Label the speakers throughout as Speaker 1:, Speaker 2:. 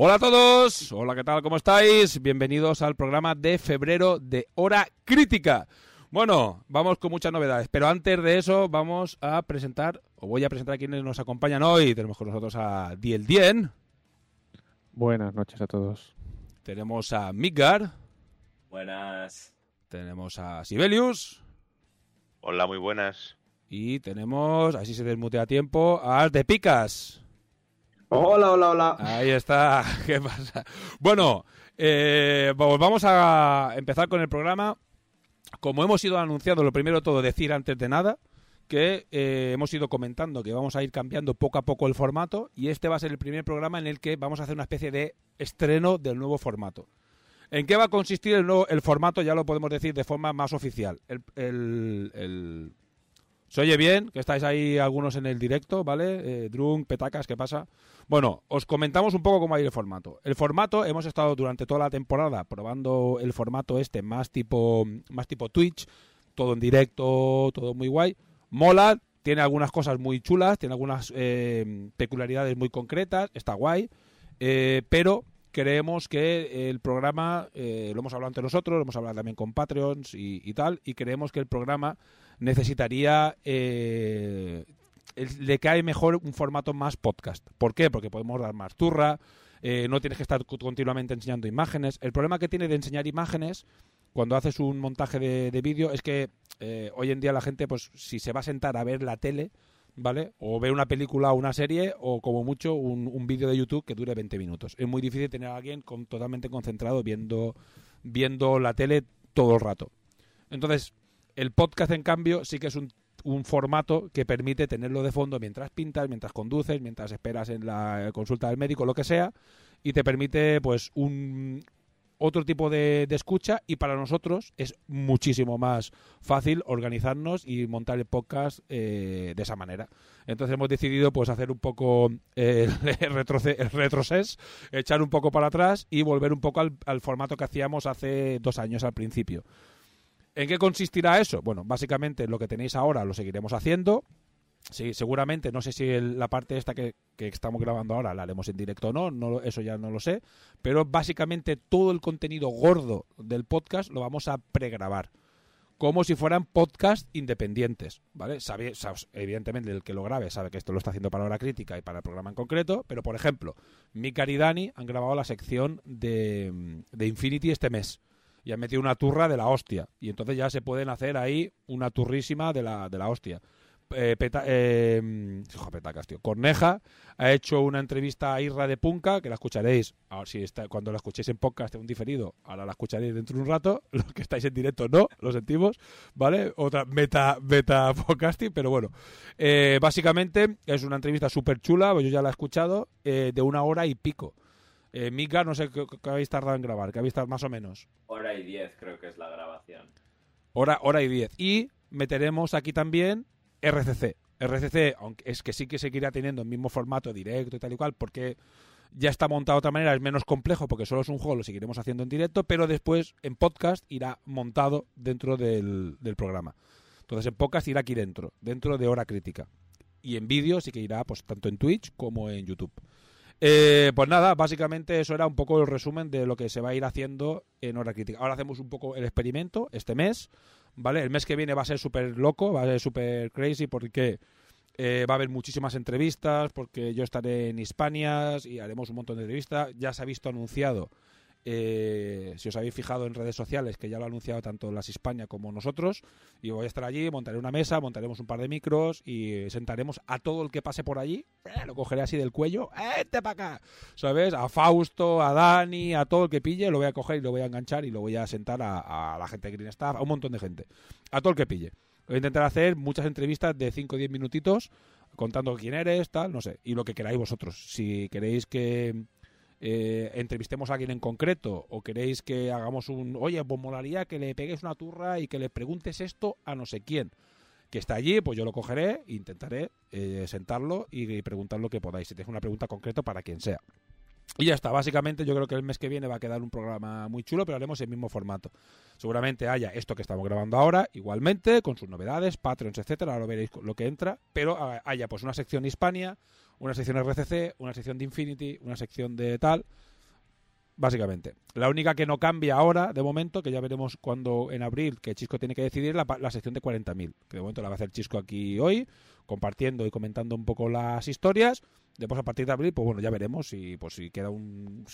Speaker 1: Hola a todos, hola, ¿qué tal? ¿Cómo estáis? Bienvenidos al programa de febrero de Hora Crítica. Bueno, vamos con muchas novedades, pero antes de eso vamos a presentar, o voy a presentar a quienes nos acompañan hoy. Tenemos con nosotros a Diel Dien,
Speaker 2: Buenas noches a todos.
Speaker 1: tenemos a Midgar,
Speaker 3: Buenas.
Speaker 1: tenemos a Sibelius
Speaker 4: Hola, muy buenas.
Speaker 1: y tenemos, así se desmutea a tiempo, a de Picas.
Speaker 5: Hola, hola, hola.
Speaker 1: Ahí está. ¿Qué pasa? Bueno, eh, pues vamos a empezar con el programa. Como hemos ido anunciando, lo primero todo, decir antes de nada que eh, hemos ido comentando que vamos a ir cambiando poco a poco el formato y este va a ser el primer programa en el que vamos a hacer una especie de estreno del nuevo formato. ¿En qué va a consistir el, nuevo, el formato? Ya lo podemos decir de forma más oficial. El, el- el- ¿Se oye bien? Que estáis ahí algunos en el directo, ¿vale? Eh, Drunk, Petacas, ¿qué pasa? Bueno, os comentamos un poco cómo va a ir el formato. El formato, hemos estado durante toda la temporada probando el formato este más tipo, más tipo Twitch, todo en directo, todo muy guay. Mola, tiene algunas cosas muy chulas, tiene algunas eh, peculiaridades muy concretas, está guay, eh, pero creemos que el programa, lo hemos hablado entre nosotros, lo hemos hablado también con Patreons y, y tal, y creemos que el programa necesitaría eh, le cae mejor un formato más podcast. ¿Por qué? Porque podemos dar más turra, eh, no tienes que estar continuamente enseñando imágenes. El problema que tiene de enseñar imágenes cuando haces un montaje de, de vídeo es que eh, hoy en día la gente, pues si se va a sentar a ver la tele, ¿vale? O ver una película o una serie, o como mucho un, un vídeo de YouTube que dure 20 minutos. Es muy difícil tener a alguien con, totalmente concentrado viendo, viendo la tele todo el rato. Entonces, el podcast, en cambio, sí que es un, formato que permite tenerlo de fondo mientras pintas, mientras conduces, mientras esperas en la consulta del médico, lo que sea, y te permite, pues, un otro tipo de, escucha y para nosotros es muchísimo más fácil organizarnos y montar el podcast eh, de esa manera. Entonces hemos decidido pues hacer un poco eh, el, retroce- el echar un poco para atrás y volver un poco al formato que hacíamos hace dos años al principio. ¿En qué consistirá eso? Bueno, básicamente lo que tenéis ahora lo seguiremos haciendo. Sí, seguramente, no sé si la parte esta que, estamos grabando ahora la haremos en directo o no, eso ya no lo sé, pero básicamente todo el contenido gordo del podcast lo vamos a pregrabar, como si fueran podcast independientes, ¿vale? Evidentemente el que lo grabe sabe que esto lo está haciendo para hora crítica y para el programa en concreto, pero por ejemplo, Mika y Dani han grabado la sección de, de Infinity este mes y han metido una turra de la hostia. Y entonces ya se pueden hacer ahí una turrísima de la, de la hostia. Eh, Peta- eh, Petacas, tío. Corneja ha hecho una entrevista a Irra de Punca, que la escucharéis, ahora si está, cuando la escuchéis en podcast en un diferido, ahora la escucharéis dentro de un rato, los que estáis en directo no, lo sentimos, ¿vale? Otra meta, meta podcasting, pero bueno. Eh, básicamente es una entrevista súper chula, yo ya la he escuchado, eh, de una hora y pico. Eh, Mika, no sé qué, qué habéis tardado en grabar, que habéis tardado más o menos.
Speaker 3: Hora y diez creo que es la grabación.
Speaker 1: Hora, hora y diez. Y meteremos aquí también RCC. RCC, aunque es que sí que seguirá teniendo el mismo formato directo y tal y cual, porque ya está montado de otra manera, es menos complejo porque solo es un juego, lo seguiremos haciendo en directo, pero después en podcast irá montado dentro del, del programa. Entonces en podcast irá aquí dentro, dentro de hora crítica. Y en vídeo sí que irá pues tanto en Twitch como en YouTube. Eh, pues nada, básicamente eso era un poco el resumen de lo que se va a ir haciendo en hora crítica. Ahora hacemos un poco el experimento este mes, ¿vale? El mes que viene va a ser súper loco, va a ser súper crazy porque eh, va a haber muchísimas entrevistas, porque yo estaré en Hispanias y haremos un montón de entrevistas. Ya se ha visto anunciado eh, si os habéis fijado en redes sociales, que ya lo ha anunciado tanto las Hispania como nosotros, y voy a estar allí, montaré una mesa, montaremos un par de micros y sentaremos a todo el que pase por allí, eh, lo cogeré así del cuello, ¡este para acá! ¿Sabes? A Fausto, a Dani, a todo el que pille, lo voy a coger y lo voy a enganchar y lo voy a sentar a, a la gente de Green Staff, a un montón de gente, a todo el que pille. Voy a intentar hacer muchas entrevistas de 5 o 10 minutitos contando quién eres, tal, no sé, y lo que queráis vosotros. Si queréis que eh, entrevistemos a alguien en concreto o queréis que hagamos un, oye, pues molaría que le pegues una turra y que le preguntes esto a no sé quién que está allí, pues yo lo cogeré intentaré eh, sentarlo y, preguntar lo que podáis. Si tenéis una pregunta concreta para quien sea. Y ya está, básicamente yo creo que el mes que viene va a quedar un programa muy chulo, pero haremos el mismo formato. Seguramente haya esto que estamos grabando ahora, igualmente, con sus novedades, Patreons, etcétera, ahora veréis lo que entra, pero haya pues una sección Hispania, una sección RCC, una sección de Infinity, una sección de tal, básicamente. La única que no cambia ahora, de momento, que ya veremos cuando en abril, que Chisco tiene que decidir, la, la sección de 40.000, que de momento la va a hacer Chisco aquí hoy, compartiendo y comentando un poco las historias. Después a partir de abril, pues bueno, ya veremos si, pues, si queda un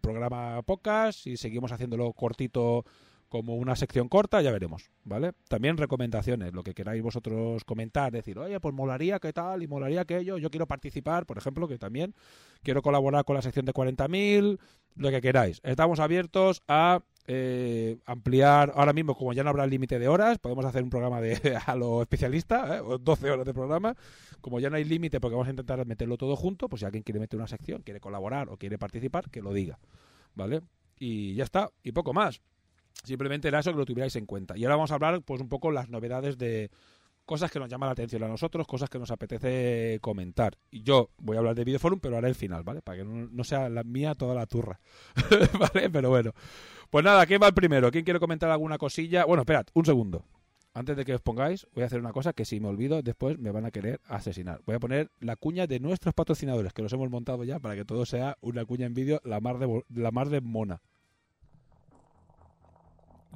Speaker 1: programa pocas, si seguimos haciéndolo cortito como una sección corta, ya veremos, ¿vale? También recomendaciones, lo que queráis vosotros comentar, decir, oye, pues molaría qué tal y molaría aquello, yo quiero participar, por ejemplo, que también quiero colaborar con la sección de 40.000, lo que queráis. Estamos abiertos a eh, ampliar, ahora mismo, como ya no habrá límite de horas, podemos hacer un programa de a lo especialista, ¿eh? 12 horas de programa. Como ya no hay límite, porque vamos a intentar meterlo todo junto, pues si alguien quiere meter una sección, quiere colaborar o quiere participar, que lo diga, ¿vale? Y ya está, y poco más. Simplemente era eso que lo tuvierais en cuenta. Y ahora vamos a hablar, pues, un poco las novedades de cosas que nos llaman la atención a nosotros, cosas que nos apetece comentar. Y yo voy a hablar de Videoforum, pero haré el final, ¿vale? Para que no, sea la mía toda la turra, ¿vale? Pero bueno. Pues nada, ¿quién va el primero? ¿Quién quiere comentar alguna cosilla? Bueno, esperad, un segundo. Antes de que os pongáis, voy a hacer una cosa que si me olvido, después me van a querer asesinar. Voy a poner la cuña de nuestros patrocinadores, que los hemos montado ya para que todo sea una cuña en vídeo la mar de, la mar de mona.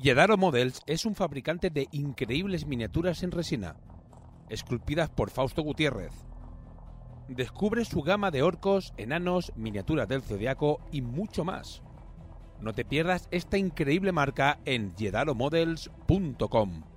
Speaker 1: Yedaro Models es un fabricante de increíbles miniaturas en resina, esculpidas por Fausto Gutiérrez. Descubre su gama de orcos, enanos, miniaturas del zodiaco y mucho más. No te pierdas esta increíble marca en yedaromodels.com.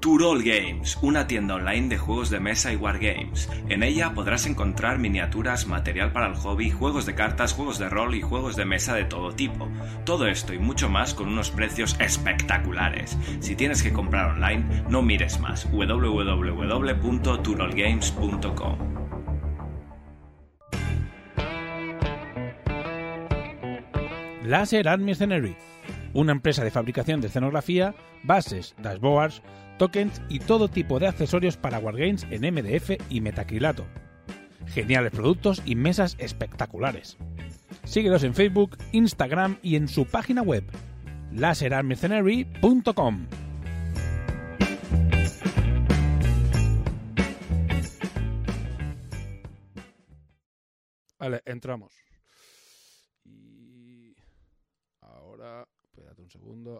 Speaker 6: Turol Games, una tienda online de juegos de mesa y wargames. En ella podrás encontrar miniaturas, material para el hobby, juegos de cartas, juegos de rol y juegos de mesa de todo tipo. Todo esto y mucho más con unos precios espectaculares. Si tienes que comprar online, no mires más. www.turolgames.com
Speaker 1: Laser Art Mercenary, una empresa de fabricación de escenografía, bases, dashboards, tokens y todo tipo de accesorios para wargames en MDF y metacrilato. Geniales productos y mesas espectaculares. Síguelos en Facebook, Instagram y en su página web laserartmercenary.com. Vale, entramos. Y ahora, espérate un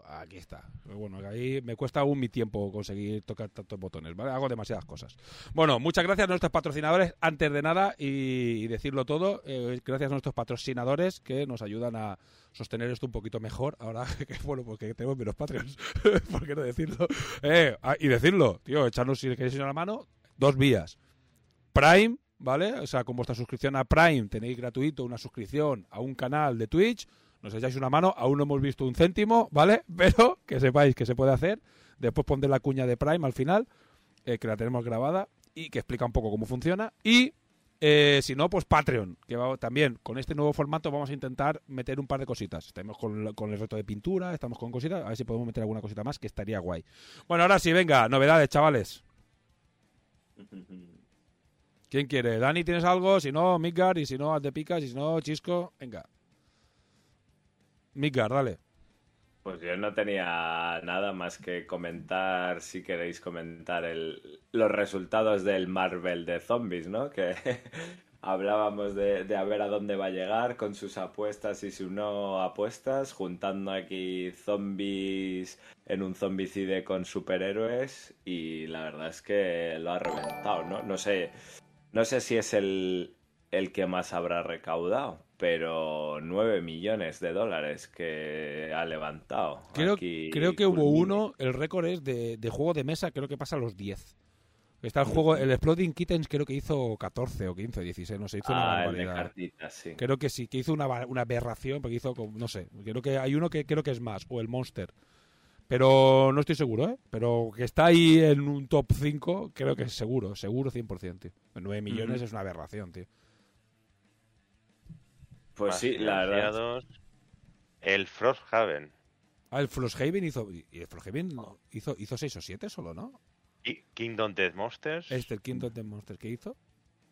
Speaker 1: Aquí está. Bueno, ahí me cuesta aún mi tiempo conseguir tocar tantos botones, ¿vale? Hago demasiadas cosas. Bueno, muchas gracias a nuestros patrocinadores. Antes de nada, y, decirlo todo, eh, gracias a nuestros patrocinadores que nos ayudan a sostener esto un poquito mejor. Ahora que, bueno, porque tenemos menos Patreons. ¿Por qué no decirlo? Eh, ah, y decirlo, tío, echarnos si queréis la mano, dos vías. Prime, ¿vale? O sea, con vuestra suscripción a Prime tenéis gratuito una suscripción a un canal de Twitch. Nos echáis una mano, aún no hemos visto un céntimo, ¿vale? Pero que sepáis que se puede hacer. Después pondré la cuña de Prime al final, eh, que la tenemos grabada y que explica un poco cómo funciona. Y eh, si no, pues Patreon, que va, también con este nuevo formato vamos a intentar meter un par de cositas. Estamos con, con el reto de pintura, estamos con cositas, a ver si podemos meter alguna cosita más, que estaría guay. Bueno, ahora sí, venga, novedades, chavales. ¿Quién quiere? Dani, ¿tienes algo? Si no, Midgar, y si no, de picas, y si no, Chisco, venga. Midgar, dale.
Speaker 3: Pues yo no tenía nada más que comentar, si queréis comentar el, los resultados del Marvel de zombies, ¿no? Que hablábamos de, a ver a dónde va a llegar con sus apuestas y sus no apuestas, juntando aquí zombies en un zombicide con superhéroes y la verdad es que lo ha reventado, ¿no? No sé, no sé si es el que más habrá recaudado, pero 9 millones de dólares que ha levantado.
Speaker 1: Creo,
Speaker 3: aquí
Speaker 1: creo que hubo uno, el récord es de, de juego de mesa, creo que pasa a los 10. Está el juego, el Exploding Kittens creo que hizo 14 o 15, 16, no sé, hizo una
Speaker 3: Ah,
Speaker 1: barbaridad.
Speaker 3: cartitas, sí.
Speaker 1: Creo que sí, que hizo una, aberración, porque hizo, no sé, creo que hay uno que creo que es más, o el Monster. Pero no estoy seguro, ¿eh? Pero que está ahí en un top 5, creo que es seguro, seguro 100%, tío. 9 millones es una aberración, tío.
Speaker 3: Pues sí, la verdad.
Speaker 4: El Frosthaven.
Speaker 1: Ah, el Frosthaven hizo, y el Frosthaven no, hizo, hizo 6 o 7 solo, ¿no?
Speaker 4: y Kingdom Death Monsters.
Speaker 1: Este, el Kingdom the Monsters que hizo.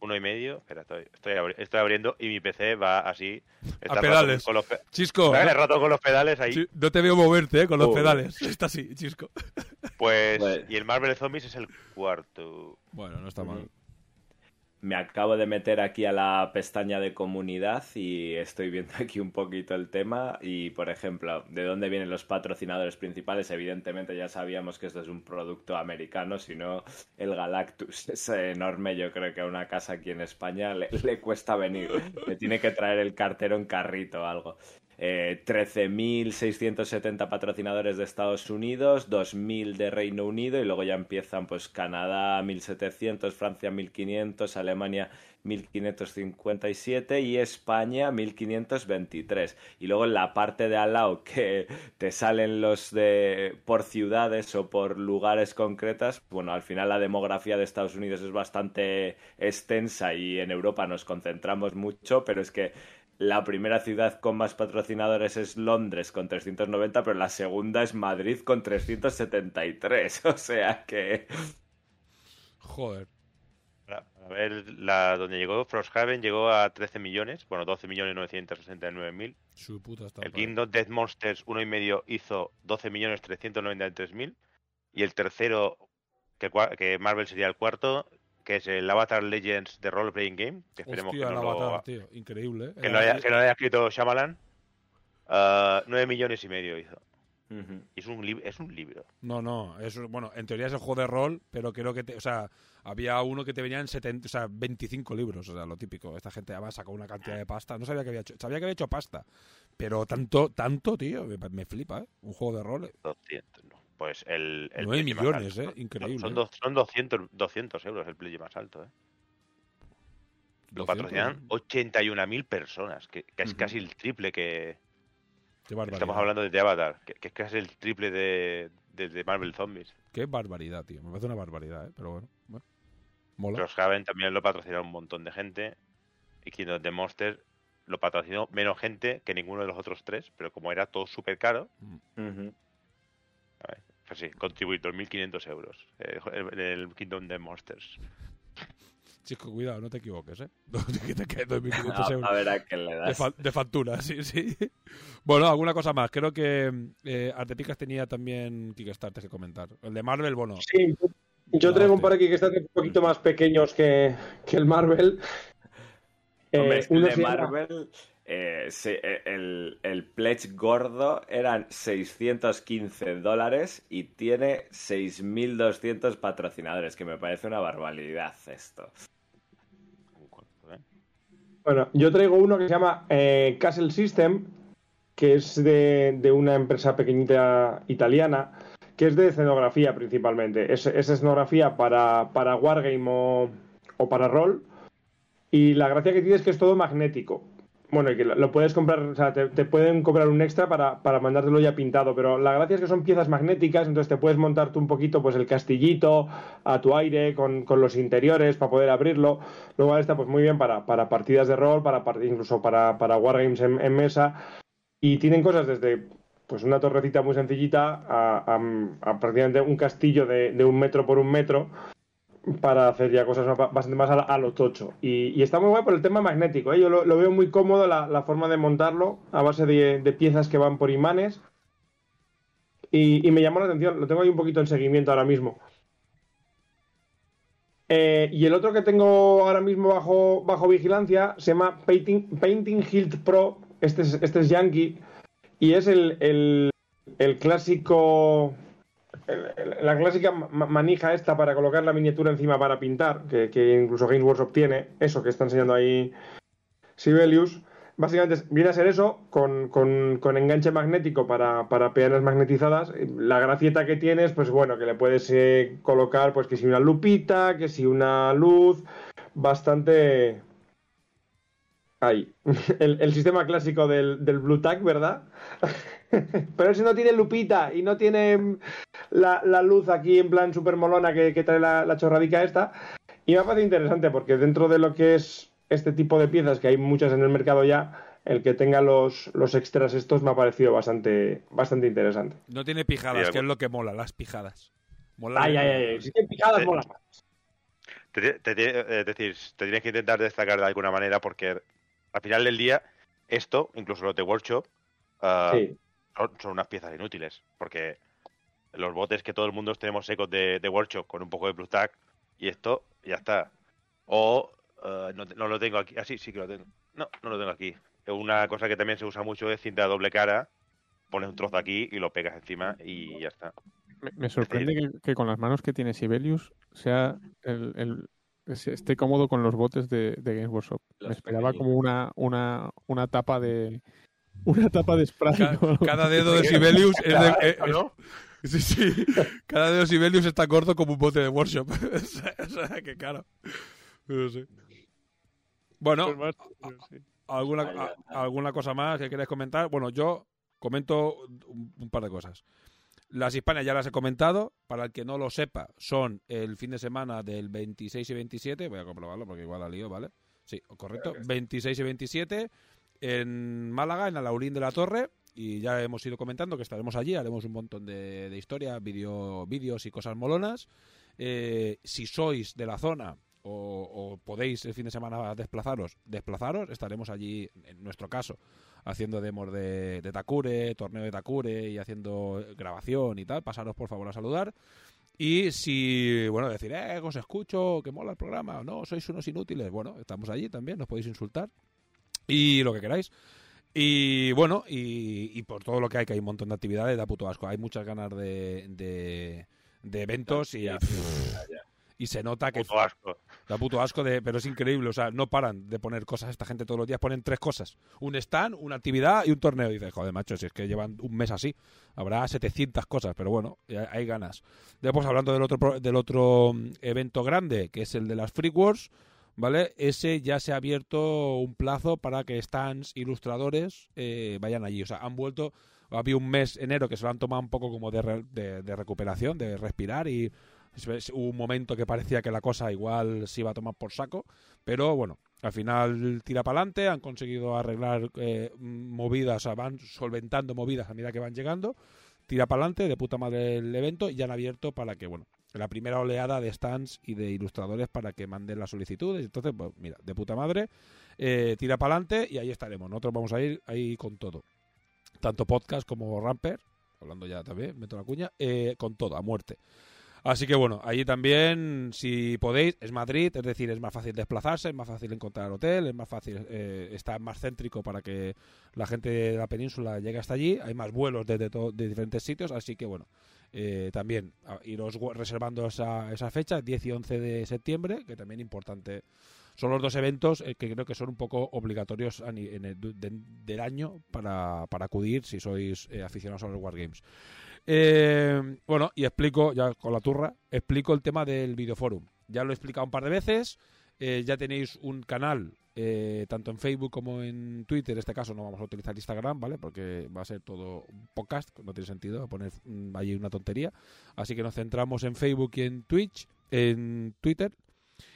Speaker 4: Uno y medio. Espera, estoy, estoy, abri- estoy abriendo y mi PC va así. está el
Speaker 1: pedales.
Speaker 4: Con los pe-
Speaker 1: Chisco, no,
Speaker 4: rato con los pedales ahí.
Speaker 1: sí, no te veo moverte, ¿eh? Con los pedales. Está así, Chisco.
Speaker 4: Pues.
Speaker 3: Pues-
Speaker 4: Y el Marvel Zombies es el cuarto.
Speaker 1: Bueno, no está mal.
Speaker 3: Me acabo de meter aquí a la pestaña de comunidad y estoy viendo aquí un poquito el tema y, por ejemplo, de dónde vienen los patrocinadores principales. Evidentemente ya sabíamos que esto es un producto americano, si no el Galactus es enorme. Yo creo que a una casa aquí en España le, le cuesta venir. Le tiene que traer el cartero en carrito o algo. Eh, 13.670 patrocinadores de Estados Unidos, 2.000 de Reino Unido y luego ya empiezan pues Canadá 1.700, Francia 1.500, Alemania 1.557 y España 1.523. Y luego en la parte de al lado que te salen los de por ciudades o por lugares concretas, bueno, al final la demografía de Estados Unidos es bastante extensa y en Europa nos concentramos mucho, pero es que la primera ciudad con más patrocinadores es Londres con 390, pero la segunda es Madrid con 373. O sea que...
Speaker 1: Joder.
Speaker 4: Para ver la, donde llegó Frosthaven llegó a 13 millones. Bueno, 12 millones 969 mil.
Speaker 1: Su puta está.
Speaker 4: El Kingdom Death Monsters uno y medio hizo 12 millones 393 mil. Y el tercero, que, que Marvel sería el cuarto, que es el Avatar Legends de Role Playing Game. Que esperemos
Speaker 1: Hostia,
Speaker 4: que,
Speaker 1: el
Speaker 4: no lo,
Speaker 1: avatar, tío. Increíble, ¿eh?
Speaker 4: que, lo haya, que lo haya escrito Shyamalan. Ah, 9 millones y medio hizo. Es un, lib- es un libro.
Speaker 1: No, no, es, bueno, en teoría es el juego de rol, pero creo que, te, o sea, había uno que te venía en 70, o sea, 25 libros, o sea, lo típico. Esta gente además sacó una cantidad de pasta. No sabía que había hecho, sabía que había hecho pasta, pero tanto, tanto, tío, me, me flipa, ¿eh? Un juego de rol.
Speaker 4: 200, no. Pues el. el
Speaker 1: 9
Speaker 4: pledge más
Speaker 1: millones,
Speaker 4: alto.
Speaker 1: ¿eh? Increíble.
Speaker 4: Son, dos- son 200, 200 euros el play más alto, ¿eh? Lo
Speaker 1: 200,
Speaker 4: patrocinan
Speaker 1: ¿eh?
Speaker 4: 81.000 personas, que, que es casi el triple que.
Speaker 1: Qué barbaridad.
Speaker 4: Estamos hablando de The Avatar, que, que es casi el triple de, de, de Marvel Zombies.
Speaker 1: Qué barbaridad, tío. Me parece una barbaridad, ¿eh? Pero bueno, bueno. Mola.
Speaker 4: Frosthaven también lo patrocinó un montón de gente. Y Kingdom the Monster lo patrocinó menos gente que ninguno de los otros tres, pero como era todo súper caro,
Speaker 3: Ujú.
Speaker 4: Pues sí, contribuidor 1.500 euros. eh, El, el Kingdom the Monsters.
Speaker 1: Chico, cuidado, no te equivoques, ¿eh? te 2.500 euros.
Speaker 3: a ver a qué le
Speaker 1: De,
Speaker 3: das.
Speaker 1: fa- de factura, sí, sí. Bueno, alguna cosa más. Creo que eh, Artepicas tenía también Kickstarter que comentar. El de Marvel, bueno,
Speaker 5: Sí, yo traigo un par que están un poquito más pequeños que, que el Marvel.
Speaker 3: Hombre,
Speaker 5: Eh,
Speaker 3: el de
Speaker 5: llama-
Speaker 3: Marvel, eh, eh, el, el pledge gordo eran 615 dólares y tiene 6.200 patrocinadores, que me parece una barbaridad esto.
Speaker 5: Bueno, yo traigo uno que se llama eh, Castle System, que es de, de una empresa pequeñita italiana, que es de escenografía principalmente. Es, es escenografía para, para Wargame o, o para rol. Y la gracia que tiene es que es todo magnético. Bueno, y que lo, puedes comprar, o sea, te, pueden cobrar un extra para, para mandártelo ya pintado, pero la gracia es que son piezas magnéticas, entonces te puedes montar tú un poquito pues el castillito a tu aire con, con los interiores para poder abrirlo. Luego está pues muy bien para, para partidas de rol, para part- incluso para, para wargames en, en mesa. Y tienen cosas desde pues una torrecita muy sencillita a, a- a prácticamente un castillo de, de un metro por un metro para hacer ya cosas ba- bastante más a, lo tocho. Y, y está muy guay por el tema magnético. ¿eh? Yo lo, veo muy cómodo la, forma de montarlo a base de, piezas que van por imanes. Y, y me llamó la atención. Lo tengo ahí un poquito en seguimiento ahora mismo. Eh, y el otro que tengo ahora mismo bajo, bajo vigilancia se llama Painting, Painting Hilt Pro. Este es, este es Yankee. Y es el, el, el clásico. La clásica ma- manija esta para colocar la miniatura encima para pintar, que, incluso Games Workshop tiene. Eso que está enseñando ahí Sibelius. Básicamente viene a ser eso, con, con- con enganche magnético para, para peanas magnetizadas. La gracieta que tienes, pues bueno, que le puedes eh, colocar, pues que si una lupita, que si una luz, bastante... Ahí. El, el sistema clásico del, del Blue Tack, ¿verdad? Pero si no tiene lupita y no tiene mm, la, la luz aquí en plan super molona que, que trae la, la chorradica esta. Y me ha parecido interesante porque dentro de lo que es este tipo de piezas, que hay muchas en el mercado ya, el que tenga los, los extras estos me ha parecido bastante, bastante interesante.
Speaker 1: No tiene pijadas,
Speaker 4: Sí,
Speaker 1: que es lo que mola, las pijadas. Mola
Speaker 5: Ay, ay, ay. Si pijadas,
Speaker 4: Sí.
Speaker 5: mola más.
Speaker 4: Te- te- te- es decir, te tienes que intentar destacar de alguna manera porque al final del día, esto, incluso los de Workshop,
Speaker 5: Sí.
Speaker 4: Son, son unas piezas inútiles. Porque los botes que todo el mundo tenemos secos de, de Workshop con un poco de Blue Tack y esto, ya está. O ah, no, lo tengo aquí. Ah, sí, sí que lo tengo. No, no lo tengo aquí. Una cosa que también se usa mucho es cinta de doble cara. Pones un trozo aquí y lo pegas encima y ya está.
Speaker 2: Me, me sorprende que, que con las manos que tiene Sibelius sea el, esté cómodo con los botes de, de Games Workshop. Me esperaba como una, una, una tapa de una tapa de spray.
Speaker 1: Ca-
Speaker 2: o algo
Speaker 1: cada dedo de Sibelius es de, eh,
Speaker 4: ¿O no?
Speaker 1: es- sí, sí. Cada dedo de Sibelius está corto como un bote de workshop. o sea, que claro. No sé. Bueno,
Speaker 2: Pues más- sí.
Speaker 1: ¿alguna, a-. ¿alguna cosa más que queráis comentar? Bueno, yo comento un, un par de cosas. Las Hispanias ya las he comentado. Para el que no lo sepa, son el fin de semana del 26 y 27. Voy a comprobarlo porque igual la lío, ¿vale? Sí, correcto. 26 y 27 en Málaga, en Alaurín de la Torre. Y ya hemos ido comentando que estaremos allí. Haremos un montón de, de historia, vídeo, vídeos y cosas molonas. Eh, si sois de la zona o, o podéis el fin de semana desplazaros, desplazaros. Estaremos allí, en nuestro caso, haciendo demos de, de Takure, torneo de Takure y haciendo grabación y tal. Pasaros por favor a saludar. Y si, bueno, decir, eh, os escucho, que mola el programa, no, sois unos inútiles. Bueno, estamos allí también, nos podéis insultar. Y lo que queráis. Y bueno, y, y por todo lo que hay, que hay un montón de actividades, da puto asco. Hay muchas ganas de, de, de eventos y, y se nota que
Speaker 4: Puto asco.
Speaker 1: Da puto asco, de, pero es increíble. O sea, no paran de poner cosas. Esta gente todos los días ponen tres cosas: un stand, una actividad y un torneo. Y dices, joder, macho, si es que llevan un mes así. Habrá 700 cosas, pero bueno, hay, ganas. Después, hablando del otro, del otro mm, evento grande, que es el de las Free Wars, ¿vale? Ese ya se ha abierto un plazo para que stands, ilustradores, eh, vayan allí. O sea, han vuelto. Había un mes, enero, que se lo han tomado un poco como de, re- de- de recuperación, de respirar y Hubo un momento que parecía que la cosa igual se iba a tomar por saco, pero bueno, al final tira para adelante, han conseguido arreglar eh, movidas, o sea, van solventando movidas a medida que van llegando, tira para adelante, de puta madre el evento, y han abierto para que, bueno, la primera oleada de stands y de ilustradores para que manden las solicitudes. Entonces, pues mira, de puta madre, eh, tira para adelante y ahí estaremos. Nosotros vamos a ir ahí con todo. Tanto podcast como Ramper, hablando ya también, meto la cuña, eh, con todo, a muerte. Así que bueno, allí también, si podéis, es Madrid, es decir, es más fácil desplazarse, es más fácil encontrar hotel, es más fácil, eh, está más céntrico para que la gente de la península llegue hasta allí, hay más vuelos desde de diferentes sitios, así que bueno, eh, también a- iros reservando esa, esa fecha, 10 y 11 de septiembre, que también importante. Son los dos eventos eh, que creo que son un poco obligatorios del año para, para acudir si sois eh, aficionados a los Wargames. Eh, bueno, y explico, ya con la turra, explico el tema del videoforum. Ya lo he explicado un par de veces. eh, ya tenéis un canal, eh, tanto en Facebook como en Twitter. En este caso no vamos a utilizar Instagram, ¿vale? Porque va a ser todo un podcast, no tiene sentido poner mm, allí una tontería. Así que nos centramos en Facebook y en Twitch, en Twitter.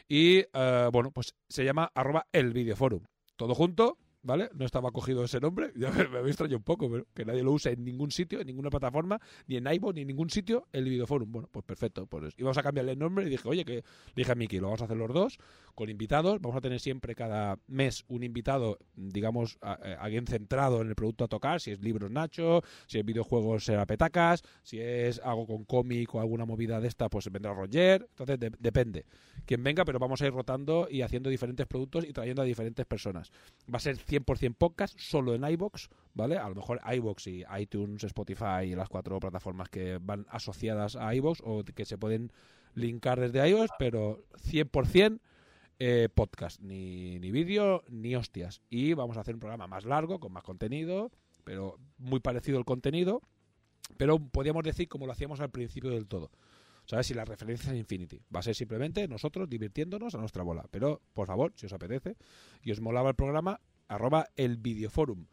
Speaker 1: Y bueno, pues se llama arroba el videoforum. Todo junto, ¿vale? No estaba cogido ese nombre. Ya me, me extrañado un poco, pero que nadie lo use en ningún sitio, en ninguna plataforma, ni en iVoox, ni en ningún sitio, el videoforum. Bueno, pues perfecto. Pues íbamos a cambiarle el nombre y dije, oye, que dije a Miki, lo vamos a hacer los dos, con invitados. Vamos a tener siempre cada mes un invitado, digamos, a- a- alguien centrado en el producto a tocar, si es libros Nacho, si es videojuegos será Petacas, si es algo con cómic o alguna movida de esta, pues vendrá Roger. Entonces, de- depende quien venga, pero vamos a ir rotando y haciendo diferentes productos y trayendo a diferentes personas. Va a ser 100% podcast, solo en iBox, ¿vale? A lo mejor iBox y iTunes, Spotify y las cuatro plataformas que van asociadas a iBox o que se pueden linkar desde iOS, pero 100% eh, podcast, ni, ni vídeo, ni hostias. Y vamos a hacer un programa más largo, con más contenido, pero muy parecido el contenido, pero podríamos decir como lo hacíamos al principio del todo. ¿Sabes? Si la referencia es Infinity. Va a ser simplemente nosotros divirtiéndonos a nuestra bola. Pero, por favor, si os apetece y os molaba el programa, arroba el videoforum.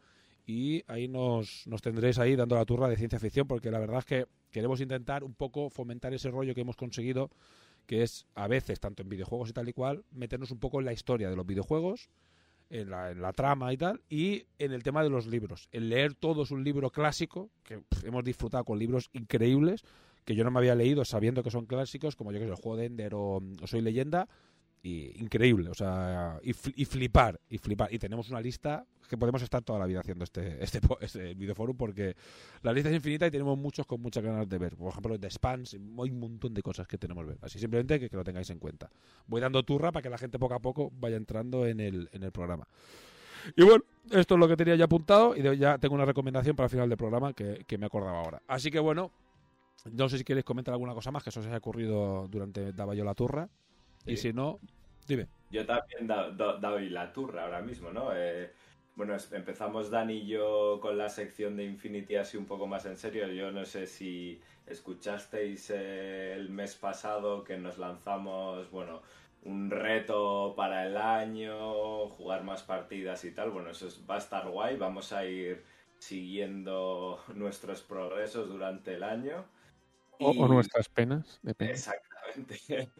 Speaker 1: Y ahí nos, nos tendréis ahí dando la turra de ciencia ficción, porque la verdad es que queremos intentar un poco fomentar ese rollo que hemos conseguido, que es a veces, tanto en videojuegos y tal y cual, meternos un poco en la historia de los videojuegos, en la, en la trama y tal, y en el tema de los libros. El leer todos un libro clásico, que hemos disfrutado con libros increíbles, que yo no me había leído sabiendo que son clásicos, como yo que sé, el juego de Ender o, o Soy Leyenda, y increíble, o sea, y, fl- y flipar, y flipar. Y tenemos una lista que podemos estar toda la vida haciendo este, este, este videoforum porque la lista es infinita y tenemos muchos con muchas ganas de ver. Por ejemplo, de spans, hay un montón de cosas que tenemos que ver. Así simplemente que, que lo tengáis en cuenta. Voy dando turra para que la gente poco a poco vaya entrando en el, en el programa. Y bueno, esto es lo que tenía ya apuntado y ya tengo una recomendación para el final del programa que, que me acordaba ahora. Así que bueno, no sé si queréis comentar alguna cosa más que eso se haya ocurrido durante daba yo la turra. Y si no, dime.
Speaker 3: Yo también doy la turra ahora mismo, ¿no? Eh, bueno, empezamos Dani y yo con la sección de Infinity así un poco más en serio. Yo no sé si escuchasteis eh, el mes pasado que nos lanzamos, bueno, un reto para el año, jugar más partidas y tal. Bueno, eso es- va a estar guay. Vamos a ir siguiendo nuestros progresos durante el año.
Speaker 2: O, nuestras penas. depende.
Speaker 3: Exactamente.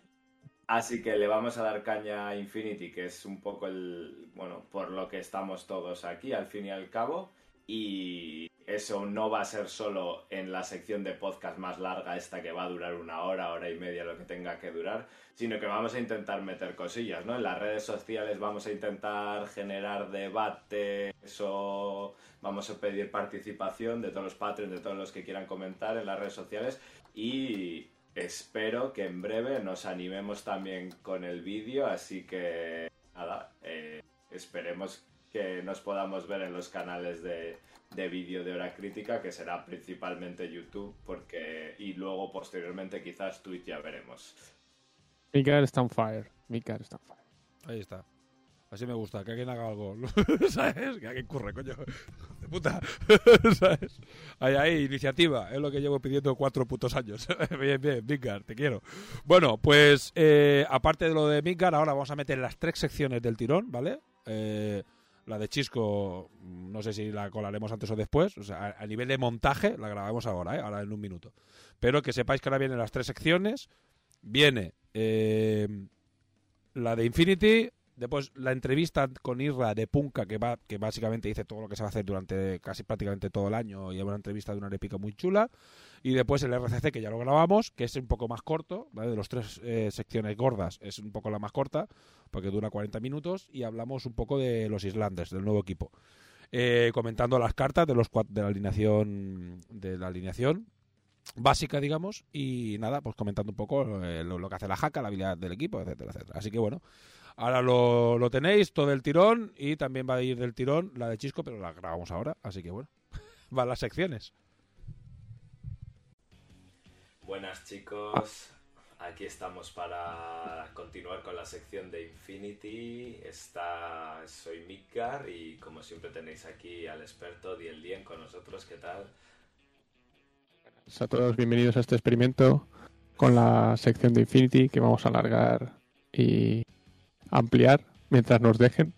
Speaker 3: Así que le vamos a dar caña a Infinity, que es un poco el, bueno, por lo que estamos todos aquí, al fin y al cabo. Y eso no va a ser solo en la sección de podcast más larga, esta que va a durar una hora, hora y media, lo que tenga que durar, sino que vamos a intentar meter cosillas, ¿no? En las redes sociales vamos a intentar generar debates o vamos a pedir participación de todos los patrons, de todos los que quieran comentar en las redes sociales y espero que en breve nos animemos también con el vídeo, así que nada, eh, esperemos que nos podamos ver en los canales de, de vídeo de hora crítica, que será principalmente YouTube, porque y luego posteriormente quizás Twitch ya veremos.
Speaker 2: Mikar está on fire. Está on fire.
Speaker 1: Ahí está. Así me gusta, que alguien haga algo. ¿Sabes? Que alguien curre, coño. De puta. ¿Sabes? Ahí, ahí, iniciativa. Es lo que llevo pidiendo cuatro putos años. bien, bien, Midgar, te quiero. Bueno, pues eh, aparte de lo de Midgar, ahora vamos a meter las tres secciones del tirón, ¿vale? Eh, la de Chisco, no sé si la colaremos antes o después. O sea, a, a nivel de montaje, la grabamos ahora, ¿eh? Ahora en un minuto. Pero que sepáis que ahora vienen las tres secciones. Viene eh, la de Infinity, después la entrevista con Irra de Punka, que va que básicamente dice todo lo que se va a hacer durante casi prácticamente todo el año, y es una entrevista de una épica muy chula. Y después el RCC, que ya lo grabamos, que es un poco más corto, ¿vale? de las tres eh, secciones gordas, es un poco la más corta, porque dura 40 minutos, y hablamos un poco de los Islanders, del nuevo equipo. Eh, comentando las cartas de los de la alineación de la alineación básica, digamos, y nada, pues comentando un poco eh, lo, lo que hace la jaca, la habilidad del equipo, etcétera, etcétera. Así que bueno, ahora lo, lo tenéis todo el tirón y también va a ir del tirón la de Chisco, pero la grabamos ahora, así que bueno, van las secciones.
Speaker 3: Buenas chicos, aquí estamos para continuar con la sección de Infinity. Está, soy Midgar y como siempre tenéis aquí al experto Diel Dien con nosotros. ¿Qué tal?
Speaker 2: A todos bienvenidos a este experimento con la sección de Infinity que vamos a alargar y ampliar mientras nos dejen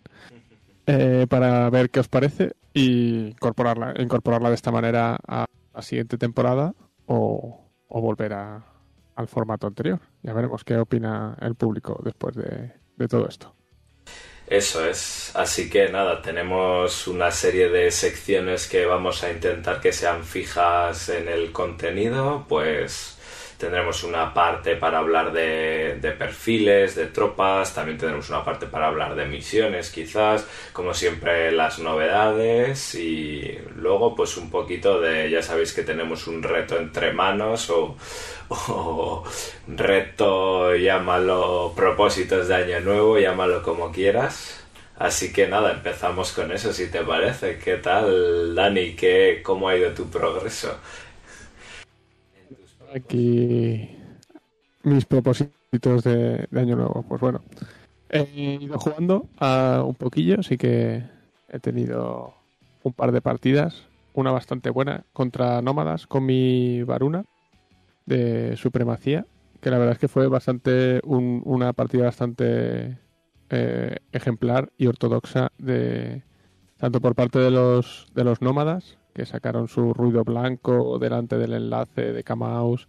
Speaker 2: eh, para ver qué os parece y incorporarla, incorporarla de esta manera a la siguiente temporada o, o volver a- al formato anterior. Ya veremos qué opina el público después de, de todo esto.
Speaker 3: Eso es. Así que nada, tenemos una serie de secciones que vamos a intentar que sean fijas en el contenido. Pues tendremos una parte para hablar de, de perfiles, de tropas, también tendremos una parte para hablar de misiones quizás, como siempre las novedades y luego pues un poquito de, ya sabéis que tenemos un reto entre manos o, o reto, llámalo propósitos de año nuevo, llámalo como quieras. Así que nada, empezamos con eso, si te parece. ¿Qué tal, Dani? ¿Qué, ¿Cómo ha ido tu progreso?
Speaker 2: Aquí mis propósitos de, año nuevo. Pues bueno, He ido jugando a un poquillo, así que he tenido un par de partidas. Una bastante buena contra Nómadas con mi Varuna de Supremacía, que la verdad es que fue bastante un- una partida bastante eh, ejemplar y ortodoxa de tanto por parte de los de los nómadas que sacaron su ruido blanco delante del enlace de Kamaus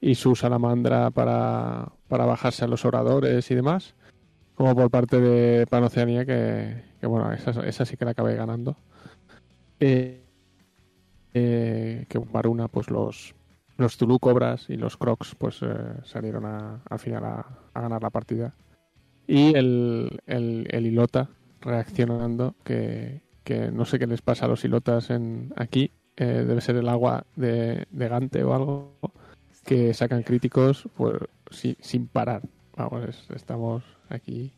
Speaker 2: y su salamandra para, para bajarse a los oradores y demás como por parte de Panoceanía que, bueno esa, esa sí que la acabé ganando. Eh, eh, que Varuna pues los los Zulu Cobras y los Crocs pues eh, salieron a- al final a, a ganar la partida. Y el, el, el Ilota reaccionando que, que no sé qué les pasa a los Ilotas en, aquí eh, debe ser el agua de, de Gante o algo que sacan críticos pues, si- sin parar vamos es- estamos aquí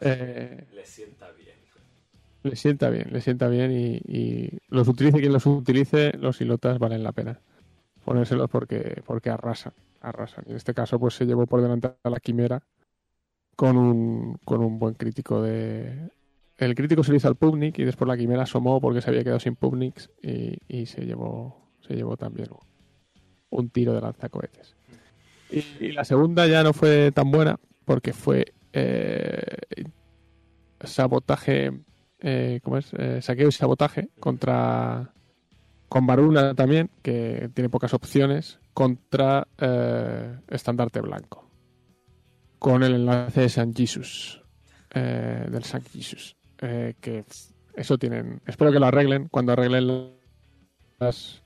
Speaker 2: eh,
Speaker 3: Le sienta bien.
Speaker 2: le sienta bien, le sienta bien y, y los utilice quien los utilice, los ilotas valen la pena ponérselos porque, porque arrasan, arrasan. Y en este caso pues se llevó por delante a la quimera con un, con un buen crítico de... El crítico se le hizo al Pubnik y después la quimera asomó porque se había quedado sin Pubniks y, se llevó se llevó también un, tiro de lanzacohetes. Y, y la segunda ya no fue tan buena porque fue eh, sabotaje, eh, ¿cómo es? Eh, saqueo y sabotaje contra con Varuna también, que tiene pocas opciones, contra eh, Estandarte Blanco. Con el enlace de San Jesus, del San Jesus. Eh, que eso tienen. Espero que lo arreglen cuando arreglen las,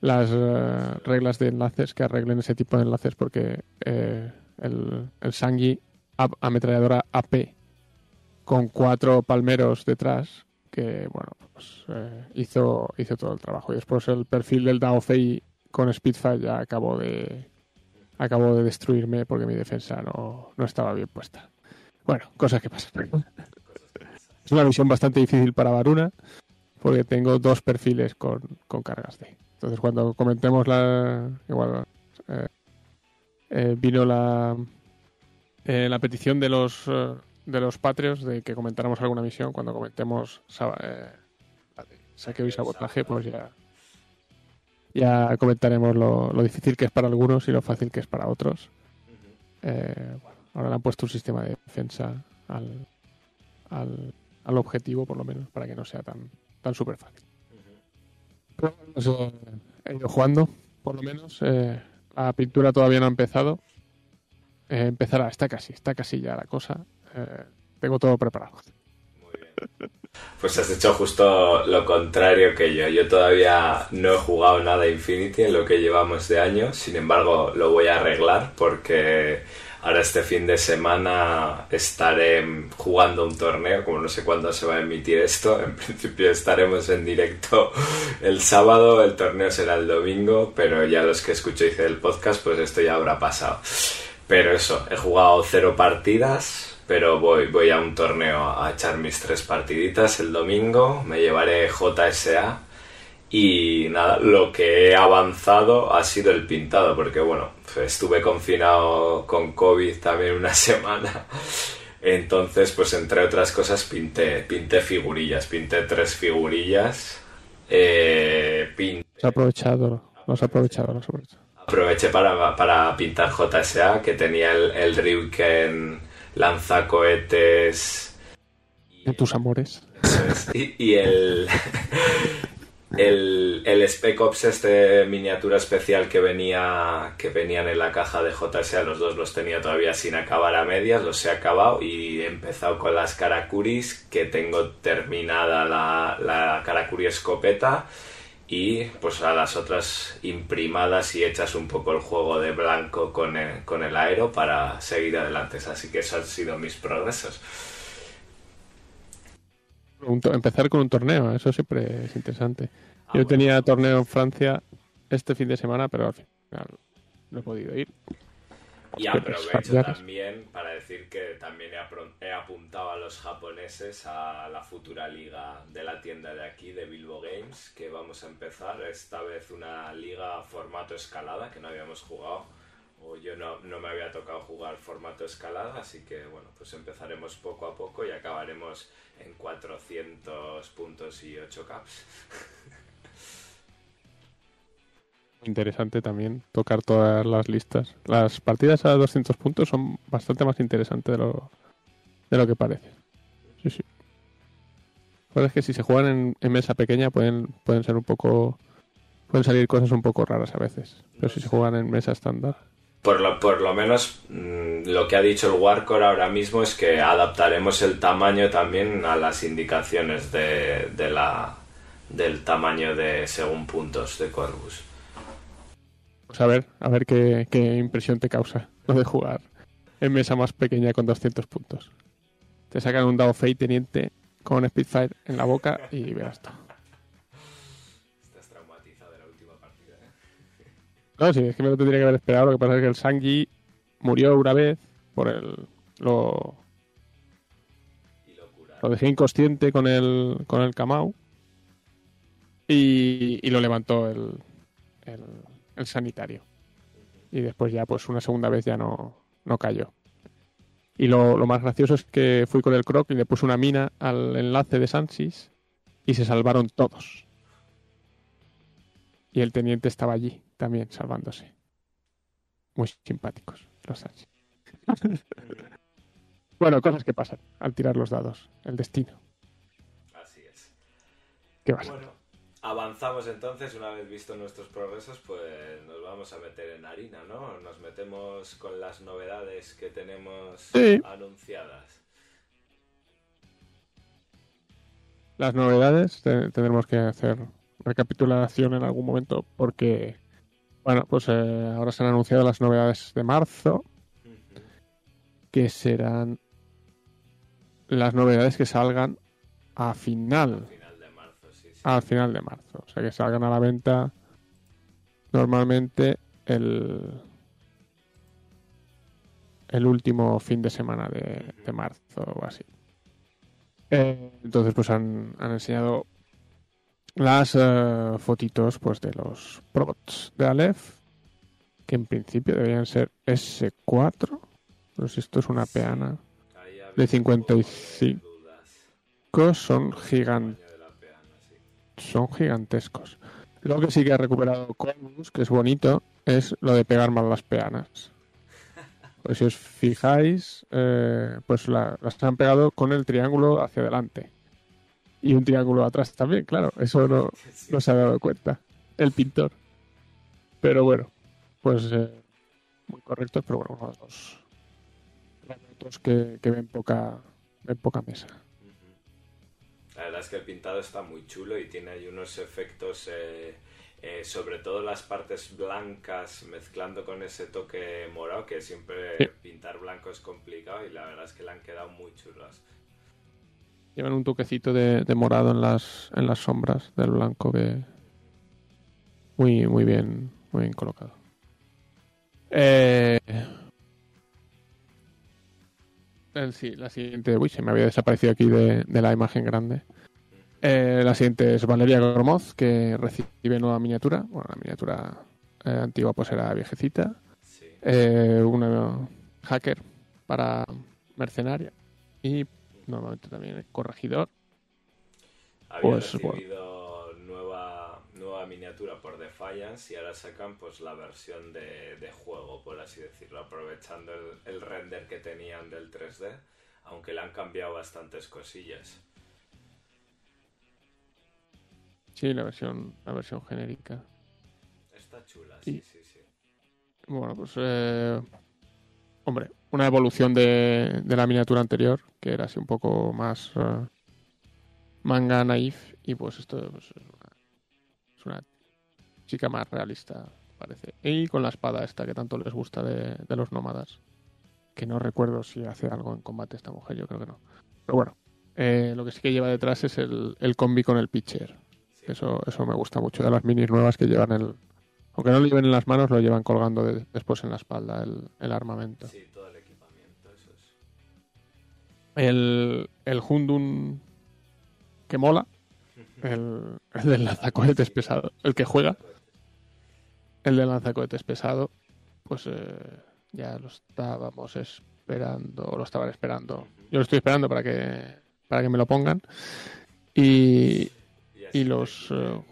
Speaker 2: las eh, reglas de enlaces, que arreglen ese tipo de enlaces, porque eh, el, el Sangui a- ametralladora AP con cuatro palmeros detrás que bueno pues eh, hizo hizo todo el trabajo y después el perfil del Dao Fei con Spitfire ya acabó de acabó de destruirme porque mi defensa no, no estaba bien puesta bueno cosas que pasan es una misión bastante difícil para Varuna porque tengo dos perfiles con, con cargas de. Entonces cuando comentemos la igual eh, eh, vino la eh, la petición de los de los patrios de que comentáramos alguna misión cuando comentemos saqueo y sabotaje pues ya ya comentaremos lo, lo difícil que es para algunos y lo fácil que es para otros. Bueno, ahora le han puesto un sistema de defensa al, al, al objetivo por lo menos para que no sea tan tan súper fácil Pero, pues, eh, he ido jugando por lo menos eh, la pintura todavía no ha empezado Eh, empezará, está casi, está casi ya la cosa. Eh, tengo todo preparado.
Speaker 3: Muy bien. Pues has hecho justo lo contrario que yo. Yo todavía no he jugado nada a Infinity en lo que llevamos de año. Sin embargo, lo voy a arreglar porque ahora este fin de semana estaré jugando un torneo. Como no sé cuándo se va a emitir esto, en principio estaremos en directo el sábado. El torneo será el domingo, pero ya los que escuchéis el podcast, pues esto ya habrá pasado. Pero eso, he jugado cero partidas, pero voy a un torneo a echar mis tres partiditas el domingo, me llevaré JSA y nada, lo que he avanzado ha sido el pintado, porque bueno, estuve confinado con COVID también una semana. Entonces, pues entre otras cosas pinté, pinté figurillas, pinté tres figurillas. Eh, pin-
Speaker 2: Los ha aprovechado, los ha aprovechado, los ha aprovechado.
Speaker 3: Aproveché para, para pintar JSA, que tenía el, el Ryuken lanzacohetes
Speaker 2: En tus amores.
Speaker 3: y el, el, el Spec Ops este miniatura especial que venía que venían en la caja de JSA, los dos los tenía todavía sin acabar a medias, los he acabado y he empezado con las Karakuris, que tengo terminada la, la Karakuri escopeta y pues a las otras imprimadas y hechas un poco el juego de blanco con el, con el aero para seguir adelante. Así que esos han sido mis progresos.
Speaker 2: Un empezar con un torneo, eso siempre es interesante.
Speaker 3: Ah,
Speaker 2: Yo
Speaker 3: bueno.
Speaker 2: tenía torneo en Francia este fin de semana, pero al final no he podido ir.
Speaker 3: Y aprovecho también para decir que también he apuntado a los japoneses a la futura liga de la tienda de aquí, de Bilbo Games, que vamos a empezar esta vez una liga formato escalada que no habíamos jugado o yo no, no me había tocado jugar formato escalada, así que bueno, pues empezaremos poco a poco y acabaremos en 400 puntos y 8 caps.
Speaker 2: Interesante también tocar todas las listas. Las partidas a 200 puntos son bastante más interesantes de lo, de lo que parece. Sí, sí. Es que si se juegan en, en mesa pequeña pueden, pueden ser un poco... Pueden salir cosas un poco raras a veces. Pero si se juegan en mesa estándar...
Speaker 3: Por lo, por lo menos mm, lo que ha dicho el Warcore ahora mismo es que adaptaremos el tamaño también a las indicaciones de, de la, del tamaño de según puntos de Corvus.
Speaker 2: Pues a ver, a ver qué, qué impresión te causa lo de jugar en mesa más pequeña con 200 puntos. Te sacan un dado fey teniente con Spitfire en la boca y verás todo. No, sí, es que me lo tendría que haber esperado. Lo que pasa es que el Sanji murió una vez por el. Lo, lo dejé inconsciente con el, con el Kamau. Y, y lo levantó el, el, el sanitario. Y después ya, pues una segunda vez ya no, no cayó. Y lo, lo más gracioso es que fui con el Croc y le puse una mina al enlace de Sansis y se salvaron todos. Y el teniente estaba allí también salvándose. Muy simpáticos los Sansis. bueno, cosas que pasan al tirar los dados. El destino.
Speaker 3: Así es.
Speaker 2: ¿Qué vas a
Speaker 3: Bueno, avanzamos entonces, una vez visto nuestros progresos, pues nos vamos a meter en harina, ¿no? Nos metemos con las novedades que tenemos
Speaker 2: Sí.
Speaker 3: anunciadas.
Speaker 2: Las novedades te- tendremos que hacer recapitulación en algún momento porque, bueno, pues eh, ahora se han anunciado las novedades de marzo, que serán las novedades que salgan a final,
Speaker 3: Final de marzo, sí, sí.
Speaker 2: al final de marzo. O sea, que salgan a la venta normalmente el, el último fin de semana de, de marzo o así. Eh, entonces, pues han, han enseñado las eh, fotitos pues de los probots de Aleph, que en principio deberían ser S4. Pero si esto es una peana. De
Speaker 3: habido un
Speaker 2: 55.
Speaker 3: poco de dudas.
Speaker 2: Son son gigantescos. Lo que sí que ha recuperado Corvus, que es bonito, es lo de pegar mal las peanas. Pues si os fijáis, eh, pues la- las han pegado con el triángulo hacia adelante. Y un triángulo atrás también, claro. Eso no, no se ha dado cuenta el pintor. Pero bueno, pues eh, muy correctos, pero bueno, uno de los que, que ven poca, ven poca mesa.
Speaker 3: La verdad es que el pintado está muy chulo y tiene ahí unos efectos, eh, eh, sobre todo las partes blancas mezclando con ese toque morado, que siempre
Speaker 2: Sí.
Speaker 3: pintar blanco es complicado y la verdad es que le han quedado muy chulas.
Speaker 2: Llevan un toquecito de, de morado en las, en las sombras del blanco que muy, muy bien, muy bien colocado. Eh, sí, la siguiente, uy, se me había desaparecido aquí de, de la imagen grande. Eh, la siguiente es Valeria Gromoz, que recibe nueva miniatura. Bueno, la miniatura eh, antigua pues era viejecita.
Speaker 3: Sí.
Speaker 2: Eh, una hacker para mercenaria y normalmente también el corregidor.
Speaker 3: Había
Speaker 2: Pues,
Speaker 3: recibido nueva, nueva miniatura por Defiance y ahora sacan pues la versión de, de juego, por así decirlo, aprovechando el, el render que tenían del 3D, aunque le han cambiado bastantes cosillas.
Speaker 2: Sí, la versión, la versión genérica.
Speaker 3: Está chula,
Speaker 2: Y-
Speaker 3: sí, sí, sí.
Speaker 2: Bueno, pues eh, hombre, una evolución de, de la miniatura anterior, que era así un poco más eh, manga naif, y pues esto pues, es, una, es una chica más realista, parece. Y con la espada esta que tanto les gusta de, de los nómadas, que no recuerdo si hace algo en combate esta mujer, yo creo que no. Pero bueno, eh, lo que sí que lleva detrás es el, el combi con el pitcher. Eso, eso me gusta mucho de las minis nuevas que llevan el. Aunque no lo lleven en las manos, lo llevan colgando de- después en la espalda el, el armamento.
Speaker 3: Sí. El,
Speaker 2: el Hundun que mola, el, el del lanzacohetes pesado, el que juega, el del lanzacohetes pesado, pues eh, ya lo estábamos esperando, o lo estaban esperando. Yo lo estoy esperando para que, para que me lo pongan. Y, y los eh,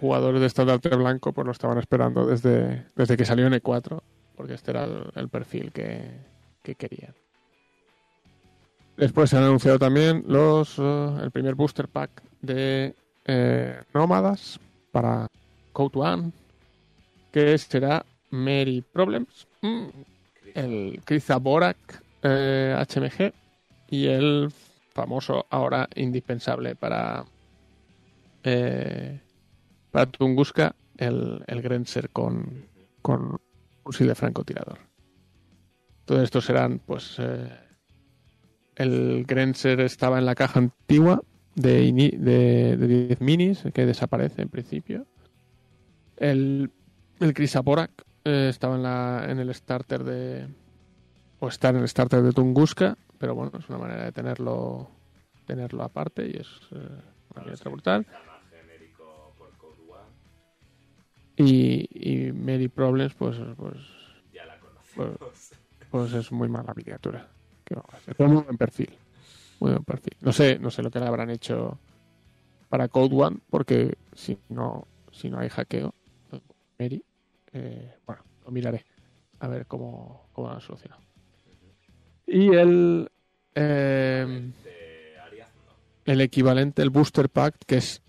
Speaker 2: jugadores de Estandarte Blanco pues lo estaban esperando desde, desde que salió en E4, porque este era el, el perfil que, que querían. Después se han anunciado también los eh, el primer booster pack de eh, Nómadas para Code One, que será Mary Problems, mm, el Kriza Borak eh, HMG y el famoso ahora indispensable para eh, para Tunguska el, el Grenzer con, con de francotirador. Todo esto serán pues eh, el Grenzer estaba en la caja antigua de, ini- de, de 10 minis, que desaparece en principio. El, el Krisaporak eh, estaba en, la, en el starter de. O está en el starter de Tunguska, pero bueno, es una manera de tenerlo tenerlo aparte y es eh, una miniatura brutal. Y, y Mary Problems, pues, pues,
Speaker 3: ya la conocemos.
Speaker 2: pues es muy mala miniatura. Pero muy buen perfil. Muy buen perfil. No sé, no sé lo que le habrán hecho para Code One, porque si no, si no hay hackeo, Mary, eh, bueno, lo miraré. A ver cómo, cómo lo han solucionado. Y el eh, el equivalente, el Booster Pack, que es.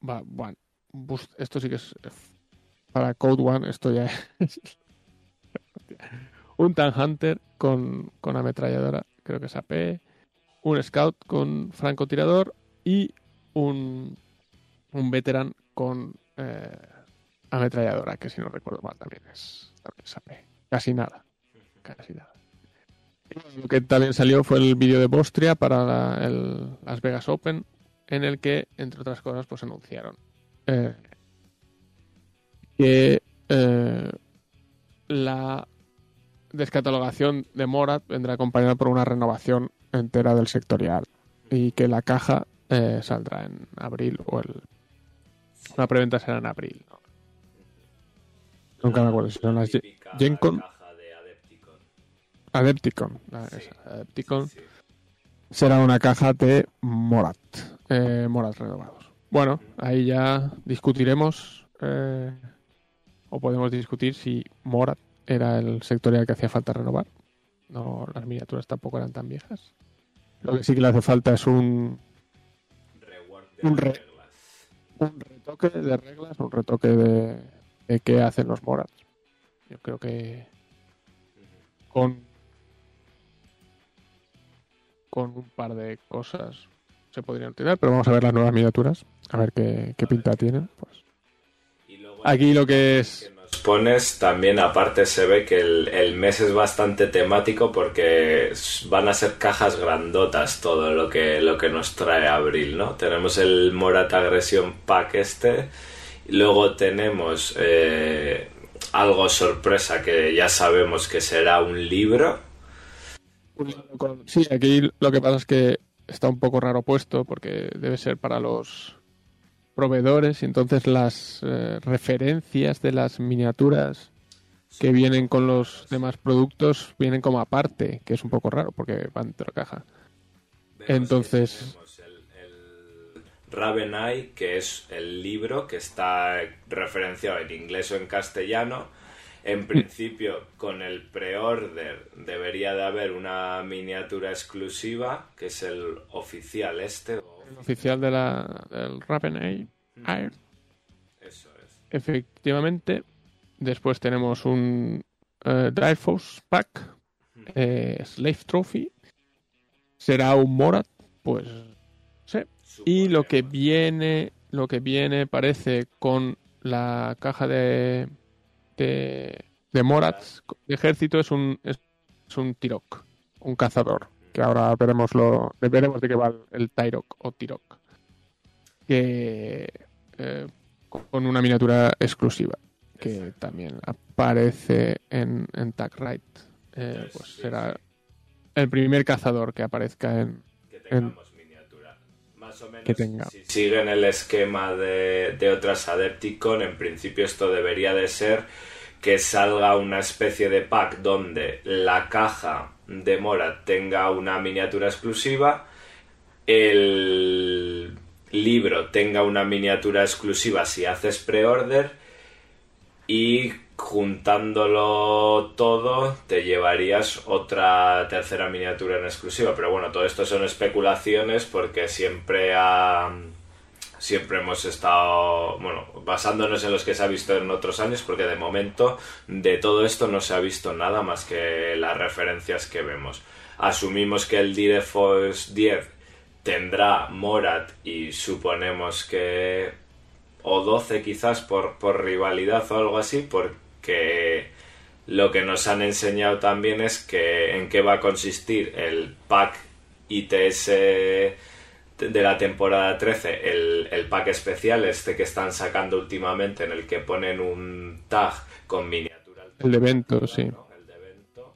Speaker 2: bueno, esto sí que es. Para Code One, esto ya es. un Tank Hunter con, con ametralladora, creo que es AP. Un Scout con francotirador. Y un. Un Veteran con eh, ametralladora, que si no recuerdo mal también es, también es AP. Casi nada. Casi nada. Lo que también salió fue el vídeo de Bostria para el Las Vegas Open, en el que, entre otras cosas, pues anunciaron eh, que eh, la descatalogación de Morat vendrá acompañada por una renovación entera del sectorial y que la caja eh, saldrá en abril o el la preventa será en abril. ¿no? Nunca me acuerdo si son las Gencon.
Speaker 3: Adepticon.
Speaker 2: Adepticon.
Speaker 3: Sí. Sí.
Speaker 2: será una caja de Morat. eh, Morat renovados. Bueno, ahí ya discutiremos eh, o podemos discutir si Morat era el sectorial que hacía falta renovar. No, las miniaturas tampoco eran tan viejas. Lo que sí que le hace falta es un, Un re- un retoque de reglas, un retoque de, de qué hacen los Morats. Yo creo que con con un par de cosas se podrían tirar, pero vamos a ver las nuevas miniaturas, a ver qué, qué pinta tienen. Pues. Aquí lo que es
Speaker 3: pones también aparte se ve que el, mes es bastante temático porque van a ser cajas grandotas todo lo que nos trae abril no tenemos el Morat Agresión Pack este luego tenemos eh, algo sorpresa que ya sabemos que será un libro.
Speaker 2: Sí, aquí lo que pasa es que está un poco raro puesto porque debe ser para los proveedores y entonces las eh, referencias de las miniaturas que vienen con los demás productos vienen como aparte, que es un poco raro porque van dentro de la caja.
Speaker 3: Vemos
Speaker 2: Entonces-
Speaker 3: el, el Ravenai, que es el libro que está referenciado en inglés o en castellano. En principio, con el pre-order debería de haber una miniatura exclusiva, que es el oficial este.
Speaker 2: Oficial de la, del Ravenay Air,
Speaker 3: Eso es.
Speaker 2: efectivamente. Después tenemos un eh, Dire Force Pack, eh, Slave Trophy. Será un Morat, pues sí. Y lo que viene, lo que viene parece con la caja de de, de Morats de ejército es un es, es un Tirok, un cazador, que ahora veremos lo veremos de qué va el, Tyrok o Tirok. Que eh, con una miniatura exclusiva que también aparece en, en Tag Right. Eh, pues será el primer cazador que aparezca en,
Speaker 3: que tengamos miniatura. Más o menos,
Speaker 2: Que tenga.
Speaker 3: si siguen el esquema de, de otras Adepticon, en principio esto debería de ser que salga una especie de pack donde la caja de Morat tenga una miniatura exclusiva, el libro tenga una miniatura exclusiva si haces pre-order y juntándolo todo te llevarías otra tercera miniatura en exclusiva. Pero bueno, todo esto son especulaciones porque siempre ha siempre hemos estado, bueno, basándonos en los que se ha visto en otros años, porque de momento de todo esto no se ha visto nada más que las referencias que vemos. Asumimos que el DireForce 10 tendrá Morat y suponemos que o 12 quizás por, por rivalidad o algo así, porque lo que nos han enseñado también es que en qué va a consistir el pack ITS de la temporada 13, el, el, pack especial, este que están sacando últimamente, en el que ponen un tag con miniatura.
Speaker 2: El de evento, sí.
Speaker 3: El de evento.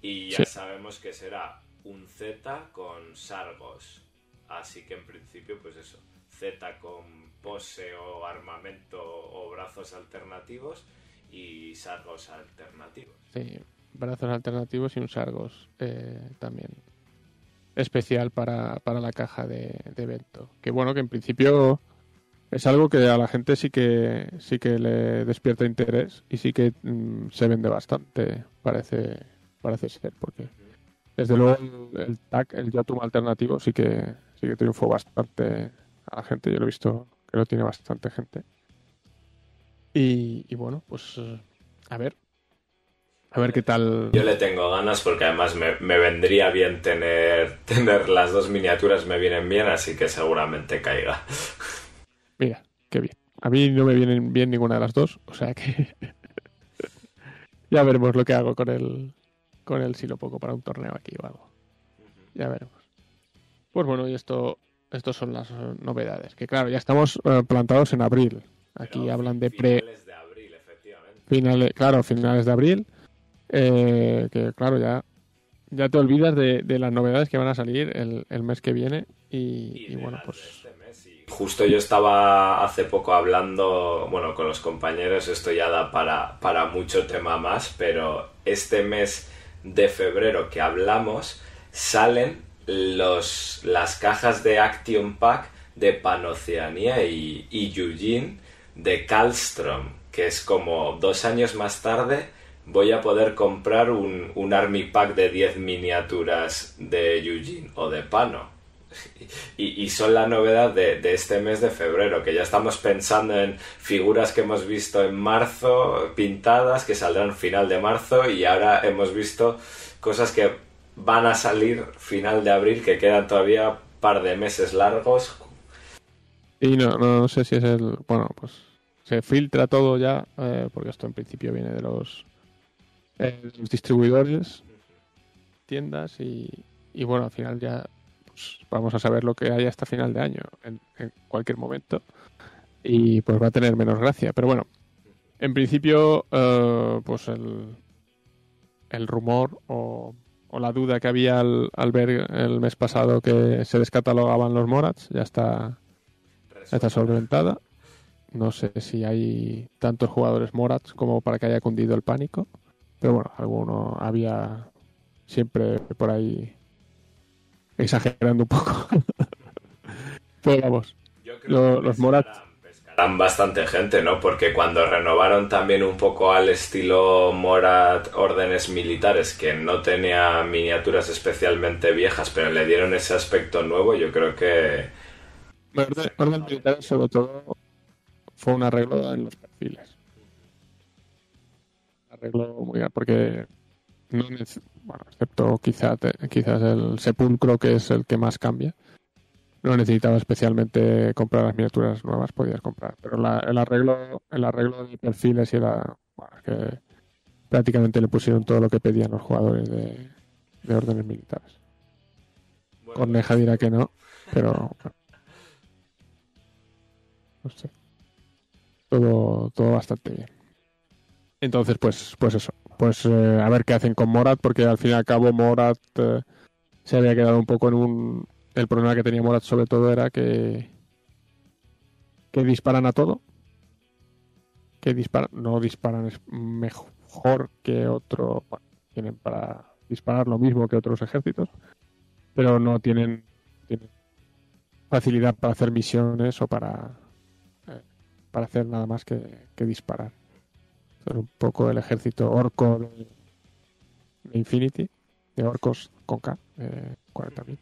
Speaker 3: Y ya sí. sabemos que será un Z con Sargos. Así que en principio, pues eso. Z con pose o armamento o brazos alternativos y Sargos alternativos.
Speaker 2: Sí, brazos alternativos y un Sargos eh, también especial para, para la caja de, de, evento. Que bueno, que en principio es algo que a la gente sí que sí que le despierta interés y sí que mm, se vende bastante, parece parece ser, porque desde luego el, el tag, el Yatum alternativo sí que sí que triunfó bastante a la gente, yo lo he visto que lo tiene bastante gente. Y, y bueno, pues a ver, a ver qué tal.
Speaker 3: Yo le tengo ganas porque además me, me, vendría bien tener, tener las dos miniaturas, me vienen bien, así que seguramente caiga.
Speaker 2: Mira, qué bien. A mí no me vienen bien ninguna de las dos, o sea que ya veremos lo que hago con el con el silo poco para un torneo aquí o algo. Ya veremos. Pues bueno, y esto estos son las novedades. Que claro, ya estamos uh, plantados en abril. Aquí
Speaker 3: Pero
Speaker 2: hablan de pre.
Speaker 3: Finales de abril, efectivamente.
Speaker 2: Finales, claro, finales de abril. Eh, que claro, ya, ya te olvidas de, las novedades que van a salir el, mes que viene. Y, bueno, pues.
Speaker 3: Justo yo estaba hace poco hablando, bueno, con los compañeros, esto ya da para, para mucho tema más, pero este mes de febrero que hablamos salen los, las cajas de Action Pack de Panoceanía y, y de Kallstrom, que es como dos años más tarde voy a poder comprar un, un Army Pack de 10 miniaturas de Eugene o de Pano. Y, y son la novedad de, este mes de febrero, que ya estamos pensando en figuras que hemos visto en marzo pintadas, que saldrán final de marzo, y ahora hemos visto cosas que van a salir final de abril, que quedan todavía un par de meses largos.
Speaker 2: Y no, no, no sé si es el. Bueno, pues se filtra todo ya, eh, porque esto en principio viene de los, eh, los distribuidores, tiendas, y, y bueno, al final ya pues, vamos a saber lo que hay hasta final de año, en, cualquier momento, y pues va a tener menos gracia. Pero bueno, en principio, uh, pues el, el rumor o, o, la duda que había al, al, ver el mes pasado que se descatalogaban los Morats ya está, ya está solventada. No sé si hay tantos jugadores Morats como para que haya cundido el pánico, pero bueno, alguno había siempre por ahí exagerando un poco. Pero vamos, lo, los Morat.
Speaker 3: Pescarán bastante gente, ¿no? Porque cuando renovaron también un poco al estilo Morat órdenes militares, que no tenía miniaturas especialmente viejas, pero le dieron ese aspecto nuevo, yo creo que.
Speaker 2: Orden, orden militar, sobre todo, fue un arreglo en los perfiles. Arreglo muy bien, porque no bueno, excepto quizá te, quizás el sepulcro que es el que más cambia. No necesitaba especialmente comprar las miniaturas nuevas podías comprar pero la, el arreglo el arreglo de perfiles y la bueno, que prácticamente le pusieron todo lo que pedían los jugadores de, de órdenes militares. Bueno, Corneja dirá que no pero bueno, no sé. Todo todo bastante bien entonces pues pues eso pues eh, a ver qué hacen con Morat, porque al fin y al cabo Morat eh, se había quedado un poco en un... El problema que tenía Morat sobre todo era que que disparan a todo, que disparan, no disparan es mejor que otro, bueno, tienen para disparar lo mismo que otros ejércitos, pero no tienen, facilidad para hacer misiones o para, eh, para hacer nada más que disparar. Un poco el ejército orco de, Infinity, de orcos con K, eh, 40.000.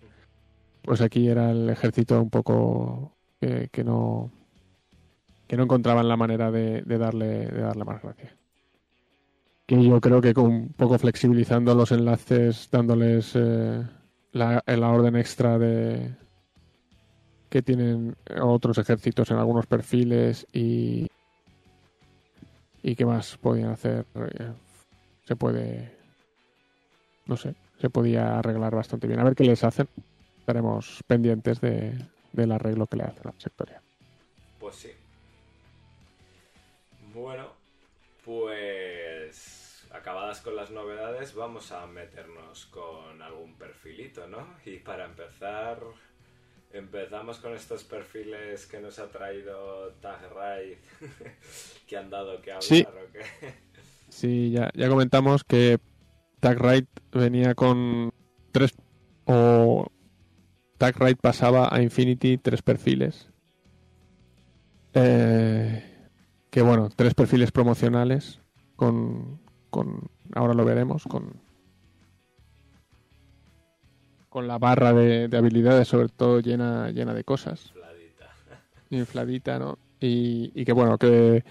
Speaker 2: Pues aquí era el ejército un poco que, que no que no encontraban la manera de, de darle de darle más gracia. Que yo creo que con un poco flexibilizando los enlaces, dándoles eh, la, la orden extra de que tienen otros ejércitos en algunos perfiles y y qué más podían hacer eh, se puede no sé se podía arreglar bastante bien a ver qué les hacen estaremos pendientes de, del arreglo que le hacen a la sectoria
Speaker 3: Pues sí. Bueno, pues acabadas con las novedades, vamos a meternos con algún perfilito, ¿no? Y para empezar, empezamos con estos perfiles que nos ha traído Tagraid, que han dado que hablar,
Speaker 2: Sí.
Speaker 3: ¿o qué?
Speaker 2: Sí, ya, ya comentamos que Tag Right venía con tres o Tag Right pasaba a Infinity tres perfiles. Eh, que bueno, tres perfiles promocionales con, con ahora lo veremos con con la barra de, de habilidades sobre todo llena llena de cosas
Speaker 3: Fladita.
Speaker 2: infladita, ¿no? Y, y que bueno, que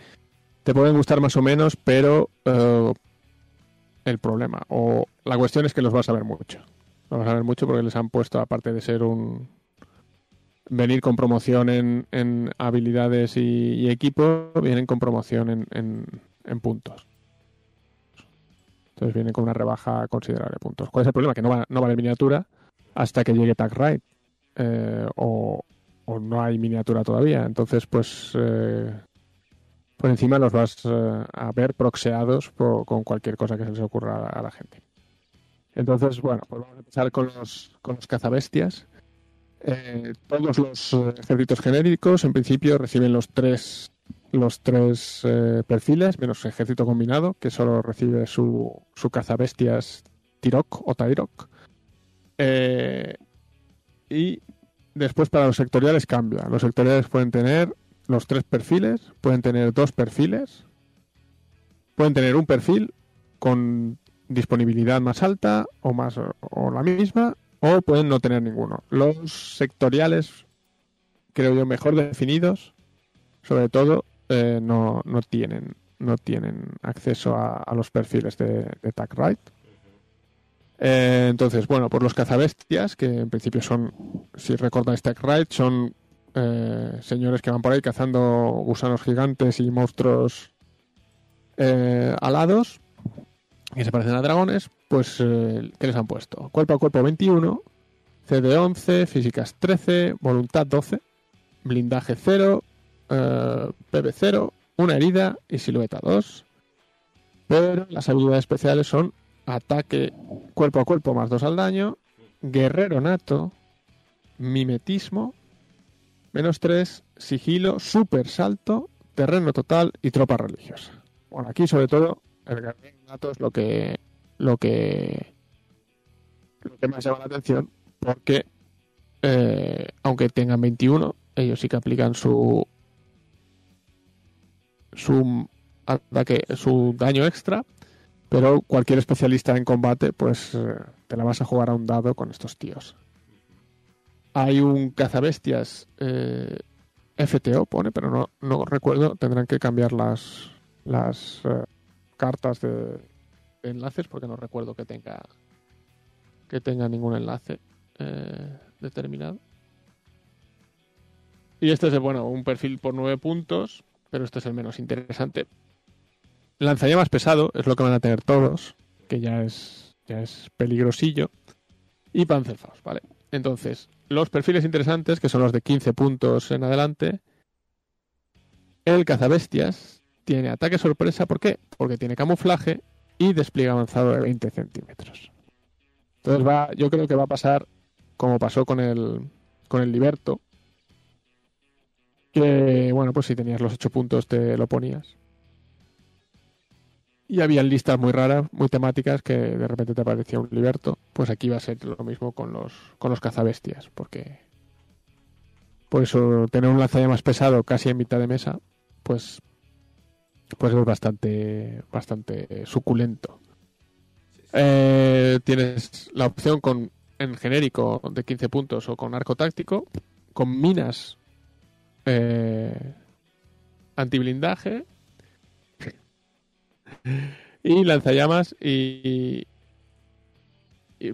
Speaker 2: te pueden gustar más o menos, pero eh, el problema, o la cuestión es que los vas a ver mucho. Los vas a ver mucho porque les han puesto, aparte de ser un... venir con promoción en, en habilidades y, y equipo, vienen con promoción en, en, en puntos. Entonces vienen con una rebaja considerable de puntos. ¿Cuál es el problema? Que no va, no va de miniatura hasta que llegue Tag Ride. Eh, o, o no hay miniatura todavía. Entonces, pues eh, por encima los vas eh, a ver proxeados po- con cualquier cosa que se les ocurra a la gente. Entonces, bueno, pues vamos a empezar con los, con los cazabestias. Eh, todos los ejércitos genéricos, en principio, reciben los tres los tres perfiles, menos ejército combinado, que solo recibe su, su cazabestias Tirok o Tairok. Eh, y Después para los sectoriales cambia. Los sectoriales pueden tener los tres perfiles, pueden tener dos perfiles, pueden tener un perfil con disponibilidad más alta o más o la misma, o pueden no tener ninguno. Los sectoriales, creo yo, mejor definidos, sobre todo, eh, no, no tienen no tienen acceso a, los perfiles de, de. Eh, entonces, bueno, por los cazabestias, que en principio son, si recordáis Tech Ride, son eh, señores que van por ahí cazando gusanos gigantes y monstruos eh, alados, que se parecen a dragones, pues, eh, ¿qué les han puesto? Cuerpo a cuerpo 21, CD 11, físicas 13, voluntad 12, blindaje 0, eh, PB 0, una herida y silueta 2. Pero las habilidades especiales son ataque cuerpo a cuerpo más 2 al daño, guerrero nato, mimetismo, menos 3, sigilo, super salto, terreno total y tropa religiosa. Bueno, aquí sobre todo el guerrero nato es lo que lo que lo que más llama la atención porque eh, aunque tengan 21 ellos sí que aplican su su ataque su daño extra pero cualquier especialista en combate, pues eh, te la vas a jugar a un dado con estos tíos. Hay un cazabestias eh, FTO, pone, pero no, no recuerdo. Tendrán que cambiar las, las eh, cartas de, enlaces porque no recuerdo que tenga que tenga ningún enlace eh, determinado. Y este es, bueno, un perfil por 9 puntos, pero este es el menos interesante lanzallamas pesado es lo que van a tener todos, que ya es, ya es peligrosillo. Y Panzerfaust, ¿vale? Entonces, los perfiles interesantes, que son los de 15 puntos en adelante. El cazabestias tiene ataque sorpresa, ¿por qué? Porque tiene camuflaje y despliegue avanzado de 20 centímetros. Entonces va, yo creo que va a pasar como pasó con el, con el Liberto. Que, bueno, pues si tenías los 8 puntos te lo ponías y había listas muy raras, muy temáticas, que de repente te aparecía un liberto. Pues aquí va a ser lo mismo con los, con los cazabestias, porque por eso tener un lanzallamas pesado casi en mitad de mesa, pues, pues es bastante, bastante suculento. Eh, tienes la opción con en genérico de 15 puntos o con arco táctico, con minas eh, antiblindaje y lanzallamas y,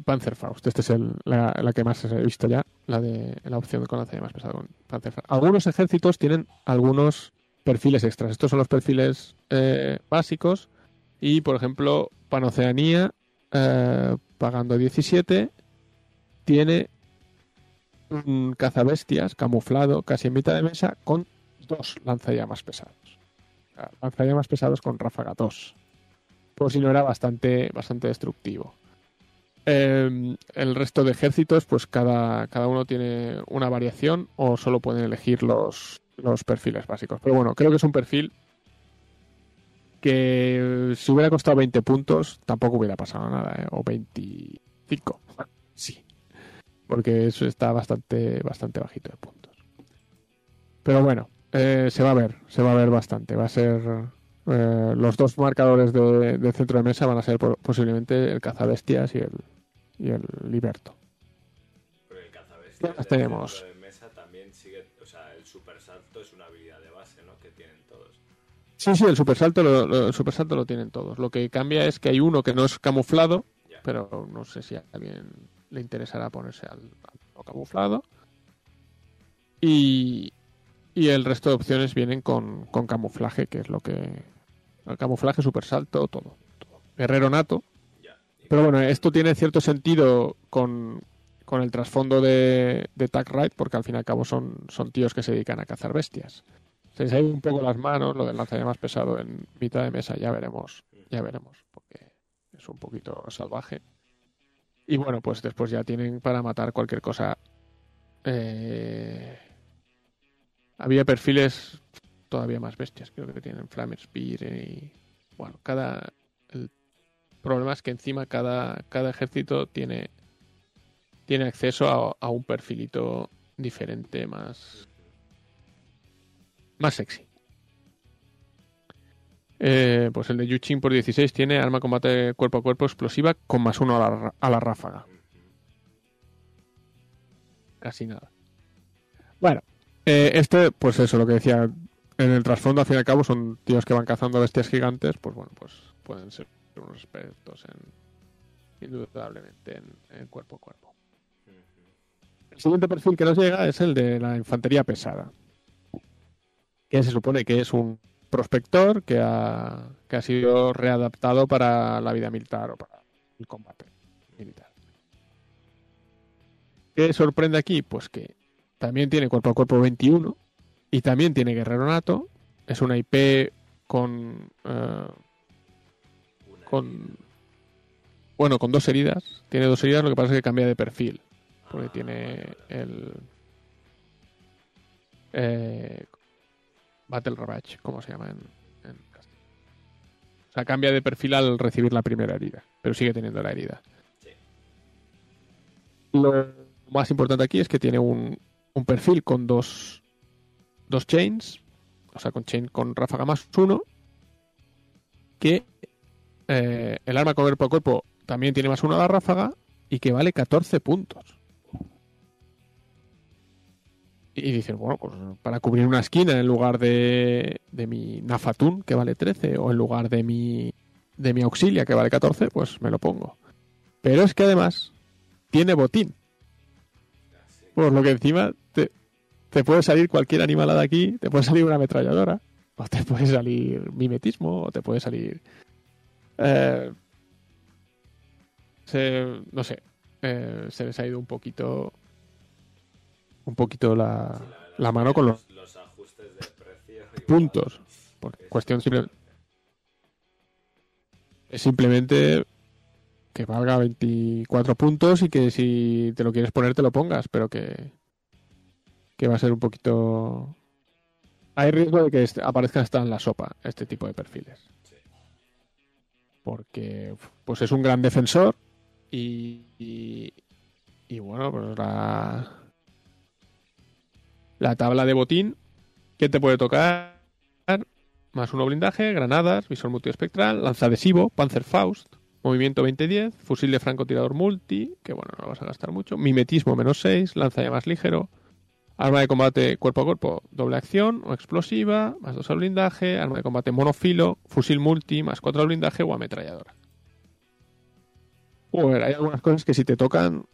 Speaker 2: Panzerfaust. Esta es el- la, que más he visto ya, la de la opción con lanzallamas pesado. Algunos ejércitos tienen algunos perfiles extras. Estos son los perfiles eh, básicos y, por ejemplo, Panoceanía, eh, pagando 17, tiene un cazabestias camuflado casi en mitad de mesa con dos lanzallamas pesados. Sea, Lanzallamas pesados con ráfaga 2. Por si no era bastante, bastante destructivo. Eh, el resto de ejércitos, pues cada, cada uno tiene una variación o solo pueden elegir los, los perfiles básicos. Pero bueno, creo que es un perfil que si hubiera costado 20 puntos tampoco hubiera pasado nada, ¿eh? o 25. Sí, porque eso está bastante, bastante bajito de puntos. Pero bueno, eh, se va a ver, se va a ver bastante. Va a ser eh, los dos marcadores de, de centro de mesa van a ser po- posiblemente el cazabestias y el, y el liberto.
Speaker 3: Pero el cazabestias
Speaker 2: tenemos.
Speaker 3: centro de mesa también sigue, o sea, el super salto es una habilidad de base, ¿no? Que tienen todos.
Speaker 2: Sí, sí, el supersalto lo, lo- el supersalto lo tienen todos. Lo que cambia es que hay uno que no es camuflado, pero no sé si a alguien le interesará ponerse al, al no camuflado. Y, y el resto de opciones vienen con, con camuflaje, que es lo que... El camuflaje, supersalto, todo. todo. Guerrero nato. Pero bueno, esto tiene cierto sentido con, con el trasfondo de, de Tag Ride, porque al fin y al cabo son, son tíos que se dedican a cazar bestias. Se les ha ido un poco las manos, lo del lanzallamas pesado en mitad de mesa, ya veremos, ya veremos, porque es un poquito salvaje. Y bueno, pues después ya tienen para matar cualquier cosa. Eh, había perfiles todavía más bestias, creo que tienen Flamer Spear y bueno, cada el problema es que encima cada, cada ejército tiene tiene acceso a, un perfilito diferente más más sexy. Eh, pues el de Yuchin por 16 tiene arma combate cuerpo a cuerpo explosiva con más uno a la, a la ráfaga. Casi nada. Bueno, eh, este, pues eso, lo que decía, en el trasfondo, al fin y al cabo, son tíos que van cazando bestias gigantes, pues bueno, pues pueden ser unos expertos en, indudablemente, en, en cuerpo a cuerpo. El siguiente perfil que nos llega es el de la infantería pesada, que se supone que es un prospector que ha, que ha sido readaptado para la vida militar o para el combate militar. ¿Qué sorprende aquí? Pues que también tiene cuerpo a cuerpo 21 y también tiene guerrero nato. Es una IP con eh, con bueno con dos heridas. Tiene dos heridas, lo que pasa es que cambia de perfil porque
Speaker 3: Ah,
Speaker 2: tiene el eh, Battle Ravage, como se llama en, en castellano. O sea, cambia de perfil al recibir la primera herida, pero sigue teniendo la herida.
Speaker 3: Sí.
Speaker 2: Lo más importante aquí es que tiene un, un perfil con dos, dos chains, o sea, con chain con ráfaga más uno, que eh, el arma cuerpo a cuerpo también tiene más uno a la ráfaga y que vale 14 puntos. Y dices, bueno, pues para cubrir una esquina en lugar de, de mi Nafatun, que vale 13, o en lugar de mi, de mi Auxilia, que vale 14, pues me lo pongo. Pero es que además tiene botín. Por lo que encima te, te puede salir cualquier animalada aquí, te puede salir una ametralladora, o te puede salir mimetismo, o te puede salir... eh, no sé, eh, se les ha ido un poquito un poquito la, la mano con los
Speaker 3: los ajustes de precio.
Speaker 2: puntos. Por
Speaker 3: es
Speaker 2: cuestión simple, es simplemente que valga 24 puntos y que si te lo quieres poner te lo pongas, pero que, que va a ser un poquito... Hay riesgo de que aparezca hasta en la sopa este tipo de perfiles. Porque pues es un gran defensor y, y, y bueno, pues la, la tabla de botín que te puede tocar más uno blindaje, granadas, visor multiespectral, lanzadesivo, Panzerfaust, movimiento 20-10, fusil de francotirador multi, que bueno, no lo vas a gastar mucho, mimetismo menos 6, lanzallamas ligero, arma de combate cuerpo a cuerpo, doble acción o explosiva, más 2 al blindaje, arma de combate monofilo, fusil multi, más 4 al blindaje o ametralladora. Bueno, hay algunas cosas que si te tocan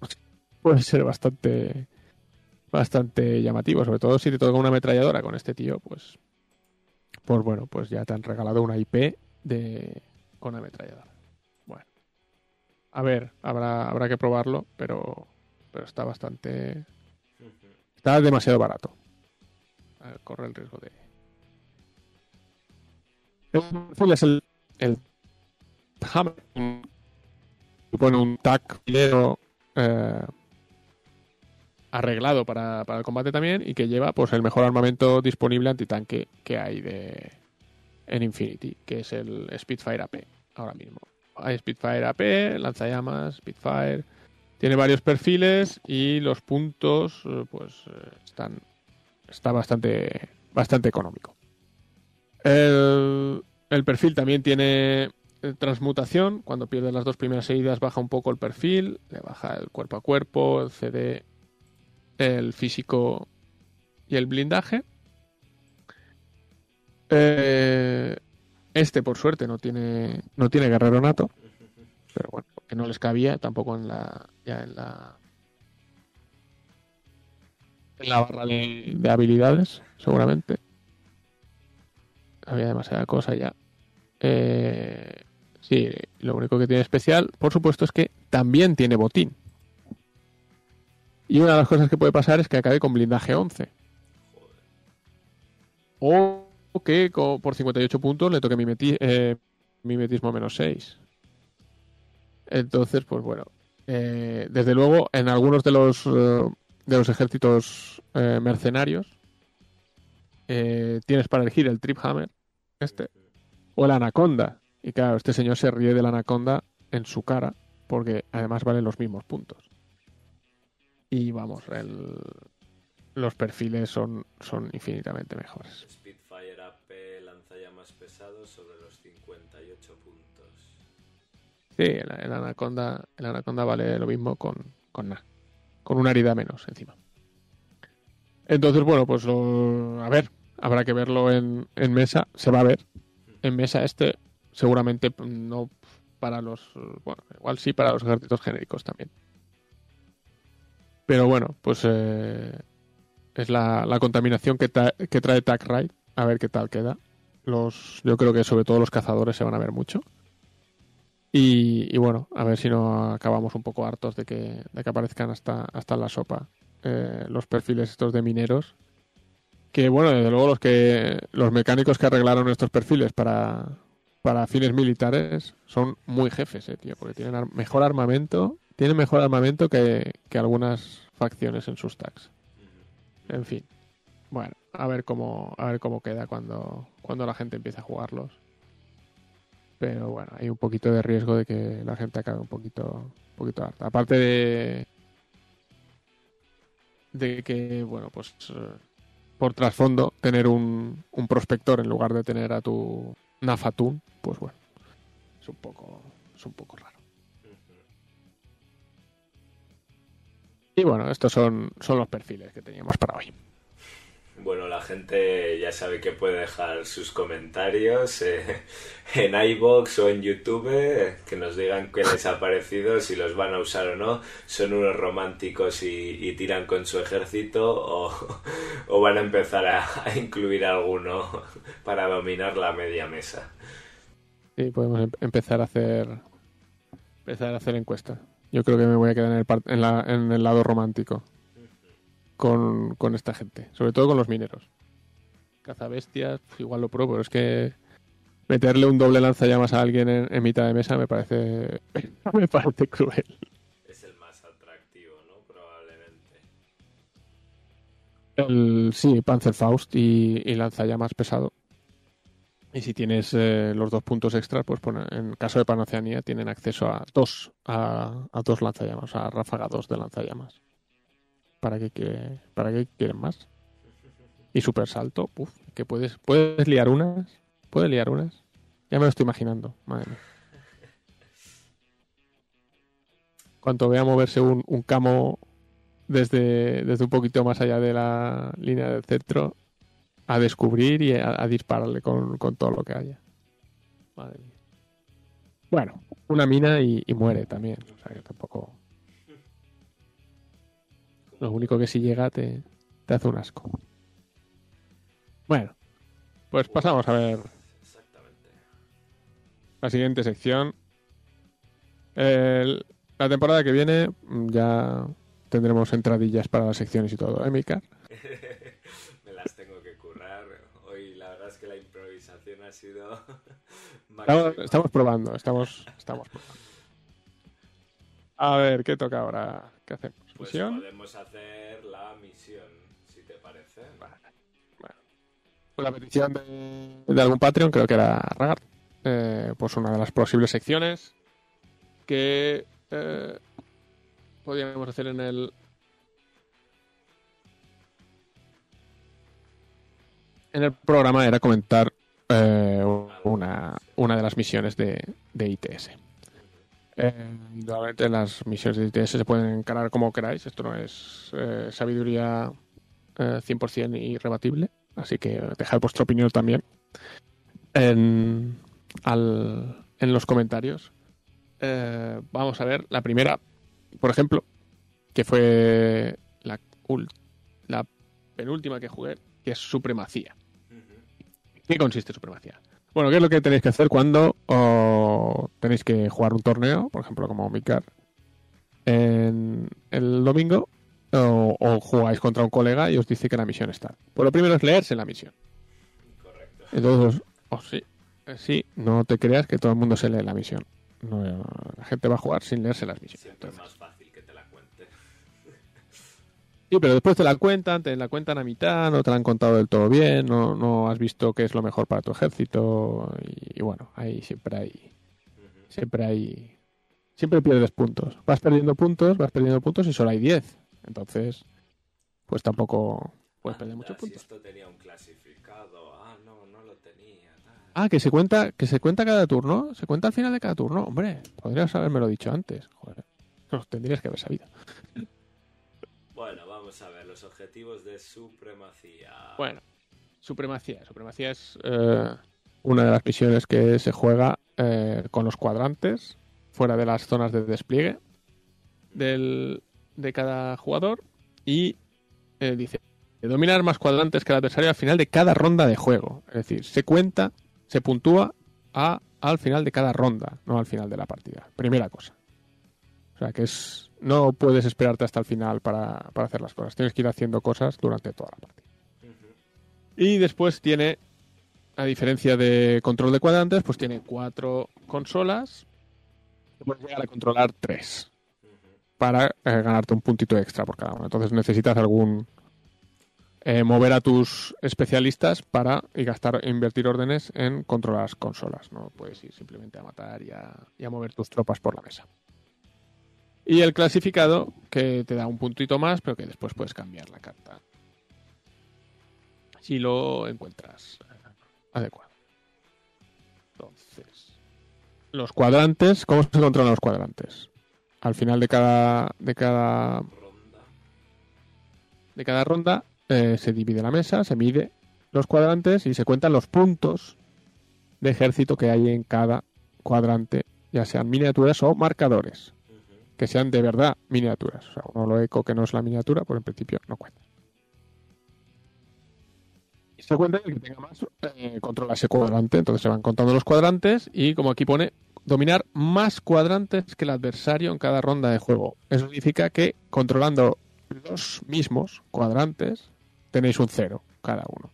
Speaker 2: pueden ser bastante bastante llamativo, sobre todo si te toca una ametralladora con este tío, pues pues bueno, pues ya te han regalado una IP de con ametralladora. A ver, habrá habrá que probarlo, pero pero está bastante está demasiado barato. Corre el riesgo de es el, el Hammer supone un tac filero eh, arreglado para, para, el combate también y que lleva pues el mejor armamento disponible antitanque que hay de en Infinity, que es el Spitfire AP ahora mismo. Hay Spitfire AP, lanzallamas, Spitfire, tiene varios perfiles y los puntos eh, pues eh, están está bastante bastante económico. El, perfil también tiene transmutación, cuando pierdes las dos primeras seguidas baja un poco el perfil, le baja el cuerpo a cuerpo, el CD, el físico y el blindaje. Eh, este, por suerte, no tiene, no tiene guerrero nato, pero bueno, que no les cabía tampoco en la, ya en la, en la barra de, de habilidades, seguramente. Había demasiada cosa ya. Eh, sí, lo único que tiene especial, por supuesto, es que también tiene botín. Y una de las cosas que puede pasar es que acabe con blindaje 11. O que por 58 puntos le toque mimeti eh, mimetismo menos 6. Entonces, pues bueno. Eh, desde luego, en algunos de los, uh, de los ejércitos eh, mercenarios tienes para elegir el Trip Hammer, este, o el Anaconda. Y claro, este señor se ríe del Anaconda en su cara, porque además valen los mismos puntos. Y vamos, el, los perfiles son, son infinitamente mejores.
Speaker 3: Lanzallamas pesados sobre los 58 puntos.
Speaker 2: Sí, el, Anaconda, el Anaconda vale lo mismo con, con nada. Con una herida menos encima. Entonces, bueno, pues a ver, habrá que verlo en, mesa. Se va a ver. En mesa este seguramente no para los bueno igual sí para los ejércitos genéricos también pero bueno pues eh, es la, la, contaminación que, que trae Tag Ride a ver qué tal queda los yo creo que sobre todo los cazadores se van a ver mucho y, bueno a ver si no acabamos un poco hartos de que, de que aparezcan hasta hasta en la sopa eh, los perfiles estos de mineros que bueno desde luego los que los mecánicos que arreglaron estos perfiles para para fines militares son muy jefes, eh, tío, porque tienen ar mejor armamento, tienen mejor armamento que, que, algunas facciones en sus tags. En fin. Bueno, a ver cómo, a ver cómo queda cuando, cuando la gente empiece a jugarlos. Pero bueno, hay un poquito de riesgo de que la gente acabe un poquito, poquito harta. Aparte de, de que, bueno, pues por trasfondo, tener un, un prospector en lugar de tener a tu Nafatun, pues bueno, es un poco, es un poco raro. Y bueno, estos son, son los perfiles que teníamos para hoy.
Speaker 3: Bueno, la gente ya sabe que puede dejar sus comentarios eh, en iBox o en YouTube, que nos digan qué les ha parecido, si los van a usar o no, son unos románticos y, tiran con su ejército o, o van a empezar a, a, incluir alguno para dominar la media mesa.
Speaker 2: Sí, podemos em empezar a hacer empezar a hacer encuestas. Yo creo que me voy a quedar en el, en la, en el lado romántico con, con, esta gente, sobre todo con los mineros. Cazabestias, pues igual lo pruebo, pero es que meterle un doble lanzallamas a alguien en, en, mitad de mesa me parece me parece cruel.
Speaker 3: Es el más atractivo, ¿no? Probablemente.
Speaker 2: El, sí, Panzerfaust y, y lanzallamas pesado. Y si tienes eh, los dos puntos extras, pues pone- en caso de Panoceanía tienen acceso a dos, a, a dos lanzallamas, a ráfaga 2 de lanzallamas. ¿Para qué, quiere- ¿Para qué quieren más? Y super salto, que puedes, puedes liar unas, puedes liar unas. Ya me lo estoy imaginando, madre mía. Cuanto vea moverse un, un camo desde, desde un poquito más allá de la línea del centro, a descubrir y a, a dispararle con, con todo lo que haya. Madre mía. Bueno, una mina y, y muere también. O sea que tampoco. Lo único que si llega te, te hace un asco. Bueno, pues pasamos a ver
Speaker 3: Exactamente.
Speaker 2: la siguiente sección. El- la temporada que viene mm, ya tendremos entradillas para las secciones y todo, ¿eh, Mikar?
Speaker 3: Me las tengo que currar. Hoy la verdad es que la improvisación ha sido
Speaker 2: Estamos, estamos probando, estamos, estamos probando. A ver, ¿qué toca ahora? ¿Qué hacemos?
Speaker 3: Pues
Speaker 2: ¿Misión?
Speaker 3: podemos hacer la misión, si te parece.
Speaker 2: Pues la petición de, de algún Patreon, creo que era Ragard, eh, pues una de las posibles secciones que eh, podríamos hacer en el en el programa era comentar eh, una, una de las misiones de, de ITS. Eh, las misiones de ITS se pueden encarar como queráis, esto no es eh, sabiduría eh, 100% irrebatible, así que dejad vuestra opinión también en, al- en los comentarios. Eh, vamos a ver la primera, por ejemplo, que fue la, la penúltima que jugué, que es Supremacía. ¿Qué consiste Supremacía? Bueno, ¿qué es lo que tenéis que hacer cuando oh, tenéis que jugar un torneo, por ejemplo, como Mikar, en el domingo, o, o jugáis contra un colega y os dice que la misión está? Pues lo primero es leerse la misión.
Speaker 3: Correcto.
Speaker 2: Entonces, oh, sí, eh, sí, no te creas que todo el mundo se lee la misión. No, la gente va a jugar sin leerse las misiones.
Speaker 3: Siempre es
Speaker 2: Entonces,
Speaker 3: más fácil
Speaker 2: Sí, pero después te la cuentan, te la cuentan a mitad, no te la han contado del todo bien, no, no has visto qué es lo mejor para tu ejército y, y bueno, ahí siempre hay, siempre hay, siempre pierdes puntos. Vas perdiendo puntos, vas perdiendo puntos y solo hay 10. Entonces, pues tampoco puedes perder muchos
Speaker 3: si
Speaker 2: puntos.
Speaker 3: esto tenía un clasificado. Ah, no, no lo tenía.
Speaker 2: Ah, que se cuenta, que se cuenta cada turno, se cuenta al final de cada turno. Hombre, podrías haberme dicho antes. Joder, no, tendrías que haber sabido.
Speaker 3: Vamos a ver los objetivos de supremacía.
Speaker 2: Bueno, supremacía. Supremacía es eh, una de las misiones que se juega eh, con los cuadrantes fuera de las zonas de despliegue del, de cada jugador y eh, dice dominar más cuadrantes que el adversario al final de cada ronda de juego. Es decir, se cuenta, se puntúa a, al final de cada ronda, no al final de la partida. Primera cosa. O sea que es no puedes esperarte hasta el final para, para hacer las cosas. Tienes que ir haciendo cosas durante toda la partida. Y después tiene, a diferencia de control de cuadrantes, pues tiene cuatro consolas. Puedes llegar a controlar tres para eh, ganarte un puntito extra por cada uno. Entonces necesitas algún eh, mover a tus especialistas para y gastar invertir órdenes en controlar las consolas. No puedes ir simplemente a matar y a mover tus tropas por la mesa. Y el clasificado, que te da un puntito más, pero que después puedes cambiar la carta. Si lo encuentras adecuado. Entonces, los cuadrantes, ¿cómo se controlan los cuadrantes? Al final de cada, de cada, de cada ronda eh, se divide la mesa, se mide los cuadrantes y se cuentan los puntos de ejército que hay en cada cuadrante, ya sean miniaturas o marcadores que sean de verdad miniaturas. O sea, uno lo eco que no es la miniatura, pues en principio no cuenta. Y se cuenta que el que tenga más eh, controla ese cuadrante. Entonces se van contando los cuadrantes y como aquí pone, dominar más cuadrantes que el adversario en cada ronda de juego. Eso significa que controlando los mismos cuadrantes tenéis un cero cada uno.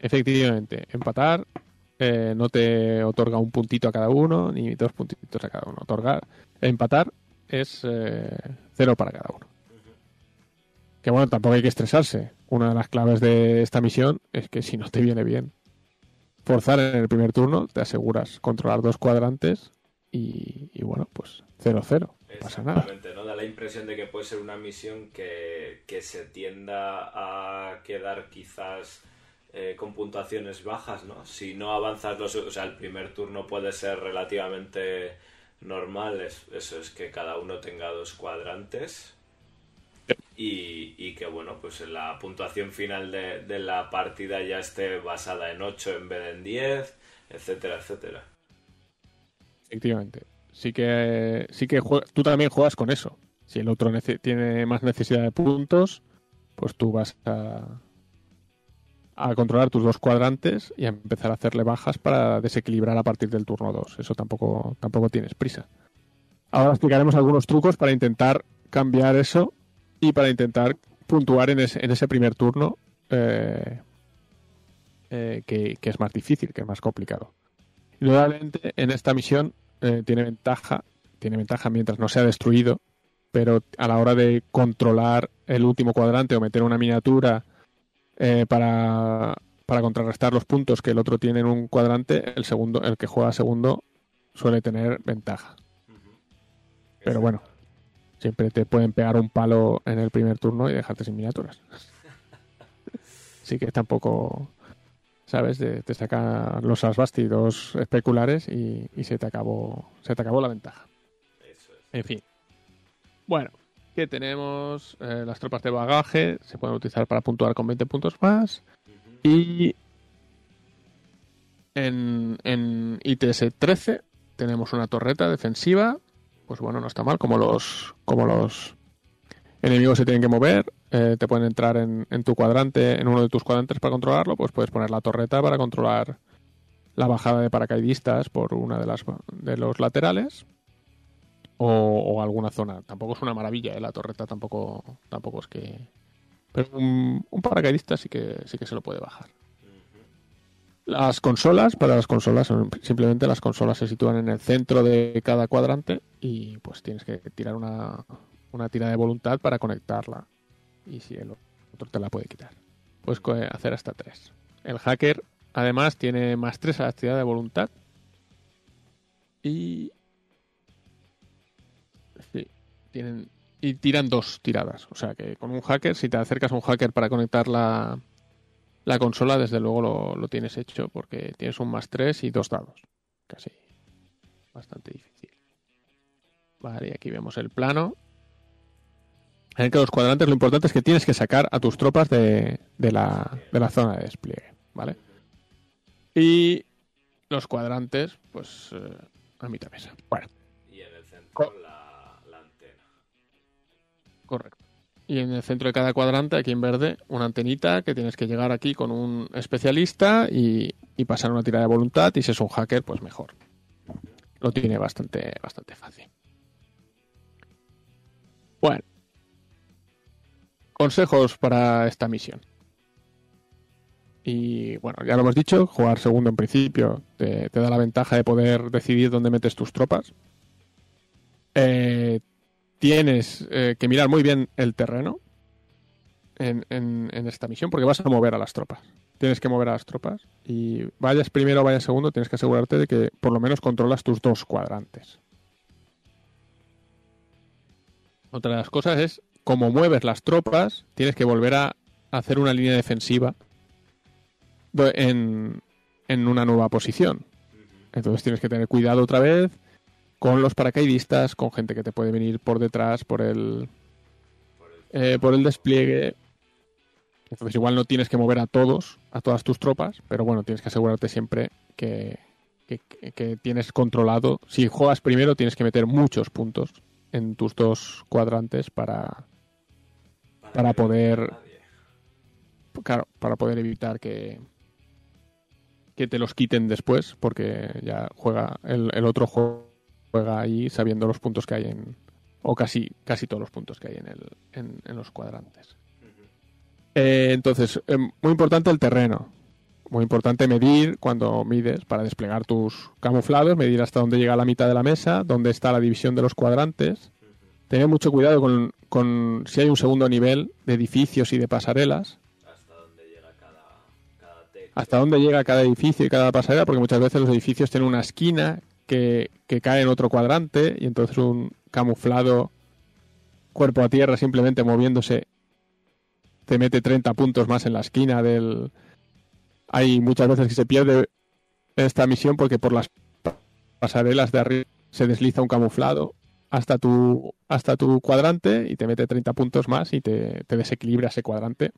Speaker 2: Efectivamente, empatar eh, no te otorga un puntito a cada uno, ni dos puntitos a cada uno. Otorgar, empatar es eh, cero para cada uno. Que bueno, tampoco hay que estresarse. Una de las claves de esta misión es que si no te viene bien forzar en el primer turno, te aseguras controlar dos cuadrantes y, bueno, pues 0-0. No pasa nada.
Speaker 3: ¿no? Da la impresión de que puede ser una misión que se tienda a quedar quizás eh, con puntuaciones bajas, ¿no? Si no avanzas los... O sea, el primer turno puede ser relativamente normal, es- eso es que cada uno tenga dos cuadrantes y, que, bueno, pues la puntuación final de, la partida ya esté basada en 8 en vez de en 10, etcétera, etcétera.
Speaker 2: Efectivamente. Sí que, sí que jue- tú también juegas con eso. Si el otro tiene más necesidad de puntos, pues tú vas a, a controlar tus dos cuadrantes y a empezar a hacerle bajas para desequilibrar a partir del turno 2. Eso tampoco, tampoco tienes prisa. Ahora explicaremos algunos trucos para intentar cambiar eso y para intentar puntuar en ese, en ese primer turno eh, eh, que, es más difícil, que es más complicado. Indudablemente en esta misión eh, tiene ventaja, tiene ventaja mientras no sea destruido, pero a la hora de controlar el último cuadrante o meter una miniatura eh, para, para contrarrestar los puntos que el otro tiene en un cuadrante, el segundo, el que juega segundo suele tener ventaja. Pero bueno, siempre te pueden pegar un palo en el primer turno y dejarte sin miniaturas. Así que tampoco, ¿sabes? De- te sacan los asbasti dos especulares y, y se te acabó se te acabó la ventaja.
Speaker 3: Eso es.
Speaker 2: En fin. Bueno, que tenemos Eh, las tropas de bagaje, se pueden utilizar para puntuar con 20 puntos más. Y en, en ITS 13 tenemos una torreta defensiva. Pues bueno, no está mal. Como los, como los enemigos se tienen que mover, eh, te pueden entrar en, en tu cuadrante, en uno de tus cuadrantes para controlarlo, pues puedes poner la torreta para controlar la bajada de paracaidistas por una de las de los laterales o, o alguna zona. Tampoco es una maravilla, ¿eh? la torreta tampoco tampoco es que pero un, un paracaidista sí que sí que se lo puede bajar. Las consolas, para las consolas, simplemente las consolas se sitúan en el centro de cada cuadrante y pues tienes que tirar una, una tira de voluntad para conectarla. Y si el otro te la puede quitar. Puedes hacer hasta tres. El hacker, además, tiene más tres a la tirada de voluntad. Y. tienen. Y tiran dos tiradas. O sea que con un hacker, si te acercas a un hacker para conectar la, la consola, desde luego lo, lo tienes hecho porque tienes un más tres y dos dados. Casi. Bastante difícil. Vale, y aquí vemos el plano. En que los cuadrantes lo importante es que tienes que sacar a tus tropas de, de la, de la zona de despliegue, ¿vale? Y los cuadrantes, pues eh, a mitad mesa. Bueno, correcto. Y en el centro de cada cuadrante, aquí en verde, una antenita que tienes que llegar aquí con un especialista y, pasar una tira de voluntad. Y si es un hacker, pues mejor. Lo tiene bastante, bastante fácil. Bueno. Consejos para esta misión. Y bueno, ya lo hemos dicho, jugar segundo en principio te, te da la ventaja de poder decidir dónde metes tus tropas. Eh, tienes eh, que mirar muy bien el terreno en, en- en esta misión porque vas a mover a las tropas. Tienes que mover a las tropas y vayas primero o vayas segundo, tienes que asegurarte de que por lo menos controlas tus dos cuadrantes. Otra de las cosas es, como mueves las tropas, tienes que volver a hacer una línea defensiva en, en una nueva posición. Entonces tienes que tener cuidado otra vez con los paracaidistas, con gente que te puede venir por detrás, por el, eh, por el despliegue. Entonces igual no tienes que mover a todos, a todas tus tropas, pero bueno, tienes que asegurarte siempre que, que, tienes controlado. Si juegas primero, tienes que meter muchos puntos en tus dos cuadrantes para, Para poder- claro, para poder evitar que que te los quiten después, porque ya juega el, el otro jue- juega ahí sabiendo los puntos que hay en o casi casi todos los puntos que hay en el en, en los cuadrantes. Eh, entonces, eh, muy importante el terreno. Muy importante medir cuando mides para desplegar tus camuflados, medir hasta dónde llega la mitad de la mesa, dónde está la división de los cuadrantes tener mucho cuidado con, con si hay un segundo nivel de edificios y de pasarelas.
Speaker 3: Hasta dónde llega cada, cada.
Speaker 2: Hasta dónde llega cada edificio y cada pasarela, porque muchas veces los edificios tienen una esquina que, cae en otro cuadrante y entonces un camuflado cuerpo a tierra simplemente moviéndose te mete 30 puntos más en la esquina del... Hay muchas veces que se pierde esta misión porque por las pa- pasarelas de arriba se desliza un camuflado hasta tu, hasta tu cuadrante y te mete 30 puntos más y te desequilibra ese cuadrante.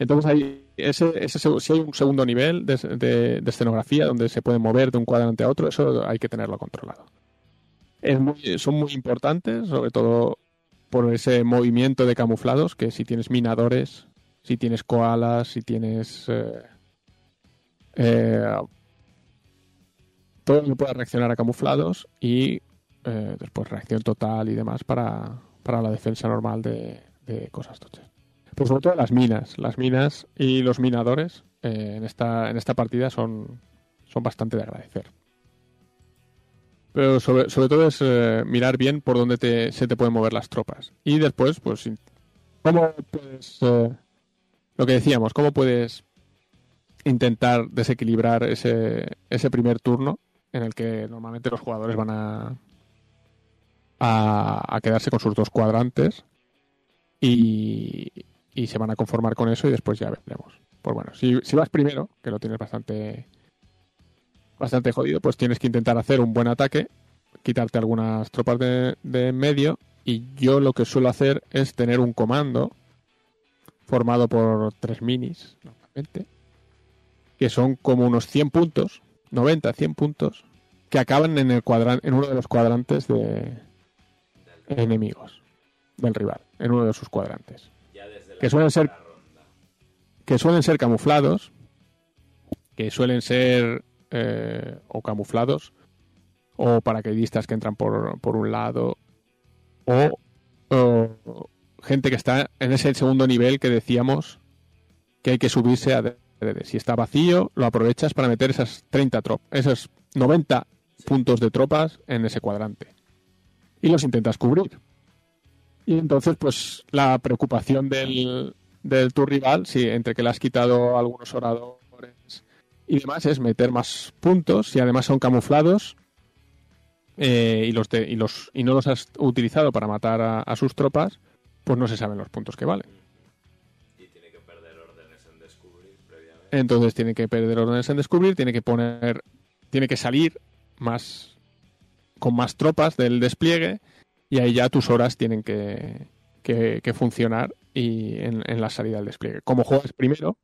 Speaker 2: Entonces hay ese, ese, si hay un segundo nivel de, de- escenografía donde se puede mover de un cuadrante a otro, eso hay que tenerlo controlado. Son muy importantes, sobre todo por ese movimiento de camuflados, que si tienes minadores, si tienes koalas, si tienes... eh, eh, todo lo que pueda reaccionar a camuflados y eh, después reacción total y demás para, para la defensa normal de, de cosas tochas. Pero sobre todo las minas. Las minas y los minadores eh, en, esta, en esta partida son, son bastante de agradecer. Pero sobre, sobre todo es eh, mirar bien por dónde te, se te pueden mover las tropas. Y después, pues, ¿cómo puedes... eh, lo que decíamos, ¿cómo puedes intentar desequilibrar ese, ese primer turno en el que normalmente los jugadores van a, a quedarse con sus dos cuadrantes y, y se van a conformar con eso y después ya veremos. Pues bueno, si, si vas primero, que lo tienes bastante bastante jodido, pues tienes que intentar hacer un buen ataque, quitarte algunas tropas de, de medio y yo lo que suelo hacer es tener un comando formado por tres minis, normalmente, que son como unos 100 puntos, 90, 100 puntos, que acaban en, el cuadran en uno de los cuadrantes de enemigos del rival, en uno de sus cuadrantes. Que suelen ser- que suelen ser camuflados, que suelen ser eh, o camuflados, o paracaidistas que entran por, por un lado, o, o gente que está en ese segundo nivel que decíamos que hay que subirse a DD. Si está vacío, lo aprovechas para meter esas 30 tropas, esos 90 puntos de tropas en ese cuadrante. Y los intentas cubrir. Y entonces, pues, la preocupación del, del tu rival, si entre que le has quitado algunos oradores y demás, es meter más puntos y además son camuflados eh, y, los de- y, los, y no los has utilizado para matar a, a sus tropas, pues no se saben los puntos que valen.
Speaker 3: Y tiene que perder órdenes en descubrir previamente.
Speaker 2: Entonces tiene que perder órdenes en descubrir, tiene que poner, tiene que salir más con más tropas del despliegue y ahí ya tus horas tienen que, que, funcionar y en, en la salida del despliegue. Como juegas primero,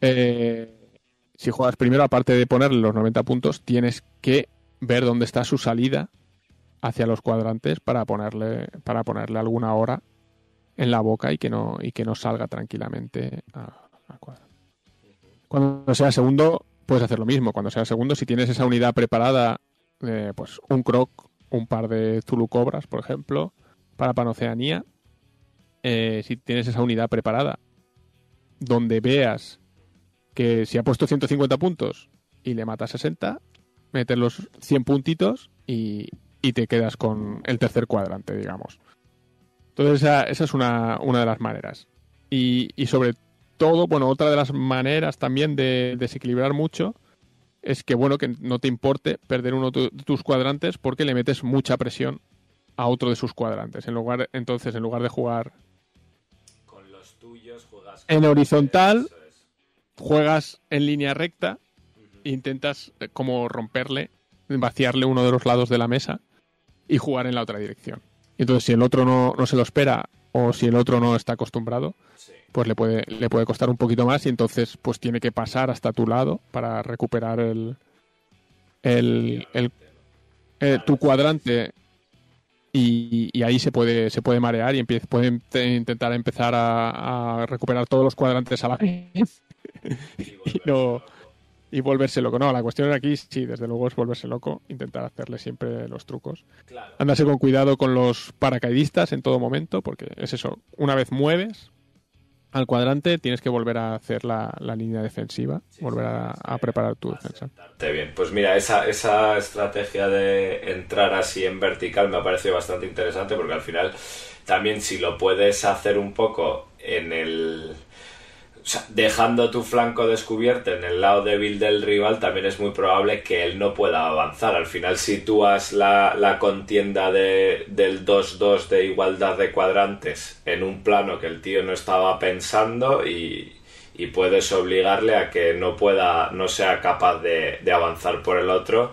Speaker 2: eh, si juegas primero, aparte de ponerle los 90 puntos, tienes que ver dónde está su salida hacia los cuadrantes para ponerle, para ponerle alguna hora en la boca y que no, y que no salga tranquilamente a, a cuadro. Cuando sea segundo, puedes hacer lo mismo. Cuando sea segundo, si tienes esa unidad preparada, eh, pues un croc, un par de Zulu Cobras, por ejemplo, para Panoceanía, eh, si tienes esa unidad preparada, donde veas que si ha puesto 150 puntos y le mata 60, metes los 100 puntitos y, y te quedas con el tercer cuadrante, digamos. Entonces esa, esa es una, una de las maneras. Y, y sobre todo, bueno, otra de las maneras también de desequilibrar mucho es que, bueno, que no te importe perder uno de tus cuadrantes porque le metes mucha presión a otro de sus cuadrantes. En lugar, entonces, en lugar de jugar
Speaker 3: Con los tuyos juegas
Speaker 2: En horizontal.
Speaker 3: Es.
Speaker 2: juegas en línea recta e intentas eh, como romperle, vaciarle uno de los lados de la mesa y jugar en la otra dirección. Entonces, si el otro no, no se lo espera o si el otro no está acostumbrado,
Speaker 3: Sí.
Speaker 2: Pues le puede, le puede costar un poquito más y entonces pues tiene que pasar hasta tu lado para recuperar el, el, el- tu cuadrante y, y ahí se puede, se puede marear y empie- puede int- intentar empezar a, a recuperar todos los cuadrantes a la vez y, no, y volverse loco. No, la cuestión aquí sí, desde luego es volverse loco, intentar hacerle siempre los trucos.
Speaker 3: Claro.
Speaker 2: Andarse con cuidado con los paracaidistas en todo momento, porque es eso, una vez mueves, al cuadrante, tienes que volver a hacer la, la línea defensiva, volver a, a preparar tu defensa.
Speaker 3: Bastante bien. Pues mira, esa, esa estrategia de entrar así en vertical me ha parecido bastante interesante porque al final también si lo puedes hacer un poco en el... Dejando tu flanco descubierto en el lado débil del rival, también es muy probable que él no pueda avanzar. Al final sitúas la, la contienda de, del 2-2 de igualdad de cuadrantes en un plano que el tío no estaba pensando y, y puedes obligarle a que no pueda, no sea capaz de, de avanzar por el otro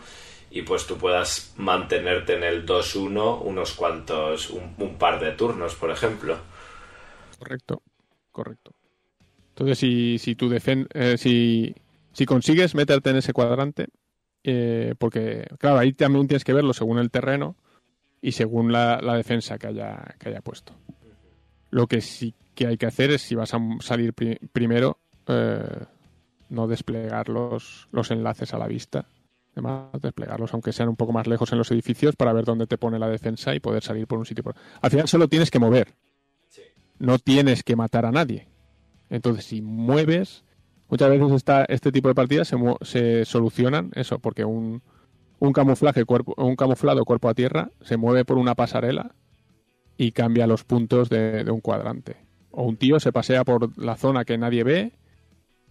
Speaker 3: y pues tú puedas mantenerte en el 2-1 unos cuantos, un, un par de turnos, por ejemplo.
Speaker 2: Correcto, correcto. Entonces, si, si, tu defen eh, si, si consigues meterte en ese cuadrante, eh, porque, claro, ahí también tienes que verlo según el terreno y según la, la defensa que haya, que haya puesto. Lo que sí que hay que hacer es, si vas a salir pri primero, eh, no desplegar los, los enlaces a la vista. Además, desplegarlos, aunque sean un poco más lejos en los edificios, para ver dónde te pone la defensa y poder salir por un sitio. Por... Al final solo tienes que mover. No tienes que matar a nadie. Entonces, si mueves, muchas veces esta, este tipo de partidas se, se solucionan eso, porque un, un camuflaje cuerpo, un camuflado cuerpo a tierra se mueve por una pasarela y cambia los puntos de, de, un cuadrante. O un tío se pasea por la zona que nadie ve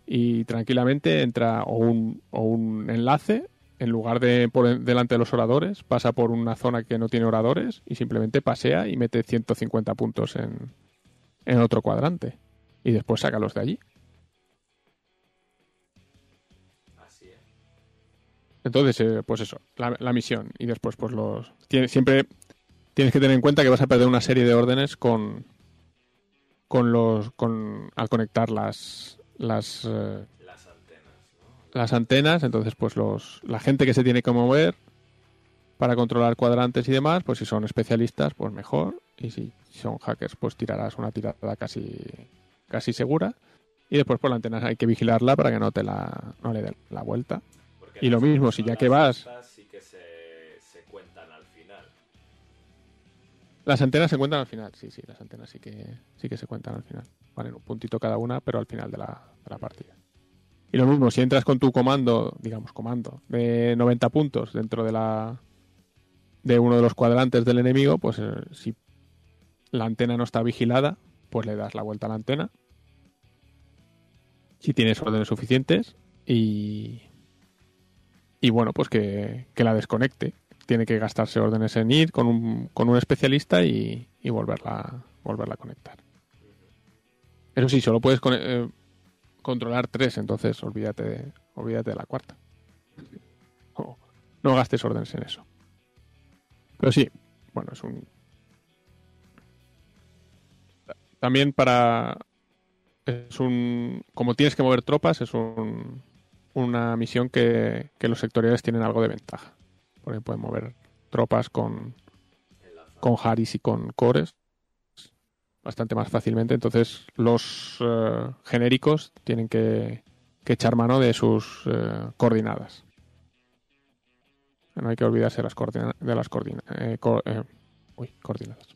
Speaker 2: y tranquilamente entra o un, o un enlace en lugar de por delante de los oradores, pasa por una zona que no tiene oradores y simplemente pasea y mete 150 puntos en, en otro cuadrante y después sácalos de allí.
Speaker 3: Así es.
Speaker 2: Entonces, eh, pues eso, la, la, misión. Y después, pues los. Tiene, siempre tienes que tener en cuenta que vas a perder una serie de órdenes con. con los. con. al conectar las. las. Eh,
Speaker 3: Las antenas, ¿no?
Speaker 2: las antenas. Entonces, pues los. la gente que se tiene que mover para controlar cuadrantes y demás, pues si son especialistas, pues mejor. Y si son hackers, pues tirarás una tirada casi casi segura. Y después por la antena hay que vigilarla para que no te la no le dé la vuelta.
Speaker 3: Porque
Speaker 2: Y lo mismo, si ya que vas-
Speaker 3: Sí que se, se cuentan al final.
Speaker 2: Las antenas se cuentan al final, sí, sí, las antenas sí que sí que se cuentan al final. Valen un puntito cada una, pero al final de la, de la partida. Y lo mismo, si entras con tu comando, digamos comando, de 90 puntos dentro de la de uno de los cuadrantes del enemigo, pues eh, si la antena no está vigilada, pues le das la vuelta a la antena. Si tienes órdenes suficientes y y bueno, pues que, que la desconecte. Tiene que gastarse órdenes en ir con un, con un especialista y, y volverla, volverla a conectar. Eso sí, solo puedes eh, controlar tres, entonces olvídate de, olvídate de la cuarta. No, no gastes órdenes en eso. Pero sí, bueno, es un... También para... Es un... Como tienes que mover tropas, es un, una misión que, que los sectoriales tienen algo de ventaja. Porque pueden mover tropas con, con Haris y con Cores bastante más fácilmente. Entonces los eh, genéricos tienen que, que echar mano de sus eh, coordinadas. No hay que olvidarse de las, coordina- de las coordina- eh, co- eh, uy, coordinadas.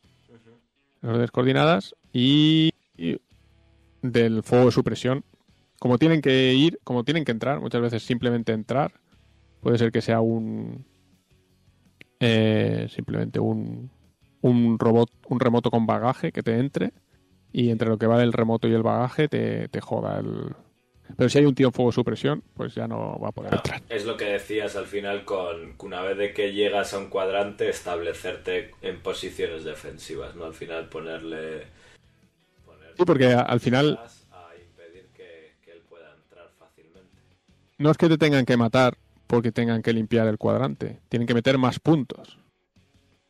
Speaker 2: Las órdenes coordinadas y, y del fuego de supresión. Como tienen que ir, como tienen que entrar, muchas veces simplemente entrar, puede ser que sea un eh, simplemente un, un robot, un remoto con bagaje que te entre y entre lo que va del remoto y el bagaje te, te joda el. Pero si hay un tío en fuego de supresión, pues ya no va a poder entrar.
Speaker 3: Es lo que decías al final con que una vez de que llegas a un cuadrante establecerte en posiciones defensivas, ¿no? Al final ponerle...
Speaker 2: Sí, porque al final
Speaker 3: fácilmente.
Speaker 2: no es que te tengan que matar porque tengan que limpiar el cuadrante, tienen que meter más puntos.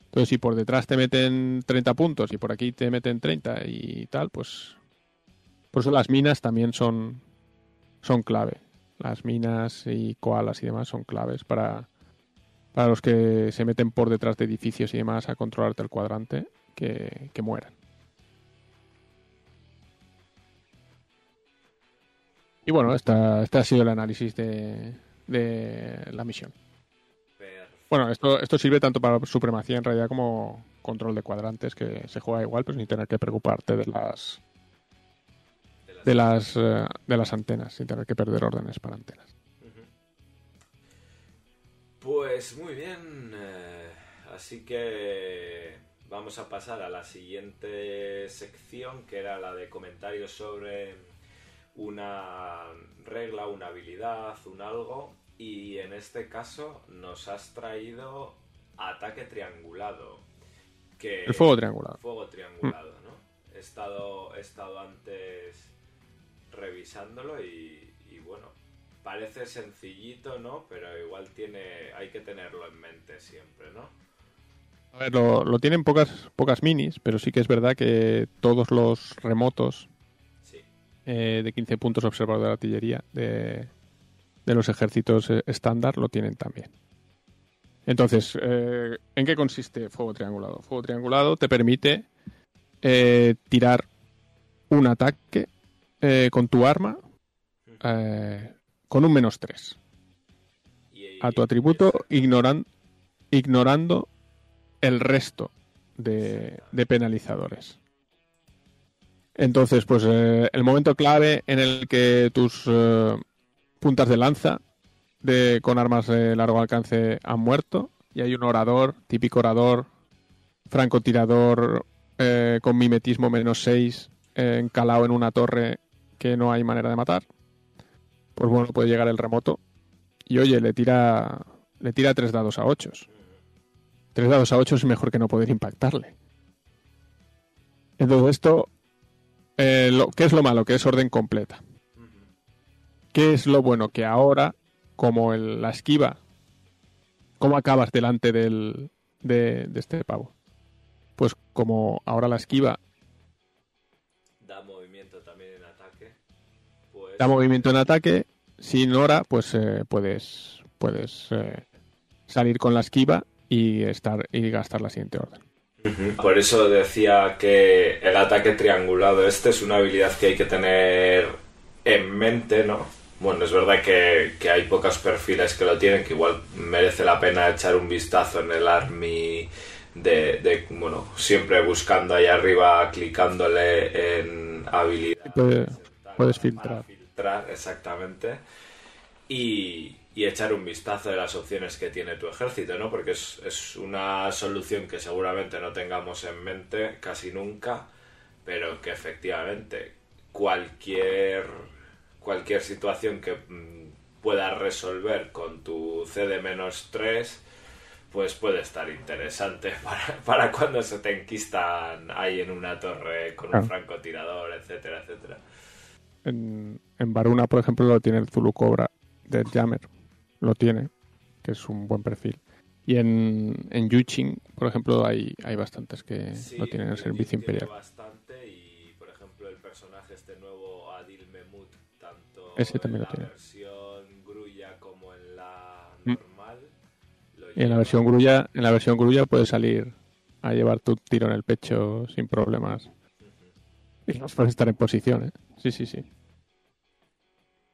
Speaker 2: Entonces, si por detrás te meten 30 puntos y por aquí te meten 30 y tal, pues. Por eso las minas también son, son clave. Las minas y koalas y demás son claves para, para los que se meten por detrás de edificios y demás a controlarte el cuadrante, que, que mueran. Y bueno, esta, este ha sido el análisis de, de la misión. Bueno, esto, esto sirve tanto para supremacía en realidad como control de cuadrantes, que se juega igual, pues sin tener que preocuparte de las de las, eh, de las antenas, sin tener que perder órdenes para antenas.
Speaker 3: Pues muy bien, eh, así que vamos a pasar a la siguiente sección, que era la de comentarios sobre una regla, una habilidad, un algo, y en este caso nos has traído ataque triangulado. Que...
Speaker 2: El fuego triangulado.
Speaker 3: Fuego triangulado, ¿no? He estado, he estado antes revisándolo y, y bueno, parece sencillito, ¿no? Pero igual tiene, hay que tenerlo en mente siempre, ¿no?
Speaker 2: A ver, lo, lo tienen pocas, pocas minis, pero sí que es verdad que todos los remotos. Eh, de 15 puntos observados de la artillería de, de los ejércitos eh, estándar lo tienen también. Entonces, eh, ¿en qué consiste fuego triangulado? Fuego triangulado te permite tirar un ataque con tu arma con un menos 3
Speaker 3: Y-
Speaker 2: a tu atributo ignorando el resto de penalizadores. Entonces, pues eh, el momento clave en el que tus eh, puntas de lanza de, con armas de largo alcance han muerto y hay un orador, típico orador, francotirador eh, con mimetismo menos 6 eh, encalado en una torre que no hay manera de matar, pues bueno, puede llegar el remoto y oye, le tira le tira tres dados a 8. Tres dados a 8 es mejor que no poder impactarle. Entonces esto, eh, lo, ¿qué es lo malo? Que es orden completa. ¿Qué es lo bueno? Que ahora, como el- la esquiva, ¿cómo acabas delante del, de, de este pavo? Pues como ahora la esquiva
Speaker 3: Da movimiento también en ataque. Pues
Speaker 2: da movimiento en ataque, sin hora, pues eh, puedes, puedes eh, salir con la esquiva y estar y gastar la siguiente orden.
Speaker 3: Por eso decía que el ataque triangulado este es una habilidad que hay que tener en mente, ¿no? Bueno, es verdad que, que hay pocos perfiles que lo tienen, que igual merece la pena echar un vistazo en el Army de, de, bueno, siempre buscando ahí arriba, clicándole en tal,
Speaker 2: puedes
Speaker 3: para
Speaker 2: filtrar.
Speaker 3: filtrar, exactamente. Y, y echar un vistazo de las opciones que tiene tu ejército, ¿no? Porque es, es una solución que seguramente no tengamos en mente casi nunca, pero que efectivamente cualquier, cualquier situación que mm, puedas resolver con tu CD-3, pues puede estar interesante para, para cuando se te enquistan ahí en una torre con un
Speaker 2: Claro.
Speaker 3: francotirador, etcétera, etcétera.
Speaker 2: En, en Varuna, por ejemplo, lo tiene el Zulu Cobra del Jammer. Lo tiene, que es un buen perfil. Y en, en Yuchin, por ejemplo, hay, hay bastantes que
Speaker 3: Sí,
Speaker 2: lo tienen en el servicio imperial.
Speaker 3: bastante y, por ejemplo, el personaje este nuevo, Adil Memut, tanto
Speaker 2: Ese también
Speaker 3: en
Speaker 2: lo
Speaker 3: la
Speaker 2: tiene.
Speaker 3: versión grulla como en la
Speaker 2: Mm.
Speaker 3: normal. lo
Speaker 2: Y en la versión grulla, en la versión grulla puedes salir a llevar tu tiro en el pecho sin problemas. Y no puedes estar en posición, ¿eh? Sí, sí, sí.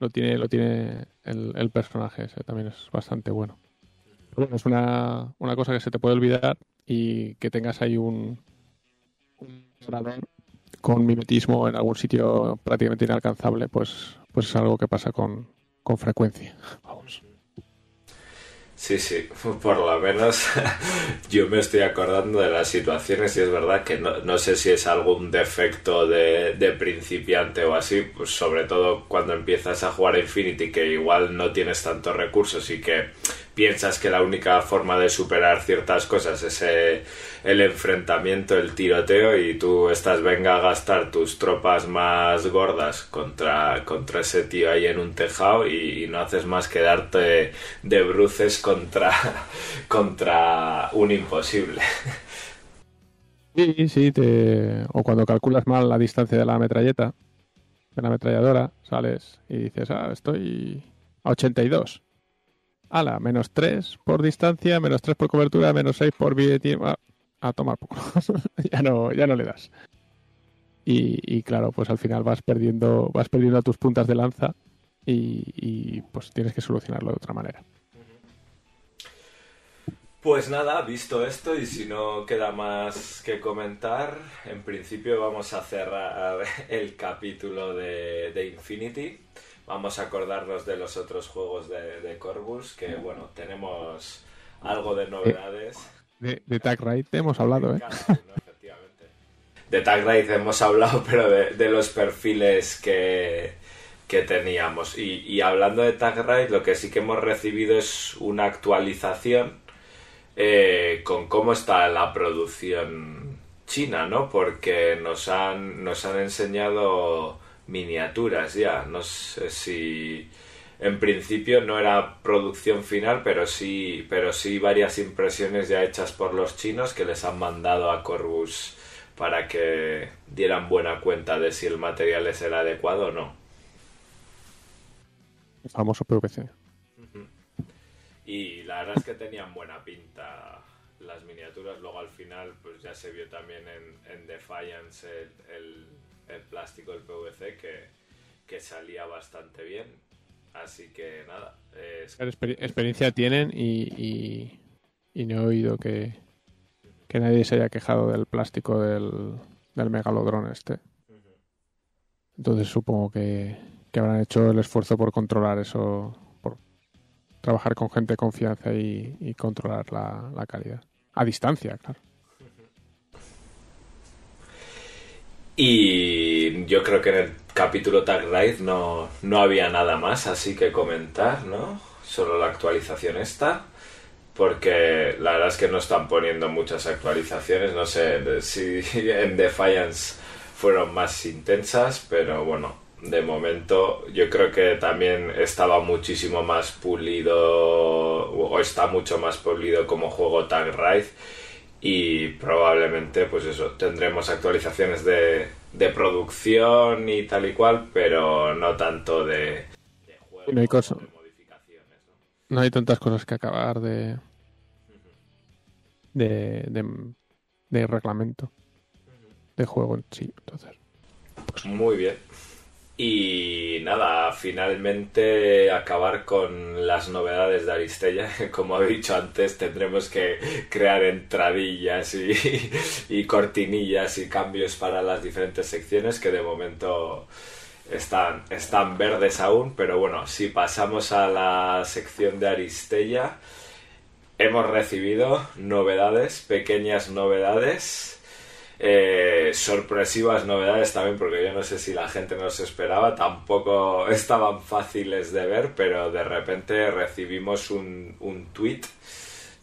Speaker 2: Lo tiene, lo tiene el, el personaje ese, también es bastante bueno. Pero bueno, es una, una cosa que se te puede olvidar y que tengas ahí un, un orador con mimetismo en algún sitio prácticamente inalcanzable, pues, pues es algo que pasa con, con frecuencia. Vamos.
Speaker 3: Sí, sí, por lo menos yo me estoy acordando de las situaciones y es verdad que no, no sé si es algún defecto de, de principiante o así, pues sobre todo cuando empiezas a jugar Infinity que igual no tienes tantos recursos y que piensas que la única forma de superar ciertas cosas es eh, el enfrentamiento, el tiroteo y tú estás venga a gastar tus tropas más gordas contra, contra ese tío ahí en un tejado y, no haces más que darte de bruces contra, contra un imposible.
Speaker 2: Sí, sí, o cuando calculas mal la distancia de la metralleta, de la ametralladora, sales y dices, ah, estoy a 82. Ala, menos 3 por distancia, menos 3 por cobertura, menos 6 por billete. A, a tomar poco. ya, no, ya no le das. Y, claro, pues al final vas perdiendo, vas perdiendo tus puntas de lanza y, pues tienes que solucionarlo de otra manera.
Speaker 3: Pues nada, visto esto y si no queda más que comentar, en principio vamos a cerrar el capítulo de Infinity. Vamos a acordarnos de los otros juegos de, de Corvus, que bueno, tenemos algo de novedades.
Speaker 2: De, de Tag Raid hemos hablado, ¿eh?
Speaker 3: Efectivamente. De Tag Raid hemos hablado, pero de, de los perfiles que, que teníamos. Y, y hablando de Tag Raid, lo que sí que hemos recibido es una actualización eh, con cómo está la producción china, ¿no? Porque nos han, nos han enseñado miniaturas ya. No sé si en principio no era producción final, pero sí, pero sí varias impresiones ya hechas por los chinos que les han mandado a Corvus para que dieran buena cuenta de si el material les era adecuado o no.
Speaker 2: El famoso PVC.
Speaker 3: Y la verdad es que tenían buena pinta las miniaturas. Luego al final, pues ya se vio también en, en Defiance el, el, el, plástico, el PVC, que, que, salía bastante bien. Así que nada. Es...
Speaker 2: Exper experiencia tienen y, y, y, no he oído que, que nadie se haya quejado del plástico del, del megalodrón este. Entonces supongo que, que habrán hecho el esfuerzo por controlar eso trabajar con gente de confianza y, y controlar la, la, calidad. A distancia, claro.
Speaker 3: Y yo creo que en el capítulo Tag Ride no, no había nada más así que comentar, ¿no? Solo la actualización esta. Porque la verdad es que no están poniendo muchas actualizaciones. No sé si en Defiance fueron más intensas, pero bueno, de momento yo creo que también estaba muchísimo más pulido o está mucho más pulido como juego Tag Ride y probablemente pues eso tendremos actualizaciones de, de producción y tal y cual pero no tanto de, de juego
Speaker 2: no hay cosa. de modificaciones ¿no? no hay tantas cosas que acabar de de, de, de reglamento de juego en sí entonces
Speaker 3: pues muy bien y nada, finalmente acabar con las novedades de Aristella. Como he dicho antes, tendremos que crear entradillas y, cortinillas y cambios para las diferentes secciones que de momento están, están verdes aún. Pero bueno, si pasamos a la sección de Aristella, hemos recibido novedades, pequeñas novedades eh, sorpresivas novedades también, porque yo no sé si la gente nos esperaba, tampoco estaban fáciles de ver, pero de repente recibimos un, un tweet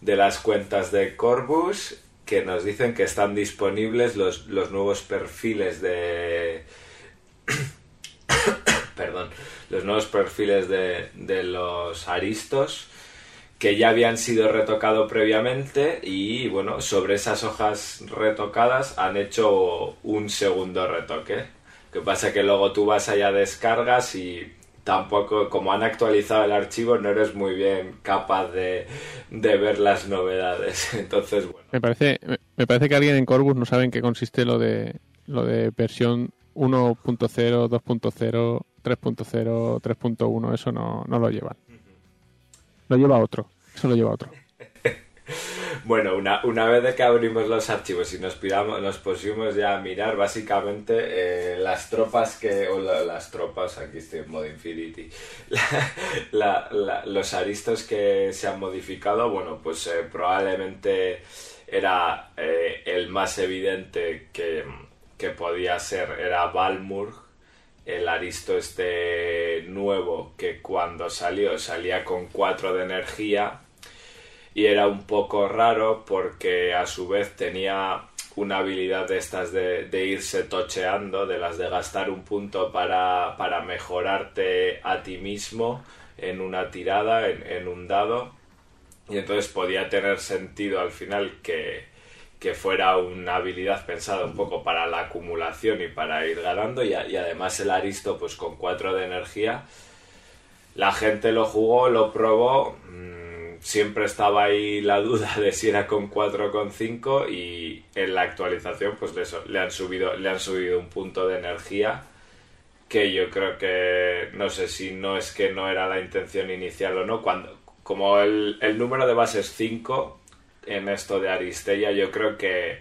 Speaker 3: de las cuentas de Corbus que nos dicen que están disponibles los, los nuevos perfiles de... Perdón, los nuevos perfiles de, de los aristos que ya habían sido retocados previamente y bueno, sobre esas hojas retocadas han hecho un segundo retoque. Que pasa que luego tú vas allá descargas y tampoco, como han actualizado el archivo, no eres muy bien capaz de, de ver las novedades. Entonces, bueno.
Speaker 2: Me parece, me parece que alguien en Corbus no sabe en qué consiste lo de lo de versión 1.0, 2.0, 3.0, 3.1, eso no, no lo llevan. Lo lleva otro. Eso lo lleva otro.
Speaker 3: bueno, una, una vez que abrimos los archivos y nos, piramos, nos pusimos ya a mirar, básicamente eh, las tropas que. O la, las tropas, aquí estoy en modo Infinity. Los aristos que se han modificado, bueno, pues eh, probablemente era eh, el más evidente que, que podía ser, era Balmur el Aristo este nuevo que cuando salió salía con 4 de energía y era un poco raro porque a su vez tenía una habilidad de estas de, irse tocheando, de las de gastar un punto para, para mejorarte a ti mismo en una tirada, en un dado. Y entonces podía tener sentido al final que, que fuera una habilidad pensada un poco para la acumulación y para ir ganando y, además el Aristo pues con 4 de energía la gente lo jugó, lo probó mmm, siempre estaba ahí la duda de si era con 4 o con 5 y en la actualización pues le, le, han subido le han subido un punto de energía que yo creo que no sé si no es que no era la intención inicial o no cuando como el, el número de base es 5 en esto de Aristella. Yo creo que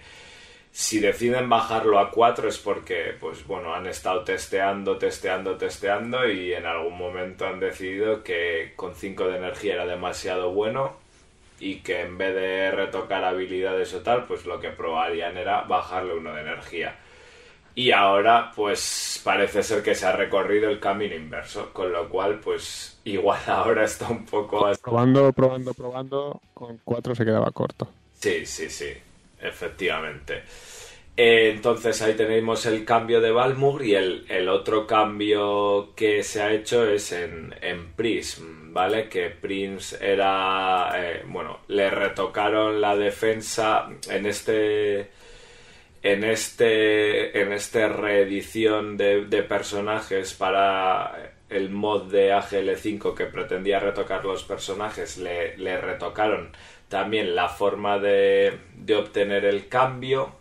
Speaker 3: si deciden bajarlo a 4 es porque, pues bueno, han estado testeando, testeando, testeando y en algún momento han decidido que con 5 de energía era demasiado bueno y que en vez de retocar habilidades o tal, pues lo que probarían era bajarle uno de energía. Y ahora, pues parece ser que se ha recorrido el camino inverso, con lo cual, pues igual ahora está un poco...
Speaker 2: Probando, probando, probando, con 4 se quedaba corto.
Speaker 3: Sí, sí, sí, efectivamente. Eh, entonces ahí tenemos el cambio de Balmur y el, el otro cambio que se ha hecho es en, en Prism, ¿vale? Que Prince era, eh, bueno, le retocaron la defensa en este en este en esta reedición de, personajes para el mod de AGL5 que pretendía retocar los personajes le, le retocaron también la forma de, de obtener el cambio.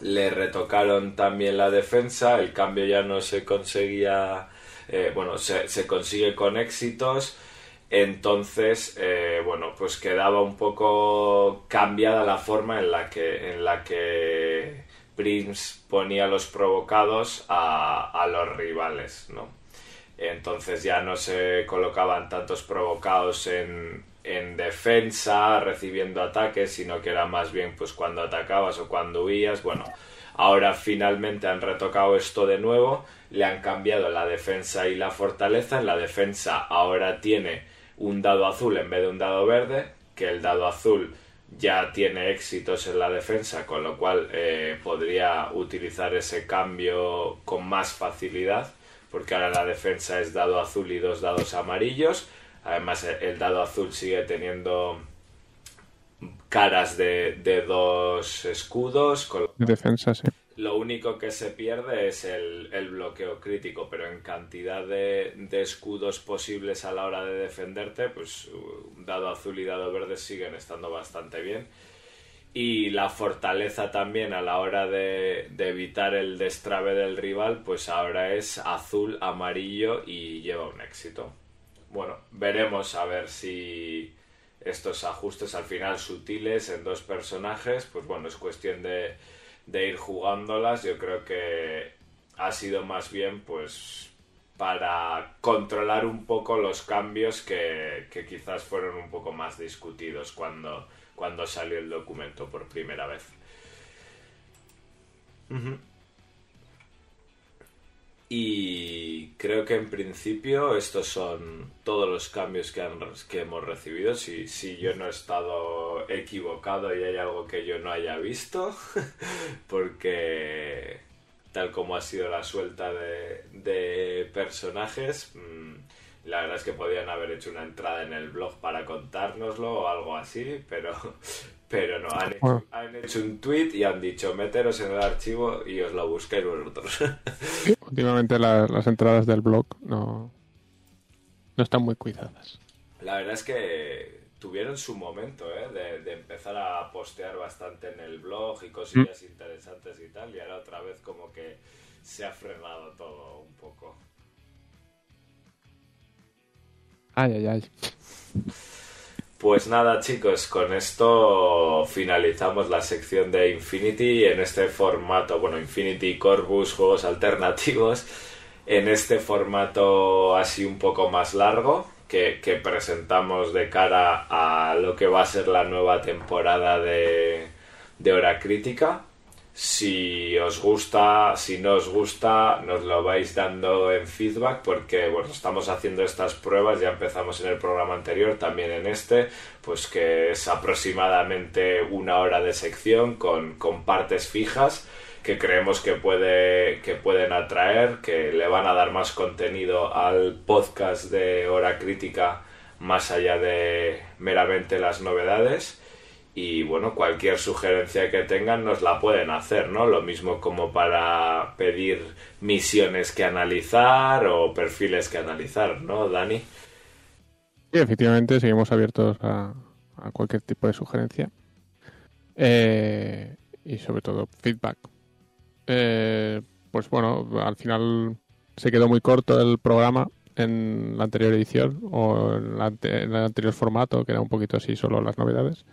Speaker 3: Le retocaron también la defensa el cambio ya no se conseguía eh, bueno se consigue con éxitos entonces, eh, bueno, pues quedaba un poco cambiada la forma en la que, en la que Prince ponía los provocados a, a los rivales, ¿no? Entonces ya no se colocaban tantos provocados en, en defensa, recibiendo ataques, sino que era más bien pues cuando atacabas o cuando huías. Bueno, ahora finalmente han retocado esto de nuevo, le han cambiado la defensa y la fortaleza. En la defensa ahora tiene un dado azul en vez de un dado verde, que el dado azul ya tiene éxitos en la defensa, con lo cual eh, podría utilizar ese cambio con más facilidad, porque ahora la defensa es dado azul y dos dados amarillos. Además, el dado azul sigue teniendo caras de, de dos escudos. Con...
Speaker 2: De defensa, sí.
Speaker 3: Lo único que se pierde es el, el bloqueo crítico, pero en cantidad de, de, escudos posibles a la hora de defenderte, pues dado azul y dado verde siguen estando bastante bien. Y la fortaleza también a la hora de, de evitar el destrave del rival, pues ahora es azul, amarillo y lleva un éxito. Bueno, veremos a ver si estos ajustes al final sutiles en dos personajes, pues bueno, es cuestión de de ir jugándolas, yo creo que ha sido más bien pues para controlar un poco los cambios que, que quizás fueron un poco más discutidos cuando, cuando salió el documento por primera vez. Y creo que en principio estos son todos los cambios que, han, que hemos recibido. Si, si yo no he estado equivocado y hay algo que yo no haya visto, porque tal como ha sido la suelta de, de personajes, mmm, la verdad es que podían haber hecho una entrada en el blog para contárnoslo o algo así, pero, pero no, han hecho, han hecho, un tweet y han dicho meteros en el archivo y os lo busquéis vosotros.
Speaker 2: Últimamente la, las entradas del blog no, no están muy cuidadas.
Speaker 3: La verdad es que tuvieron su momento ¿eh? de, de, empezar a postear bastante en el blog y cosillas mm. interesantes y tal, y ahora otra vez como que se ha frenado todo un poco.
Speaker 2: Ay, ay, ay.
Speaker 3: Pues nada, chicos, con esto finalizamos la sección de Infinity en este formato, bueno, Infinity Corvus, juegos alternativos, en este formato así un poco más largo que, que presentamos de cara a lo que va a ser la nueva temporada de, de Hora Crítica. Si os gusta, si no os gusta, nos lo vais dando en feedback porque bueno, estamos haciendo estas pruebas, ya empezamos en el programa anterior, también en este, pues que es aproximadamente una hora de sección con, con partes fijas que creemos que, puede, que pueden atraer, que le van a dar más contenido al podcast de Hora Crítica más allá de meramente las novedades y bueno, cualquier sugerencia que tengan nos la pueden hacer, ¿no? Lo mismo como para pedir misiones que analizar o perfiles que analizar, ¿no, Dani?
Speaker 2: Sí, efectivamente, seguimos abiertos a, cualquier tipo de sugerencia. Eh, y sobre todo feedback. Eh, pues bueno, al final se quedó muy corto el programa en la anterior edición o en, en el anterior formato, que era un poquito así solo las novedades.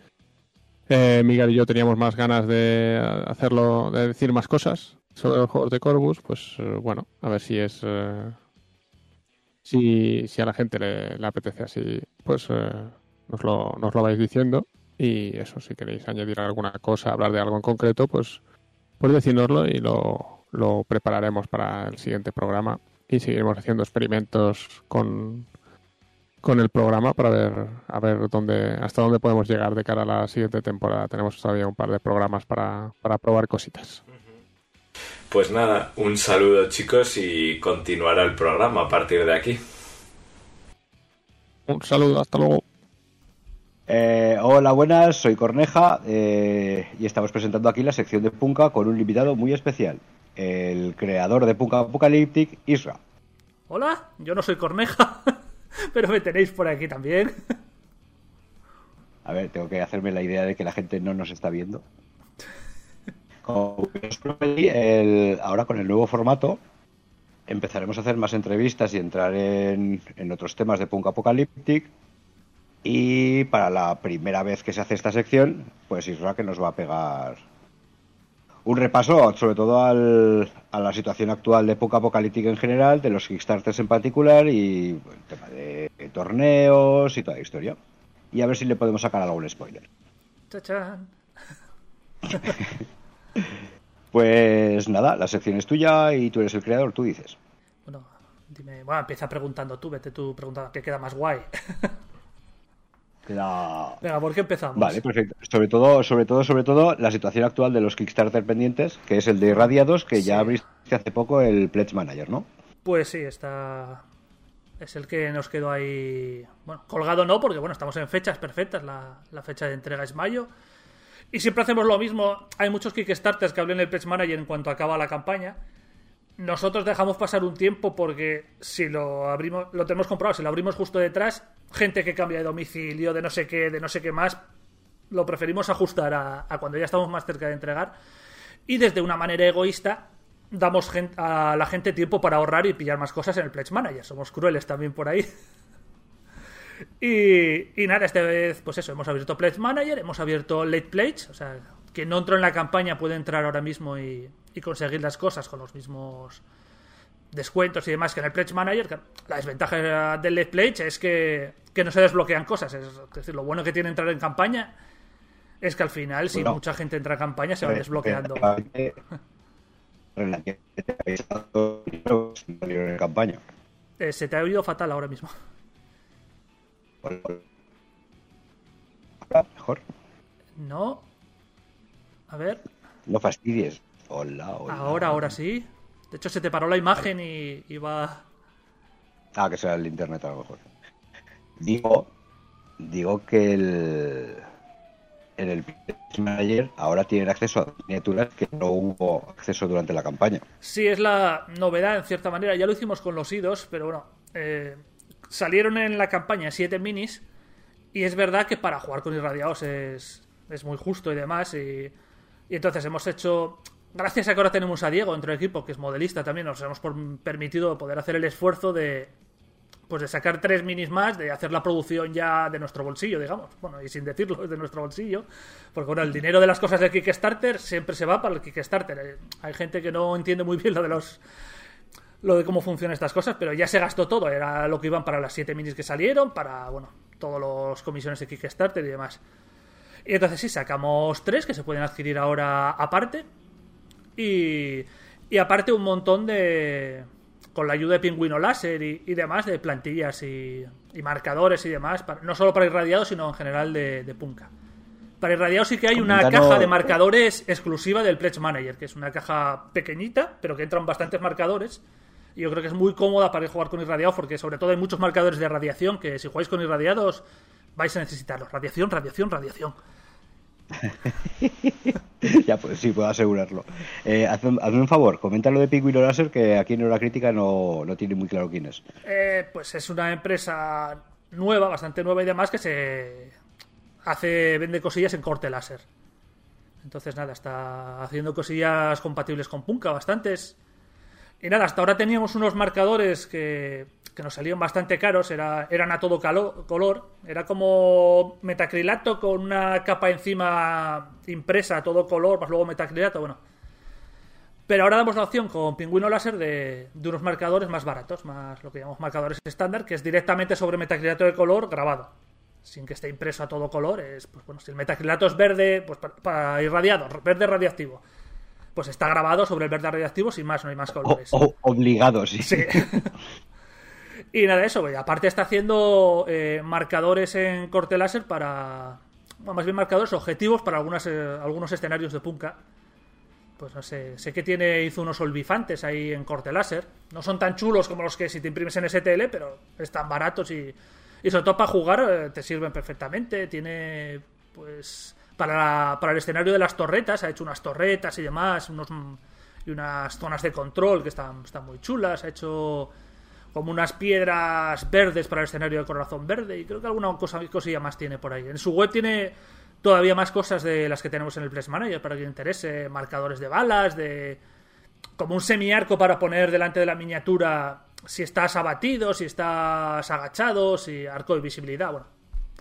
Speaker 2: Eh, Miguel y yo teníamos más ganas de hacerlo, de decir más cosas sobre los juegos de Corvus, pues eh, bueno, a ver si es eh, si, si a la gente le, le apetece así, pues eh, nos, lo, nos lo vais diciendo. Y eso, si queréis añadir alguna cosa, hablar de algo en concreto, pues, pues decírnoslo y lo, lo prepararemos para el siguiente programa. Y seguiremos haciendo experimentos con, con el programa para ver a ver dónde hasta dónde podemos llegar de cara a la siguiente temporada. Tenemos todavía un par de programas para, para probar cositas.
Speaker 6: Pues nada, un saludo chicos y continuará el programa a partir de aquí.
Speaker 2: Un saludo, hasta luego.
Speaker 7: Eh, hola, buenas, soy Corneja eh, y estamos presentando aquí la sección de Punka con un invitado muy especial, el creador de Punka Apocalyptic, Isra.
Speaker 8: Hola, yo no soy Corneja, pero me tenéis por aquí también.
Speaker 7: A ver, tengo que hacerme la idea de que la gente no nos está viendo. Como os prometí, el- ahora con el nuevo formato empezaremos a hacer más entrevistas y entrar en, en otros temas de Punk Apocalyptic. Y para la primera vez que se hace esta sección, pues Isra que nos va a pegar un repaso, sobre todo al- a la situación actual de Punk Apocalyptic en general, de los Kickstarters en particular y el tema de torneos y toda la historia. Y a ver si le podemos sacar algún spoiler.
Speaker 8: Chachán.
Speaker 7: Pues nada, la sección es tuya y tú eres el creador, tú dices.
Speaker 8: Bueno, dime, bueno, empieza preguntando tú, vete tú preguntando qué queda más guay. Venga, ¿por qué empezamos?
Speaker 7: Vale, perfecto. Sobre todo, sobre todo, sobre todo, la situación actual de los Kickstarter pendientes, que es el de Irradiados, que ya abriste hace poco el Pledge Manager, ¿no?
Speaker 8: Pues sí, está. Es el que nos quedó ahí. Bueno, colgado no, porque bueno, estamos en fechas perfectas. La, la fecha de entrega es mayo. Y siempre hacemos lo mismo. Hay muchos Kickstarters que hablan del Pledge Manager en cuanto acaba la campaña. Nosotros dejamos pasar un tiempo porque si lo abrimos, lo tenemos comprado, si lo abrimos justo detrás, gente que cambia de domicilio, de no sé qué, de no sé qué más, lo preferimos ajustar a, cuando ya estamos más cerca de entregar. Y desde una manera egoísta, damos a la gente tiempo para ahorrar y pillar más cosas en el Pledge Manager. Somos crueles también por ahí. y, y nada, esta vez, pues eso, hemos abierto Pledge Manager, hemos abierto Late Pledge, o sea, quien no entró en la campaña puede entrar ahora mismo y, y conseguir las cosas con los mismos descuentos y demás que en el Pledge Manager. que La desventaja del Late Pledge es que, que no se desbloquean cosas. Es decir, lo bueno que tiene entrar en campaña es que al final, si
Speaker 7: Bueno.
Speaker 8: mucha gente entra en campaña, se va desbloqueando.
Speaker 7: En campaña.
Speaker 8: Eh, se te ha oído fatal ahora mismo.
Speaker 7: Mejor.
Speaker 8: No. A ver.
Speaker 7: No fastidies. Hola, hola.
Speaker 8: Ahora, ahora sí. De hecho, se te paró la imagen y iba.
Speaker 7: Ah, que será el internet a lo mejor. Digo, digo que el en el Manager ahora tienen acceso a miniaturas que no hubo acceso durante la campaña.
Speaker 8: Sí, es la novedad en cierta manera. Ya lo hicimos con los IDOS, pero bueno. eh, salieron en la campaña 7 minis. Y es verdad que para jugar con irradiados es, es muy justo y demás. Y, y entonces hemos hecho. Gracias a que ahora tenemos a Diego dentro del equipo, que es modelista también, nos hemos permitido poder hacer el esfuerzo de. Pues de sacar tres minis más, de hacer la producción ya de nuestro bolsillo, digamos. Bueno, y sin decirlo, es de nuestro bolsillo. Porque bueno, el dinero de las cosas del Kickstarter siempre se va para el Kickstarter. Eh, Hay gente que no entiende muy bien lo de los lo de cómo funcionan estas cosas, pero ya se gastó todo. Era lo que iban para las 7 minis que salieron, para, bueno, todos los comisiones de Kickstarter y demás. Y entonces sí, sacamos tres que se pueden adquirir ahora aparte. Y, y aparte un montón de... Con la ayuda de Pingüino Láser y, y demás, de plantillas y, y marcadores y demás, para- no solo para irradiados, sino en general de, de Punka. Para irradiados sí que hay una caja de marcadores exclusiva del Pledge Manager, que es una caja pequeñita, pero que entran bastantes marcadores. Y yo creo que es muy cómoda para jugar con irradiados, porque sobre todo hay muchos marcadores de radiación que si jugáis con irradiados vais a necesitarlos. Radiación, radiación, radiación.
Speaker 7: ya, pues sí, puedo asegurarlo. Eh, hazme, hazme un favor, comenta lo de Pingüino Láser, que aquí en Hora Crítica no, no tiene muy claro quién es.
Speaker 8: Eh, pues es una empresa nueva, bastante nueva y demás, que se hace, vende cosillas en corte láser. Entonces, nada, está haciendo cosillas compatibles con Punka, bastantes. Y nada, hasta ahora teníamos unos marcadores que que nos salían bastante caros, era, eran a todo calo- color, era como metacrilato con una capa encima impresa a todo color, más luego metacrilato, bueno. Pero ahora damos la opción con pingüino láser de, de unos marcadores más baratos, más lo que llamamos marcadores estándar, que es directamente sobre metacrilato de color grabado, sin que esté impreso a todo color. Es, pues bueno, si el metacrilato es verde, pues para, para irradiado, verde radioactivo, pues está grabado sobre el verde radioactivo sin más, no hay más
Speaker 7: O-
Speaker 8: colores.
Speaker 7: o- obligado, sí.
Speaker 8: Sí. y nada eso, güey. Aparte está haciendo eh, marcadores en corte láser para... bueno, más bien marcadores objetivos para algunas, eh, algunos escenarios de Punka. Pues no sé, sé que tiene, hizo unos olvifantes ahí en corte láser. No son tan chulos como los que si te imprimes en STL, pero están baratos y, y sobre todo para jugar eh, te sirven perfectamente. Tiene, pues, para, para el escenario de las torretas, ha hecho unas torretas y demás, unos, y unas zonas de control que están, están muy chulas. Ha hecho como unas piedras verdes para el escenario de corazón verde y creo que alguna cosa, cosilla más tiene por ahí. En su web tiene todavía más cosas de las que tenemos en el Place Manager para quien interese, marcadores de balas, de como un semiarco para poner delante de la miniatura si estás abatido, si estás agachado, si arco de visibilidad, bueno,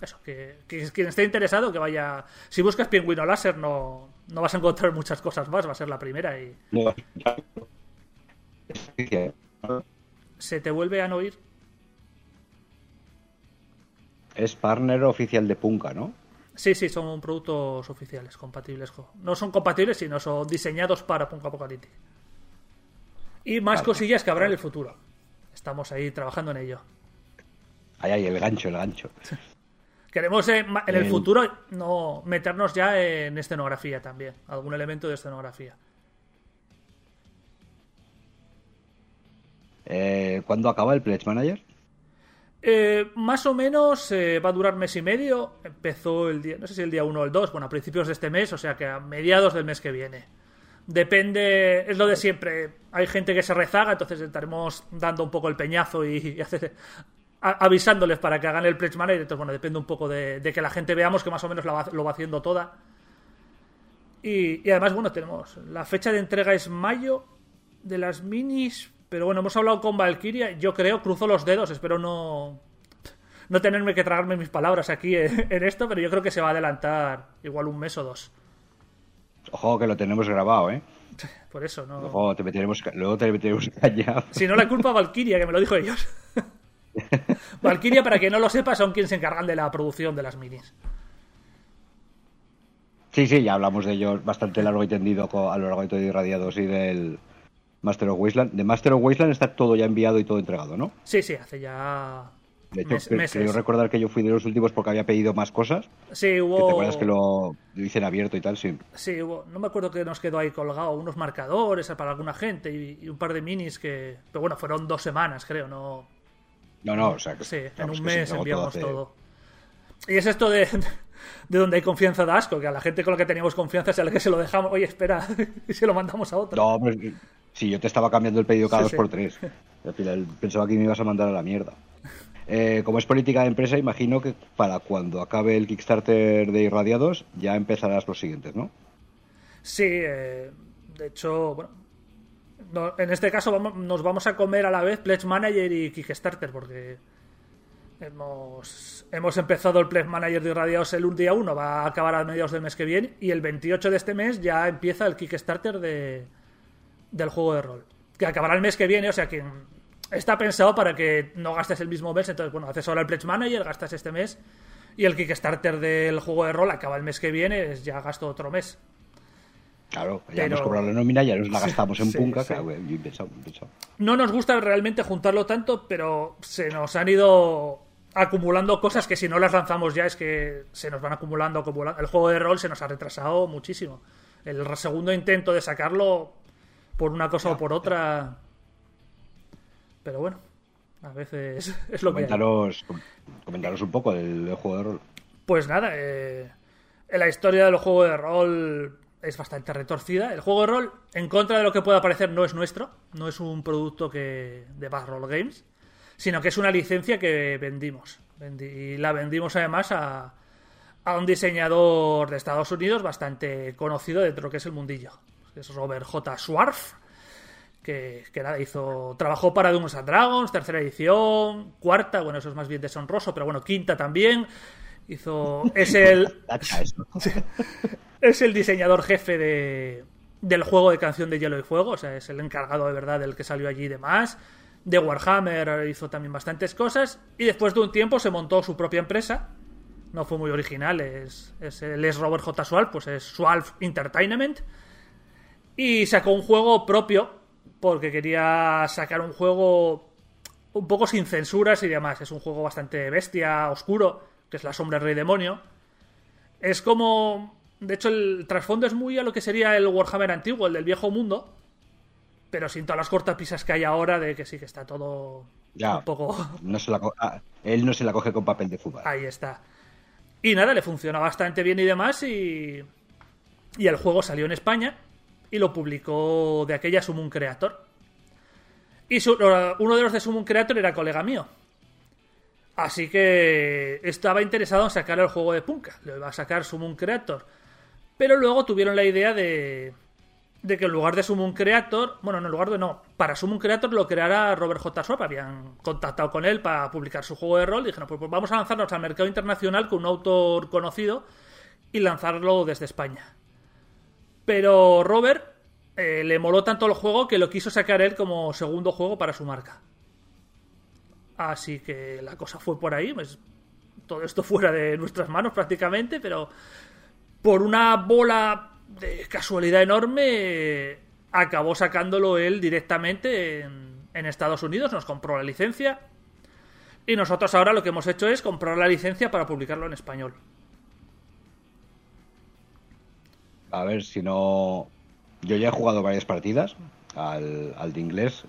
Speaker 8: eso, que, que quien esté interesado que vaya, si buscas pingüino láser no, no vas a encontrar muchas cosas más, va a ser la primera y
Speaker 7: No,
Speaker 8: se te vuelve a no oír.
Speaker 7: Es partner oficial de Punka, ¿no?
Speaker 8: Sí, sí, son productos oficiales, compatibles. con- No son compatibles, sino son diseñados para Punk Apocalyptic. Y más
Speaker 7: Vale.
Speaker 8: cosillas que habrá en el futuro. Estamos ahí trabajando en ello.
Speaker 7: Ahí, ahí, el gancho, el gancho.
Speaker 8: Queremos eh, en el
Speaker 7: El-
Speaker 8: futuro no meternos ya en escenografía también, algún elemento de escenografía.
Speaker 7: Eh, ¿Cuándo acaba el Pledge Manager?
Speaker 8: Eh, más o menos eh, va a durar mes y medio. Empezó el día, no sé si el día 1 o el 2, bueno, a principios de este mes, o sea que a mediados del mes que viene. Depende, es lo de siempre. Hay gente que se rezaga, entonces estaremos dando un poco el peñazo y, avisándoles para que hagan el Pledge Manager. Entonces, bueno, depende un poco de, que la gente veamos que más o menos lo va haciendo toda. Y, y además, bueno, tenemos la fecha de entrega es mayo de las minis, pero bueno, hemos hablado con Valkyria. Yo creo, cruzo los dedos, espero no no tenerme que tragarme mis palabras aquí en, esto, pero yo creo que se va a adelantar igual un mes o dos.
Speaker 7: Ojo que lo tenemos grabado, ¿eh?
Speaker 8: Por eso, no.
Speaker 7: Ojo, te meteremos, luego te meteremos callado.
Speaker 8: Si no, la culpa a Valkyria, que me lo dijo ellos. Valkyria, para que no lo sepa, son quienes se encargan de la producción de las minis.
Speaker 7: Sí, sí, ya hablamos de ellos bastante largo y tendido a lo largo de todo Irradiados y del Master of Wasteland. De Master of Wasteland está todo ya enviado y todo entregado, ¿no?
Speaker 8: Sí, sí, hace ya
Speaker 7: De hecho,
Speaker 8: mes- meses.
Speaker 7: creo recordar que yo fui de los últimos porque había pedido más cosas.
Speaker 8: Sí, hubo.
Speaker 7: ¿Te acuerdas que lo, lo hice en abierto y tal? Sí.
Speaker 8: Sí, hubo, no me acuerdo que nos quedó ahí colgado unos marcadores para alguna gente y, y un par de minis que. Pero bueno, fueron dos semanas, creo, no.
Speaker 7: No, no, o sea, que,
Speaker 8: Sí, en un
Speaker 7: que sí,
Speaker 8: mes enviamos
Speaker 7: hace-
Speaker 8: todo. Y es esto de, de donde hay confianza de asco, que a la gente con la que teníamos confianza es a la que se lo dejamos. Oye, espera, y se lo mandamos a otro.
Speaker 7: No, hombre, si yo te estaba cambiando el pedido cada
Speaker 8: Sí,
Speaker 7: dos
Speaker 8: sí.
Speaker 7: por tres. Al final pensaba que me ibas a mandar a la mierda. Eh, como es política de empresa, imagino que para cuando acabe el Kickstarter de Irradiados ya empezarás los siguientes, ¿no?
Speaker 8: Sí, eh, de hecho, bueno. no- en este caso vamos- nos vamos a comer a la vez Pledge Manager y Kickstarter, porque hemos, hemos empezado el Pledge Manager de Irradiados el un día 1, va a acabar a mediados del mes que viene, y el 28 de este mes ya empieza el Kickstarter de, del juego de rol, que acabará el mes que viene, o sea que está pensado para que no gastes el mismo mes, entonces, bueno, haces ahora el Pledge Manager, gastas este mes, y el Kickstarter del juego de rol acaba el mes que viene, ya gasto otro mes.
Speaker 7: Claro, ya
Speaker 8: Pero-
Speaker 7: hemos cobrado la nómina, ya nos la gastamos en
Speaker 8: Sí,
Speaker 7: Punka.
Speaker 8: sí.
Speaker 7: Claro, bien pensado, bien pensado.
Speaker 8: No nos gusta realmente juntarlo tanto, pero se nos han ido acumulando cosas que si no las lanzamos ya es que se nos van acumulando, acumulando. El juego de rol se nos ha retrasado muchísimo. El segundo intento de sacarlo por una cosa o por otra. Pero bueno, a veces es lo que hay.
Speaker 7: Comentaros, com- comentaros un poco del, del juego de rol.
Speaker 8: Pues nada, eh, la historia del juego de rol es bastante retorcida. El juego de rol, en contra de lo que pueda parecer, no es nuestro, no es un producto que de Bad Roll Games, sino que es una licencia que vendimos. Vendi- y la vendimos además a, a un diseñador de Estados Unidos bastante conocido dentro de lo que es el mundillo, es Robert J. Swarf. que, que nada, hizo. Trabajó para Dungeons and Dragons, tercera edición, cuarta, bueno, eso es más bien deshonroso, pero bueno, quinta también. Hizo. Es el. Es el diseñador jefe de, del juego de canción de Hielo y Fuego, o sea, es el encargado de verdad del que salió allí y demás. De Warhammer hizo también bastantes cosas y después de un tiempo se montó su propia empresa. No fue muy original, es, es, él es Robert J. Swalp, pues es Swalp Entertainment. Y sacó un juego propio porque quería sacar un juego un poco sin censuras y demás. Es un juego bastante bestia, oscuro, que es la sombra rey demonio. Es como de hecho, el trasfondo es muy a lo que sería el Warhammer antiguo, el del viejo mundo. Pero sin todas las cortapisas que hay ahora de que sí que está todo
Speaker 7: Ya.
Speaker 8: un poco.
Speaker 7: No se la co- ah, él no se la coge con papel de fútbol.
Speaker 8: Ahí está. Y nada, le funciona bastante bien y demás. Y, y el juego salió en España y lo publicó de aquella Summon Creator. Y su- uno de los de Summon Creator era colega mío. Así que estaba interesado en sacar el juego de Punka. Lo iba a sacar Summon Creator. Pero luego tuvieron la idea de, de que en lugar de Summon Creator, bueno, no, en lugar de no, para Summon Creator lo creara Robert J. Swap. Habían contactado con él para publicar su juego de rol. Y dijeron, pues, pues vamos a lanzarnos al mercado internacional con un autor conocido y lanzarlo desde España. Pero Robert eh, le moló tanto el juego que lo quiso sacar él como segundo juego para su marca. Así que la cosa fue por ahí. Pues, todo esto fuera de nuestras manos prácticamente, pero por una bola de casualidad enorme acabó sacándolo él directamente en, en Estados Unidos. Nos compró la licencia. Y nosotros ahora lo que hemos hecho es comprar la licencia para publicarlo en español.
Speaker 7: A ver si no. Yo ya he jugado varias partidas al, al de inglés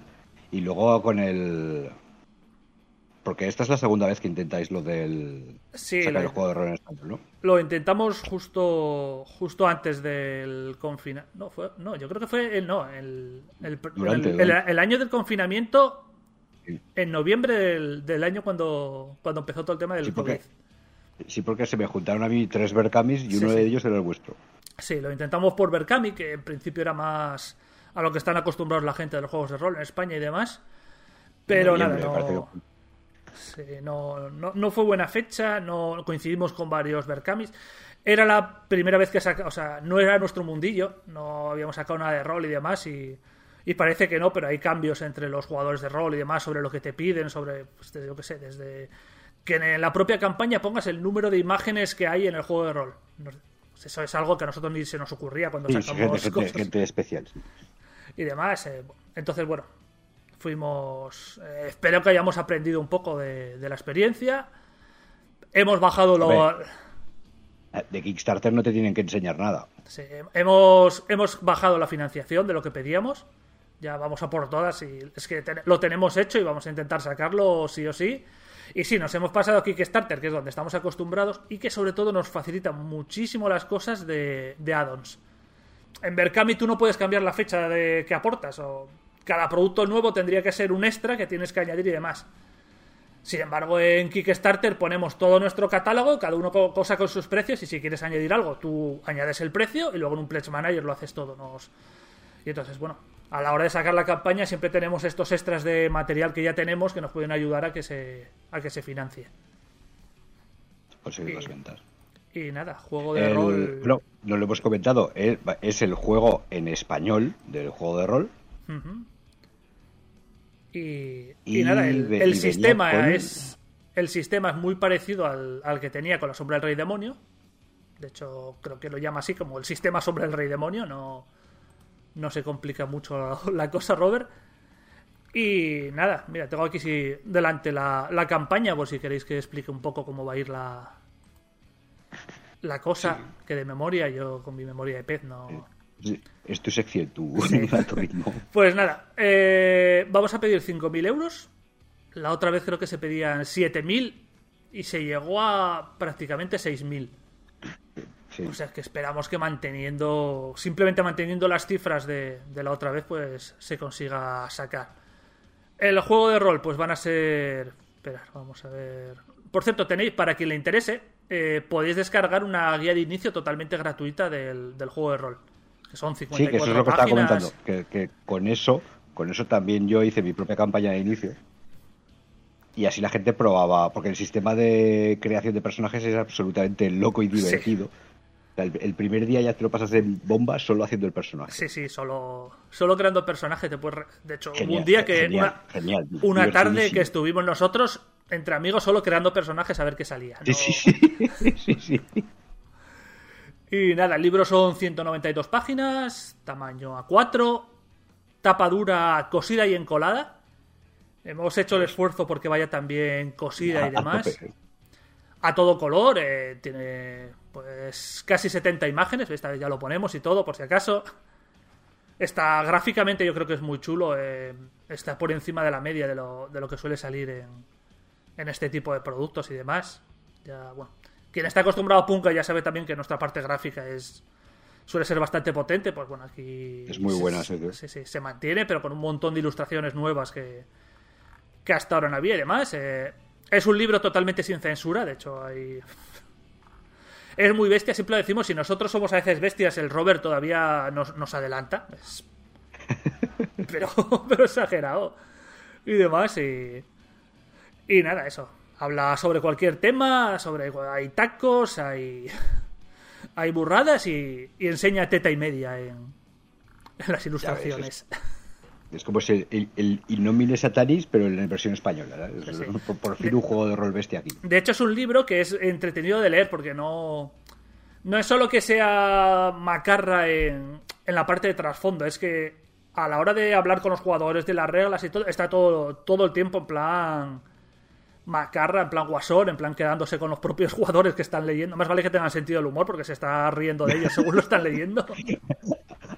Speaker 7: y luego con el. Porque esta es la segunda vez que intentáis lo del.
Speaker 8: Sí,
Speaker 7: sacar
Speaker 8: lo-
Speaker 7: el juego de rol en español, ¿no?
Speaker 8: Lo intentamos justo justo antes del confinamiento. No, fue, no, yo creo que fue el, no, el, el,
Speaker 7: Durante,
Speaker 8: el- el-
Speaker 7: durante.
Speaker 8: el año del confinamiento,
Speaker 7: Sí.
Speaker 8: en noviembre del, del año cuando, cuando empezó todo el tema del
Speaker 7: Sí,
Speaker 8: COVID.
Speaker 7: porque, sí, porque se me juntaron a mí tres Berkamis y uno de ellos era el vuestro.
Speaker 8: Sí, lo intentamos por Berkami, que en principio era más a lo que están acostumbrados la gente de los juegos de rol en España y demás. Pero nada, no, no, no, no fue buena fecha, no coincidimos con varios Berkamis. Era la primera vez que saca, o sea, no era nuestro mundillo, no habíamos sacado nada de rol y demás y, y parece que no, pero hay cambios entre los jugadores de rol y demás sobre lo que te piden, sobre, pues, desde, yo qué sé, desde que en la propia campaña pongas el número de imágenes que hay en el juego de rol. Pues Eso es algo que a nosotros ni se nos ocurría cuando
Speaker 7: Sí,
Speaker 8: sacamos
Speaker 7: gente,
Speaker 8: cosas
Speaker 7: gente especial.
Speaker 8: y demás. eh, entonces, bueno, fuimos. eh, espero que hayamos aprendido un poco de, de la experiencia. Hemos bajado lo.
Speaker 7: Hombre. De Kickstarter no te tienen que enseñar nada.
Speaker 8: sí, hemos, hemos bajado la financiación de lo que pedíamos. Ya vamos a por todas y es que lo tenemos hecho y vamos a intentar sacarlo sí o sí. Y sí, nos hemos pasado a Kickstarter, que es donde estamos acostumbrados y que sobre todo nos facilita muchísimo las cosas de, de add-ons. En Berkami tú no puedes cambiar la fecha de que aportas o cada producto nuevo tendría que ser un extra que tienes que añadir y demás. Sin embargo, en Kickstarter ponemos todo nuestro catálogo, cada uno co- cosa con sus precios y si quieres añadir algo, tú añades el precio y luego en un Pledge Manager lo haces todo. Nos... Y entonces, bueno, a la hora de sacar la campaña siempre tenemos estos extras de material que ya tenemos que nos pueden ayudar a que se, a que se financie.
Speaker 7: Conseguir
Speaker 8: Sí.
Speaker 7: las ventas.
Speaker 8: Y nada, juego de
Speaker 7: El-
Speaker 8: rol.
Speaker 7: no, no lo hemos comentado. eh, Es el juego en español del juego de rol.
Speaker 8: Ujú. Y, y
Speaker 7: Y
Speaker 8: nada, el,
Speaker 7: y
Speaker 8: sistema
Speaker 7: con-
Speaker 8: es el sistema es muy parecido al, al que tenía con la sombra del rey demonio. De hecho, creo que lo llama así como el sistema sombra del rey demonio. No, no se complica mucho la, la cosa, Robert. Y nada, mira, tengo aquí sí, delante la, la campaña, por si queréis que explique un poco cómo va a ir la, la cosa, que de memoria, yo con mi memoria de pez no,
Speaker 7: Sí, Es tu sección, tu
Speaker 8: Sí.
Speaker 7: ritmo.
Speaker 8: Pues nada, eh, vamos a pedir 5.000 euros. La otra vez creo que se pedían 7.000 y se llegó a prácticamente 6.000.
Speaker 7: Sí.
Speaker 8: O sea que esperamos que manteniendo, simplemente manteniendo las cifras de, de la otra vez, pues se consiga sacar. El juego de rol, pues van a ser... Espera, vamos a ver... Por cierto, tenéis, para quien le interese, eh, podéis descargar una guía de inicio totalmente gratuita del, del juego de rol. Que son 54
Speaker 7: Sí, que eso es lo que estaba comentando. Que, que con eso Con eso también yo hice mi propia campaña de inicio. Y así la gente probaba, porque el sistema de creación de personajes es absolutamente loco y divertido. O sea, el, el primer día ya te lo pasas en bomba solo haciendo el personaje.
Speaker 8: Sí, sí, solo, solo creando te puedes... re- De hecho, hubo un día que...
Speaker 7: genial,
Speaker 8: una,
Speaker 7: genial,
Speaker 8: una tarde que estuvimos nosotros, entre amigos, solo creando personajes a ver qué salía.
Speaker 7: Sí,
Speaker 8: ¿no?
Speaker 7: sí, sí. sí, sí.
Speaker 8: Y nada, el libro son 192 páginas, tamaño A4, tapa dura cosida y encolada. Hemos hecho el esfuerzo porque vaya también cosida y demás. A todo color, eh, tiene pues casi 70 imágenes, esta vez ya lo ponemos y todo, por si acaso. Está gráficamente, yo creo que es muy chulo, eh, está por encima de la media de lo, de lo que suele salir en, en este tipo de productos y demás. Ya, bueno, quien está acostumbrado a Punka ya sabe también que nuestra parte gráfica es suele ser bastante potente, pues bueno, aquí
Speaker 7: Es muy buena,
Speaker 8: se,
Speaker 7: sí, sí.
Speaker 8: se mantiene, pero con un montón de ilustraciones nuevas que, que hasta ahora no había y demás. eh, es un libro totalmente sin censura, de hecho hay... Es muy bestia, siempre lo decimos, si nosotros somos a veces bestias, el Robert todavía nos, nos adelanta. Es- Pero, pero exagerado. Y demás, y... Y nada, eso. Habla sobre cualquier tema, sobre... Hay tacos, hay... Hay burradas y, y enseña teta y media en, en las ilustraciones.
Speaker 7: Es como si el, el, el Satanis, pero en la versión española.
Speaker 8: Sí.
Speaker 7: Por, por fin un juego de rol bestia aquí.
Speaker 8: De hecho, es un libro que es entretenido de leer porque no. No es solo que sea macarra en, en la parte de trasfondo, es que a la hora de hablar con los jugadores de las reglas y todo, está todo, todo el tiempo en plan macarra, en plan guasón, en plan quedándose con los propios jugadores que están leyendo. Más vale que tengan sentido del humor porque se está riendo de ellos según lo están leyendo.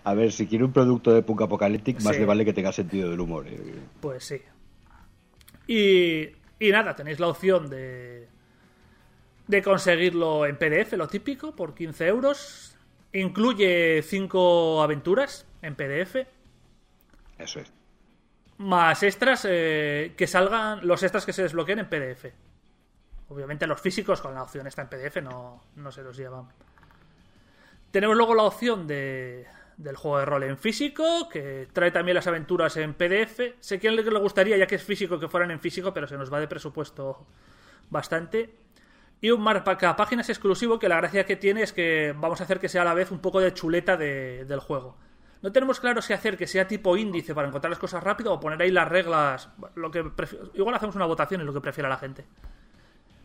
Speaker 7: A ver, si quiere un producto de Punk Apocalyptic, más
Speaker 8: Sí.
Speaker 7: le vale que tenga sentido del humor. eh.
Speaker 8: Pues sí. Y, y nada, tenéis la opción de, de conseguirlo en PDF, lo típico, por 15 euros. Incluye 5 aventuras en PDF,
Speaker 7: Eso es.
Speaker 8: Más extras eh, que salgan, los extras que se desbloqueen en PDF. Obviamente los físicos con la opción está en PDF no, no se los llevan. Tenemos luego la opción de, del juego de rol en físico, que trae también las aventuras en PDF. Sé que a alguien le gustaría, ya que es físico, que fueran en físico, pero se nos va de presupuesto bastante. Y un marca páginas exclusivo que la gracia que tiene es que vamos a hacer que sea a la vez un poco de chuleta de- del juego. No tenemos claro si hacer que sea tipo índice para encontrar las cosas rápido o poner ahí las reglas. Lo que Igual hacemos una votación en lo que prefiera la gente.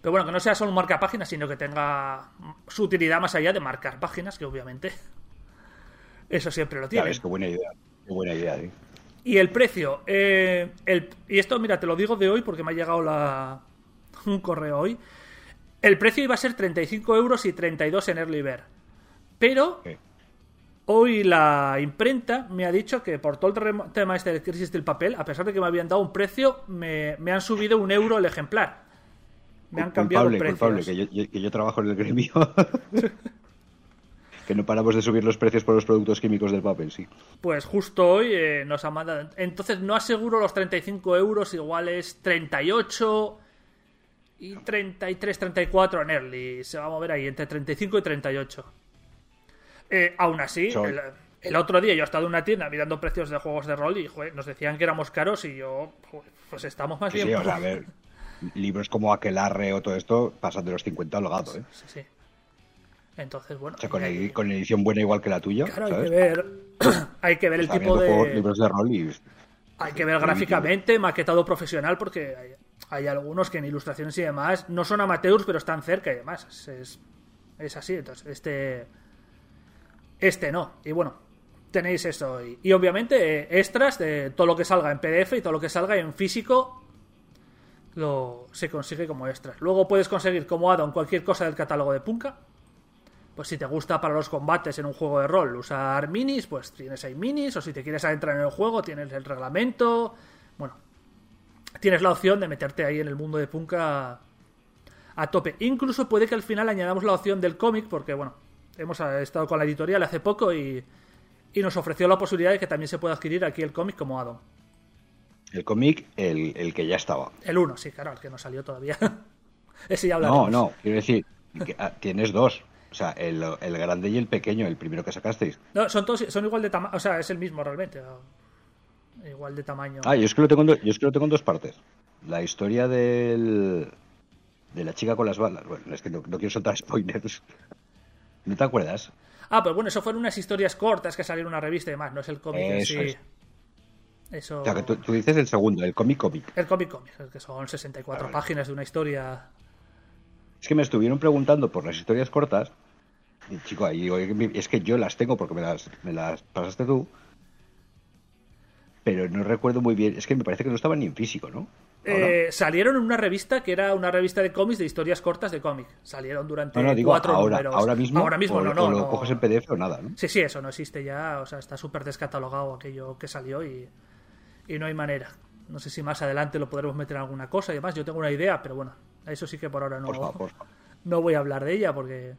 Speaker 8: Pero bueno, que no sea solo un marca páginas, sino que tenga su utilidad más allá de marcar páginas, que obviamente eso siempre lo tiene.
Speaker 7: ves, qué buena idea. Qué buena idea, eh.
Speaker 8: Y el precio. eh, el- y esto, mira, te lo digo de hoy porque me ha llegado la, un correo hoy. El precio iba a ser 35 euros y 32 en Early Bird. Pero. Hoy la imprenta me ha dicho que por todo el tema este de crisis del papel, a pesar de que me habían dado un precio, me, me han subido un euro el ejemplar. Me han cambiado
Speaker 7: culpable,
Speaker 8: precios.
Speaker 7: culpable, que yo, yo- que yo trabajo en el gremio. que no paramos de subir los precios por los productos químicos del papel, sí.
Speaker 8: Pues justo hoy eh, nos han mandado. Entonces no aseguro los 35 euros, igual es 38 y 33, 34 en early. Se va a mover ahí entre 35 y 38. Eh, aún así,
Speaker 7: Soy-
Speaker 8: el, el otro día yo he estado en una tienda mirando precios de juegos de rol y joder, nos decían que éramos caros y yo, joder, pues estamos más
Speaker 7: Sí,
Speaker 8: bien.
Speaker 7: sí, o sea, a ver, libros como Aquelarre o todo esto pasan de los 50 holgado, ¿eh?
Speaker 8: Sí, sí. Entonces, bueno.
Speaker 7: O sea, con,
Speaker 8: hay-
Speaker 7: con edición buena igual que la tuya,
Speaker 8: claro, hay que ver. hay que ver el tipo
Speaker 7: juegos-
Speaker 8: de.
Speaker 7: libros de rol y...
Speaker 8: Hay que ver gráficamente, maquetado profesional, porque hay, hay algunos que en ilustraciones y demás no son amateurs, pero están cerca y demás. Es, es así, entonces este. Este no. Y bueno, tenéis eso. Y, y obviamente eh, extras de todo lo que salga en PDF y todo lo que salga en físico lo se consigue como extras. Luego puedes conseguir como add-on cualquier cosa del catálogo de Punka. Pues si te gusta para los combates en un juego de rol usar minis, pues tienes ahí minis, o si te quieres adentrar en el juego, tienes el reglamento. Bueno, tienes la opción de meterte ahí en el mundo de Punka a tope. Incluso puede que al final añadamos la opción del cómic, porque bueno, hemos eh, estado con la editorial hace poco y, y nos ofreció la posibilidad de que también se pueda adquirir aquí el cómic como add-on.
Speaker 7: El cómic, el, el que ya estaba.
Speaker 8: El 1, sí, claro, el que no salió todavía. Ese ya
Speaker 7: No,
Speaker 8: hablaremos.
Speaker 7: no, quiero decir, que, ah, tienes dos. O sea, el, el grande y el pequeño, el primero que sacasteis.
Speaker 8: No, son todos son igual de tamaño, o sea, es el mismo realmente. igual de tamaño.
Speaker 7: Ah, yo es que lo tengo en, do- yo es que lo tengo en dos partes. La historia del, de la chica con las balas. Bueno, es que no, no quiero soltar spoilers. ¿No te acuerdas?
Speaker 8: Ah, pero bueno, eso fueron unas historias cortas que salieron en una revista y demás, no es el cómic en
Speaker 7: Eso
Speaker 8: sí.
Speaker 7: es.
Speaker 8: Eso.
Speaker 7: O sea, que tú, tú dices el segundo, el cómic cómic.
Speaker 8: El cómic cómic, que son 64
Speaker 7: Vale.
Speaker 8: páginas de una historia.
Speaker 7: Es que me estuvieron preguntando por las historias cortas. Y chico, ahí digo, es que yo las tengo porque me las, me las pasaste tú. Pero no recuerdo muy bien. Es que me parece que no estaban ni en físico, ¿no?
Speaker 8: Eh, salieron en una revista que era una revista de cómics de historias cortas de cómic. Salieron durante
Speaker 7: no, no, digo
Speaker 8: cuatro
Speaker 7: ahora,
Speaker 8: números.
Speaker 7: ahora mismo.
Speaker 8: Ahora mismo,
Speaker 7: o,
Speaker 8: no,
Speaker 7: o
Speaker 8: no.
Speaker 7: lo
Speaker 8: no.
Speaker 7: coges en PDF o nada, ¿no?
Speaker 8: Sí, sí, eso no existe ya. O sea, está súper descatalogado aquello que salió y, y no hay manera. No sé si más adelante lo podremos meter en alguna cosa y demás. Yo tengo una idea, pero bueno, eso sí que por ahora no,
Speaker 7: Por favor, por favor.
Speaker 8: no voy a hablar de ella porque.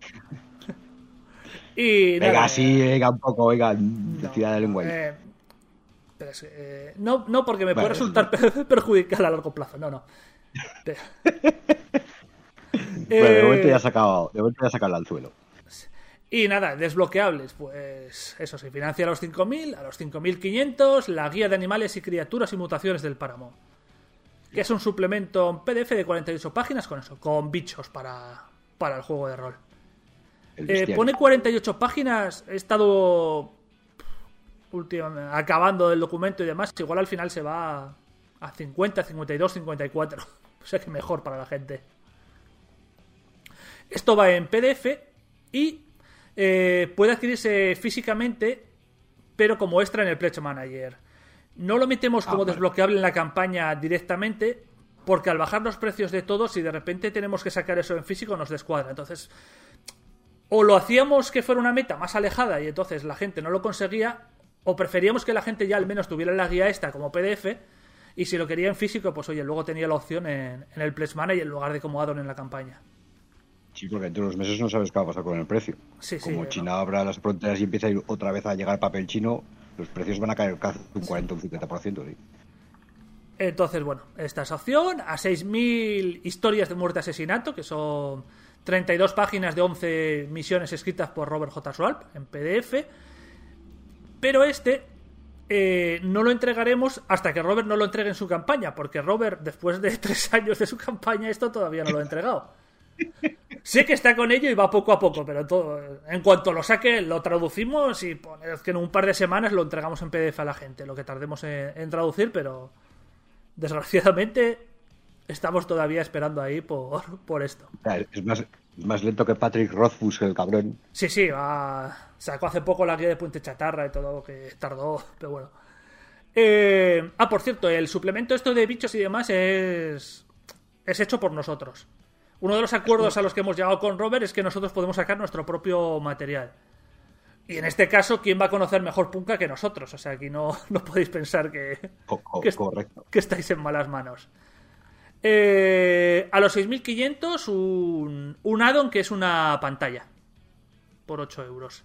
Speaker 8: y
Speaker 7: Venga, sí, venga, un poco, venga,
Speaker 8: no,
Speaker 7: decida la lengua. ahí.
Speaker 8: eh, eh, no, no porque me puede
Speaker 7: Vale,
Speaker 8: resultar perjudicial a largo plazo, no, no. Pero-
Speaker 7: Bueno, de
Speaker 8: Eh,
Speaker 7: momento ya ha sacado, de momento ya ha sacado el anzuelo.
Speaker 8: Y nada, desbloqueables, pues eso se financia a los 5.000, a los 5.500, la guía de animales y criaturas y mutaciones del páramo. Que es un suplemento en PDF de 48 páginas con eso, con bichos para, para el juego de rol. Eh, pone 48 páginas, he estado acabando el documento y demás, igual al final se va a 50, 52, 54. O sea que mejor para la gente. Esto va en PDF y eh, puede adquirirse físicamente, pero como extra en el Pledge Manager. No lo metemos como
Speaker 7: vale.
Speaker 8: desbloqueable en la campaña directamente, porque al bajar los precios de todos, si de repente tenemos que sacar eso en físico, nos descuadra. Entonces, o lo hacíamos que fuera una meta más alejada y entonces la gente no lo conseguía, o preferíamos que la gente ya al menos tuviera la guía esta como PDF, y si lo quería en físico, pues oye, luego tenía la opción en, en el Pledge Manager en lugar de como add-on en la campaña.
Speaker 7: Sí, porque dentro de unos meses no sabes qué va a pasar con el precio.
Speaker 8: Sí, sí,
Speaker 7: Como
Speaker 8: ¿no?
Speaker 7: China abra las fronteras y empieza a ir otra vez a llegar papel chino, los precios van a caer casi un 40 o un 50%. ¿sí?
Speaker 8: Entonces, bueno, esta es opción. A 6.000 historias de muerte asesinato, que son 32 páginas de 11 misiones escritas por Robert J. Swalp en PDF. Pero este eh, no lo entregaremos hasta que Robert no lo entregue en su campaña, porque Robert, después de tres años de su campaña, esto todavía no lo ha entregado. Sé que está con ello y va poco a poco, pero todo, en cuanto lo saque, lo traducimos y poned que en un par de semanas lo entregamos en PDF a la gente, lo que tardemos en, en traducir, pero desgraciadamente estamos todavía esperando ahí por, por esto.
Speaker 7: Es más, más lento que Patrick Rothfuss, el cabrón.
Speaker 8: Sí, sí, va. Sacó hace poco la guía de Puente Chatarra y todo, que tardó, pero bueno. Eh, ah, por cierto, el suplemento esto de bichos y demás es. es hecho por nosotros. Uno de los acuerdos a los que hemos llegado con Robert es que nosotros podemos sacar nuestro propio material. Y en este caso, ¿quién va a conocer mejor Punka que nosotros? O sea, aquí no, no podéis pensar que,
Speaker 7: correcto.
Speaker 8: que estáis en malas manos. Eh, a los 6.500 un, un addon que es una pantalla. Por 8 euros.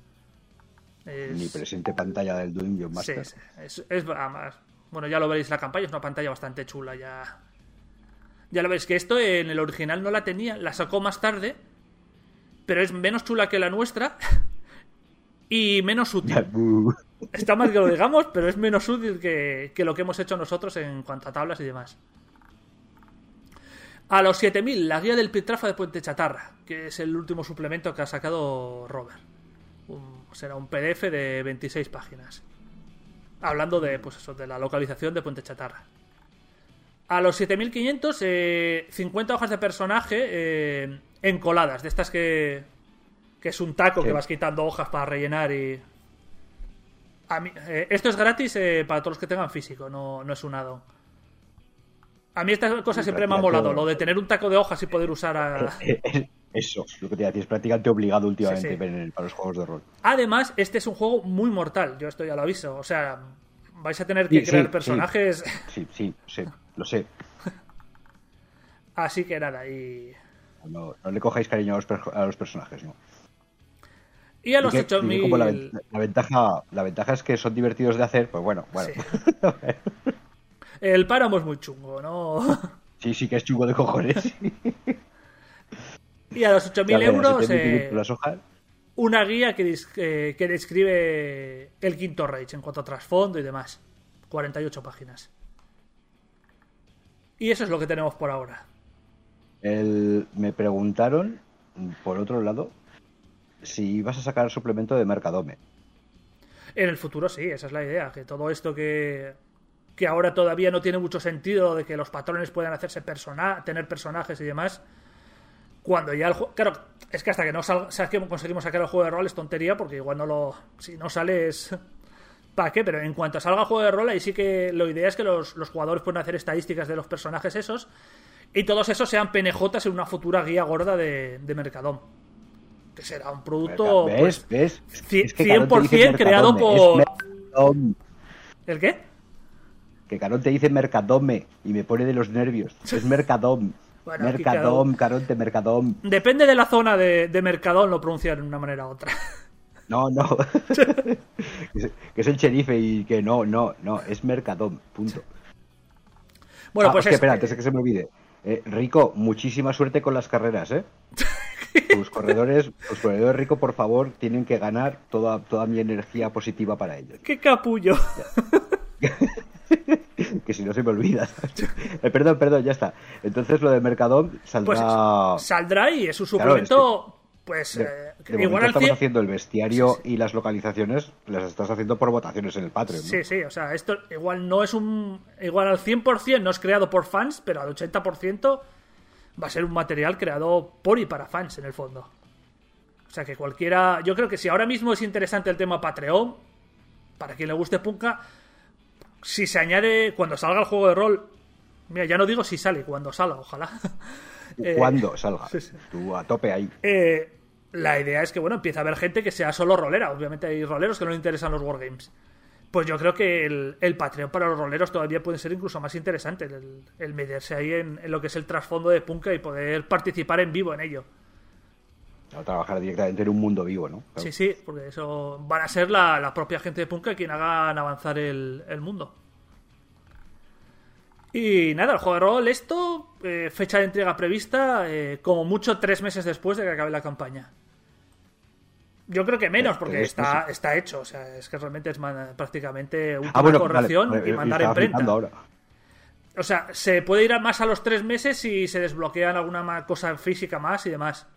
Speaker 8: Es-
Speaker 7: Mi presente pantalla del
Speaker 8: sí,
Speaker 7: Master.
Speaker 8: sí, es, es- además, bueno, ya lo veréis la campaña, es una pantalla bastante chula ya. Ya lo veis que esto en el original no la tenía, la sacó más tarde, pero es menos chula que la nuestra y menos útil. Está mal que lo digamos, pero es menos útil que, que lo que hemos hecho nosotros en cuanto a tablas y demás. A los 7000, la guía del Pitrafa de Puente Chatarra, que es el último suplemento que ha sacado Robert. Un- será un PDF de 26 páginas. Hablando de, pues eso, de la localización de Puente Chatarra. A los 7500, eh, 50 hojas de personaje eh, encoladas, de estas que, que es un taco que vas quitando hojas para rellenar y, a mí- eh, esto es gratis eh, para todos los que tengan físico, no, no es un addon. A mí esta cosa siempre me ha molado, lo de tener un taco de hojas y poder usar a...
Speaker 7: Eso, es lo que te iba a decir, es prácticamente obligado últimamente
Speaker 8: Sí, sí.
Speaker 7: para los juegos de rol.
Speaker 8: Además, este es un juego muy mortal, yo esto ya lo aviso. O sea, vais a tener que
Speaker 7: sí,
Speaker 8: crear personajes.
Speaker 7: Sí, sí, lo sé, lo sé.
Speaker 8: Así que nada, y...
Speaker 7: No, no le cojáis cariño a los, per- a los personajes, ¿no?
Speaker 8: Y a los
Speaker 7: Dije- dije como la,
Speaker 8: 8000...
Speaker 7: ven- la ventaja, la ventaja es que son divertidos de hacer, pues bueno, bueno.
Speaker 8: El páramo es muy chungo, ¿no?
Speaker 7: Sí, sí que es chungo de cojones.
Speaker 8: y a los 8000
Speaker 7: Claro,
Speaker 8: euros, eh,
Speaker 7: las hojas,
Speaker 8: una guía que, eh, que describe el quinto Rage en cuanto a trasfondo y demás. 48 páginas. Y eso es lo que tenemos por ahora.
Speaker 7: El- me preguntaron, por otro lado, si ibas a sacar suplemento de Mercadome.
Speaker 8: En el futuro sí, esa es la idea, que todo esto que, que ahora todavía no tiene mucho sentido de que los patrones puedan hacerse persona, tener personajes y demás, cuando ya el juego... Claro, es que hasta que no salga, sea, que conseguimos sacar el juego de rol es tontería, porque igual no lo... Si no sale es... ¿Para qué? Pero en cuanto salga el juego de rol, ahí sí que la idea es que los, los jugadores puedan hacer estadísticas de los personajes esos y todos esos sean PNJs en una futura guía gorda de, de Mercadón. Que será un producto...
Speaker 7: Merca-
Speaker 8: pues,
Speaker 7: ¿Ves? ¿Ves? Es que Carón te dice
Speaker 8: 100% creado por-. ¿El qué?
Speaker 7: Que Carón te dice Mercadome y me pone de los nervios. Es Mercadom.
Speaker 8: Bueno,
Speaker 7: Mercadom, Caronte, Mercadom.
Speaker 8: Depende de la zona de, de Mercadón, lo pronuncian de una manera u otra.
Speaker 7: No, no. que, es, que el sherife y que no, no, no. Es Mercadom. Punto.
Speaker 8: Bueno,
Speaker 7: Ah,
Speaker 8: pues es-
Speaker 7: espera, antes de que se me olvide. Eh, Rico, muchísima suerte con las carreras, ¿eh? Tus corredores, tus corredores, Rico, por favor, tienen que ganar toda, toda mi energía positiva para ellos.
Speaker 8: ¡Qué capullo!
Speaker 7: que si no se me olvida. Eh, perdón, perdón, ya está. Entonces lo de Mercadom
Speaker 8: Pues
Speaker 7: saldrá.
Speaker 8: saldrá y es un
Speaker 7: Claro,
Speaker 8: suplemento, pues,
Speaker 7: de,
Speaker 8: eh,
Speaker 7: de
Speaker 8: igual
Speaker 7: momento
Speaker 8: al
Speaker 7: estamos
Speaker 8: 100...
Speaker 7: haciendo el bestiario y las localizaciones, las estás haciendo por votaciones en el Patreon. ¿no?
Speaker 8: Sí, sí, o sea, esto igual no es un... Igual al 100% no es creado por fans, pero al 80% va a ser un material creado por y para fans, en el fondo. O sea, que cualquiera... Yo creo que si ahora mismo es interesante el tema Patreon, para quien le guste Punka, si se añade cuando salga el juego de rol... Mira, ya no digo si sale, cuando salga, ojalá. Eh,
Speaker 7: Cuando salga.
Speaker 8: sí, sí.
Speaker 7: Tú a tope ahí.
Speaker 8: Eh, la idea es que, bueno, empieza a haber gente que sea solo rolera. Obviamente hay roleros que no le interesan los wargames. Pues yo creo que el, el Patreon para los roleros todavía puede ser incluso más interesante. El, el meterse ahí en, en lo que es el trasfondo de Punka y poder participar en vivo en ello.
Speaker 7: A trabajar directamente en un mundo vivo, ¿no? Claro.
Speaker 8: Sí, sí, porque eso van a ser la, la propia gente de Punka quien hagan avanzar el, el mundo. Y nada, el juego de rol, esto, eh, fecha de entrega prevista, eh, como mucho tres meses después de que acabe la campaña. Yo creo que menos, porque está, está hecho. O sea, es que realmente es man- prácticamente última
Speaker 7: Ah, bueno, vale,
Speaker 8: corrección
Speaker 7: vale,
Speaker 8: y
Speaker 7: yo
Speaker 8: mandar
Speaker 7: flipando ahora.
Speaker 8: O sea, se puede ir a más a los tres meses si se desbloquean alguna cosa física más y demás.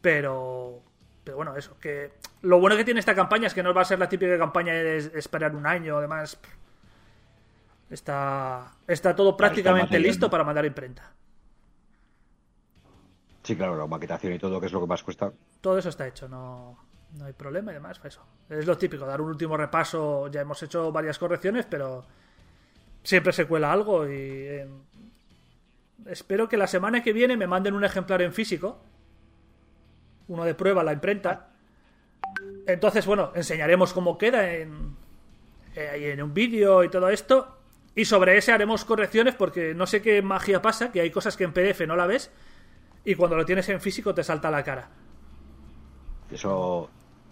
Speaker 8: Pero. Pero bueno, eso. que Lo bueno que tiene esta campaña es que no va a ser la típica campaña de es- esperar un año, además. Está. Está todo prácticamente listo para mandar imprenta.
Speaker 7: Sí, claro, la maquetación y todo, que es lo que más cuesta.
Speaker 8: Todo eso está hecho, no, no hay problema y demás. pues Eso. Es lo típico, dar un último repaso. Ya hemos hecho varias correcciones, pero siempre se cuela algo y eh, espero que la semana que viene me manden un ejemplar en físico. Uno de prueba, la imprenta. Entonces, bueno, enseñaremos cómo queda en, eh, en un vídeo y todo esto. Y sobre ese haremos correcciones porque no sé qué magia pasa, que hay cosas que en PDF no la ves y cuando lo tienes en físico te salta la cara.
Speaker 7: Eso,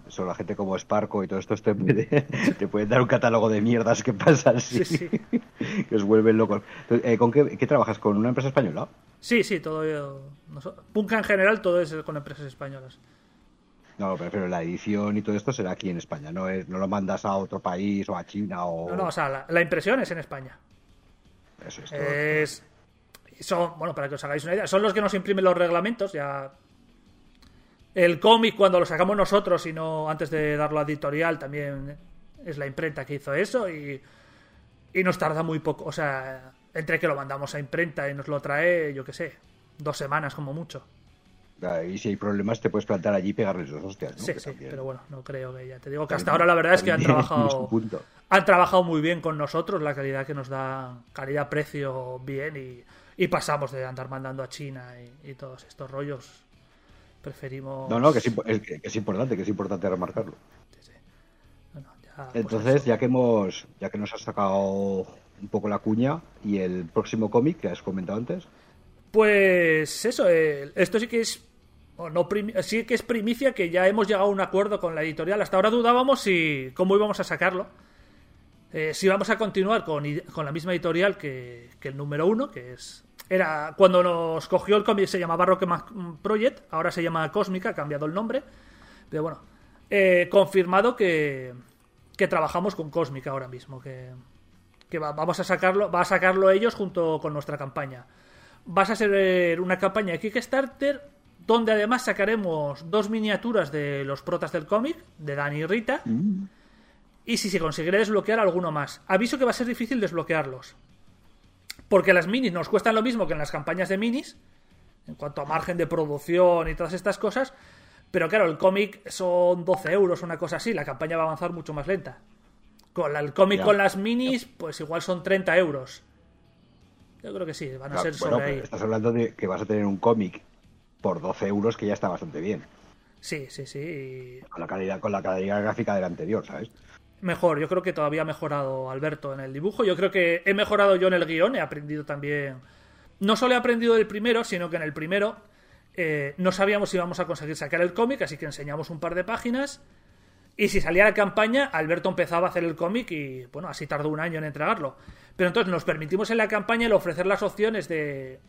Speaker 7: eso la gente como Sparco y todo esto te, puede, te pueden dar un catálogo de mierdas que pasan, sí,
Speaker 8: Sí, sí.
Speaker 7: que os vuelven locos. Entonces, eh, ¿Con qué, qué trabajas? ¿Con una empresa española?
Speaker 8: Sí, sí, todo. eh, noso- Punka en general, todo es con empresas españolas.
Speaker 7: No, pero la edición y todo esto será aquí en España, no, es, no lo mandas a otro país o a China o...
Speaker 8: No, no, o sea, la, la impresión es en España.
Speaker 7: Eso es todo.
Speaker 8: Es. Son, bueno, para que os hagáis una idea, son los que nos imprimen los reglamentos. Ya. El cómic, cuando lo sacamos nosotros y no antes de darlo a editorial, también es la imprenta que hizo eso. Y, y nos tarda muy poco. O sea, entre que lo mandamos a imprenta y nos lo trae, yo qué sé, dos semanas como mucho.
Speaker 7: Y si hay problemas te puedes plantar allí y pegarles dos hostias, ¿no?
Speaker 8: Sí,
Speaker 7: Que
Speaker 8: sí,
Speaker 7: también-
Speaker 8: pero bueno, no creo que ya te digo que hasta ahora la verdad es que han trabajado han trabajado muy bien con nosotros, la calidad que nos da, calidad-precio bien y, y pasamos de andar mandando a China y, y todos estos rollos. Preferimos...
Speaker 7: No, no, que es, que importante, que es importante remarcarlo.
Speaker 8: No, no, ya, pues
Speaker 7: Entonces, ya que hemos, ya que nos has sacado un poco la cuña y el próximo cómic que has comentado antes,
Speaker 8: Pues eso, eh, esto sí que es... o no primi- sí que es primicia que ya hemos llegado a un acuerdo con la editorial. Hasta ahora dudábamos si cómo íbamos a sacarlo. Eh, si vamos a continuar con, con la misma editorial que, que el número uno, que es. Era cuando nos cogió el cómic se llamaba Rockman Project, ahora se llama Cósmica, ha cambiado el nombre. Pero bueno, eh, confirmado que, que trabajamos con Cosmic ahora mismo, que, que va- vamos a sacarlo, va a sacarlo ellos junto con nuestra campaña. Vas a ser una campaña de Kickstarter donde además sacaremos dos miniaturas de los protas del cómic, de Dani y Rita, y si se conseguirá desbloquear alguno más. Aviso que va a ser difícil desbloquearlos. Porque las minis nos cuestan lo mismo que en las campañas de minis, en cuanto a margen de producción y todas estas cosas. Pero claro, el cómic son 12 euros, una cosa así. La campaña va a avanzar mucho más lenta. Con la- el cómic con las minis, pues igual son 30 euros. Yo creo que sí, van a
Speaker 7: Claro,
Speaker 8: ser
Speaker 7: bueno,
Speaker 8: sobre ahí.
Speaker 7: estás hablando de que vas a tener un cómic por 12 euros que ya está bastante bien.
Speaker 8: Sí, sí, sí.
Speaker 7: Con la calidad, con la calidad gráfica del anterior, ¿sabes?
Speaker 8: Mejor, yo creo que todavía ha mejorado Alberto en el dibujo. Yo creo que he mejorado yo en el guion, he aprendido también. No solo he aprendido del primero, sino que en el primero eh, no sabíamos si íbamos a conseguir sacar el cómic, así que enseñamos un par de páginas. Y si salía la campaña, Alberto empezaba a hacer el cómic y, bueno, así tardó un año en entregarlo. Pero entonces nos permitimos en la campaña el ofrecer las opciones de,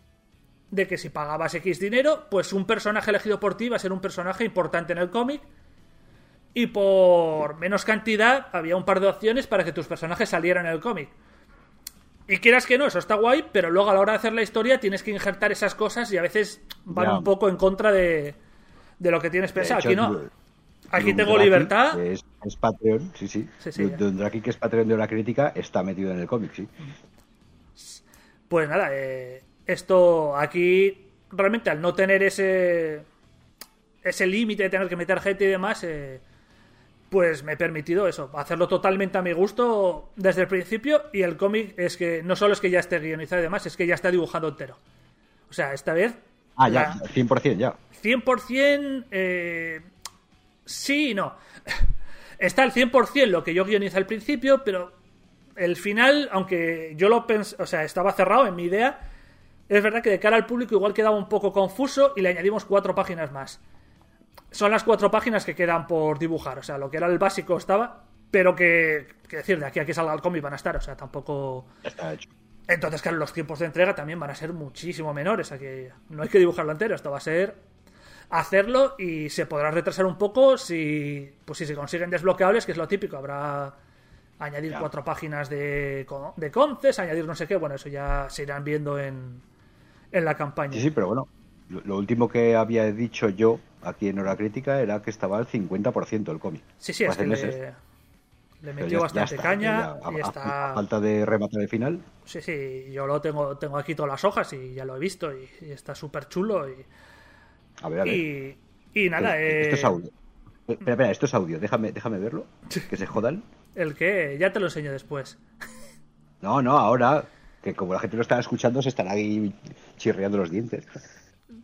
Speaker 8: de que si pagabas X dinero, pues un personaje elegido por ti va a ser un personaje importante en el cómic. Y por menos cantidad había un par de opciones para que tus personajes salieran en el cómic. Y quieras que no, eso está guay, pero luego a la hora de hacer la historia tienes que injertar esas cosas y a veces van un poco en contra de, de lo que tienes pensado.
Speaker 7: hecho,
Speaker 8: Aquí no. Aquí tengo libertad.
Speaker 7: Es, es Patreon, sí, sí.
Speaker 8: Sí, sí, ya.
Speaker 7: Dundraki, que es Patreon de la crítica, está metido en el cómic, sí.
Speaker 8: Pues nada, eh, esto aquí realmente al no tener ese ese límite de tener que meter gente y demás, eh, pues me he permitido eso, hacerlo totalmente a mi gusto desde el principio y el cómic es que no solo es que ya esté guionizado y demás, es que ya está dibujado entero. O sea, esta vez
Speaker 7: Ah, ya,
Speaker 8: la-
Speaker 7: 100% ya.
Speaker 8: 100% eh, sí y no. Está al 100% lo que yo guionicé al principio, pero el final, aunque yo lo pensé, o sea, estaba cerrado en mi idea, es verdad que de cara al público igual quedaba un poco confuso y le añadimos cuatro páginas más. Son las cuatro páginas que quedan por dibujar, o sea, lo que era el básico estaba, pero que, que decir, de aquí a que salga el cómic van a estar, o sea, tampoco...
Speaker 7: Ya está hecho.
Speaker 8: Entonces, claro, los tiempos de entrega también van a ser muchísimo menores. Aquí no hay que dibujarlo entero, esto va a ser hacerlo y se podrá retrasar un poco si, pues si se consiguen desbloqueables, que es lo típico. Habrá añadir
Speaker 7: Ya.
Speaker 8: cuatro páginas de, de conces, añadir no sé qué. Bueno, eso ya se irán viendo en, en la campaña.
Speaker 7: Sí, sí, pero bueno, lo, lo último que había dicho yo aquí en Hora Crítica era que estaba al 50% el cómic.
Speaker 8: Sí, sí, es que le, le metió
Speaker 7: ya- ya
Speaker 8: bastante
Speaker 7: está,
Speaker 8: caña
Speaker 7: ya, a-
Speaker 8: y está...
Speaker 7: a falta de rematar el final.
Speaker 8: Sí, sí, yo lo tengo, tengo aquí todas las hojas y ya lo he visto y, y está súper chulo y,
Speaker 7: A ver, a ver.
Speaker 8: y, y nada,
Speaker 7: Espera, Esto es
Speaker 8: eh,
Speaker 7: audio. Eh, Espera, espera, esto es audio. Déjame, déjame verlo. Que se jodan.
Speaker 8: el que ya te lo enseño después.
Speaker 7: No, no, ahora. Que como la gente lo está escuchando, se están ahí chirriando los dientes.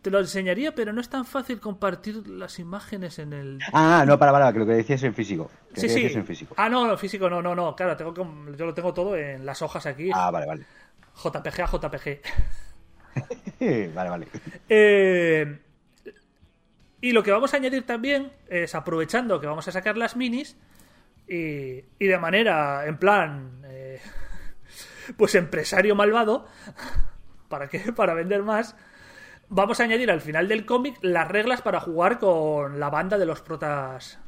Speaker 8: Te lo enseñaría, pero no es tan fácil compartir las imágenes en el.
Speaker 7: Ah, no, para, para, que lo que decías en físico. Que
Speaker 8: Sí, sí.
Speaker 7: en físico.
Speaker 8: Ah, no, no, físico, no, no, no. Claro, tengo que- yo lo tengo todo en las hojas aquí.
Speaker 7: Ah, vale, vale.
Speaker 8: JPG a JPG.
Speaker 7: vale, vale.
Speaker 8: Eh, y lo que vamos a añadir también es aprovechando que vamos a sacar las minis y, y de manera, en plan, eh, pues empresario malvado, ¿para qué? Para vender más. Vamos a añadir al final del cómic las reglas para jugar con la banda de los protas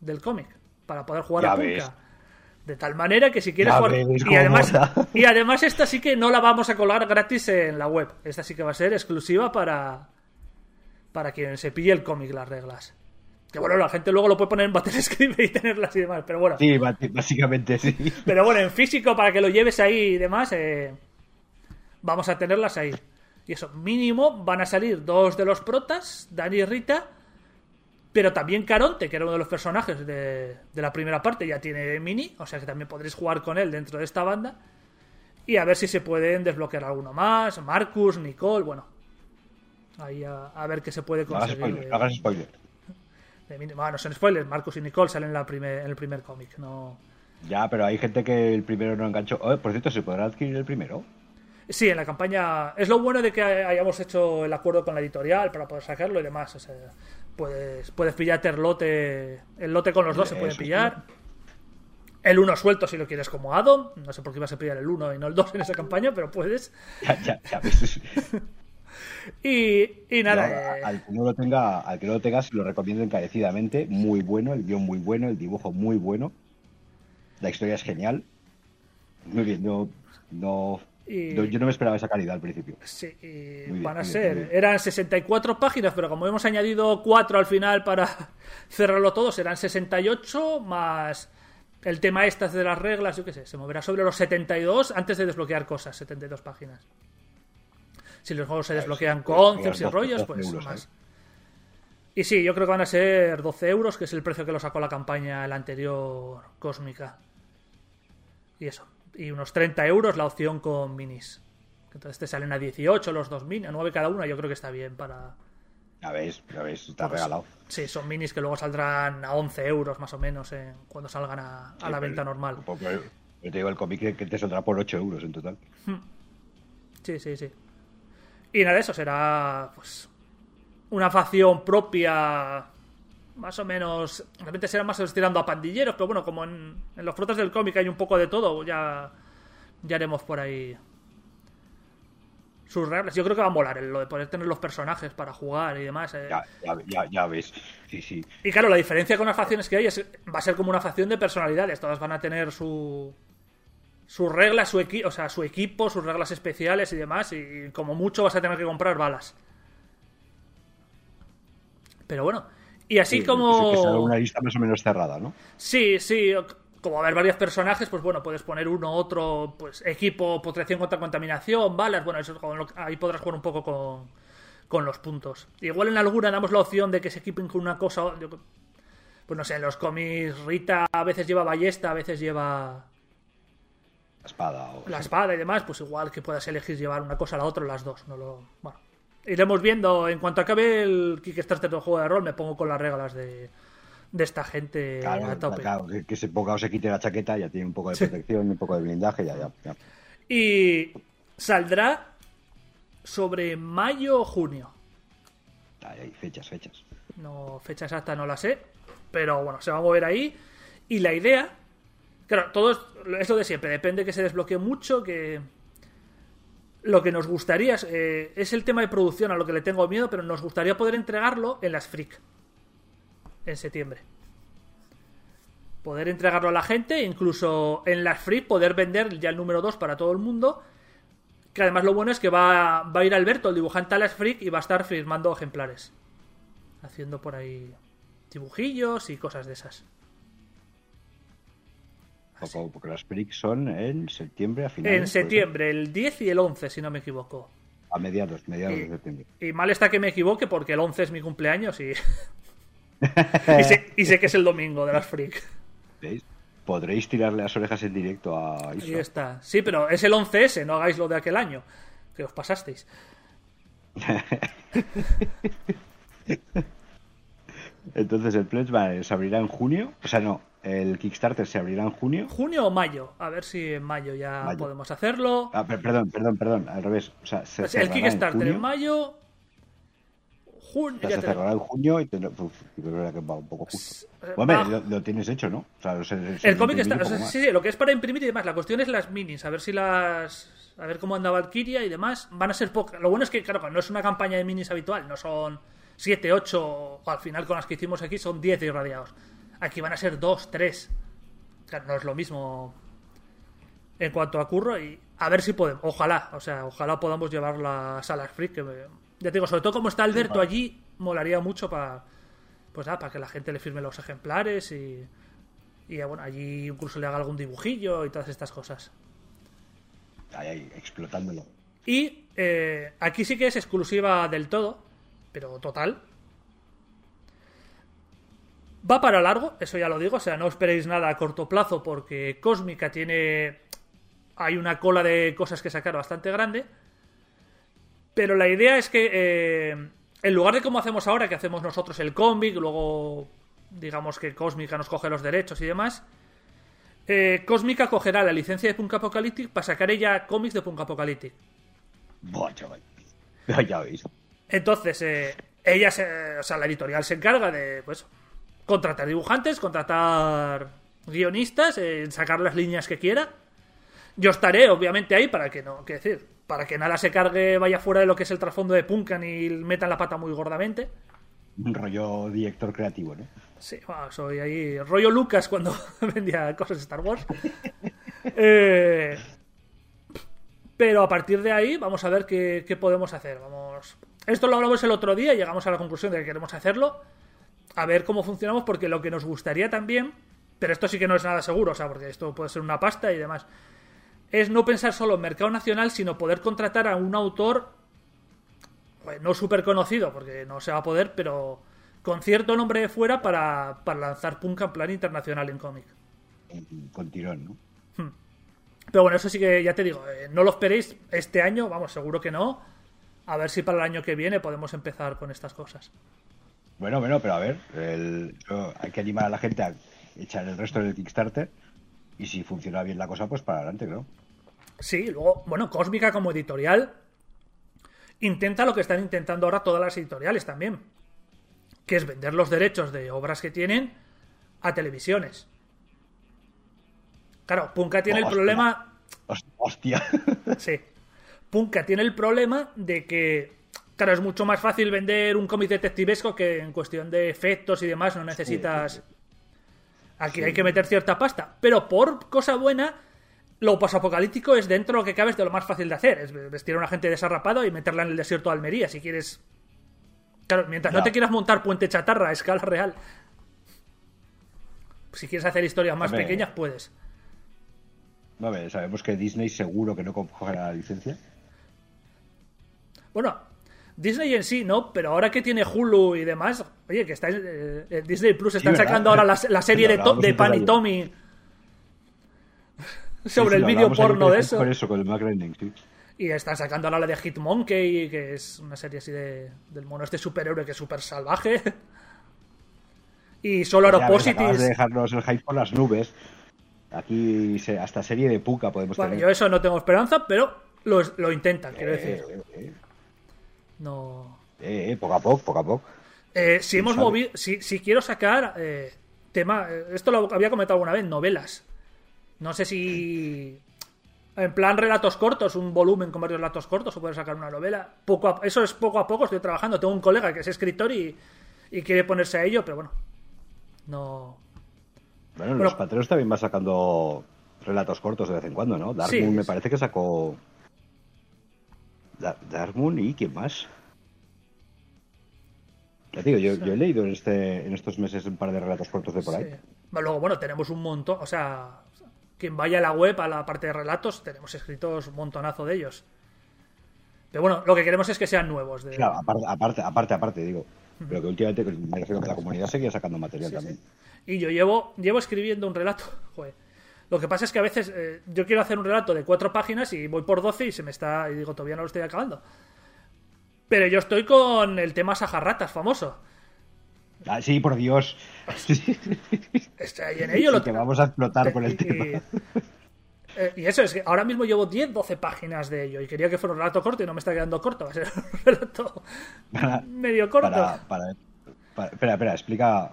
Speaker 8: del cómic. Para poder jugar
Speaker 7: Ya
Speaker 8: a
Speaker 7: ves.
Speaker 8: Punka. De tal manera que si quieres
Speaker 7: Ya
Speaker 8: jugar. Y además,
Speaker 7: mola.
Speaker 8: y además, esta sí que no la vamos a colgar gratis en la web. Esta sí que va a ser exclusiva para. Para quien se pille el cómic, las reglas. Que bueno, la gente luego lo puede poner en Battlescribe y tenerlas y demás. Pero bueno.
Speaker 7: Sí, básicamente sí.
Speaker 8: Pero bueno, en físico, para que lo lleves ahí y demás, eh, vamos a tenerlas ahí. Y eso, mínimo, van a salir dos de los protas, Dani y Rita, pero también Caronte, que era uno de los personajes de, de la primera parte, ya tiene mini, o sea que también podréis jugar con él dentro de esta banda. Y a ver si se pueden desbloquear alguno más, Marcus, Nicole, bueno. Ahí a, a ver qué se puede
Speaker 7: No hagas
Speaker 8: conseguir.
Speaker 7: spoiler, hagas spoiler.
Speaker 8: de bueno, son spoilers, Marcus y Nicole salen en, la primer- en el primer cómic, no...
Speaker 7: Ya, pero hay gente que el primero no enganchó. Oh, por cierto, ¿se podrá adquirir el primero?
Speaker 8: Sí, en la campaña. Es lo bueno de que hayamos hecho el acuerdo con la editorial para poder sacarlo y demás. O sea, puedes, puedes pillarte el lote. El lote con los dos se puede pillar. El uno suelto si lo quieres como addon. No sé por qué ibas a pillar el uno y no el 2 en esa campaña, pero puedes.
Speaker 7: Ya, ya, ya.
Speaker 8: Y, y nada.
Speaker 7: Ya, al, que no lo tenga, al que no lo tenga, se lo recomiendo encarecidamente. Muy bueno, el guion muy bueno, el dibujo muy bueno. La historia es genial. Muy bien, no, no,
Speaker 8: Y-
Speaker 7: no- yo no me esperaba esa calidad al principio.
Speaker 8: Sí, y
Speaker 7: Muy bien,
Speaker 8: van a
Speaker 7: bien,
Speaker 8: ser. Eran 64 páginas, pero como hemos añadido 4 al final para cerrarlo todo, serán 68 más el tema estas de las reglas, yo qué sé, se moverá sobre los 72 antes de desbloquear cosas, 72 páginas. Si los juegos se desbloquean
Speaker 7: sí,
Speaker 8: concepts y
Speaker 7: 12
Speaker 8: rollos,
Speaker 7: 12
Speaker 8: pues
Speaker 7: euros,
Speaker 8: más.
Speaker 7: ¿eh?
Speaker 8: Y sí, yo creo que van a ser 12 euros, que es el precio que lo sacó la campaña la anterior Cósmica. Y eso. Y unos 30 euros la opción con minis. Entonces te salen a 18 los dos minis, a 9 cada una, yo creo que está bien para...
Speaker 7: Ya ves, ya ves, está
Speaker 8: Pues,
Speaker 7: regalado.
Speaker 8: Sí, son minis que luego saldrán a 11 euros más o menos en- cuando salgan a, a la venta normal.
Speaker 7: Porque Yo te digo el cómic que- que te saldrá por 8 euros en total.
Speaker 8: Sí, sí, sí. Y nada, eso será pues una facción propia, más o menos. Realmente será más estirando a pandilleros, pero bueno, como en, en los frotas del cómic hay un poco de todo, ya, ya haremos por ahí sus reglas. Yo creo que va a molar el- lo de poder tener los personajes para jugar y demás. eh.
Speaker 7: Ya, ya, ya, ya ves. Sí, sí.
Speaker 8: Y claro, la diferencia con las facciones que hay es va a ser como una facción de personalidades. Todas van a tener su sus reglas, su equi o sea, su equipo, sus reglas especiales y demás. Y como mucho vas a tener que comprar balas. Pero bueno. Y así
Speaker 7: Sí,
Speaker 8: como.
Speaker 7: Que una lista más o menos cerrada, ¿no?
Speaker 8: Sí, sí. Como haber varios personajes, pues bueno, puedes poner uno, otro, pues equipo, protección contra contaminación, balas. Bueno, eso, ahí podrás jugar un poco con, con los puntos. Igual en alguna damos la opción de que se equipen con una cosa. pues no sé, en los cómics Rita a veces lleva ballesta, a veces lleva
Speaker 7: La espada. O,
Speaker 8: la espada y demás. Pues igual que puedas elegir llevar una cosa a la otra o las dos. No lo, bueno, iremos viendo. En cuanto acabe el Kickstarter del juego de rol, me pongo con las reglas de, de esta gente
Speaker 7: Claro,
Speaker 8: a tope.
Speaker 7: claro, que, que se ponga o se quite la chaqueta, ya tiene un poco de protección, un poco de blindaje, ya, ya. ya.
Speaker 8: Y saldrá sobre mayo o junio.
Speaker 7: Ahí, fechas, fechas.
Speaker 8: No, fecha exacta no la sé. Pero bueno, se va a mover ahí. Y la idea. Claro, todo es, es lo de siempre. Depende que se desbloquee mucho. Que. Lo que nos gustaría es, eh, es el tema de producción a lo que le tengo miedo. Pero nos gustaría poder entregarlo en las Freak. En septiembre. Poder entregarlo a la gente. Incluso en las Freak poder vender ya el número 2 para todo el mundo. Que además lo bueno es que va, va a ir Alberto, el dibujante a las Freak, y va a estar firmando ejemplares. Haciendo por ahí dibujillos y cosas de esas.
Speaker 7: Poco- porque las Prix son en septiembre a finales.
Speaker 8: En septiembre, el 10 y el 11, si no me equivoco.
Speaker 7: A mediados, mediados
Speaker 8: Y-
Speaker 7: de septiembre.
Speaker 8: Y mal está que me equivoque porque el 11 es mi cumpleaños y... y, sé, y sé que es el domingo de las Freak.
Speaker 7: ¿Veis? Podréis tirarle las orejas en directo a
Speaker 8: Ahí
Speaker 7: Isra.
Speaker 8: está. Sí, pero es el 11S, no hagáis lo de aquel año. Que os pasasteis.
Speaker 7: Entonces el Pledge va- se abrirá en junio. O sea, no, el Kickstarter se abrirá en junio.
Speaker 8: ¿Junio o mayo? A ver si en mayo ya
Speaker 7: Mayo.
Speaker 8: podemos hacerlo.
Speaker 7: Ah, per- perdón, perdón, perdón, al revés. O sea, se
Speaker 8: el
Speaker 7: en
Speaker 8: Kickstarter en,
Speaker 7: junio.
Speaker 8: mayo.
Speaker 7: O
Speaker 8: Junio.
Speaker 7: sea, se cerrará en junio y tendrá- uf, que va un poco justo.
Speaker 8: eh,
Speaker 7: lo, lo tienes hecho, ¿no? O sea, se- se
Speaker 8: El cómic está. o sea, sí, sí, lo que es para imprimir y demás. La cuestión es las minis. A ver si las. A ver cómo anda Valkyria y demás. Van a ser pocas. Lo bueno es que, claro, no es una campaña de minis habitual. No son 7, 8. O al final con las que hicimos aquí son 10 irradiados. Aquí van a ser 2, 3. Claro, no es lo mismo en cuanto a curro. Y a ver si podemos. Ojalá. O sea, ojalá podamos llevar las a las freak. Que me- ya te digo, sobre todo como está Alberto allí, molaría mucho para. Pues nada, para que la gente le firme los ejemplares y. Y bueno, allí incluso le haga algún dibujillo y todas estas cosas.
Speaker 7: Ahí, ahí, explotándolo.
Speaker 8: Y eh, aquí sí que es exclusiva del todo, pero total. Va para largo, eso ya lo digo, o sea, no esperéis nada a corto plazo porque Cósmica tiene... Hay una cola de cosas que sacar bastante grande. Pero la idea es que eh, en lugar de como hacemos ahora, que hacemos nosotros el cómic, luego digamos que Cósmica nos coge los derechos y demás, eh, Cósmica cogerá la licencia de Punk Apocalyptic para sacar ella cómics de Punk Apocalyptic.
Speaker 7: Buah, chaval. Ya, veis.
Speaker 8: Entonces, eh, ella, se- o sea, la editorial se encarga de, pues, contratar dibujantes, contratar guionistas, eh, sacar las líneas que quiera. Yo estaré, obviamente, ahí para que no, qué decir, para que nada se cargue, vaya fuera de lo que es el trasfondo de Punkan y metan la pata muy gordamente.
Speaker 7: Un rollo director creativo, ¿no?
Speaker 8: Sí, bueno, soy ahí rollo Lucas cuando vendía cosas de Star Wars. Eh, pero a partir de ahí vamos a ver qué, qué podemos hacer. Vamos. Esto lo hablamos el otro día y llegamos a la conclusión de que queremos hacerlo. A ver cómo funcionamos, porque lo que nos gustaría también, pero esto sí que no es nada seguro, o sea, porque esto puede ser una pasta y demás, es no pensar solo en mercado nacional, sino poder contratar a un autor pues, no súper conocido, porque no se va a poder, pero con cierto nombre de fuera para, para lanzar Punk en plan internacional en cómic.
Speaker 7: Con tirón, ¿no?
Speaker 8: Pero bueno, eso sí que ya te digo, eh, no lo esperéis este año, vamos, seguro que no. A ver si para el año que viene podemos empezar con estas cosas.
Speaker 7: Bueno, bueno, pero a ver, el- yo- hay que animar a la gente a echar el resto del Kickstarter y si funciona bien la cosa, pues para adelante, creo.
Speaker 8: Sí, luego, bueno, Cósmica como editorial intenta lo que están intentando ahora todas las editoriales también, que es vender los derechos de obras que tienen a televisiones. Claro, Punka tiene el
Speaker 7: Hostia.
Speaker 8: problema
Speaker 7: Hostia, Hostia.
Speaker 8: Sí. Punka tiene el problema de que, claro, es mucho más fácil vender un cómic detectivesco que en cuestión de efectos y demás no necesitas...
Speaker 7: sí,
Speaker 8: Aquí hay que meter cierta pasta. Pero por cosa buena, lo posapocalíptico es dentro de lo que cabe es de lo más fácil de hacer. Es vestir a una gente desarrapado y meterla en el desierto de Almería, si quieres... Claro, mientras no te quieras montar puente chatarra a escala real. Si quieres hacer historias más pequeñas, puedes.
Speaker 7: No, a ver, sabemos que Disney seguro que no cogerá la licencia.
Speaker 8: Bueno, Disney en sí, ¿no? Pero ahora que tiene Hulu y demás, oye, que está eh, eh, Disney Plus están sacando ahora la, la serie de, de Pan y. Tommy sobre
Speaker 7: sí,
Speaker 8: el vídeo porno de eso.
Speaker 7: Con eso, con el Mac sí.
Speaker 8: Y están sacando ahora la de Hitmonkey, que es una serie así de, del mono este superhéroe que es súper salvaje. Y Solar
Speaker 7: Ya ves, acabas de dejarnos el hype por las nubes. Aquí se- hasta serie de puca podemos
Speaker 8: Bueno, yo eso no tengo esperanza, pero lo, lo intentan, quiero
Speaker 7: Eh,
Speaker 8: decir.
Speaker 7: eh, eh,
Speaker 8: No.
Speaker 7: eh, eh, poco a poco, poco a poco.
Speaker 8: Eh, si hemos movido, si, si quiero sacar eh, tema, eh, esto lo había comentado alguna vez, novelas. No sé si en plan relatos cortos, un volumen con varios relatos cortos, o puedes sacar una novela. Poco a- eso es poco a poco, estoy trabajando. Tengo un colega que es escritor y, y quiere ponerse a ello, pero bueno, no.
Speaker 7: Bueno, los pateros también van sacando relatos cortos de vez en cuando, ¿no? Dark
Speaker 8: Sí,
Speaker 7: me parece que sacó. Da- Dark Moon y quién más. Ya digo, yo, yo he leído en, este, en estos meses un par de relatos cortos de por ahí.
Speaker 8: Sí. Luego, bueno, tenemos un montón, o sea, quien vaya a la web, a la parte de relatos, tenemos escritos un montonazo de ellos. Pero bueno, lo que queremos es que sean nuevos. De...
Speaker 7: Claro, aparte, aparte, aparte, aparte, digo. Pero que últimamente me refiero que la comunidad seguía sacando material también.
Speaker 8: Y yo llevo, llevo escribiendo un relato. Joder. Lo que pasa es que a veces eh, yo quiero hacer un relato de cuatro páginas y voy por 12 y se me está. Y digo, todavía no lo estoy acabando. Pero yo estoy con el tema Sajarratas famoso.
Speaker 7: Ah, sí, por Dios.
Speaker 8: Estoy ahí en ello.
Speaker 7: Sí,
Speaker 8: lo
Speaker 7: que vamos a explotar con el
Speaker 8: y-
Speaker 7: tema.
Speaker 8: eh, y eso es que ahora mismo llevo 10, 12 páginas de ello y quería que fuera un relato corto y no me está quedando corto. Va a ser un relato
Speaker 7: Para,
Speaker 8: medio corto.
Speaker 7: para, para- para- espera, espera, explica.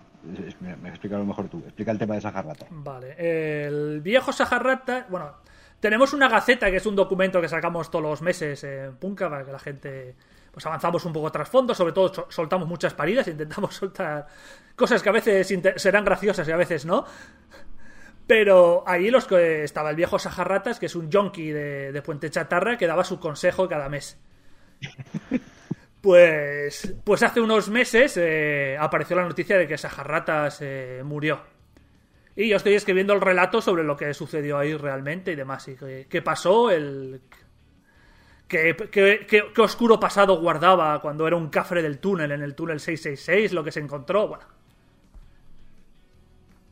Speaker 7: Me, me explica a lo mejor tú. Explica el tema de esa jarrata.
Speaker 8: Vale, el viejo Sajarrata, bueno, tenemos una gaceta que es un documento que sacamos todos los meses en Punka para que la gente, pues avanzamos un poco trasfondo, sobre todo so- soltamos muchas paridas, intentamos soltar cosas que a veces serán graciosas y a veces no. Pero ahí los que estaba el viejo Sajarratas, que es un yonki de, de Puente Chatarra, que daba su consejo cada mes. Pues, pues hace unos meses eh, apareció la noticia de que Sajarratas eh, murió. Y yo estoy escribiendo el relato sobre lo que sucedió ahí realmente y demás. Y qué, pasó, el. Qué, qué- qué- oscuro pasado guardaba cuando era un cafre del túnel, en el túnel 666, lo que se encontró. Bueno,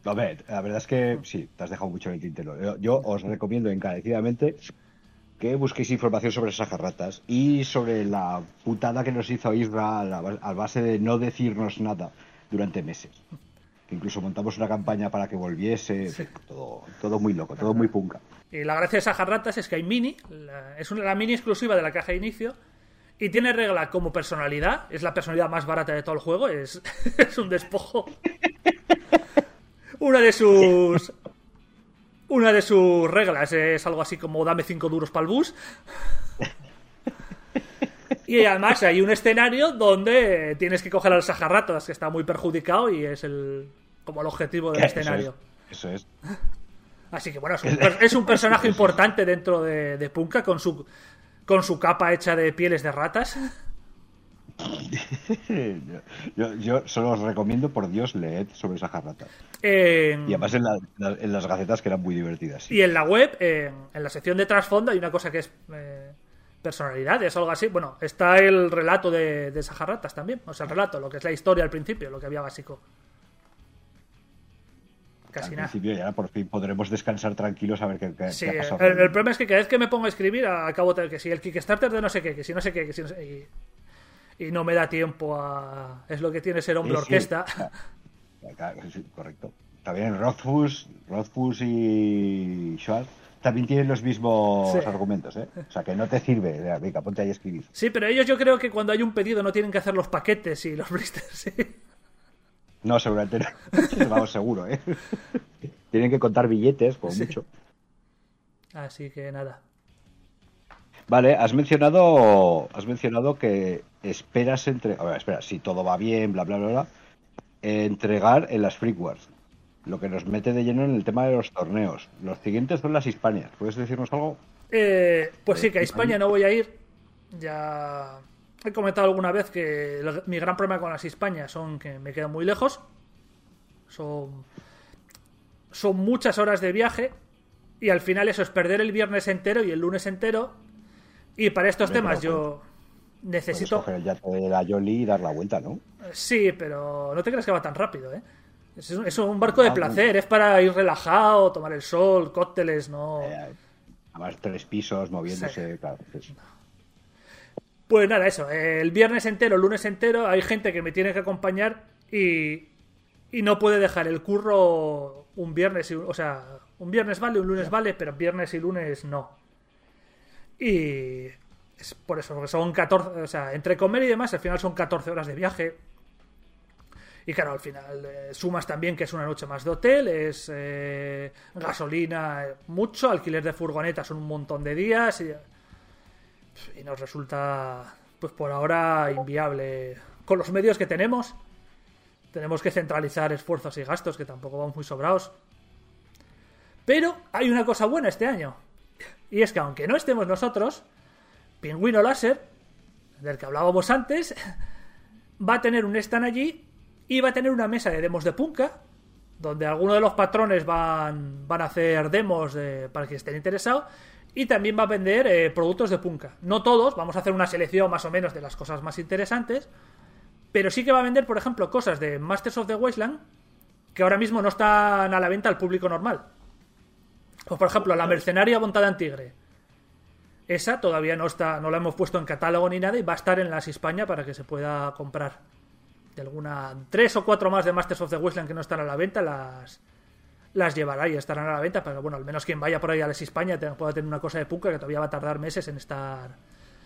Speaker 7: A ver, la verdad es que sí, te has dejado mucho en el tintero. Yo os recomiendo encarecidamente que busquéis información sobre esas jarratas y sobre la putada que nos hizo Isra a, la ba- a base de no decirnos nada durante meses. Que incluso montamos una campaña para que volviese. Todo, todo muy loco, todo muy punca.
Speaker 8: y la gracia de Sajarratas es que hay mini, la- es una, la mini exclusiva de la caja de inicio. Y tiene regla como personalidad, es la personalidad más barata de todo el juego, es, es un despojo. Una de sus. Una de sus reglas es algo así como dame 5 duros para el bus. Y además hay un escenario donde tienes que coger al Sajarratas, que está muy perjudicado y es el, como el objetivo del
Speaker 7: Eso
Speaker 8: escenario.
Speaker 7: es, Eso es.
Speaker 8: Así que bueno, es un, per- es un personaje importante dentro de, de Punka con su, con su capa hecha de pieles de ratas.
Speaker 7: yo, solo os recomiendo, por Dios, leed sobre esa jarrata. Y además en, la- la- en las gacetas que eran muy divertidas. sí.
Speaker 8: Y en la web, en, en la sección de trasfondo, hay una cosa que es eh, personalidades o algo así. Bueno, está el relato de, de Sajarratas también. O sea, el relato, lo que es la historia al principio, lo que había básico. Casi
Speaker 7: Al
Speaker 8: nada.
Speaker 7: principio ya por fin podremos descansar tranquilos a ver qué, qué-
Speaker 8: Sí,
Speaker 7: qué ha
Speaker 8: el,
Speaker 7: pasado.
Speaker 8: el problema es que cada vez que me pongo a escribir, acabo de que si el Kickstarter de no sé qué, que si no sé qué, que si no sé y, y no me da tiempo a. Es lo que tiene ser hombre
Speaker 7: Sí, sí.
Speaker 8: orquesta.
Speaker 7: Acá, sí, correcto. También Rothfuss, Rothfuss y Schwartz también tienen los mismos
Speaker 8: Sí.
Speaker 7: argumentos, ¿eh? O sea, que no te sirve. Venga, ponte ahí a escribir.
Speaker 8: Sí, pero ellos yo creo que cuando hay un pedido no tienen que hacer los paquetes y los blisters. sí.
Speaker 7: No, seguramente no. Vamos, seguro, ¿eh? Tienen que contar billetes, como
Speaker 8: Sí.
Speaker 7: mucho.
Speaker 8: Así que nada.
Speaker 7: Vale, has mencionado, has mencionado que esperas entre, a ver, espera, si todo va bien, bla bla bla, bla, eh, entregar en las Freak Wars, lo que nos mete de lleno en el tema de los torneos. Los siguientes son las Hispanias. ¿Puedes decirnos algo?
Speaker 8: Eh, pues sí, que a
Speaker 7: Eh,
Speaker 8: España no voy a ir. Ya he comentado alguna vez que mi gran problema con las Hispanias son que me quedan muy lejos. Son, son muchas horas de viaje. Y al final eso es perder el viernes entero y el lunes entero. Y para estos temas
Speaker 7: pero Puedes
Speaker 8: necesito...
Speaker 7: coger el yate de la Yoli y dar la vuelta, ¿no?
Speaker 8: Sí, pero no te creas que va tan rápido, ¿eh? Es, es un barco de
Speaker 7: Ah,
Speaker 8: placer, es para ir relajado, tomar el sol, cócteles, no...
Speaker 7: Eh, además, tres pisos moviéndose, claro. sí.
Speaker 8: Pues nada, eso. El viernes entero, el lunes entero, hay gente que me tiene que acompañar y, y no puede dejar el curro un viernes, y, un- o sea, un viernes vale, un lunes vale, pero viernes y lunes no. Y es por eso, porque son 14, o sea, entre comer y demás, al final son 14 horas de viaje. Y claro, al final eh, sumas también que es una noche más de hotel, es eh, gasolina, eh, mucho, alquiler de furgoneta son un montón de días y, y nos resulta, pues por ahora, inviable. Con los medios que tenemos, tenemos que centralizar esfuerzos y gastos que tampoco vamos muy sobrados. Pero hay una cosa buena este año. Y es que aunque no estemos nosotros, Pingüino Láser, del que hablábamos antes, va a tener un stand allí y va a tener una mesa de demos de Punka, donde algunos de los patrones van, van a hacer demos de- para que estén interesados, y también va a vender eh, productos de Punka. No todos, vamos a hacer una selección más o menos de las cosas más interesantes, pero sí que va a vender, por ejemplo, cosas de Masters of the Wasteland que ahora mismo no están a la venta al público normal. Pues, por ejemplo, la mercenaria montada en tigre. Esa todavía no está, no la hemos puesto en catálogo ni nada y va a estar en las España para que se pueda comprar. De alguna tres o cuatro más de Masters of the Wasteland que no están a la venta las las llevará y estarán a la venta, pero bueno, al menos quien vaya por ahí a las España pueda tener una cosa de punka que todavía va a tardar meses en estar.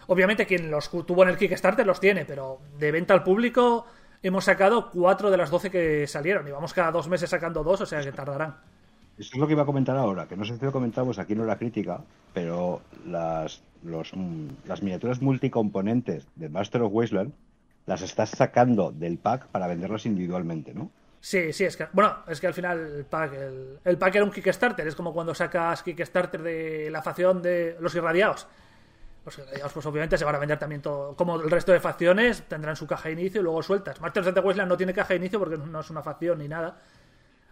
Speaker 8: Obviamente quien los tuvo en el Kickstarter los tiene, pero de venta al público hemos sacado cuatro de las doce que salieron y vamos cada dos meses sacando dos, o sea que tardarán.
Speaker 7: Eso es lo que iba a comentar ahora, que no sé si lo comentamos aquí no la crítica, pero las, los, mm, las miniaturas multicomponentes de Master of Wasteland las estás sacando del pack para venderlas individualmente, ¿no?
Speaker 8: Sí, sí, es que, bueno, es que al final el pack, el, pack era un Kickstarter, es como cuando sacas Kickstarter de la facción de los irradiados. Los irradiados, pues obviamente se van a vender también todo, como el resto de facciones, tendrán su caja de inicio y luego sueltas. Masters of the Wasteland no tiene caja de inicio porque no es una facción ni nada.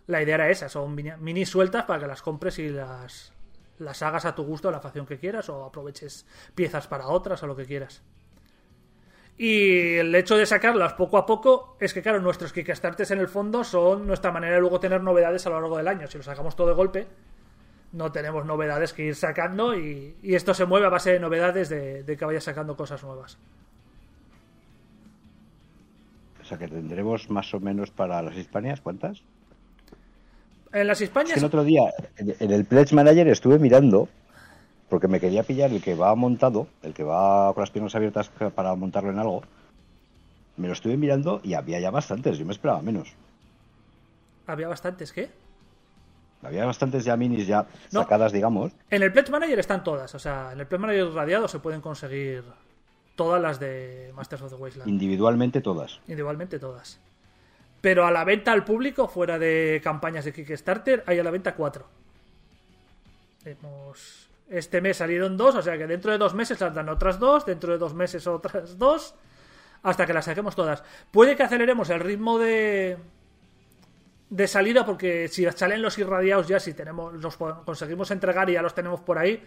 Speaker 8: La idea era esa, son mini, sueltas para que las compres y las, las hagas a tu gusto, a la facción que quieras, o aproveches piezas para otras o lo que quieras. Y el hecho de sacarlas poco a poco es que, claro, nuestros Kickstarters en el fondo son nuestra manera de luego tener novedades a lo largo del año. Si lo sacamos todo de golpe, no tenemos novedades que ir sacando y, y esto se mueve a base de novedades de, de que vayas sacando cosas nuevas.
Speaker 7: O sea que tendremos más o menos para las Hispanias, ¿cuántas?
Speaker 8: En las
Speaker 7: Es
Speaker 8: Españas,
Speaker 7: que el otro día, en en el Pledge Manager estuve mirando, porque me quería pillar el que va montado, el que va con las piernas abiertas para montarlo en algo. Me lo estuve mirando y había ya bastantes, yo me esperaba menos.
Speaker 8: había bastantes, ¿qué?
Speaker 7: Había bastantes ya minis ya
Speaker 8: No.
Speaker 7: sacadas, digamos.
Speaker 8: En el Pledge Manager están todas, o sea, en el Pledge Manager radiado se pueden conseguir todas las de Masters of the Wasteland.
Speaker 7: Individualmente todas.
Speaker 8: Individualmente todas. Pero a la venta al público, fuera de campañas de Kickstarter, hay a la venta cuatro. Hemos... Este mes salieron dos, o sea que dentro de dos meses saldrán otras dos, dentro de dos meses otras dos, hasta que las saquemos todas. Puede que aceleremos el ritmo de, de salida, porque si salen los irradiados ya, si tenemos los conseguimos entregar y ya los tenemos por ahí,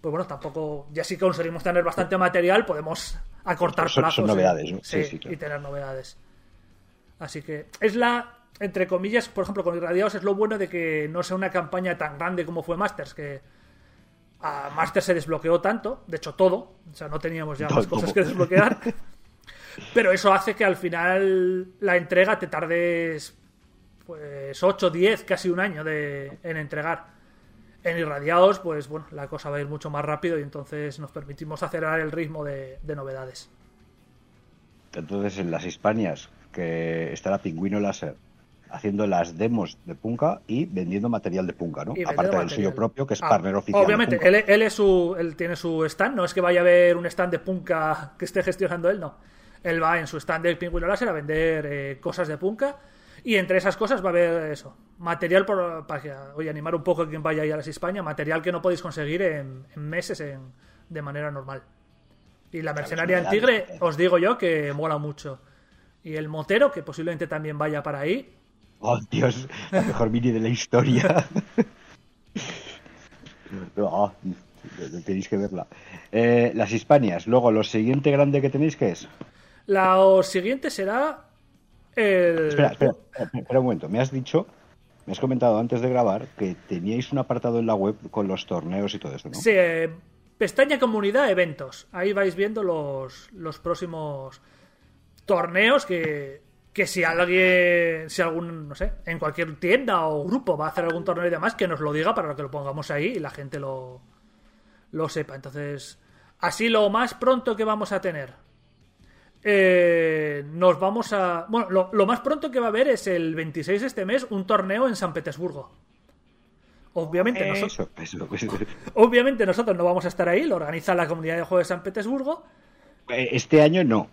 Speaker 8: pues bueno, tampoco, ya si conseguimos tener bastante material, podemos acortar
Speaker 7: Son-
Speaker 8: plazos.
Speaker 7: son
Speaker 8: ¿eh?
Speaker 7: novedades, ¿no?
Speaker 8: Sí,
Speaker 7: Sí, sí, claro.
Speaker 8: y tener novedades. Así que es la, entre comillas, por ejemplo, con Irradiados es lo bueno de que no sea una campaña tan grande como fue Masters, que a Masters se desbloqueó tanto, de hecho todo, o sea, no teníamos ya más cosas que desbloquear. Pero eso hace que al final la entrega te tardes pues 8, 10, casi un año de, en entregar. En Irradiados, pues bueno, la cosa va a ir mucho más rápido y entonces nos permitimos acelerar el ritmo de, de novedades.
Speaker 7: Entonces, en las Hispanias, que estará Pingüino Láser haciendo las demos de Punka y vendiendo material de Punka, ¿no? Aparte del suyo propio, que es
Speaker 8: Ah,
Speaker 7: partner oficial.
Speaker 8: Obviamente, él, él es su, él tiene su stand, no es que vaya a haber un stand de Punka que esté gestionando él, no. Él va en su stand del Pingüino Láser a vender eh, cosas de Punka y entre esas cosas va a haber eso, material por- para que, oye, animar un poco a quien vaya a ir a las España, material que no podéis conseguir en, en meses en- de manera normal. Y la mercenaria en Tigre, os digo yo que mola mucho. Y el motero, que posiblemente también vaya para ahí,
Speaker 7: Oh, Dios, la mejor mini de la historia. No, tenéis que verla. Eh, las Hispanias. Luego, lo siguiente grande que tenéis, ¿qué es?
Speaker 8: la siguiente será el...
Speaker 7: Espera, espera, espera, espera un momento. Me has dicho, me has comentado antes de grabar que teníais un apartado en la web con los torneos y todo eso, ¿no?
Speaker 8: Sí, eh, pestaña comunidad, eventos. Ahí vais viendo los, los próximos torneos que, que si alguien, si algún, no sé, en cualquier tienda o grupo va a hacer algún torneo y demás, que nos lo diga para que lo pongamos ahí y la gente lo, lo sepa. Entonces, así lo más pronto que vamos a tener. eh, nos vamos a... Bueno, lo, lo más pronto que va a haber es el 26 de este mes un torneo en San Petersburgo. Obviamente, nosotros,
Speaker 7: Eso, eso, eso.
Speaker 8: Obviamente nosotros no vamos a estar ahí, lo organiza la comunidad de juegos de San Petersburgo.
Speaker 7: Eh, Este año no,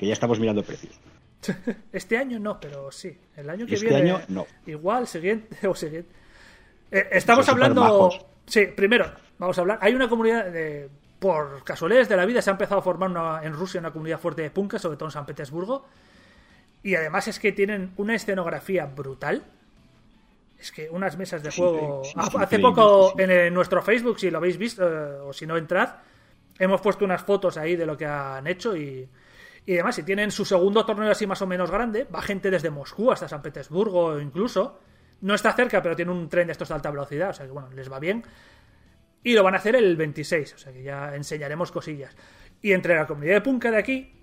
Speaker 7: que ya estamos mirando precios.
Speaker 8: Este año no, pero sí. El año que
Speaker 7: Este
Speaker 8: viene.
Speaker 7: año no.
Speaker 8: Igual, siguiente o siguiente. Eh, estamos
Speaker 7: Son
Speaker 8: hablando. Sí, primero, vamos a hablar. Hay una comunidad de. Por casualidades de la vida se ha empezado a formar una- en Rusia una comunidad fuerte de punkas, sobre todo en San Petersburgo. Y además es que tienen una escenografía brutal. Es que unas mesas de juego.
Speaker 7: sí, es
Speaker 8: Hace poco en nuestro Facebook, si lo habéis visto, eh, o si no, entrad, hemos puesto unas fotos ahí de lo que han hecho y, y demás. Si tienen su segundo torneo así más o menos grande, va gente desde Moscú hasta San Petersburgo incluso. No está cerca, pero tiene un tren de estos de alta velocidad, o sea que bueno, les va bien. Y lo van a hacer el 26, o sea que ya enseñaremos cosillas. Y entre la comunidad de Punka de aquí,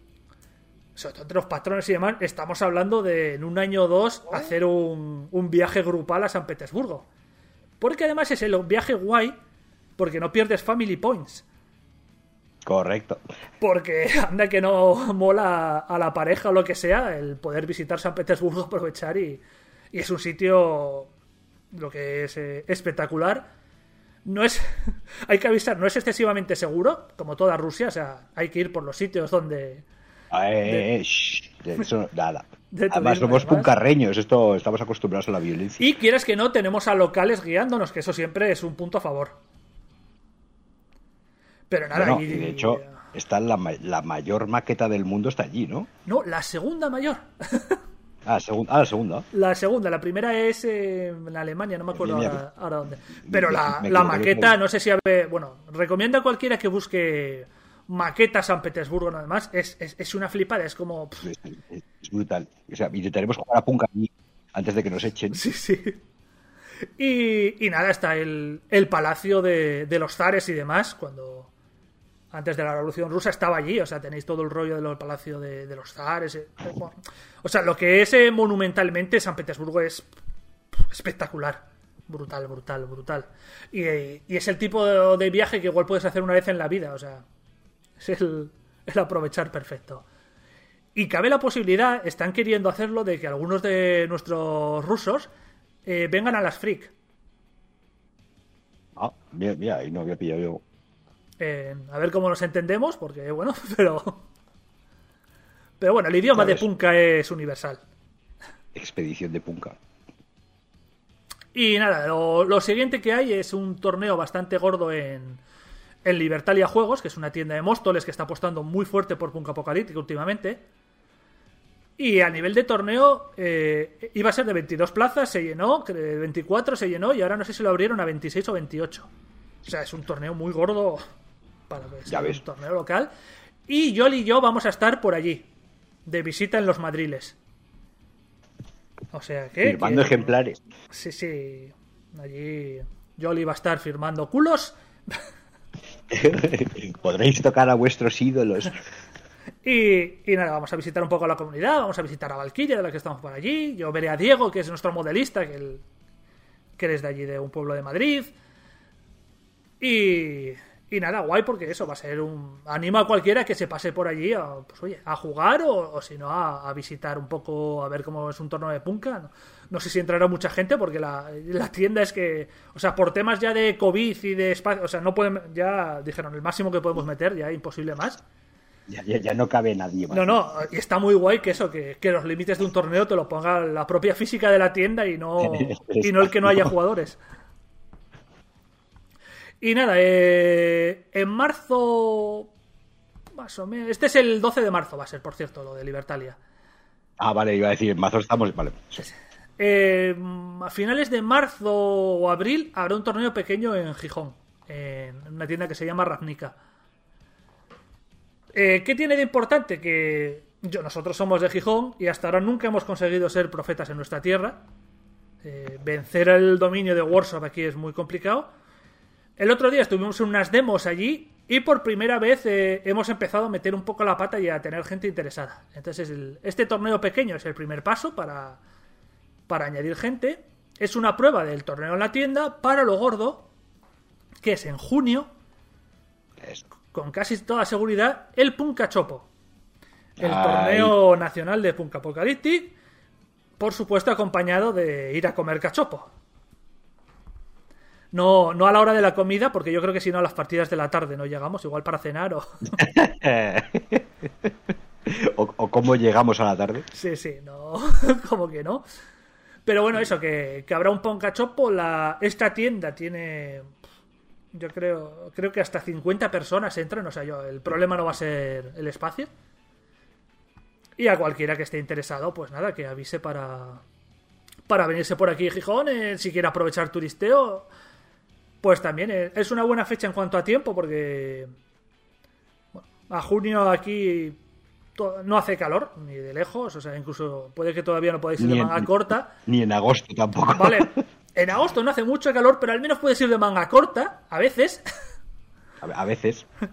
Speaker 8: sobre todo entre los patrones y demás, estamos hablando de en un año o dos hacer un, un viaje grupal a San Petersburgo. Porque además es el viaje guay, porque no pierdes family points.
Speaker 7: Correcto.
Speaker 8: Porque anda que no mola a la pareja o lo que sea el poder visitar San Petersburgo, aprovechar y, y es un sitio lo que es eh, espectacular. No es, hay que avisar, no es excesivamente seguro, como toda Rusia, o sea, hay que ir por los sitios donde...
Speaker 7: Ah, eh, eh, shh, de eso nada.
Speaker 8: De
Speaker 7: Además, somos
Speaker 8: además.
Speaker 7: puncarreños, esto estamos acostumbrados a la violencia.
Speaker 8: Y quieras que no, tenemos a locales guiándonos, que eso siempre es un punto a favor. Pero nada,
Speaker 7: Bueno,
Speaker 8: y-
Speaker 7: y de hecho, está la, la mayor maqueta del mundo está allí, ¿no?
Speaker 8: No, la segunda mayor.
Speaker 7: Ah, segun- ah, la segunda.
Speaker 8: La segunda, la primera es eh, en Alemania, no me acuerdo ahora, ahora dónde. Pero la, la maqueta, no sé si Bueno, recomiendo a cualquiera que busque maqueta San Petersburgo, nada más. Es, es, es una flipada, es como.
Speaker 7: Es, brutal. O sea, intentaremos jugar a allí antes de que nos echen.
Speaker 8: Sí, sí. Y, y nada, está el, el palacio de, de los zares y demás, cuando antes de la Revolución Rusa estaba allí, o sea, tenéis todo el rollo del palacio de, los zares. eh, eh, o sea, lo que es eh, monumentalmente San Petersburgo es espectacular. Brutal, brutal, brutal. Y, es el tipo de, viaje que igual puedes hacer una vez en la vida, o sea, es el, el aprovechar perfecto. Y cabe la posibilidad, están queriendo hacerlo, de que algunos de nuestros rusos vengan a las Freak.
Speaker 7: Ah, mira, mira, ahí no había pillado yo.
Speaker 8: Eh, a ver cómo nos entendemos, porque bueno, pero. Pero bueno, el idioma de. Punka es universal.
Speaker 7: expedición de Punka.
Speaker 8: Y nada, lo, lo siguiente que hay es un torneo bastante gordo en, en Libertalia Juegos, que es una tienda de Móstoles que está apostando muy fuerte por Punk Apocalíptico últimamente. Y a nivel de torneo eh, iba a ser de 22 plazas, se llenó, que de 24 se llenó y ahora no sé si lo abrieron a 26 o 28. O sea, es un torneo muy gordo para
Speaker 7: Ya ves.
Speaker 8: un torneo local. Y Yoli y yo vamos a estar por allí, de visita en los madriles. O sea que...
Speaker 7: Firmando
Speaker 8: que-
Speaker 7: ejemplares.
Speaker 8: Sí, sí. Allí Yoli va a estar firmando culos.
Speaker 7: Podréis tocar a vuestros ídolos.
Speaker 8: Y, y nada, vamos a visitar un poco a la comunidad, vamos a visitar a Valkyria, de la que estamos por allí. Yo veré a Diego, que es nuestro modelista, que, él, que eres de allí, de un pueblo de Madrid. Y, y nada, guay, porque eso va a ser un. Anima a cualquiera que se pase por allí a, pues, oye, a jugar o, o si no, a, a visitar un poco, a ver cómo es un torneo de punka. No, no sé si entrará mucha gente, porque la, la tienda es que. O sea, por temas ya de COVID y de espacio. O sea, no pueden. Ya dijeron, el máximo que podemos meter, ya imposible más.
Speaker 7: Ya, ya- ya no cabe nadie más.
Speaker 8: No, no, y está muy guay que eso, que, que los límites de un torneo te lo ponga la propia física de la tienda y no, y no el que no haya jugadores. Y nada, eh, en marzo, más o menos, este es el 12 de marzo va a ser, por cierto, lo de Libertalia.
Speaker 7: Ah, vale, iba a decir, en marzo estamos. Vale. sí.
Speaker 8: Eh, a finales de marzo o abril habrá un torneo pequeño en Gijón, en una tienda que se llama Ravnica. Eh, ¿Qué tiene de importante? Que yo, nosotros somos de Gijón y hasta ahora nunca hemos conseguido ser profetas en nuestra tierra. Eh, vencer el dominio de Warsaw aquí es muy complicado. El otro día estuvimos en unas demos allí y por primera vez eh, hemos empezado a meter un poco la pata y a tener gente interesada. Entonces, el- este torneo pequeño es el primer paso para, para añadir gente. Es una prueba del torneo en la tienda para lo gordo, que es en junio,
Speaker 7: Eso.
Speaker 8: con casi toda seguridad, el Punka Chopo. El
Speaker 7: Ay.
Speaker 8: torneo nacional de Punk Apocalyptic, por supuesto acompañado de ir a comer cachopo. No, no a la hora de la comida, porque yo creo que si no a las partidas de la tarde no llegamos, igual para cenar o...
Speaker 7: o, o cómo llegamos a la tarde.
Speaker 8: Sí, sí, no, como que no. Pero bueno, eso, que, que habrá un poncachopo. La, esta tienda tiene, yo creo, creo que hasta 50 personas entran. O sea, yo, el problema no va a ser el espacio. Y a cualquiera que esté interesado, pues nada, que avise para, para venirse por aquí, Gijón. eh, si quiere aprovechar turisteo, pues también eh, es una buena fecha en cuanto a tiempo, porque bueno, a junio aquí no hace calor, ni de lejos, o sea, incluso puede que todavía no podáis ir de
Speaker 7: en-
Speaker 8: manga corta.
Speaker 7: Ni en agosto tampoco.
Speaker 8: Vale, en agosto no hace mucho calor, pero al menos puedes ir de manga corta, a veces.
Speaker 7: A a veces.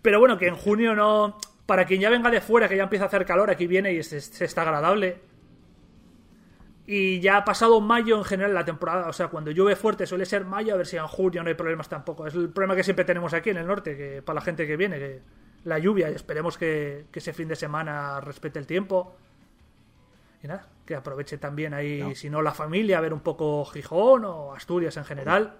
Speaker 8: Pero bueno, que en junio no. Para quien ya venga de fuera, que ya empieza a hacer calor, aquí viene y se, se está agradable. Y ya ha pasado mayo en general la temporada, o sea, cuando llueve fuerte suele ser mayo, a ver si en junio no hay problemas tampoco. Es el problema que siempre tenemos aquí en el norte, que para la gente que viene, que la lluvia, y esperemos que, que ese fin de semana respete el tiempo. Y nada, que aproveche también ahí,
Speaker 7: No.
Speaker 8: si no la familia, a ver un poco Gijón o Asturias en general.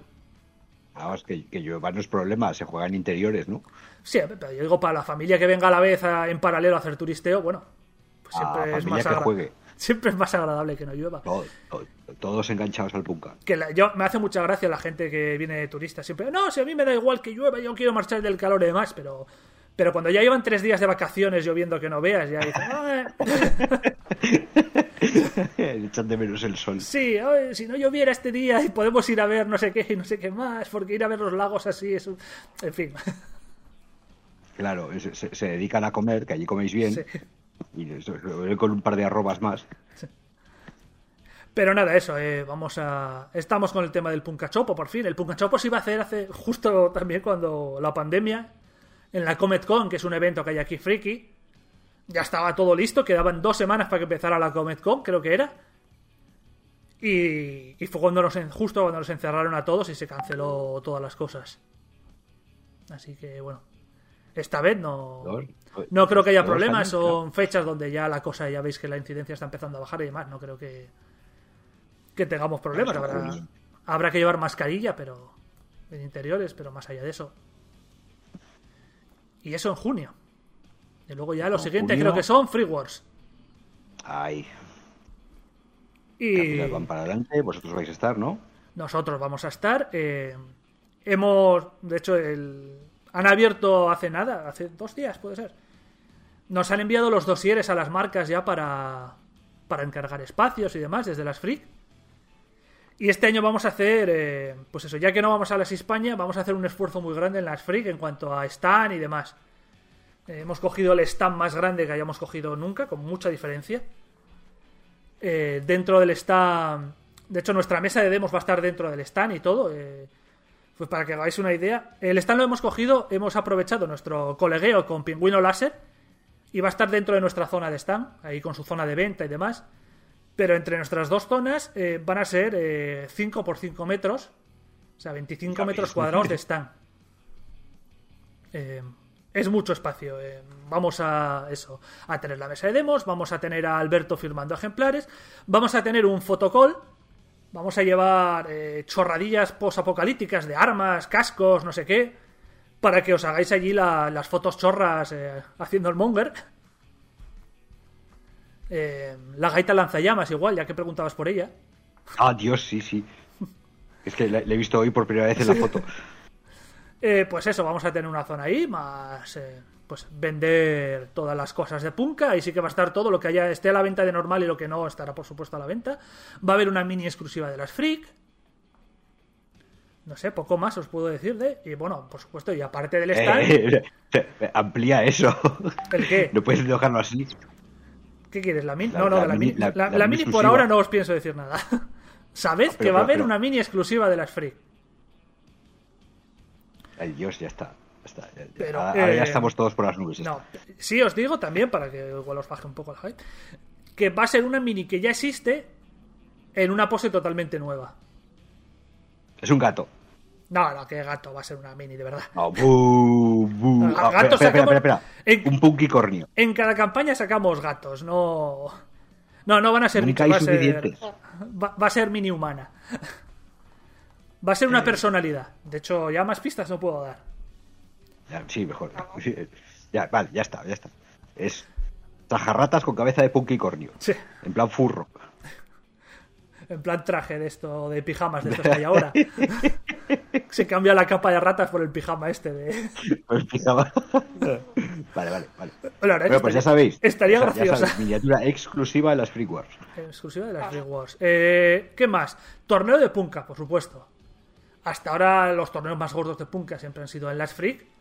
Speaker 7: Vamos, que, que llueva no es problema, se juegan interiores, ¿no?
Speaker 8: Sí, pero yo digo para la familia que venga a la vez a- en paralelo a hacer turisteo, bueno, pues
Speaker 7: A
Speaker 8: siempre, es más
Speaker 7: que juegue.
Speaker 8: Siempre es más agradable que no llueva.
Speaker 7: Todo- todo- todos enganchados al punka.
Speaker 8: Que la- yo, me hace mucha gracia la gente que viene de turista. Siempre, no, si a mí me da igual que llueva, yo quiero marchar del calor y demás, pero, pero cuando ya llevan tres días de vacaciones lloviendo que no veas, ya dicen, "Ah,
Speaker 7: Echan de menos el sol.
Speaker 8: sí, ay, si no lloviera este día y podemos ir a ver no sé qué y no sé qué más, porque ir a ver los lagos así es un... En fin,
Speaker 7: Claro, se, se dedican a comer, que allí coméis bien,
Speaker 8: sí.
Speaker 7: Con un par de arrobas más.
Speaker 8: Pero nada, eso, eh, vamos a... Estamos con el tema del Punkachopo, por fin. El Punkachopo se iba a hacer hace justo también cuando la pandemia, en la Comet Con, que es un evento que hay aquí friki. Ya estaba todo listo, quedaban dos semanas para que empezara la Comet Con, creo que era. Y, fue cuando nos, justo cuando nos encerraron a todos y se canceló todas las cosas. Así que bueno, esta vez no... No creo que haya problemas, son fechas donde ya la cosa, ya veis que la incidencia está empezando a bajar y demás, no creo que, que tengamos problemas. Habrá, habrá que llevar mascarilla, pero en interiores, pero más allá de eso. Y eso en junio. Y luego ya lo
Speaker 7: En
Speaker 8: siguiente
Speaker 7: junio-
Speaker 8: creo que son Free Wars.
Speaker 7: Ay,
Speaker 8: Y
Speaker 7: van para adelante, vosotros vais a estar, ¿no?
Speaker 8: nosotros vamos a estar. eh, hemos, de hecho, el, han abierto hace nada, hace dos días, puede ser. Nos han enviado los dosieres a las marcas ya para, para encargar espacios y demás desde las Freak. Y este año vamos a hacer, eh, pues eso, ya que no vamos a las España, vamos a hacer un esfuerzo muy grande en las Freak en cuanto a stand y demás. Eh, hemos cogido el stand más grande que hayamos cogido nunca, con mucha diferencia. Eh, dentro del stand, de hecho, nuestra mesa de demos va a estar dentro del stand y todo. Pues para que hagáis una idea, el stand lo hemos cogido, hemos aprovechado nuestro colegueo con Pingüino Láser y va a estar dentro de nuestra zona de stand, ahí con su zona de venta y demás. Pero entre nuestras dos zonas eh, van a ser eh, 5 por 5 metros, o sea, 25
Speaker 7: Ya
Speaker 8: metros cuadrados de stand. Eh, es mucho espacio. eh, vamos a eso, a tener la mesa de demos, vamos a tener a Alberto firmando ejemplares, vamos a tener un fotocall, vamos a llevar eh, chorradillas posapocalípticas de armas, cascos, no sé qué, para que os hagáis allí la- las fotos chorras eh, haciendo el monger. Eh, la gaita lanzallamas igual, ya que preguntabas por ella.
Speaker 7: Ah, Dios, sí, sí. Es que le, he visto hoy por primera vez en la foto.
Speaker 8: Eh, pues eso, vamos a tener una zona ahí, más pues vender todas las cosas de Punka. Ahí sí que va a estar todo lo que haya esté a la venta de normal y lo que no estará, por supuesto, a la venta. Va a haber una mini exclusiva de las Freak. No sé, poco más os puedo decir de. Y bueno, por supuesto, y aparte del stand,
Speaker 7: Eh, eh, amplía eso.
Speaker 8: ¿el qué?
Speaker 7: No puedes dejarlo así.
Speaker 8: ¿Qué quieres? ¿La mini?
Speaker 7: La-
Speaker 8: No, no,
Speaker 7: la
Speaker 8: la
Speaker 7: mini- la- mini
Speaker 8: por ahora no os pienso decir nada. Sabed
Speaker 7: Ah,
Speaker 8: que va a haber una mini exclusiva de las Freak.
Speaker 7: Ay, Dios, ya está. Está, ya-
Speaker 8: Pero,
Speaker 7: ahora
Speaker 8: eh,
Speaker 7: ya estamos todos por las nubes.
Speaker 8: No, sí os digo también, para que igual os baje un poco la hype, que va a ser una mini que ya existe en una pose totalmente nueva.
Speaker 7: Es un gato.
Speaker 8: No, no, que gato, va a ser una mini, de verdad.
Speaker 7: No, bu, bu.
Speaker 8: A-
Speaker 7: Ah,
Speaker 8: gato
Speaker 7: espera, espera,
Speaker 8: sacamos-
Speaker 7: espera, espera.
Speaker 8: en-
Speaker 7: Un punkicornio.
Speaker 8: En cada campaña sacamos gatos, no... No, no van a ser
Speaker 7: hay
Speaker 8: va a ser... Va, va a ser mini humana. Va a ser
Speaker 7: Eh.
Speaker 8: una personalidad. De hecho, ya más pistas no puedo dar.
Speaker 7: Ya, sí, mejor. Ya, vale, ya está, ya está. Es tajarratas con cabeza de punkicornio.
Speaker 8: Sí,
Speaker 7: En plan furro.
Speaker 8: en plan traje de esto, de pijamas de estos que hay ahora. Se cambia la capa de ratas por el pijama este de...
Speaker 7: Pues pijama. Vale, vale, vale. Bueno, pues ya sabéis.
Speaker 8: Estaría graciosa.
Speaker 7: sabéis, miniatura exclusiva de las Free Wars.
Speaker 8: Exclusiva de las Free Wars. Eh, ¿Qué más? Torneo de Punka, por supuesto. Hasta ahora los torneos más gordos de Punka siempre han sido en las Freak.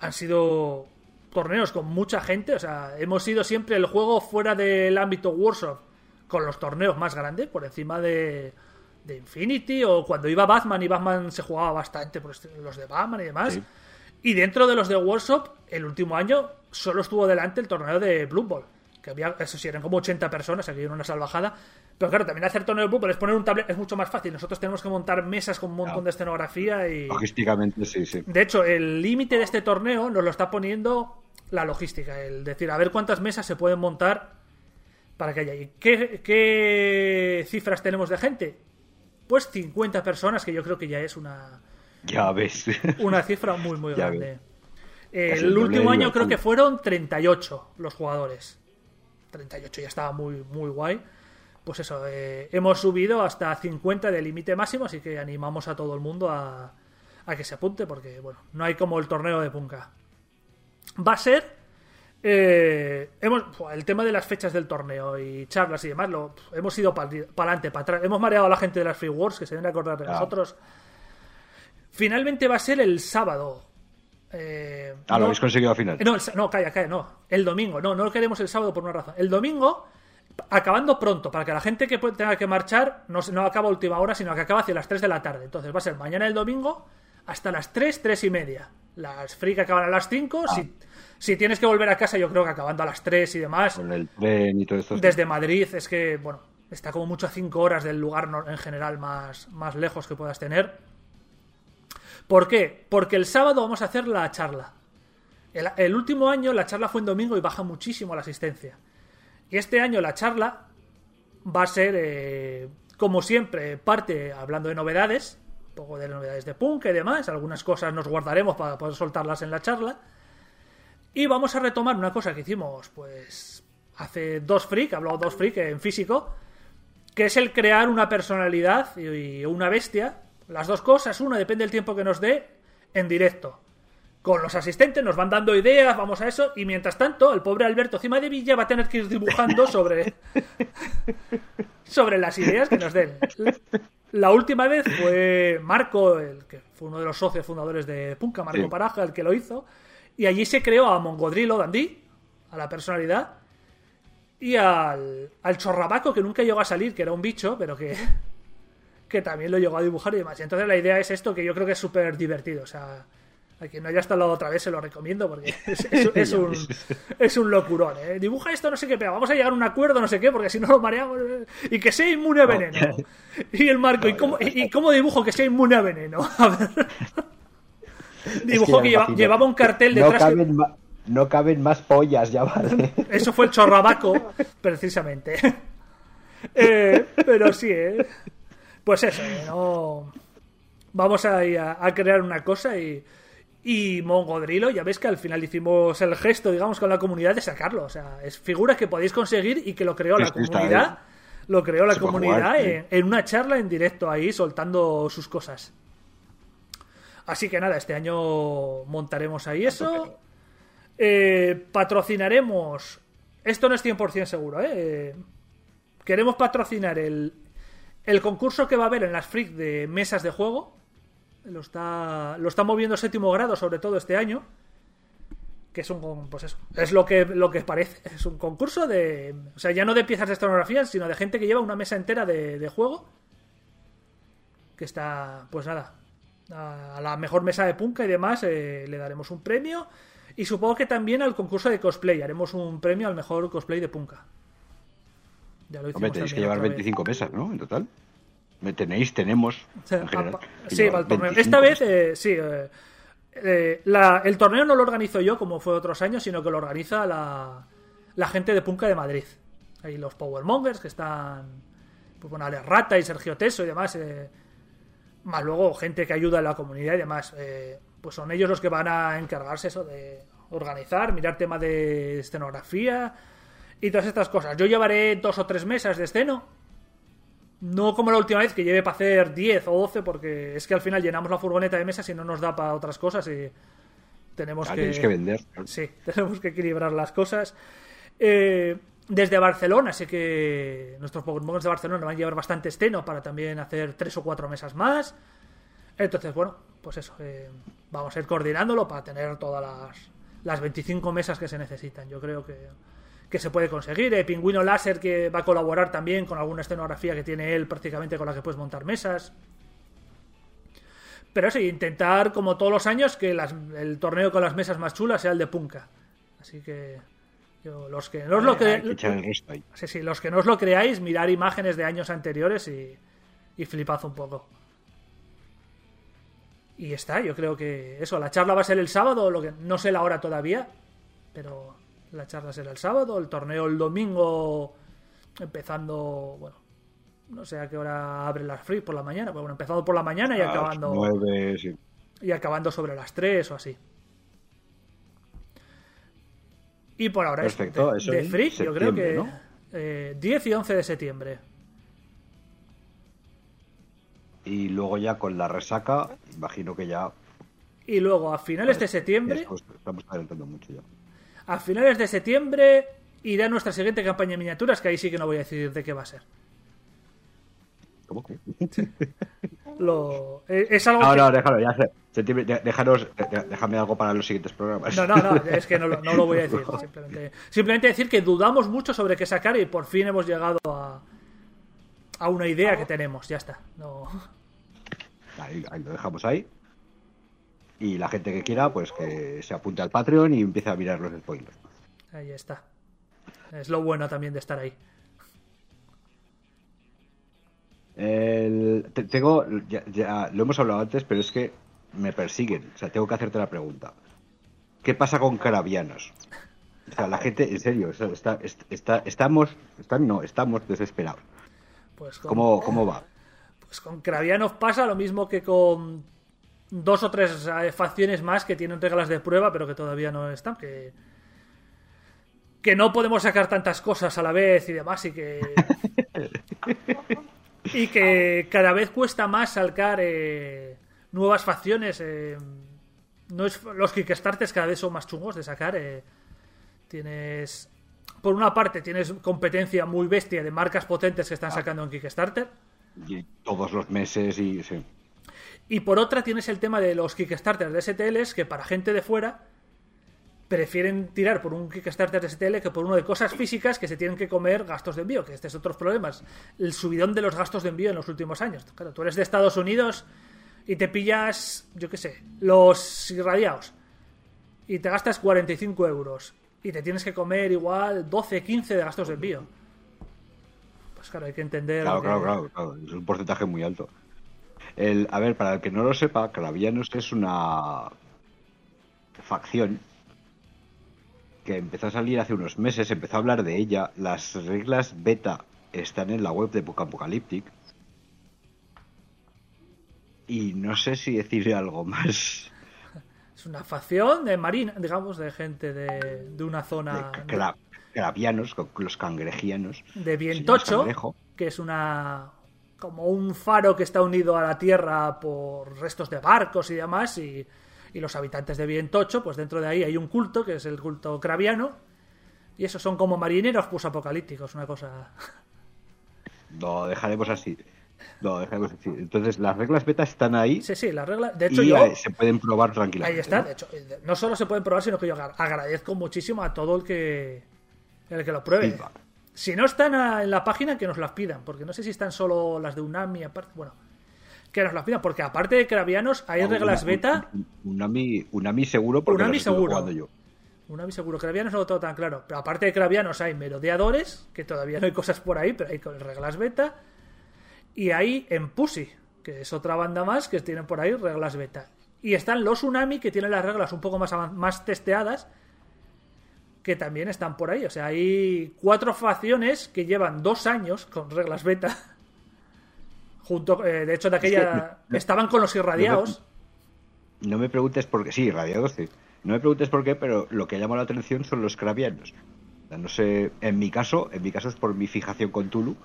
Speaker 8: Han sido torneos con mucha gente. O sea, hemos sido siempre el juego fuera del ámbito Warsoft con los torneos más grandes, por encima de, de Infinity o cuando iba Batman y Batman se jugaba bastante por este- los de Batman y demás.
Speaker 7: Sí.
Speaker 8: Y dentro de los de Workshop, el último año solo estuvo delante el torneo de Blue Ball. Que había, eso sí, eran como 80 personas, aquí era una salvajada. Pero claro, también hacer torneo de Ball es poner un tablet, es mucho más fácil. Nosotros tenemos que montar mesas con un montón
Speaker 7: Claro.
Speaker 8: de escenografía y.
Speaker 7: Logísticamente, sí, sí.
Speaker 8: De hecho, el límite de este torneo nos lo está poniendo la logística. El decir, a ver cuántas mesas se pueden montar para que haya ahí. ¿Qué, qué cifras tenemos de gente? Pues 50 personas, que yo creo que ya es una,
Speaker 7: Ya ves.
Speaker 8: una cifra muy, muy
Speaker 7: Ya
Speaker 8: grande. El último año creo que fueron 38 los jugadores. 38 ya estaba muy, muy guay. Pues eso, eh, hemos subido hasta 50 de límite máximo, así que animamos a todo el mundo a, a que se apunte, porque bueno, no hay como el torneo de Punka. Va a ser. eh, hemos, el tema de las fechas del torneo y charlas y demás, lo, hemos ido para adelante, para atrás. Hemos mareado a la gente de las Free Wars, que se deben de acordar de
Speaker 7: Claro.
Speaker 8: nosotros. Finalmente va a ser el sábado. Eh,
Speaker 7: Ah, lo
Speaker 8: no-
Speaker 7: habéis conseguido al final.
Speaker 8: no, el no, calla, calla, no. El domingo, no, no lo queremos el sábado por una razón. El domingo, acabando pronto, para que la gente que tenga que marchar no, no acaba a última hora, sino que acaba hacia las 3 de la tarde. Entonces va a ser mañana el domingo hasta las 3, 3 y media. Las free que acaban a las 5.
Speaker 7: Ah.
Speaker 8: Si, si tienes que volver a casa, yo creo que acabando a las 3 y demás.
Speaker 7: Con el tren y todo esto.
Speaker 8: Desde Madrid es que, bueno, está como mucho a 5 horas del lugar en general más, más lejos que puedas tener. ¿Por qué? Porque el sábado vamos a hacer la charla. El, último año la charla fue en domingo y baja muchísimo la asistencia. Y este año la charla va a ser, eh, como siempre, parte hablando de novedades, un poco de novedades de punk y demás. Algunas cosas nos guardaremos para poder soltarlas en la charla. Y vamos a retomar una cosa que hicimos, pues, hace dos freak, hablado dos freak en físico, que es el crear una personalidad y una bestia. Las dos cosas, una depende del tiempo que nos dé en directo. Con los asistentes nos van dando ideas, vamos a eso, y mientras tanto, el pobre Alberto Cima de Villa va a tener que ir dibujando sobre, sobre las ideas que nos den. La última vez fue Marco, el que fue uno de los socios fundadores de Punka, Marco Paraja, el que lo hizo, y allí se creó a Mongodrilo Dandy, a la personalidad, y al, al chorrabaco que nunca llegó a salir, que era un bicho, pero que, que también lo llegó a dibujar y demás. Y entonces la idea es esto, que yo creo que es súper divertido. O sea, a quien no haya estado otra vez se lo recomiendo porque es, un, es un locurón. ¿eh? Dibuja esto, no sé qué, pero vamos a llegar a un acuerdo, no sé qué, porque si no lo mareamos. ¿eh? Y que sea inmune a veneno. Y el marco, ¿y, cómo, y, cómo dibujo que sea inmune a veneno? A ver. Dibujo que, llevaba un cartel detrás.
Speaker 7: No no caben más pollas, ya vale.
Speaker 8: Eso fue el chorrabaco, precisamente. Eh, pero sí, ¿eh? Pues eso, ¿eh? no... Vamos a, a, crear una cosa y, y Mongodrilo, ya veis que al final hicimos el gesto, digamos, con la comunidad de sacarlo. O sea, es figura que podéis conseguir y que lo creó la comunidad. Lo creó la comunidad en, una charla en directo ahí, soltando sus cosas. Así que nada, este año montaremos ahí eso. Eh, patrocinaremos. Esto no es 100% seguro, ¿eh? Queremos patrocinar el, el concurso que va a haber en las Freak de mesas de juego. Lo está, lo está moviendo séptimo grado, sobre todo este año. Que es un. Pues eso. Es lo que, lo que parece. Es un concurso de. O sea, ya no de piezas de escenografía, sino de gente que lleva una mesa entera de, juego. Que está. Pues nada. A la mejor mesa de punka y demás eh, le daremos un premio. Y supongo que también al concurso de cosplay. Haremos un premio al mejor cosplay de Punka.
Speaker 7: Ya lo Hombre, tenéis que llevar 25 mesas, ¿no? En total. Tenéis, tenemos.
Speaker 8: sí, el torneo. Esta vez, eh, sí. Eh, eh, el torneo no lo organizo yo como fue otros años, sino que lo organiza la, la gente de Punka de Madrid. Ahí los Powermongers que están. Pues bueno, Ale Rata y Sergio Teso y demás. más luego gente que ayuda a la comunidad y demás pues son ellos los que van a encargarse eso de organizar, mirar tema de escenografía y todas estas cosas. Yo llevaré dos o tres mesas de esceno. No como la última vez que lleve para hacer 10 o 12 porque es que al final llenamos la furgoneta de mesas y no nos da para otras cosas y tenemos que...
Speaker 7: que vender.
Speaker 8: Sí, tenemos que equilibrar las cosas. Eh, desde Barcelona, sé que nuestros Pokémon de Barcelona van a llevar bastante esceno para también hacer tres o cuatro mesas más. Entonces, bueno, pues eso, eh, vamos a ir coordinándolo para tener todas las, las 25 mesas que se necesitan. Yo creo que, que se puede conseguir. Eh, Pingüino Láser que va a colaborar también con alguna escenografía que tiene él prácticamente con la que puedes montar mesas. Pero sí, intentar, como todos los años, que el torneo con las mesas más chulas sea el de Punka. Así que los que no os lo sí, sí, los que no os lo creáis, mirar imágenes de años anteriores y, y flipad un poco. Y está, yo creo que eso, la charla va a ser el sábado, lo que no sé la hora todavía, pero la charla será el sábado, el torneo el domingo, empezando, bueno, no sé a qué hora abren las free por la mañana, pero bueno, empezando por la mañana y acabando y acabando sobre las 3 o así. Y por ahora
Speaker 7: Perfecto,
Speaker 8: es de, free, yo creo que eh, 10 y 11 de septiembre.
Speaker 7: Y luego ya con la resaca, imagino que ya...
Speaker 8: Y luego a finales de septiembre...
Speaker 7: Estamos adelantando mucho ya.
Speaker 8: A finales de septiembre irá nuestra siguiente campaña de miniaturas, que ahí sí que no voy a decir de qué va a ser.
Speaker 7: ¿Cómo que?
Speaker 8: Lo, eh, es algo
Speaker 7: no, no, déjalo, ya sé. Déjanos, déjame algo para los siguientes programas.
Speaker 8: No, no, no, es que no, no lo voy a decir. Simplemente, simplemente decir que dudamos mucho sobre qué sacar y por fin hemos llegado a, a una idea que tenemos, ya está. No...
Speaker 7: Ahí, lo dejamos ahí. Y la gente que quiera, pues que se apunte al Patreon y empiece a mirar los spoilers.
Speaker 8: Ahí está. Es lo bueno también de estar ahí.
Speaker 7: tengo, ya, lo hemos hablado antes, pero es que me persiguen. O sea, tengo que hacerte la pregunta. ¿Qué pasa con carabianos? O sea, la gente, en serio, está, está, estamos, están, no, estamos desesperados.
Speaker 8: Pues
Speaker 7: ¿Cómo, ¿Cómo va?
Speaker 8: Pues con Kravianov pasa lo mismo que con dos o tres facciones más que tienen reglas de prueba, pero que todavía no están. Que que no podemos sacar tantas cosas a la vez y demás y que y que cada vez cuesta más sacar eh, nuevas facciones eh, no es, los Kickstarters cada vez son más chungos de sacar eh, tienes por una parte tienes competencia muy bestia de marcas potentes que están sacando en Kickstarter
Speaker 7: Y todos los meses y sí.
Speaker 8: Y por otra tienes el tema de los Kickstarters de STLs que para gente de fuera prefieren tirar por un Kickstarter de STL que por uno de cosas físicas que se tienen que comer gastos de envío, que este es otro problema. El subidón de los gastos de envío en los últimos años. Claro, tú eres de Estados Unidos y te pillas, yo qué sé, los irradiados y te gastas 45 euros y te tienes que comer igual 12, 15 de gastos de envío. Pues claro, hay que entender.
Speaker 7: Claro,
Speaker 8: que-
Speaker 7: claro, claro, claro, Es un porcentaje muy alto. El, a ver, para el que no lo sepa, Clavianos es una facción que empezó a salir hace unos meses, empezó a hablar de ella. Las reglas beta están en la web de Book Apocalyptic. Y no sé si decir algo más.
Speaker 8: Es una facción de marina, digamos, de gente de, de una
Speaker 7: De
Speaker 8: zona
Speaker 7: cla- clavianos, con los cangrejianos.
Speaker 8: de Vientocho, que es una como un faro que está unido a la tierra por restos de barcos y demás y, y los habitantes de Vientocho, pues dentro de ahí hay un culto que es el culto craviano y esos son como marineros apocalípticos, una cosa
Speaker 7: Lo dejaremos así. Lo dejaremos así. Entonces, las reglas beta están ahí.
Speaker 8: Sí, sí, las reglas, de hecho
Speaker 7: y
Speaker 8: yo
Speaker 7: eh, se pueden probar tranquilamente.
Speaker 8: ahí está,
Speaker 7: ¿no?
Speaker 8: de hecho, eh, no solo se pueden probar, sino que yo agra- agradezco muchísimo a todo el que el que lo pruebe.
Speaker 7: Feedback.
Speaker 8: Si no están en la página, que nos las pidan, porque no sé si están solo las de Unami, aparte, bueno, que nos las pidan, porque aparte de Cravianos hay
Speaker 7: Ah,
Speaker 8: reglas
Speaker 7: una-
Speaker 8: beta,
Speaker 7: un- un- Unami, Unami seguro porque
Speaker 8: Unami seguro.
Speaker 7: jugando yo.
Speaker 8: Unami seguro, Cravianos no lo tengo tan claro, pero aparte de Cravianos hay merodeadores, que todavía no hay cosas por ahí, pero hay reglas beta, y hay en Pussy, que es otra banda más que tienen por ahí reglas beta. Y están los Unami, que tienen las reglas un poco más, más testeadas, que también están por ahí. O sea, hay cuatro facciones que llevan dos años con reglas beta. Junto, eh, de hecho, de aquella. estaban con los irradiados.
Speaker 7: No me preguntes por qué. Sí, radiados sí. No me preguntes por qué, pero lo que llama la atención son los cravianos. No sé, en mi caso, en mi caso es por mi fijación con Tulu.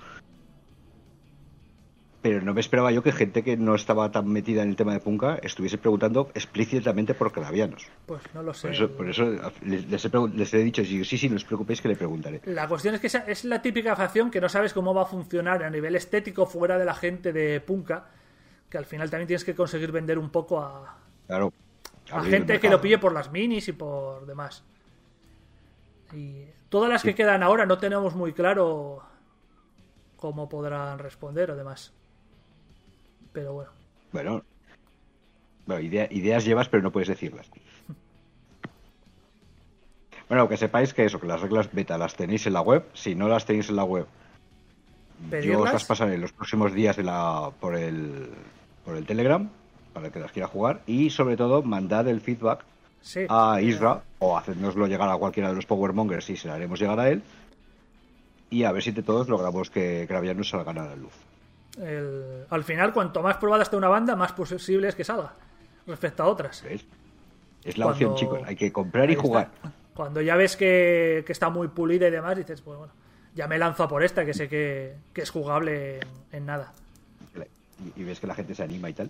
Speaker 7: Pero no me esperaba yo que gente que no estaba tan metida en el tema de Punka estuviese preguntando explícitamente por cravianos.
Speaker 8: Pues no lo sé.
Speaker 7: Por eso, por eso les, les he, pregun- les he dicho, sí, sí, no os preocupéis que le preguntaré.
Speaker 8: La cuestión es que esa es la típica facción que no sabes cómo va a funcionar a nivel estético fuera de la gente de Punka. Que al final también tienes que conseguir vender un poco a,
Speaker 7: Claro.
Speaker 8: a gente que lo pille por las minis y por demás. Y todas las que quedan ahora no tenemos muy claro cómo podrán responder o demás. Pero bueno.
Speaker 7: Bueno, bueno idea- ideas llevas, pero no puedes decirlas. Bueno, que sepáis que eso, que las reglas beta las tenéis en la web. Si no las tenéis en la web, yo os las pasaré los próximos días de la, por, el, por el Telegram para el que las quiera jugar. Y sobre todo, mandad el feedback
Speaker 8: Sí.
Speaker 7: a Isra o hacednoslo llegar a cualquiera de los Powermongers y se lo haremos llegar a él. Y a ver si de todos logramos que Gravianos salgan a la luz.
Speaker 8: El- al final, cuanto más probada esté una banda, más posible es que salga. Respecto a otras.
Speaker 7: ¿Ves? Es la
Speaker 8: Cuando-
Speaker 7: opción, chicos. Hay que comprar y jugar.
Speaker 8: Cuando ya ves que, que está muy pulida y demás, dices, pues bueno, ya me lanzo a por esta, que sé que, que es jugable en, en nada.
Speaker 7: Y, y ves que la gente se anima y tal.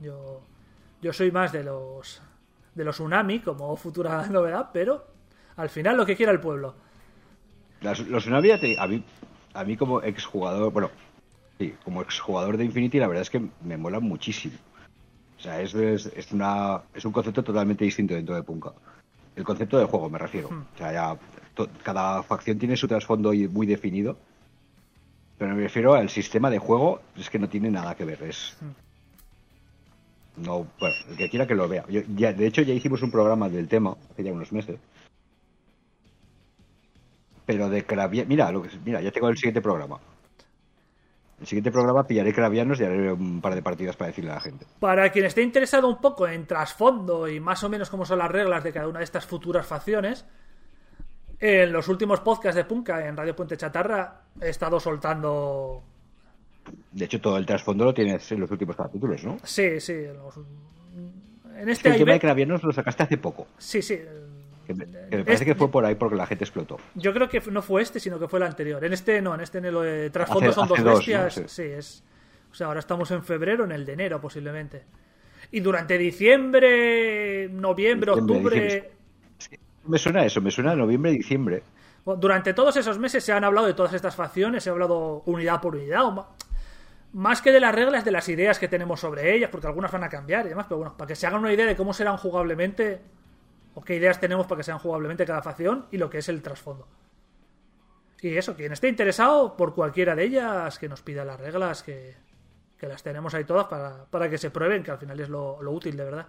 Speaker 8: Yo, yo soy más de los de los Unami como futura novedad, pero al final lo que quiera el pueblo.
Speaker 7: Las- los Tsunami, a mí, a mí como exjugador, bueno, sí, como exjugador de Infinity, la verdad es que me mola muchísimo. O sea, es, es, es una, es un concepto totalmente distinto dentro de Punka. El concepto de juego, me refiero. O sea, ya to- cada facción tiene su trasfondo y- muy definido. Pero me refiero al sistema de juego, es que no tiene nada que ver. Es. No, bueno, el que quiera que lo vea. Yo- ya, de hecho, ya hicimos un programa del tema hace ya unos meses. Pero de Cravia... Mira, lo que, mira, ya tengo el siguiente programa. El siguiente programa pillaré Cravianos y haré un par de partidas para decirle a la gente.
Speaker 8: Para quien esté interesado un poco en trasfondo y más o menos cómo son las reglas de cada una de estas futuras facciones, en los últimos podcasts de Punka en Radio Puente Chatarra he estado soltando
Speaker 7: De hecho, todo el trasfondo lo tienes en los últimos capítulos, ¿no?
Speaker 8: Sí, sí. los- En
Speaker 7: Es
Speaker 8: este
Speaker 7: que el tema de Cravianos lo sacaste hace poco.
Speaker 8: Sí, sí.
Speaker 7: Que me, que me parece
Speaker 8: Este-
Speaker 7: que fue por ahí porque la gente explotó.
Speaker 8: Yo creo que no fue este, sino que fue el anterior. En este no, en este en el de trasfondo
Speaker 7: Hace-
Speaker 8: son dos
Speaker 7: hace dos,
Speaker 8: bestias.
Speaker 7: ¿no?
Speaker 8: Sí.
Speaker 7: Sí.
Speaker 8: es. O sea, ahora estamos en febrero, en el de enero posiblemente. Y durante diciembre, noviembre,
Speaker 7: Diciembre,
Speaker 8: octubre.
Speaker 7: diciembre. Me suena eso, me suena a noviembre diciembre.
Speaker 8: Bueno, Durante todos esos meses se han hablado de todas estas facciones, se ha hablado unidad por unidad, o más que de las reglas, de las ideas que tenemos sobre ellas, porque algunas van a cambiar y demás, pero bueno, para que se hagan una idea de cómo serán jugablemente, o qué ideas tenemos para que sean jugablemente cada facción y lo que es el trasfondo. Y eso, quien esté interesado por cualquiera de ellas, que nos pida las reglas, que, que las tenemos ahí todas para, para que se prueben, que al final es lo, lo útil de verdad.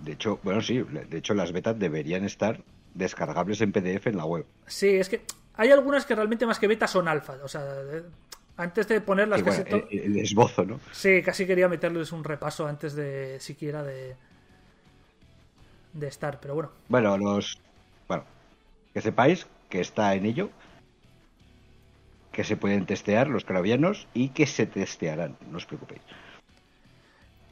Speaker 7: De hecho, bueno, sí, de hecho las betas deberían estar descargables en PDF en la web.
Speaker 8: Sí, es que hay algunas que realmente más que beta son alfa, o sea, de- antes de ponerlas
Speaker 7: Y
Speaker 8: casi
Speaker 7: bueno, el esbozo, ¿no?
Speaker 8: Sí, casi quería meterles un repaso antes de siquiera de de estar, pero bueno.
Speaker 7: Bueno, los. Bueno, que sepáis que está en ello, que se pueden testear los cravianos y que se testearán, no os preocupéis.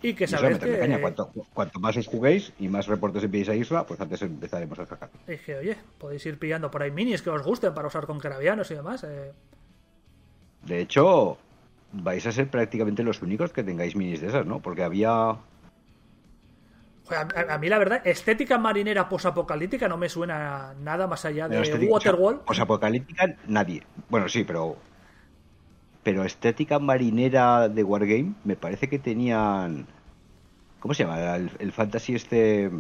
Speaker 8: Y que sabéis que,
Speaker 7: caña. Cuanto, cuanto más os juguéis y más reportes enviéis a Isla, pues antes empezaremos a sacar.
Speaker 8: y que, oye, podéis ir pillando por ahí minis que os gusten para usar con carabianos y demás. eh.
Speaker 7: De hecho, vais a ser prácticamente los únicos que tengáis minis de esas, ¿no? Porque había.
Speaker 8: A, a mí la verdad, estética marinera posapocalíptica no me suena nada más allá de
Speaker 7: estética-
Speaker 8: Waterwall.
Speaker 7: O sea, apocalíptica, nadie. Bueno, sí, pero. Pero estética marinera de Wargame, me parece que tenían. ¿Cómo se llama? El, el fantasy este.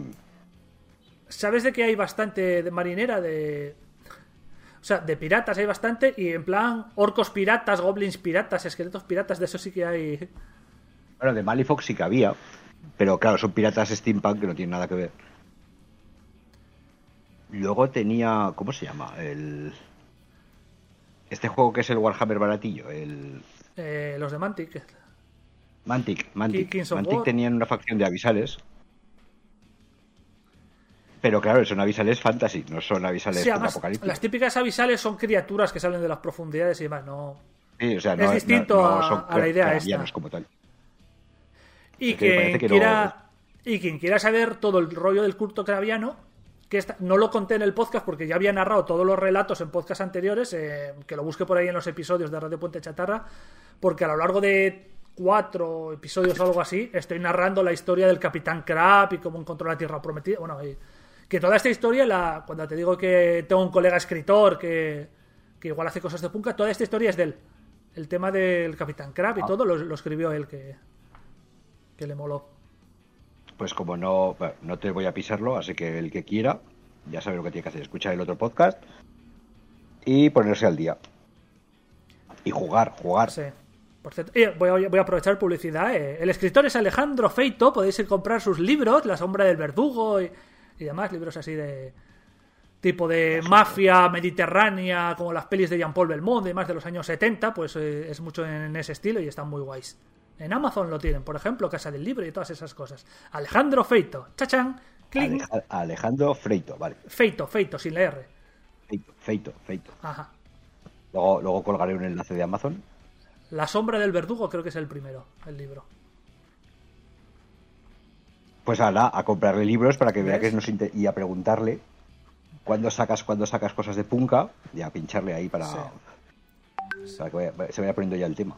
Speaker 8: ¿Sabes de que hay bastante de marinera? De. O sea, de piratas hay bastante y en plan orcos piratas, goblins piratas, esqueletos piratas, de eso sí que hay.
Speaker 7: Bueno, de Malifox sí que había. Pero claro, son piratas steampunk que no tienen nada que ver. Luego tenía. ¿Cómo se llama? El. Este juego que es el Warhammer baratillo, el.
Speaker 8: eh, los de Mantic.
Speaker 7: Mantic, Mantic.
Speaker 8: Kings of
Speaker 7: Mantic
Speaker 8: War.
Speaker 7: tenían una facción de avisales. Pero claro, son avisales fantasy, no son avisales
Speaker 8: Sí, además,
Speaker 7: apocalípticos.
Speaker 8: las típicas avisales son criaturas que salen de las profundidades y demás, no.
Speaker 7: Sí, o sea,
Speaker 8: es
Speaker 7: no,
Speaker 8: distinto
Speaker 7: no- son
Speaker 8: a la idea esta.
Speaker 7: como tal.
Speaker 8: Y
Speaker 7: que no-
Speaker 8: quiera y quien quiera saber todo el rollo del culto craviano, que esta- no lo conté en el podcast porque ya había narrado todos los relatos en podcasts anteriores, eh, que lo busque por ahí en los episodios de Radio Puente Chatarra, porque a lo largo de cuatro episodios o algo así, estoy narrando la historia del Capitán Crab y cómo encontró la Tierra Prometida. Bueno, y que toda esta historia, la, cuando te digo que tengo un colega escritor que, que igual hace cosas de punka, toda esta historia es de él. El tema del Capitán Crab y
Speaker 7: Ah.
Speaker 8: todo lo, lo escribió él, que, que le moló.
Speaker 7: Pues como no, bueno, no te voy a pisarlo, así que el que quiera, ya sabe lo que tiene que hacer, escuchar el otro podcast y ponerse al día. Y jugar, jugar.
Speaker 8: Sí. Por cierto, voy, a, voy a aprovechar publicidad. eh. El escritor es Alejandro Feito. Podéis ir a comprar sus libros, La sombra del verdugo y, y demás, libros así de tipo de mafia mediterránea, como las pelis de Jean-Paul Belmont, demás de los años 70, pues eh, es mucho en ese estilo y están muy guays. En Amazon lo tienen, por ejemplo, Casa del Libro y todas esas cosas. Alejandro Feito. Chachán.
Speaker 7: Aleja- Alejandro Freito, vale.
Speaker 8: Feito, Feito, sin la R.
Speaker 7: Feito, Feito, Feito.
Speaker 8: Ajá.
Speaker 7: Luego, luego colgaré un enlace de Amazon.
Speaker 8: La sombra del verdugo creo que es el primero, el libro.
Speaker 7: Pues ala, a comprarle libros para que vea que nos inte- y a preguntarle cuándo sacas, cuándo sacas cosas de punka y a pincharle ahí para,
Speaker 8: Sí.
Speaker 7: para que vaya- se vaya poniendo ya el tema.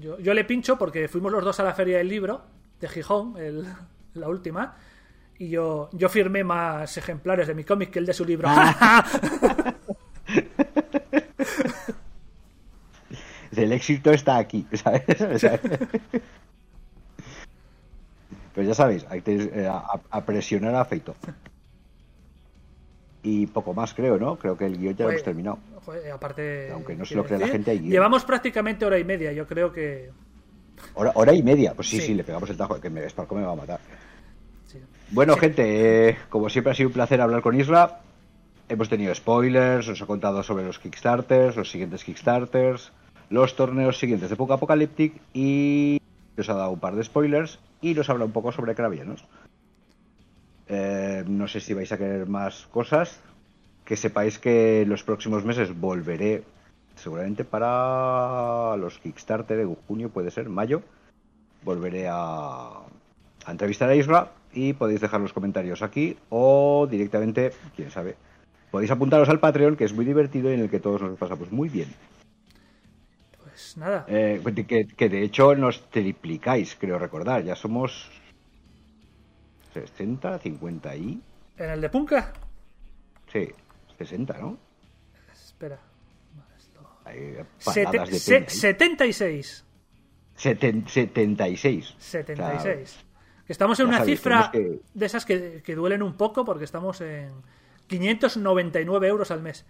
Speaker 8: Yo, yo le pincho porque fuimos los dos a la feria del libro de Gijón, el- la última, y yo, yo firmé más ejemplares de mi cómic que el de su libro.
Speaker 7: El éxito está aquí, ¿sabes? Pues ya sabéis, hay que eh, a, a presionar a Feito. Y poco más creo, ¿no? Creo que el guion ya lo hemos terminado.
Speaker 8: Joder, aparte,
Speaker 7: Aunque no se lo crea la gente, hay guion.
Speaker 8: llevamos prácticamente hora y media. Yo creo que
Speaker 7: Hora, hora y media, pues sí,
Speaker 8: Sí.
Speaker 7: sí, le pegamos el tajo, que me, Sparco me va a matar.
Speaker 8: sí.
Speaker 7: Bueno,
Speaker 8: Sí.
Speaker 7: gente, eh, como siempre ha sido un placer hablar con Isra. Hemos tenido spoilers, os he contado sobre los Kickstarters, los siguientes Kickstarters, los torneos siguientes de Poco Apocalyptic y os ha dado un par de spoilers y nos habla un poco sobre Cravianos. Eh, no sé si vais a querer más cosas. Que sepáis que en los próximos meses volveré, seguramente para los Kickstarter de junio, puede ser, mayo. Volveré a, a entrevistar a Isra y podéis dejar los comentarios aquí o directamente, quién sabe, podéis apuntaros al Patreon, que es muy divertido y en el que todos nos pasamos muy bien.
Speaker 8: Pues nada.
Speaker 7: Eh, que, que de hecho nos triplicáis, creo recordar. Ya somos 60, 50 y...
Speaker 8: ¿En el de Punka?
Speaker 7: Sí, 60, ¿no?
Speaker 8: Espera.
Speaker 7: Hay
Speaker 8: Sete-
Speaker 7: de
Speaker 8: se-
Speaker 7: ahí.
Speaker 8: 76.
Speaker 7: Seten- 76.
Speaker 8: 76. Que estamos en
Speaker 7: ya
Speaker 8: una
Speaker 7: sabéis,
Speaker 8: cifra
Speaker 7: que-
Speaker 8: de esas que, que duelen un poco porque estamos en 599 euros al mes.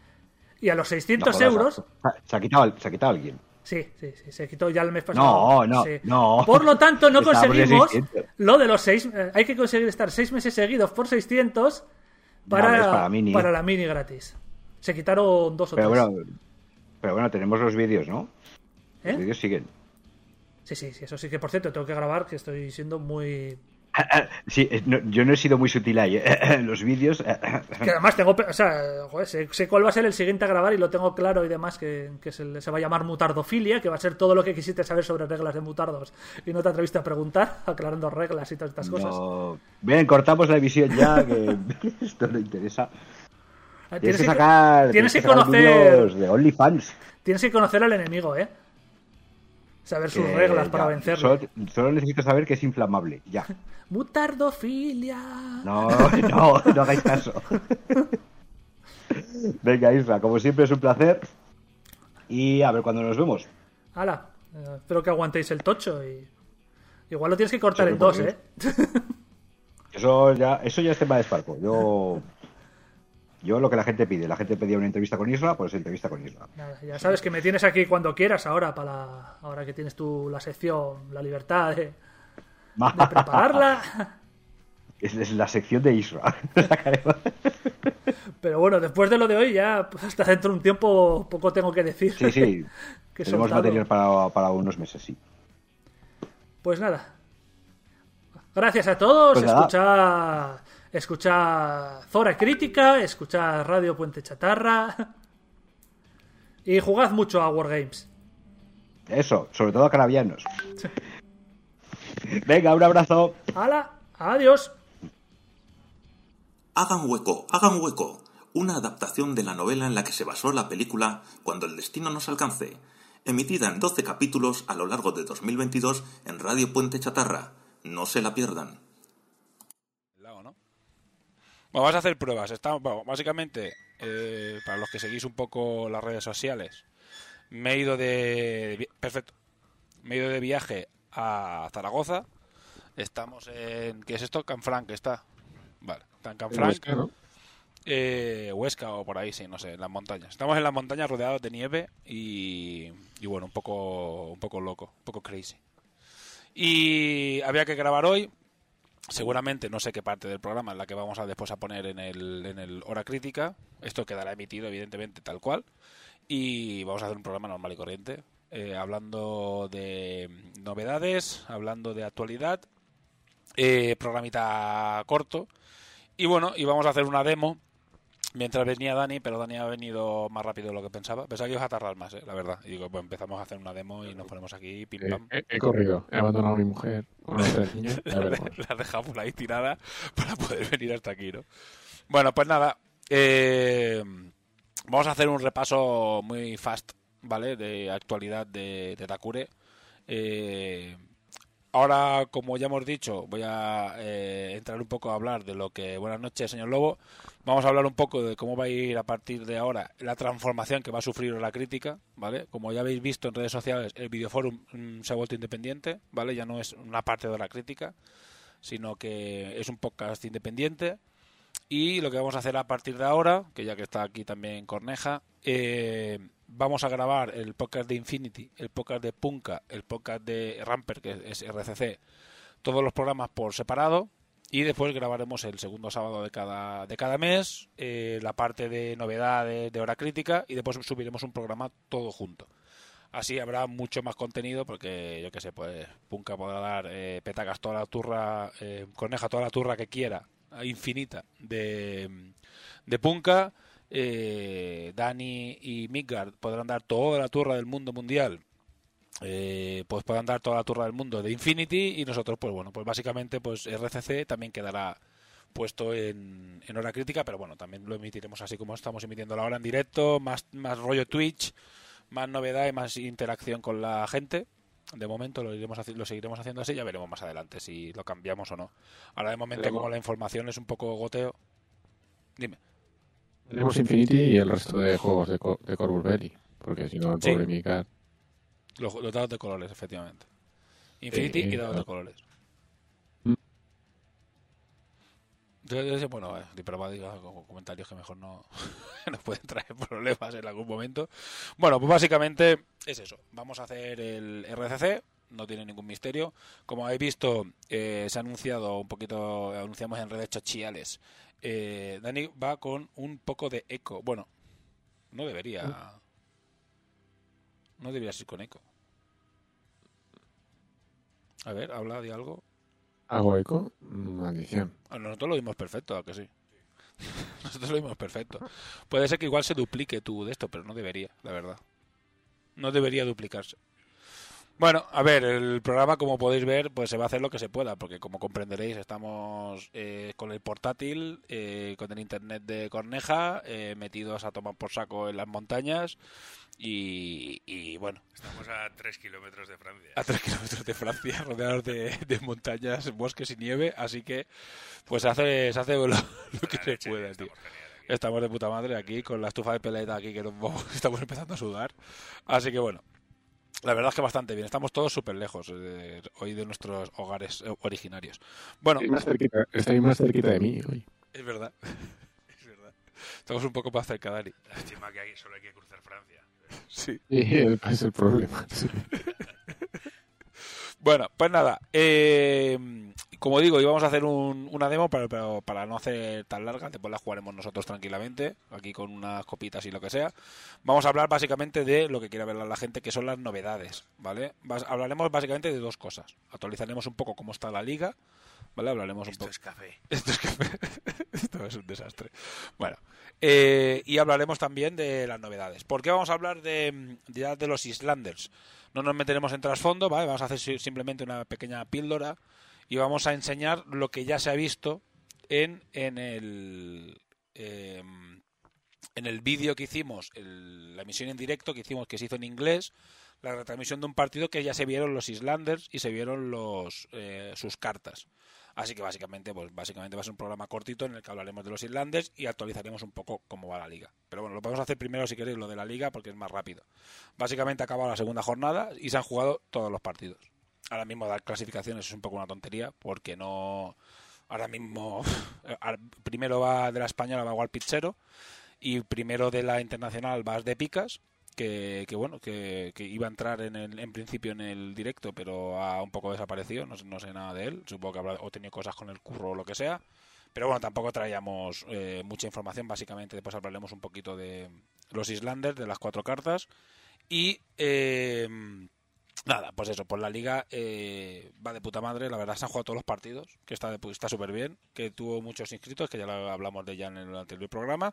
Speaker 8: Y a los 600
Speaker 7: No
Speaker 8: euros...
Speaker 7: Se, se ha quitado, se ha quitado alguien.
Speaker 8: Sí, sí, sí, se quitó ya el mes pasado.
Speaker 7: No, no,
Speaker 8: Sí.
Speaker 7: no.
Speaker 8: Por lo tanto, no conseguimos
Speaker 7: 600.
Speaker 8: lo de los seis. eh, hay que conseguir estar seis meses seguidos por 600 para,
Speaker 7: No, mini.
Speaker 8: para la mini gratis. Se quitaron dos o
Speaker 7: Pero
Speaker 8: tres.
Speaker 7: bueno, pero bueno, tenemos los vídeos, ¿no?
Speaker 8: ¿Eh?
Speaker 7: Los vídeos siguen.
Speaker 8: Sí, sí, sí, eso sí que por cierto tengo que grabar, que estoy siendo muy.
Speaker 7: Sí, eh, no, yo no he sido muy sutil ahí. ¿eh? Los vídeos.
Speaker 8: Que además tengo. O sea, joder, sé, sé cuál va a ser el siguiente a grabar y lo tengo claro y demás, que, que se, se va a llamar mutardofilia, que va a ser todo lo que quisiste saber sobre reglas de mutardos y no te atreviste a preguntar, aclarando reglas y todas estas cosas.
Speaker 7: No. Bien, cortamos la emisión ya, que esto no interesa.
Speaker 8: Ah,
Speaker 7: Tienes que sacar.
Speaker 8: tienes que
Speaker 7: sacar
Speaker 8: conocer.
Speaker 7: de OnlyFans.
Speaker 8: Tienes que conocer al enemigo, ¿eh? Saber sus reglas para
Speaker 7: ya,
Speaker 8: vencerlo.
Speaker 7: Solo, solo necesito saber que es inflamable. Ya.
Speaker 8: Mutardofilia.
Speaker 7: No, no, no hagáis caso. Venga, Isra, como siempre es un placer. Y a ver cuándo nos vemos.
Speaker 8: Hala, eh, espero que aguantéis el tocho y. Igual lo tienes que cortar en dos, ¿eh?
Speaker 7: Eso ya, eso ya es tema de Sparco. Yo, yo lo que la gente pide. La gente pedía una entrevista con Isra, pues entrevista con.
Speaker 8: Nada, ya sabes que me tienes aquí cuando quieras ahora, para la- ahora que tienes tú la sección, la libertad de, de prepararla.
Speaker 7: Es, la sección de Isra.
Speaker 8: Pero bueno, después de lo de hoy ya pues, hasta dentro de un tiempo poco tengo que decir.
Speaker 7: sí, sí.
Speaker 8: Que
Speaker 7: Tenemos material para, para unos meses, sí.
Speaker 8: Pues nada. Gracias a todos.
Speaker 7: Pues
Speaker 8: escuchad, escuchad Zora Crítica, escuchad Radio Puente Chatarra. Y jugad mucho a Wargames.
Speaker 7: Eso, sobre todo a carabianos. Venga, un abrazo.
Speaker 8: ¡Hala! ¡Adiós!
Speaker 9: Hagan hueco, hagan hueco. Una adaptación de la novela en la que se basó la película Cuando el destino nos alcance, emitida en 12 capítulos a lo largo de 2022 en Radio Puente Chatarra. No se la pierdan.
Speaker 1: Vamos a hacer pruebas. Estamos, bueno, básicamente, eh, para los que seguís un poco las redes sociales, me he ido de, perfecto, me he ido de viaje a Zaragoza. Estamos en ¿qué es esto? Canfranc está. Vale, está en
Speaker 2: En
Speaker 1: Canfranc.
Speaker 2: Huesca, ¿no?
Speaker 1: Eh, Huesca o por ahí, sí, no sé, en las montañas. Estamos en las montañas rodeados de nieve y, y bueno, un poco, un poco loco, un poco crazy. Y había que grabar hoy. Seguramente no sé qué parte del programa es la que vamos a después a poner en el, en el hora crítica. Esto quedará emitido, evidentemente, tal cual. Y vamos a hacer un programa normal y corriente. eh, hablando de novedades, hablando de actualidad. eh, programita corto. Y bueno, y vamos a hacer una demo mientras venía Dani, pero Dani ha venido más rápido de lo que pensaba. Pensaba que iba a tardar más, eh, la verdad. Y digo, pues empezamos a hacer una demo y nos ponemos aquí, pim
Speaker 2: Eh,
Speaker 1: pam.
Speaker 2: he, he corrido, he abandonado a mi mujer con los tres niños. Ya veremos.
Speaker 1: la has dejado por ahí tirada para poder venir hasta aquí, ¿no? Bueno, pues nada. eh, vamos a hacer un repaso muy fast, ¿vale? De actualidad de, de Takure. Eh, ahora, como ya hemos dicho, voy a eh, entrar un poco a hablar de lo que... Buenas noches, señor Lobo. Vamos a hablar un poco de cómo va a ir a partir de ahora la transformación que va a sufrir la crítica, ¿vale? Como ya habéis visto en redes sociales, el Videoforum mm, se ha vuelto independiente, ¿vale? Ya no es una parte de la crítica, sino que es un podcast independiente. Y lo que vamos a hacer a partir de ahora, que ya que está aquí también Corneja, eh, vamos a grabar el podcast de Infinity, el podcast de Punka, el podcast de Ramper, que es RCC, todos los programas por separado. Y después grabaremos el segundo sábado de cada, de cada mes, eh, la parte de novedades de hora crítica, y después subiremos un programa todo junto. Así habrá mucho más contenido porque, yo qué sé, pues Punka podrá dar eh, petacas toda la turra, eh, Corneja toda la turra que quiera, infinita, de, de Punka. Eh, Dani y Midgard podrán dar toda la turra del mundo mundial. Eh, pues puedan dar toda la turra del mundo de Infinity y nosotros pues bueno pues básicamente pues RCC también quedará puesto en, en hora crítica pero bueno también lo emitiremos así como estamos emitiendo la hora en directo más más rollo Twitch más novedad y más interacción con la gente. De momento lo iremos lo seguiremos haciendo así ya veremos más adelante si lo cambiamos o no. Ahora de momento
Speaker 2: Veremos.
Speaker 1: como la información es un poco goteo dime
Speaker 2: Tenemos Infinity y el resto de juegos de, Co- de Corvus Belli. Porque si no, el
Speaker 1: Sí.
Speaker 2: pobre Mika.
Speaker 1: los, los dados de colores efectivamente Infinity
Speaker 2: Sí,
Speaker 1: y dados de colores
Speaker 2: Mm.
Speaker 1: Yo- bueno, eh, diga como comentarios que mejor no nos pueden traer problemas en algún momento. Bueno, pues básicamente es eso. Vamos a hacer el RCC, no tiene ningún misterio. Como habéis visto, eh, se ha anunciado un poquito, anunciamos en redes sociales. Eh, Dani va con un poco de eco. Bueno, no debería. No debería ir con eco. A ver, habla de algo.
Speaker 2: ¿Hago eco? Maldición.
Speaker 1: Ah, Nosotros lo vimos perfecto, ¿a que sí? Nosotros lo vimos perfecto. Puede ser que igual se duplique tú de esto, pero no debería, la verdad. No debería duplicarse. Bueno, a ver, el programa, como podéis ver, pues se va a hacer lo que se pueda, porque como comprenderéis, estamos eh, con el portátil, eh, con el internet de Corneja, eh, metidos a tomar por saco en las montañas y, y, bueno,
Speaker 10: Estamos a 3 kilómetros de Francia.
Speaker 1: a tres kilómetros de Francia, rodeados de, de montañas, bosques y nieve, así que pues se hace, se hace lo, lo que se
Speaker 10: leche,
Speaker 1: puede, tío.
Speaker 10: Estamos
Speaker 1: de puta madre aquí, con la estufa de peleta aquí que nos vamos- estamos empezando a sudar. Así que bueno, la verdad es que bastante bien. Estamos todos súper lejos eh, hoy de nuestros hogares eh, originarios. Bueno,
Speaker 2: Estáis más cerquita, estáis más cerquita de mí hoy.
Speaker 1: es verdad. Es verdad. Estamos un poco más cerca, Dani.
Speaker 10: Lástima que hay- solo hay que cruzar Francia.
Speaker 1: Sí.
Speaker 2: Sí, el- es el problema. sí.
Speaker 1: Bueno, pues nada. eh, como digo, íbamos a hacer un- una demo, pero, pero para no hacer tan larga, después la jugaremos nosotros tranquilamente, aquí con unas copitas y lo que sea. Vamos a hablar básicamente de lo que quiere ver la gente, que son las novedades, ¿vale? Vas- hablaremos básicamente de dos cosas. Actualizaremos un poco cómo está la liga, ¿vale? Hablaremos un
Speaker 10: Esto
Speaker 1: poco.
Speaker 10: es café.
Speaker 1: Esto es, café. Esto es un desastre. Bueno, eh, y hablaremos también de las novedades. ¿Por qué vamos a hablar de, ya de los Islanders? No nos meteremos en trasfondo, ¿vale? Vamos a hacer si- simplemente una pequeña píldora y vamos a enseñar lo que ya se ha visto en, en el... em, en el vídeo que hicimos, la emisión en directo que hicimos, que se hizo en inglés, la retransmisión de un partido que ya se vieron los Islanders y se vieron los eh, sus cartas. Así que básicamente, pues básicamente va a ser un programa cortito en el que hablaremos de los Islanders y actualizaremos un poco cómo va la liga. Pero bueno, lo podemos hacer primero si queréis lo de la liga porque es más rápido. Básicamente ha acabado la segunda jornada y se han jugado todos los partidos. Ahora mismo dar clasificaciones es un poco una tontería porque no ahora mismo primero va de la española va igual Pizzero y primero de la internacional vas de Picas que, que bueno que, que iba a entrar en, el, en principio en el directo pero ha un poco desaparecido no, no sé nada de él supongo que habrá o tenido cosas con el curro o lo que sea pero bueno tampoco traíamos eh, mucha información básicamente después hablaremos un poquito de los Islanders de las cuatro cartas y eh, nada pues eso pues la liga eh, va de puta madre la verdad se han jugado todos los partidos que está pu- está súper bien que tuvo muchos inscritos que ya lo hablamos de ya en el anterior programa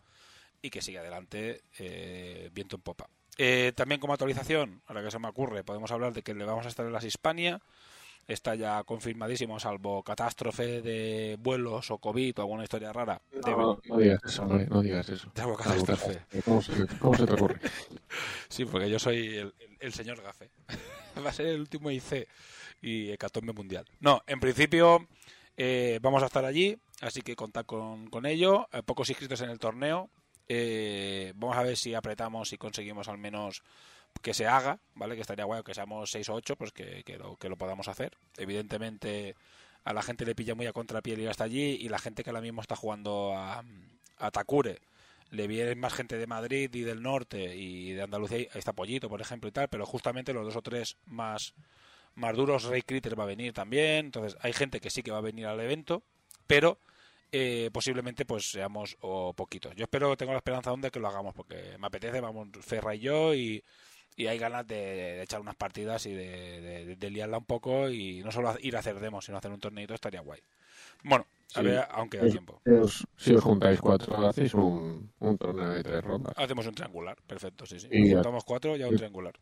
Speaker 1: y que sigue adelante eh, viento en popa. Eh, también como actualización, ahora que se me ocurre, podemos hablar de que le vamos a estar en las Hispania. Está ya confirmadísimo, salvo catástrofe de vuelos o COVID o alguna historia rara.
Speaker 2: No, no digas eso, no, no digas eso.
Speaker 1: Salvo catástrofe.
Speaker 2: ¿Cómo se, cómo se te ocurre?
Speaker 1: Sí, porque yo soy el, el- el señor Gafe. Va a ser el último IC y hecatombe mundial. No, en principio eh, vamos a estar allí, así que contad con, con ello. Eh, pocos inscritos en el torneo. Eh, vamos a ver si apretamos y conseguimos al menos que se haga, ¿vale? Que estaría guay que seamos 6 o 8, pues que, que lo, que lo podamos hacer. Evidentemente a la gente le pilla muy a contrapiel ir hasta allí y la gente que ahora mismo está jugando a, a Takure le viene más gente de Madrid y del norte y de Andalucía, ahí está Pollito, por ejemplo, y tal, pero justamente los dos o tres más, más duros, Ray Critter va a venir también, entonces hay gente que sí que va a venir al evento, pero eh, posiblemente pues seamos o poquitos. Yo espero, tengo la esperanza de que lo hagamos, porque me apetece, vamos, Ferra y yo, y, y hay ganas de, de echar unas partidas y de, liarla un poco, y no solo ir a hacer demos, sino hacer un torneito, estaría guay. Bueno, a
Speaker 2: Sí.
Speaker 1: ver, aunque da tiempo.
Speaker 2: os- si os juntáis cuatro, hacéis un, un torneo de tres rondas.
Speaker 1: Hacemos un triangular, perfecto, sí, sí.
Speaker 2: Y ya.
Speaker 1: Juntamos cuatro, ya un triangular.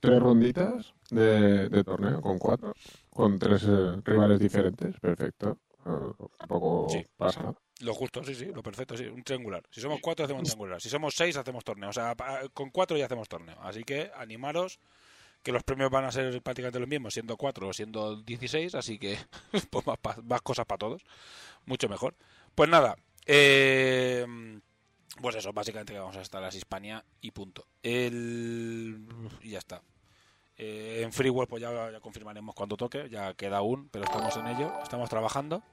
Speaker 2: Tres ronditas de, de torneo con cuatro, con tres eh, rivales diferentes, perfecto. Eh, tampoco
Speaker 1: Sí.
Speaker 2: pasa.
Speaker 1: Lo justo, sí, sí, lo perfecto, sí, un triangular. Si somos cuatro, hacemos un triangular. Si somos seis, hacemos torneo. O sea, con cuatro ya hacemos torneo. Así que animaros, que los premios van a ser prácticamente los mismos, siendo cuatro o siendo 16. Así que, pues más, más cosas para todos. Mucho mejor. Pues nada, eh, pues eso, básicamente que vamos a estar las Hispania y punto. El, y ya está. Eh, en Freeworld pues ya, ya confirmaremos cuando toque, ya queda aún, pero estamos en ello, estamos trabajando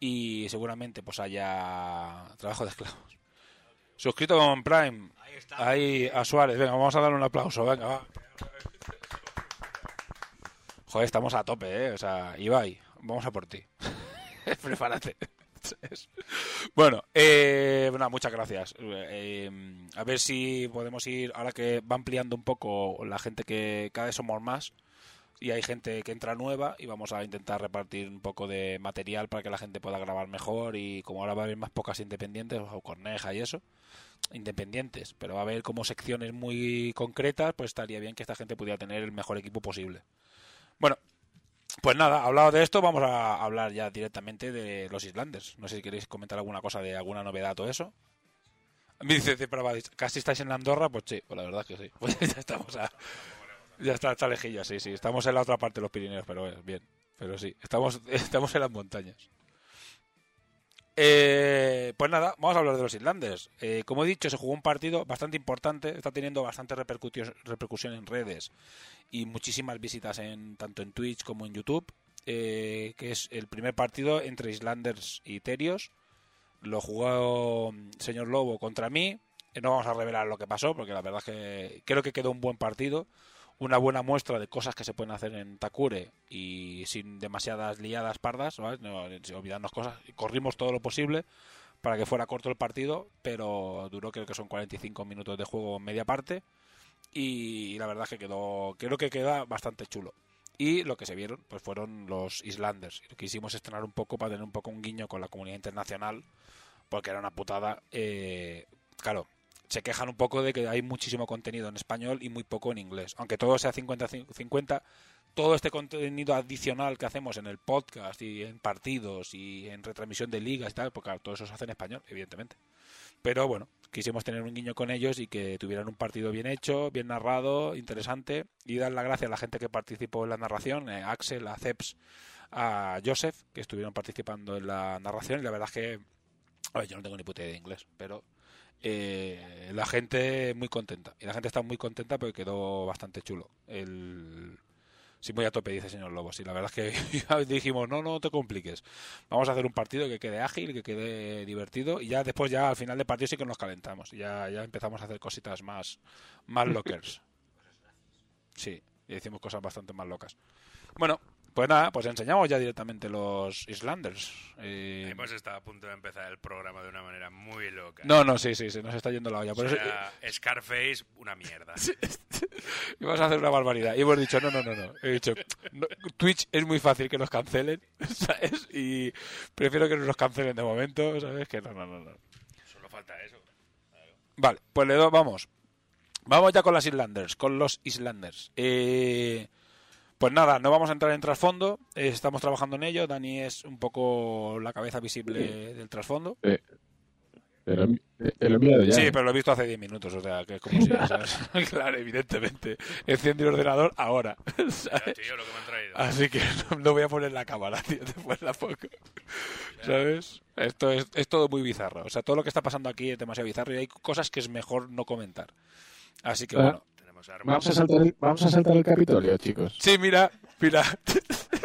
Speaker 1: y seguramente pues haya trabajo de esclavos. Suscrito con Prime, ahí a Suárez, venga, vamos a darle un aplauso, venga, va. Joder, estamos a tope, ¿eh? O sea, Ibai, vamos a por ti. Prepárate. Bueno, eh, bueno, muchas gracias. Eh, a ver si podemos ir, ahora que va ampliando un poco la gente que cada vez somos más y hay gente que entra nueva y vamos a intentar repartir un poco de material para que la gente pueda grabar mejor y como ahora va a haber más pocas independientes o Corneja y eso, independientes, pero va a haber como secciones muy concretas, pues estaría bien que esta gente pudiera tener el mejor equipo posible. Bueno, pues nada, hablado de esto, vamos a hablar ya directamente de los Islanders. No sé si queréis comentar alguna cosa de alguna novedad o eso. Casi estáis en Andorra, pues sí, pues la verdad que sí. Pues ya estamos a... Ya está, está lejilla, sí, sí. Estamos en la otra parte de los Pirineos, pero eh, bien. Pero sí, estamos, estamos en las montañas. Eh, pues nada, vamos a hablar de los Islanders. Eh, como he dicho, se jugó un partido bastante importante, está teniendo bastante repercusión, repercusión en redes y muchísimas visitas en tanto en Twitch como en YouTube, eh, que es el primer partido entre Islanders y Terios. Lo jugó mm, señor Lobo contra mí. Eh, No vamos a revelar lo que pasó, porque la verdad es que creo que quedó un buen partido. Una buena muestra de cosas que se pueden hacer en Takure y sin demasiadas liadas pardas, ¿vale? olvidarnos cosas. Corrimos todo lo posible para que fuera corto el partido, pero duró creo que son 45 minutos de juego en media parte y la verdad es que quedó creo que queda bastante chulo y lo que se vieron pues fueron los Islanders quisimos estrenar un poco para tener un poco un guiño con la comunidad internacional porque era una putada eh, claro se quejan un poco de que hay muchísimo contenido en español y muy poco en inglés aunque todo sea 50-50 todo este contenido adicional que hacemos en el podcast y en partidos y en retransmisión de ligas y tal, porque claro, todo eso se hace en español, evidentemente. Pero bueno, quisimos tener un guiño con ellos y que tuvieran un partido bien hecho, bien narrado, interesante, y dar las gracias a la gente que participó en la narración, eh, Axel, a Ceps, a Joseph, que estuvieron participando en la narración, y la verdad es que, yo no tengo ni puta idea de inglés, pero eh, la gente muy contenta, y la gente está muy contenta porque quedó bastante chulo. El, Sí, muy a tope, dice el señor Lobo. Sí, la verdad es que dijimos, no, no te compliques. Vamos a hacer un partido que quede ágil, que quede divertido. Y ya después, ya al final del partido sí que nos calentamos. Ya, ya empezamos a hacer cositas más, más lockers. Sí, y hicimos cosas bastante más locas. Bueno, pues nada, pues enseñamos ya directamente los Islanders. Eh,
Speaker 10: Hemos estado a punto de empezar el programa de una manera muy loca.
Speaker 1: No, no, sí, sí, se nos está yendo la olla.
Speaker 10: O
Speaker 1: eso,
Speaker 10: sea, Scarface, una mierda.
Speaker 1: Íbamos a hacer una barbaridad. Y hemos dicho, no, no, no, no. He dicho, no, Twitch es muy fácil que nos cancelen, ¿sabes? Y prefiero que no nos cancelen de momento, ¿sabes? Que no, no, no, no.
Speaker 10: Solo falta eso.
Speaker 1: Vale, pues le doy, vamos. Vamos ya con las Islanders, con los Islanders. Eh, pues nada, no vamos a entrar en trasfondo, eh, estamos trabajando en ello. Dani es un poco la cabeza visible del trasfondo.
Speaker 2: Eh, enviado ya.
Speaker 1: Sí,
Speaker 2: ¿eh?
Speaker 1: pero lo he visto hace 10 minutos, o sea, que es como si, ¿sabes? claro, evidentemente. Enciende el ordenador ahora, ¿sabes?
Speaker 10: Tío, lo que me han traído.
Speaker 1: Así que no, no voy a poner la cámara, tío, después la pongo. ¿Sabes? Esto es, es todo muy bizarro. O sea, todo lo que está pasando aquí es demasiado bizarro y hay cosas que es mejor no comentar. Así que
Speaker 2: Ah.
Speaker 1: bueno.
Speaker 2: Vamos a saltar el, vamos a saltar el Capitolio, chicos.
Speaker 1: Sí, mira, mira.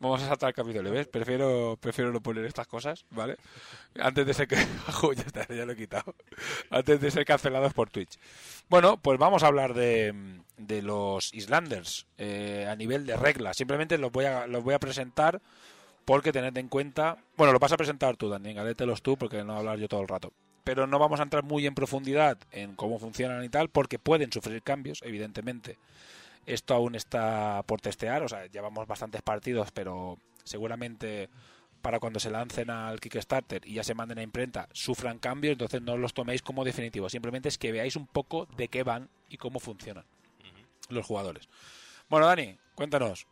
Speaker 1: Vamos a saltar el capítulo, ¿ves? Prefiero, prefiero no poner estas cosas, ¿vale? Antes de ser que... Jo, ya está, ya lo he quitado. Antes de ser cancelados por Twitch. Bueno, pues vamos a hablar de, de los Islanders eh, a nivel de reglas. Simplemente los voy a, los voy a presentar porque tened en cuenta... Bueno, lo vas a presentar tú, Dani, galételos tú porque no voy a hablar yo todo el rato. Pero no vamos a entrar muy en profundidad en cómo funcionan y tal porque pueden sufrir cambios, evidentemente. Esto aún está por testear, o sea, llevamos bastantes partidos, pero seguramente para cuando se lancen al Kickstarter y ya se manden a imprenta sufran cambios, entonces no los toméis como definitivos, simplemente es que veáis un poco de qué van y cómo funcionan. los jugadores. Bueno, Dani, cuéntanos.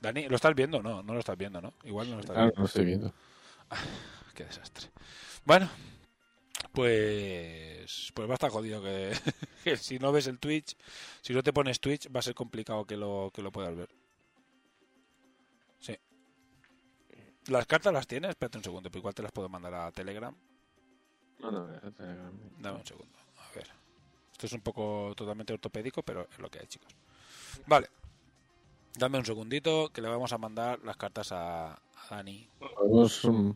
Speaker 1: Dani, ¿lo estás viendo? No, no lo estás viendo, ¿no? Igual no lo estás
Speaker 2: Claro,
Speaker 1: viendo.
Speaker 2: no estoy viendo.
Speaker 1: Qué desastre. Bueno, pues pues va a estar jodido que, que si no ves el Twitch, si no te pones Twitch va a ser complicado que lo que lo puedas ver. Sí. Las cartas las tienes, espérate un segundo, pero igual te las puedo mandar a Telegram.
Speaker 2: No, no, eh,
Speaker 1: Dame un segundo. A ver. Esto es un poco totalmente ortopédico, pero es lo que hay, chicos. Vale. Dame un segundito que le vamos a mandar las cartas a Dani.
Speaker 2: Podemos mm,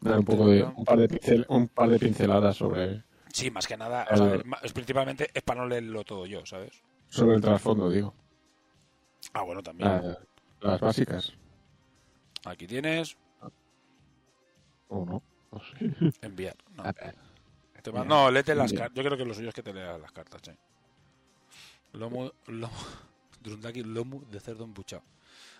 Speaker 2: dar un poco de un par de, pincel- un par de pinceladas sobre,
Speaker 1: Sí, más que nada, o sea, ma- es principalmente es para no leerlo todo yo, ¿sabes?
Speaker 2: sobre el trasfondo, digo.
Speaker 1: Ah, bueno, también.
Speaker 2: Ah, las básicas.
Speaker 1: Aquí tienes
Speaker 2: ¿O no? No sé.
Speaker 1: enviar. No, Te no léete las cartas. Yo creo que lo suyo es que te leas las cartas. Lomo, lomo, Drundaki, lomo de cerdo embuchado.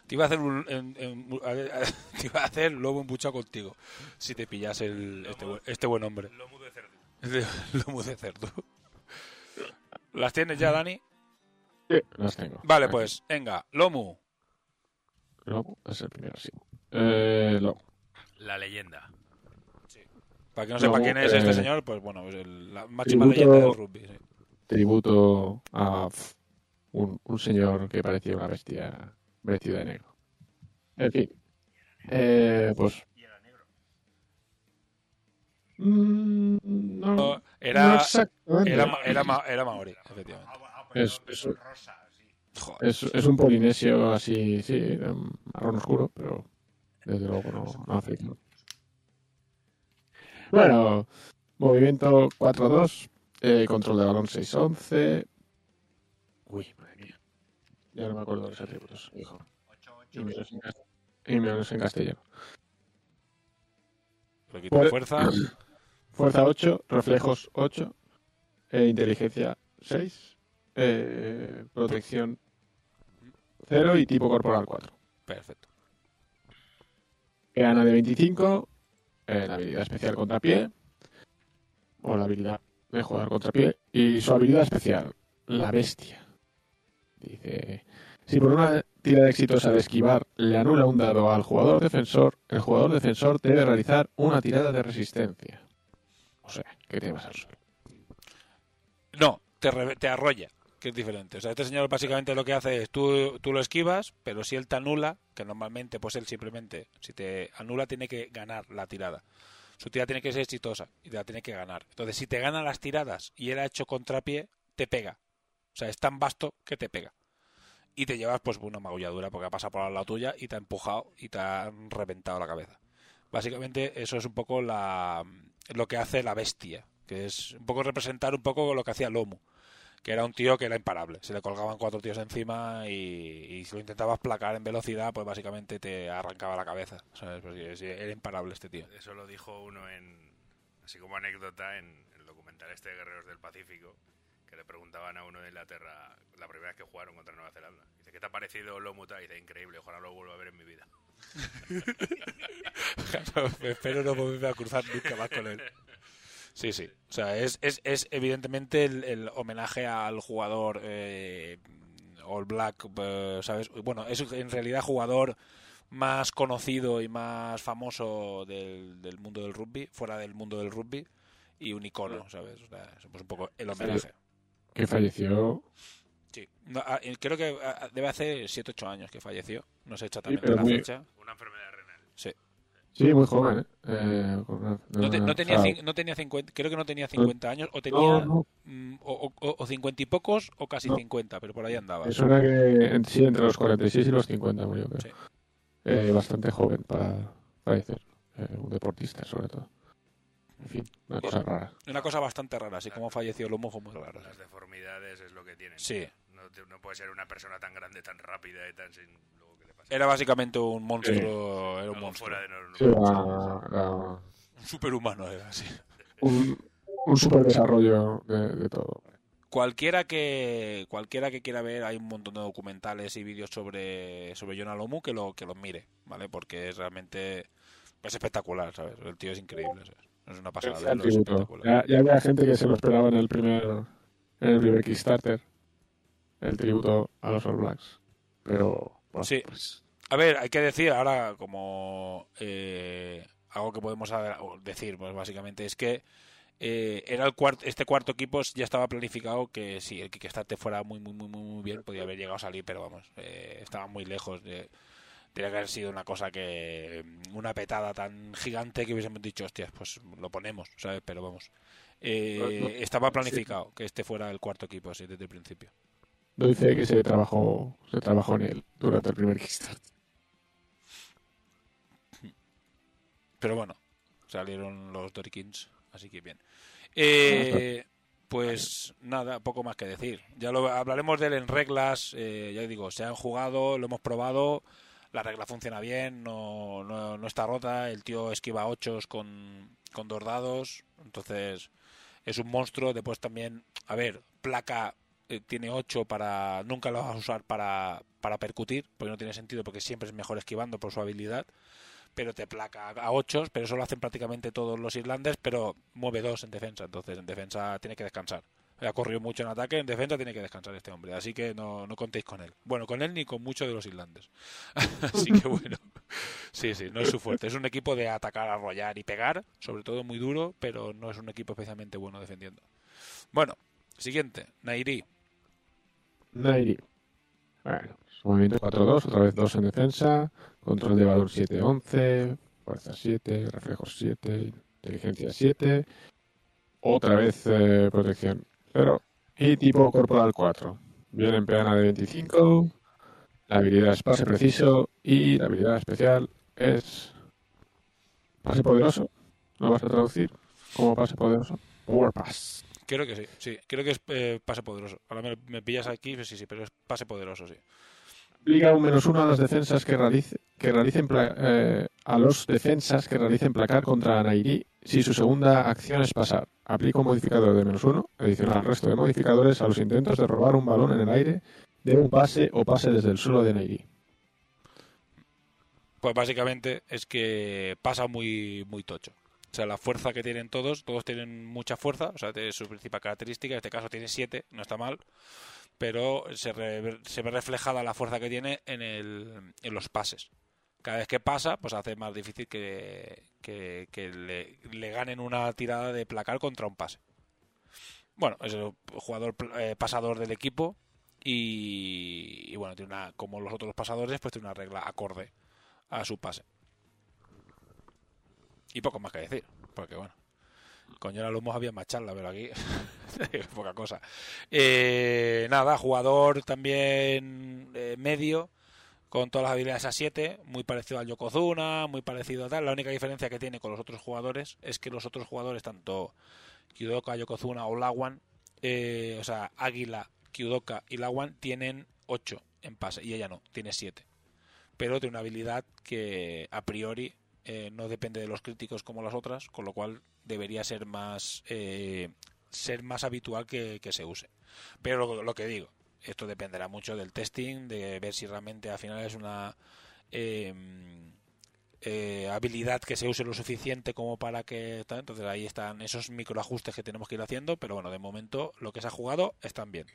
Speaker 1: Te iba a hacer un, en- en- a ver, a- te iba a hacer lomo embuchado contigo si te pillas el, este, buen- este buen hombre.
Speaker 10: Lomo de cerdo.
Speaker 1: Lomo de cerdo. ¿Las tienes ya, Dani?
Speaker 2: Sí, las tengo.
Speaker 1: Vale,
Speaker 2: Aquí.
Speaker 1: pues, venga, Lomu.
Speaker 2: Lobo es el primero, sí. Eh, Lobo.
Speaker 10: La leyenda.
Speaker 1: Para que no sepa
Speaker 2: Lomu,
Speaker 1: quién es este
Speaker 2: eh,
Speaker 1: señor, pues bueno, es el- la máxima
Speaker 2: tributo-
Speaker 1: leyenda del rugby. sí.
Speaker 2: Tributo a un señor que parecía una bestia vestida de negro. En fin. Eh, pues. Mm, no,
Speaker 1: No,
Speaker 2: no
Speaker 1: Era,
Speaker 2: exactamente.
Speaker 1: era, era, ma- era maori, efectivamente.
Speaker 2: Es, es, es, es un polinesio así, sí, marrón oscuro, pero desde luego no, no africano. Bueno, movimiento 4-2, eh, control de balón 6-11. Ya no me acuerdo de los atributos, hijo. Y menos en, cast- y menos en castellano.
Speaker 1: Le quito
Speaker 2: Por-
Speaker 1: fuerza.
Speaker 2: Fuerza 8, reflejos 8, eh, inteligencia 6, eh, protección 0 y tipo corporal 4.
Speaker 1: Perfecto.
Speaker 2: Gana de 25, eh, la habilidad especial contrapié, o la habilidad de jugar contrapié, y su habilidad especial, la bestia. Dice, si por una tirada exitosa de esquivar le anula un dado al jugador defensor, el jugador defensor debe realizar una tirada de resistencia. O sea, que te vas al.
Speaker 1: No, te, re- te arrolla, que es diferente. O sea, este señor básicamente lo que hace es tú, tú lo esquivas, pero si él te anula, que normalmente pues él simplemente, si te anula tiene que ganar la tirada. Su tirada tiene que ser exitosa y te la tiene que ganar. Entonces, si te ganan las tiradas y él ha hecho contrapié, te pega. Sea, es tan vasto que te pega. Y te llevas pues una magulladura porque ha pasado por lado tuya y te ha empujado y te ha reventado la cabeza. Básicamente eso es un poco la, lo que hace la bestia, que es un poco representar un poco lo que hacía Lomu, que era un tío que era imparable. Se le colgaban cuatro tíos encima y, y si lo intentabas placar en velocidad, pues básicamente te arrancaba la cabeza. era imparable este tío.
Speaker 10: Eso lo dijo uno en. Así como anécdota en el documental este de Guerreros del Pacífico. Que le preguntaban a uno de Inglaterra la primera vez que jugaron contra Nueva Zelanda. Dice, ¿qué te ha parecido Lomuta? Y dice, increíble, ojalá lo vuelva a ver en mi vida.
Speaker 1: Espero no volverme a cruzar nunca más con él. Sí, sí. O sea, es, es, es evidentemente el, el homenaje al jugador eh, All Black, eh, ¿sabes? Bueno, es en realidad jugador más conocido y más famoso del, del mundo del rugby, fuera del mundo del rugby, y un icono, ¿sabes? O sea, es pues un poco el homenaje.
Speaker 2: Que falleció.
Speaker 1: Sí. No, ah, eh, creo que ah, debe hacer 7-8 años que falleció. No sé exactamente
Speaker 2: pero
Speaker 1: la
Speaker 2: muy-
Speaker 1: fecha.
Speaker 10: Una enfermedad renal.
Speaker 1: Sí.
Speaker 2: Sí, muy joven, ¿eh? Eh, con una-
Speaker 1: No, te- no
Speaker 2: una-
Speaker 1: tenía,
Speaker 2: o sea,
Speaker 1: cin- no tenía 50, creo que no tenía 50 años, o tenía
Speaker 2: no, no.
Speaker 1: mm, o, o- o 50 y pocos o casi
Speaker 2: No.
Speaker 1: 50, pero por ahí andaba.
Speaker 2: Me suena que en- sí, entre los 46 y los 50 murió, creo.
Speaker 1: Sí.
Speaker 2: Eh, bastante joven para fallecer. Eh, un deportista, sobre todo. En fin, una cosa rara.
Speaker 1: Una cosa bastante rara, así como falleció Lomo fue muy raro.
Speaker 10: Las deformidades es lo que tienen.
Speaker 1: Sí.
Speaker 10: No, puede ser una persona tan grande, tan rápida y tan sin. Luego, ¿qué le pasa?
Speaker 1: Era básicamente un monstruo, era un monstruo.
Speaker 10: fuera de no-
Speaker 2: Sí, era- era
Speaker 1: Un superhumano era así.
Speaker 2: un, un super desarrollo de, de todo.
Speaker 1: Cualquiera que cualquiera que quiera ver, hay un montón de documentales y vídeos sobre sobre Jonah Lomu que lo que los mire, ¿vale? Porque es realmente es espectacular, ¿sabes? El tío es increíble, ¿sabes? Es una pasada es
Speaker 2: tributo.
Speaker 1: espectacular.
Speaker 2: Ya, ya había gente que se lo esperaba en el primer en el primer Kickstarter el tributo a los All Blacks. Pero, bueno,
Speaker 1: Sí.
Speaker 2: pues,
Speaker 1: A ver, hay que decir ahora como eh, algo que podemos decir, pues básicamente es que eh, era el cuarto, este cuarto equipo ya estaba planificado que si el Kickstarter fuera muy muy muy muy muy bien podía haber llegado a salir, pero vamos, eh, estaba muy lejos de Tenía que haber sido una cosa que una petada tan gigante que hubiésemos dicho, hostias, pues lo ponemos, ¿sabes? Pero vamos, eh,
Speaker 2: No, no,
Speaker 1: estaba planificado que este fuera el cuarto equipo, así desde el principio.
Speaker 2: doy fe que se trabajó, se trabajó en él durante el primer Kickstarter.
Speaker 1: Pero bueno, salieron los Dorikins, así que bien. Eh, pues nada, poco más que decir. Ya lo hablaremos de él en reglas. eh, ya digo, se han jugado, lo hemos probado. La regla funciona bien, no, no, no está rota. El tío esquiva ochos con, con dos dados. Entonces es un monstruo. Después también, a ver, placa eh, tiene ocho para. Nunca lo vas a usar para, para percutir, porque no tiene sentido, porque siempre es mejor esquivando por su habilidad pero te placa a 8, pero eso lo hacen prácticamente todos los irlandes, pero mueve dos en defensa, entonces en defensa tiene que descansar. Ha corrido mucho en ataque, en defensa tiene que descansar este hombre, así que no, no contéis con él. Bueno, con él ni con muchos de los irlandes. así que bueno, sí, sí, no es su fuerte. Es un equipo de atacar, arrollar y pegar, sobre todo muy duro, pero no es un equipo especialmente bueno defendiendo. Bueno, siguiente, Nairi.
Speaker 2: Nairi. Bueno, su movimiento 4-2, otra vez 2 en defensa, control de valor 7-11, fuerza 7, reflejos 7, inteligencia 7, otra vez eh, protección 0 y tipo corporal 4. Viene en peana de 25, la habilidad es pase preciso y la habilidad especial es pase poderoso. ¿Lo vas a traducir como pase poderoso? War Pass.
Speaker 1: Creo que sí, sí, creo que es eh, pase poderoso. Ahora me, me pillas aquí, sí, sí, pero es pase poderoso, sí.
Speaker 2: Aplica un menos uno a las defensas que, realice- realicen eh, a los defensas que realicen placar contra Nairi si su segunda acción es pasar. Aplica un modificador de menos uno, adicional al resto de modificadores a los intentos de robar un balón en el aire de un pase o pase desde el suelo de Nairi.
Speaker 1: Pues básicamente es que pasa muy, muy tocho. O sea, la fuerza que tienen todos, todos tienen mucha fuerza, o sea, es su principal característica, en este caso tiene 7, no está mal, pero se, re- se ve reflejada la fuerza que tiene en, el, los pases. Cada vez que pasa, pues hace más difícil que, le ganen una tirada de placar contra un pase. Bueno, es el jugador eh, pasador del equipo y, y bueno, tiene una, como los otros pasadores, pues tiene una regla acorde a su pase. Y poco más que decir, porque bueno, coño, la Lumos había más charla, pero aquí poca cosa. Eh, nada, jugador también eh, medio, con todas las habilidades a 7, muy parecido al Yokozuna, muy parecido a tal. La única diferencia que tiene con los otros jugadores es que los otros jugadores, tanto Kyudoka, Yokozuna o Lawan, eh, o sea, Águila, Kyudoka y Lawan, tienen 8 en pase y ella no, tiene 7 pero tiene una habilidad que a priori eh, no depende de los críticos como las otras, con lo cual debería ser más eh, ser más habitual que, se use. Pero lo, que digo, esto dependerá mucho del testing, de ver si realmente al final es una eh, eh, habilidad que se use lo suficiente como para que entonces ahí están esos microajustes que tenemos que ir haciendo, pero bueno, de momento lo que se ha jugado están bien.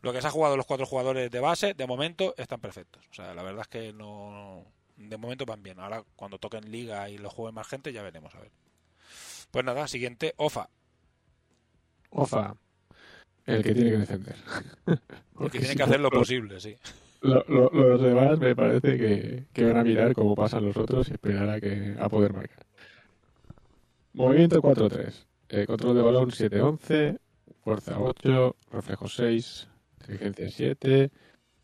Speaker 1: Lo que se ha jugado los cuatro jugadores de base, de momento, están perfectos. O sea, la verdad es que no. De momento van bien. Ahora, cuando toquen liga y lo juegue más gente, ya veremos, a ver. Pues nada, siguiente, OFA.
Speaker 2: Ofa, el que tiene que defender.
Speaker 1: Porque tiene que hacer lo posible, sí.
Speaker 2: Lo- lo- los demás me parece que, que van a mirar cómo pasan los otros y esperar a, que, a poder marcar. Movimiento 4-3. Eh, control de balón 7-11. Fuerza 8. Reflejo 6. Inteligencia 7.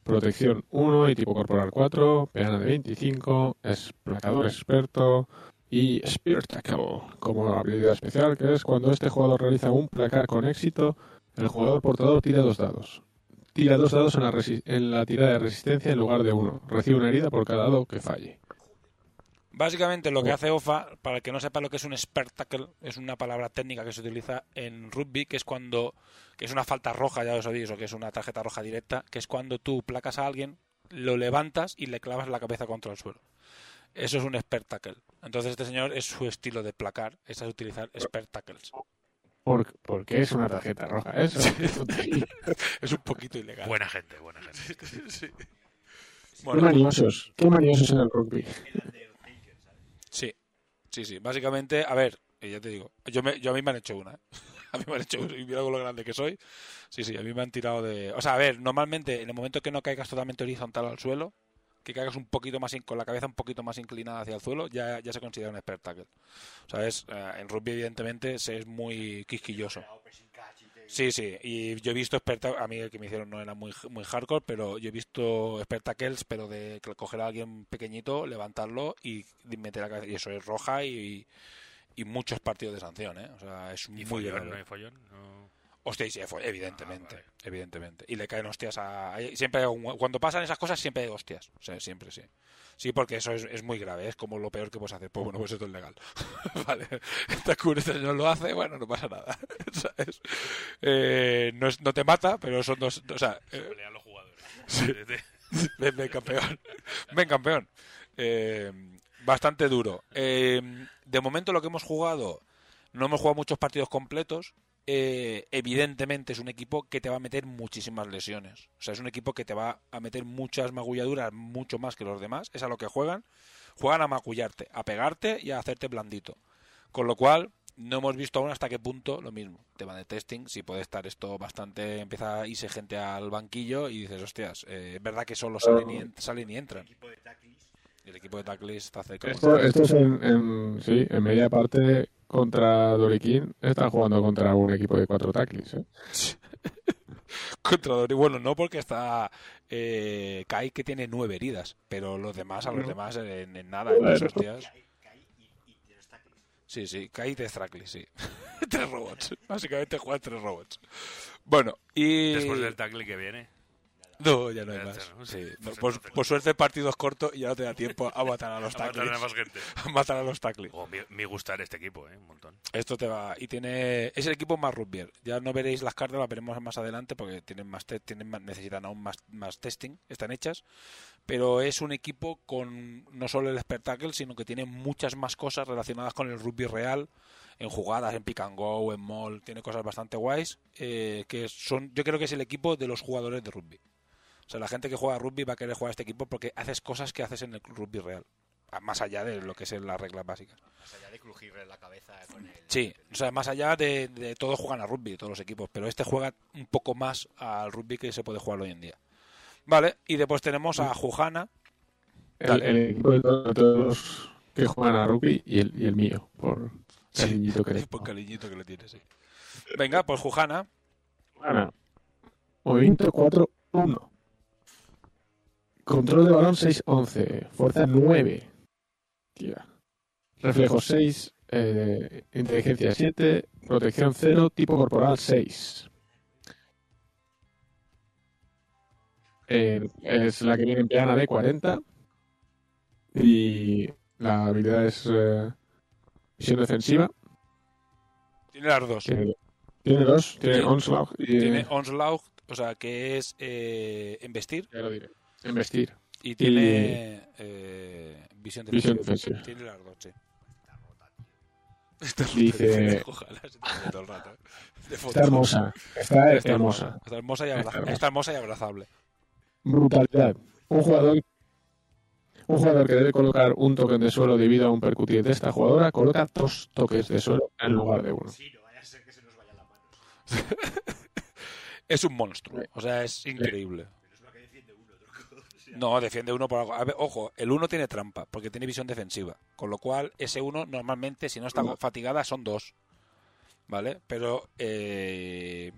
Speaker 2: Protección 1 y tipo corporal 4. Peana de 25. Es placador experto. Y Spear Tackle como habilidad especial, que es cuando este jugador realiza un placar con éxito, el jugador portador tira dos dados. Tira dos dados en la, en la tirada de resistencia en lugar de uno. Recibe una herida por cada dado que falle.
Speaker 1: Básicamente lo que hace OFA, para el que no sepa lo que es un spectacle, es una palabra técnica que se utiliza en rugby, que es cuando, que es una falta roja, ya os lo digo, que es una tarjeta roja directa, que es cuando tú placas a alguien, lo levantas y le clavas la cabeza contra el suelo. Eso es un spectacle. Entonces este señor es su estilo de placar, es utilizar spectacles.
Speaker 2: ¿Por, por qué es una tarjeta roja? Eso.
Speaker 1: Es un poquito ilegal.
Speaker 10: Buena gente, buena gente.
Speaker 1: Sí.
Speaker 2: Qué
Speaker 1: Bueno,
Speaker 2: maniosos, qué maniosos en el rugby.
Speaker 1: sí, sí, sí. Básicamente, a ver, ya te digo, yo, me, yo a mí me han hecho una. ¿eh? A mí me han hecho una, y mira con lo grande que soy. Sí, sí, a mí me han tirado de... O sea, a ver, normalmente en el momento que no caigas totalmente horizontal al suelo, que caigas un poquito más in- con la cabeza un poquito más inclinada hacia el suelo, ya, ya se considera un expert tackle. O sea, es, eh, en rugby evidentemente se es muy quisquilloso. Sí, sí, y yo he visto expert a mí el que me hicieron no era muy, muy hardcore, pero yo he visto expert tackles, pero de coger a alguien pequeñito, levantarlo y meter la cabeza, y eso es roja y, y muchos partidos de sanción, ¿eh? O sea, es
Speaker 10: ¿Y
Speaker 1: muy
Speaker 10: follón?
Speaker 1: grave.
Speaker 10: ¿No hay follón? No.
Speaker 1: Hostia, sí, fue- evidentemente,
Speaker 10: Ah, vale.
Speaker 1: evidentemente. Y le caen hostias a... Siempre Cuando pasan esas cosas siempre hay hostias. O sea, siempre sí. Sí, porque eso es, es muy grave, es como lo peor que puedes hacer. Pues bueno, pues esto es legal. vale. Takure este señor lo hace, bueno, no pasa nada. ¿Sabes? Eh, no, es- no te mata, pero son dos... O sea, eh,
Speaker 10: Pelean los jugadores.
Speaker 1: Sí.
Speaker 10: Desde-
Speaker 1: Ven, ven, campeón. Ven, campeón. Eh, bastante duro. De momento lo que hemos jugado, no hemos jugado muchos partidos completos. Eh, evidentemente es un equipo que te va a meter muchísimas lesiones. O sea, es un equipo que te va a meter muchas magulladuras, mucho más que los demás. Es a lo que juegan. Juegan a magullarte, a pegarte y a hacerte blandito. Con lo cual, no hemos visto aún hasta qué punto lo mismo. Tema de testing, si puede estar esto bastante. Empieza a irse gente al banquillo y dices, hostias, eh, es verdad que solo salen y, en- salen y entran. El equipo de tackles está cerca.
Speaker 2: Esto, esto es en, en- sí, en media parte contra Doriquín. Está jugando contra un equipo de cuatro tackles. ¿eh?
Speaker 1: Contra Dori. Bueno, no porque está eh, Kai que tiene nueve heridas, pero los demás, a los
Speaker 2: No.
Speaker 1: demás en, en nada, en
Speaker 2: Bueno.
Speaker 1: hostias. Sí, sí, Kai y tres tackles, sí. tres robots. Básicamente juegan tres robots. Bueno, y.
Speaker 10: Después del tackle que viene.
Speaker 1: No, ya no hay más. Sí,
Speaker 10: Pues
Speaker 1: por, por suerte el partido es corto y ya no te da tiempo a matar a los
Speaker 10: A matar
Speaker 1: tackles.
Speaker 10: a más gente.
Speaker 1: A matar a los tackles.
Speaker 10: Oh, me, me gustar este equipo, ¿eh? Un montón.
Speaker 1: Esto te va. Y tiene. Es el equipo más rugby. Ya no veréis las cartas, las veremos más adelante porque tienen más, te- tienen más- necesitan aún más, más testing, están hechas. Pero es un equipo con no solo el espectáculo, sino que tiene muchas más cosas relacionadas con el rugby real, en jugadas, en pick and go, en mall. Tiene cosas bastante guays. eh, que son. Yo creo que es el equipo de los jugadores de rugby. O sea, la gente que juega rugby va a querer jugar a este equipo porque haces cosas que haces en el rugby real. Más allá de lo que es las reglas básicas.
Speaker 11: Más allá de crujirle la cabeza con el...
Speaker 1: Sí, o sea, más allá de, de todos juegan a rugby, todos los equipos, pero este juega un poco más al rugby que se puede jugar hoy en día. Vale, y después tenemos a Jujana.
Speaker 2: El, el equipo de todos, que juegan a rugby y el, y el mío, por cariñito que le
Speaker 1: Por cariñito que le tiene, sí. Venga, pues Jujana.
Speaker 2: Bueno, movimiento 4-1. Control de balón 6-11. Fuerza 9. Tía. Reflejo 6. eh, inteligencia 7. Protección 0. Tipo corporal 6. Eh, es la que viene en plana de 40. Y la habilidad es eh, visión defensiva.
Speaker 1: Tiene las dos.
Speaker 2: Tiene, tiene dos. Tiene onslaught y
Speaker 1: Tiene Onslaught, o sea, que es eh, embestir.
Speaker 2: Ya lo diré. Embestir.
Speaker 1: Y tiene eh, visión defensiva. Tiene las dos, sí.
Speaker 2: Dice-
Speaker 1: Ojalá se te vea todo el rato, ¿eh?
Speaker 2: Está hermosa. Está
Speaker 1: Está
Speaker 2: hermosa.
Speaker 1: Está hermosa y,
Speaker 2: Está
Speaker 1: abraza-
Speaker 2: hermosa.
Speaker 1: está hermosa y abrazable.
Speaker 2: Brutalidad. Un jugador, un jugador que debe colocar un token de suelo debido a un percutir de esta jugadora coloca dos toques de suelo en lugar de uno.
Speaker 11: Sí, no vaya a ser que se nos vayan las manos.
Speaker 1: Es un monstruo, o sea, es increíble.
Speaker 11: Menos mal que defiende uno, tronco. O sea,
Speaker 1: No, defiende uno por algo. A ver, ojo, el uno tiene trampa, porque tiene visión defensiva. Con lo cual, ese uno normalmente, si no está fatigada, son dos. ¿Vale? Pero eh,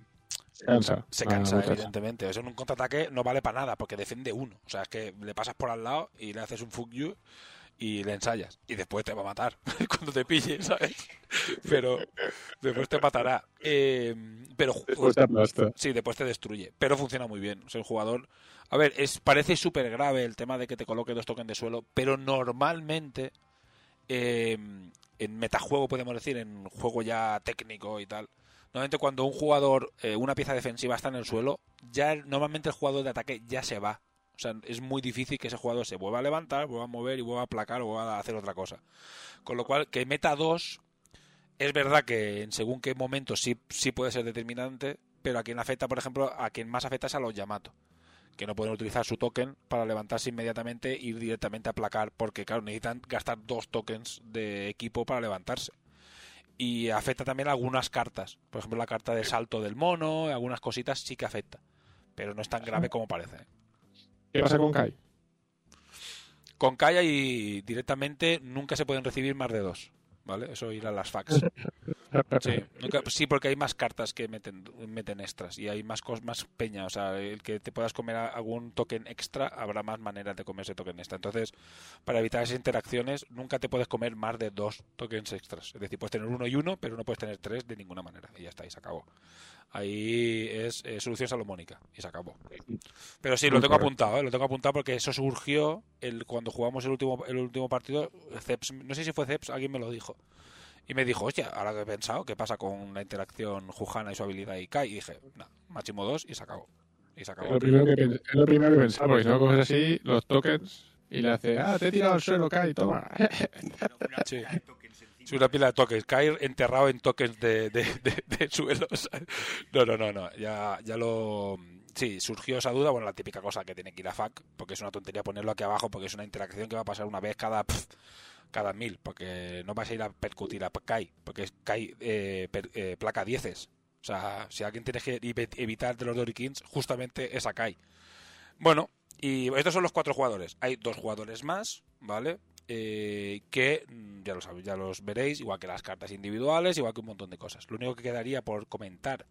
Speaker 2: Se cansa.
Speaker 1: se
Speaker 2: la
Speaker 1: cansa, evidentemente. O sea, en un contraataque no vale para nada, porque defiende uno. O sea, es que le pasas por al lado y le haces un fuck you y le ensayas. Y después te va a matar cuando te pille, ¿sabes? Pero después te matará. Eh, pero
Speaker 2: Después te.
Speaker 1: Sí, después te destruye. Pero funciona muy bien. O sea, el jugador. A ver, es, parece súper grave el tema de que te coloque dos tokens de suelo, pero normalmente. eh, en metajuego, podemos decir, en juego ya técnico y tal. Normalmente, cuando un jugador, eh, una pieza defensiva está en el suelo, ya normalmente el jugador de ataque ya se va. Sea, es muy difícil que ese jugador se vuelva a levantar, vuelva a mover y vuelva a aplacar o vuelva a hacer otra cosa. Con lo cual, que meta dos Es verdad que en según qué momento sí, sí puede ser determinante, pero a quien afecta, por ejemplo, a quien más afecta es a los Yamato, que no pueden utilizar su token para levantarse inmediatamente e ir directamente a placar, porque claro, necesitan gastar dos tokens de equipo para levantarse. Y afecta también a algunas cartas, por ejemplo la carta de salto del mono, algunas cositas sí que afecta, pero no es tan grave como parece.
Speaker 2: ¿Qué pasa con Kai?
Speaker 1: Con Kaya y directamente nunca se pueden recibir más de dos. ¿Vale? Eso ir a las fax. Sí, nunca- sí, porque hay más cartas que meten, meten extras y hay más cos, más peña. O sea, el que te puedas comer algún token extra, habrá más maneras de comer ese token extra. Entonces, para evitar esas interacciones, nunca te puedes comer más de dos tokens extras. Es decir, puedes tener uno y uno, pero no puedes tener tres de ninguna manera. Y ya está, y se acabó. Ahí es eh, solución salomónica y se acabó. Pero sí, lo tengo apuntado, ¿eh? lo tengo apuntado porque eso surgió el, cuando jugamos el último, el último partido. Ceps, no sé si fue Ceps, alguien me lo dijo. Y me dijo, hostia, ahora que he pensado, ¿qué pasa con la interacción Jujana y su habilidad y Kai? Y dije, no, máximo dos y se acabó. Y se
Speaker 2: Es lo primero que, pens- es lo primero que pensaba, porque si no coges así los tokens y le hace, ah, te he tirado al suelo, Kai, toma.
Speaker 1: Sí. Es una pila de tokens, caer enterrado en tokens de, de, suelos. No, no, no, no. Ya, ya lo. Sí, surgió esa duda. Bueno, la típica cosa que tiene que ir a FAC, porque es una tontería ponerlo aquí abajo, porque es una interacción que va a pasar una vez cada. cada mil, porque no vas a ir a percutir a Kai, porque es Kai eh, eh, placa 10. O sea, si alguien tiene que evi- evitar de los Dorikins, justamente es a Kai. Bueno, y estos son los cuatro jugadores. Hay dos jugadores más, ¿vale? Eh, que mm, ya lo sabéis, ya los veréis, igual que las cartas individuales, igual que un montón de cosas. Lo único que quedaría por comentar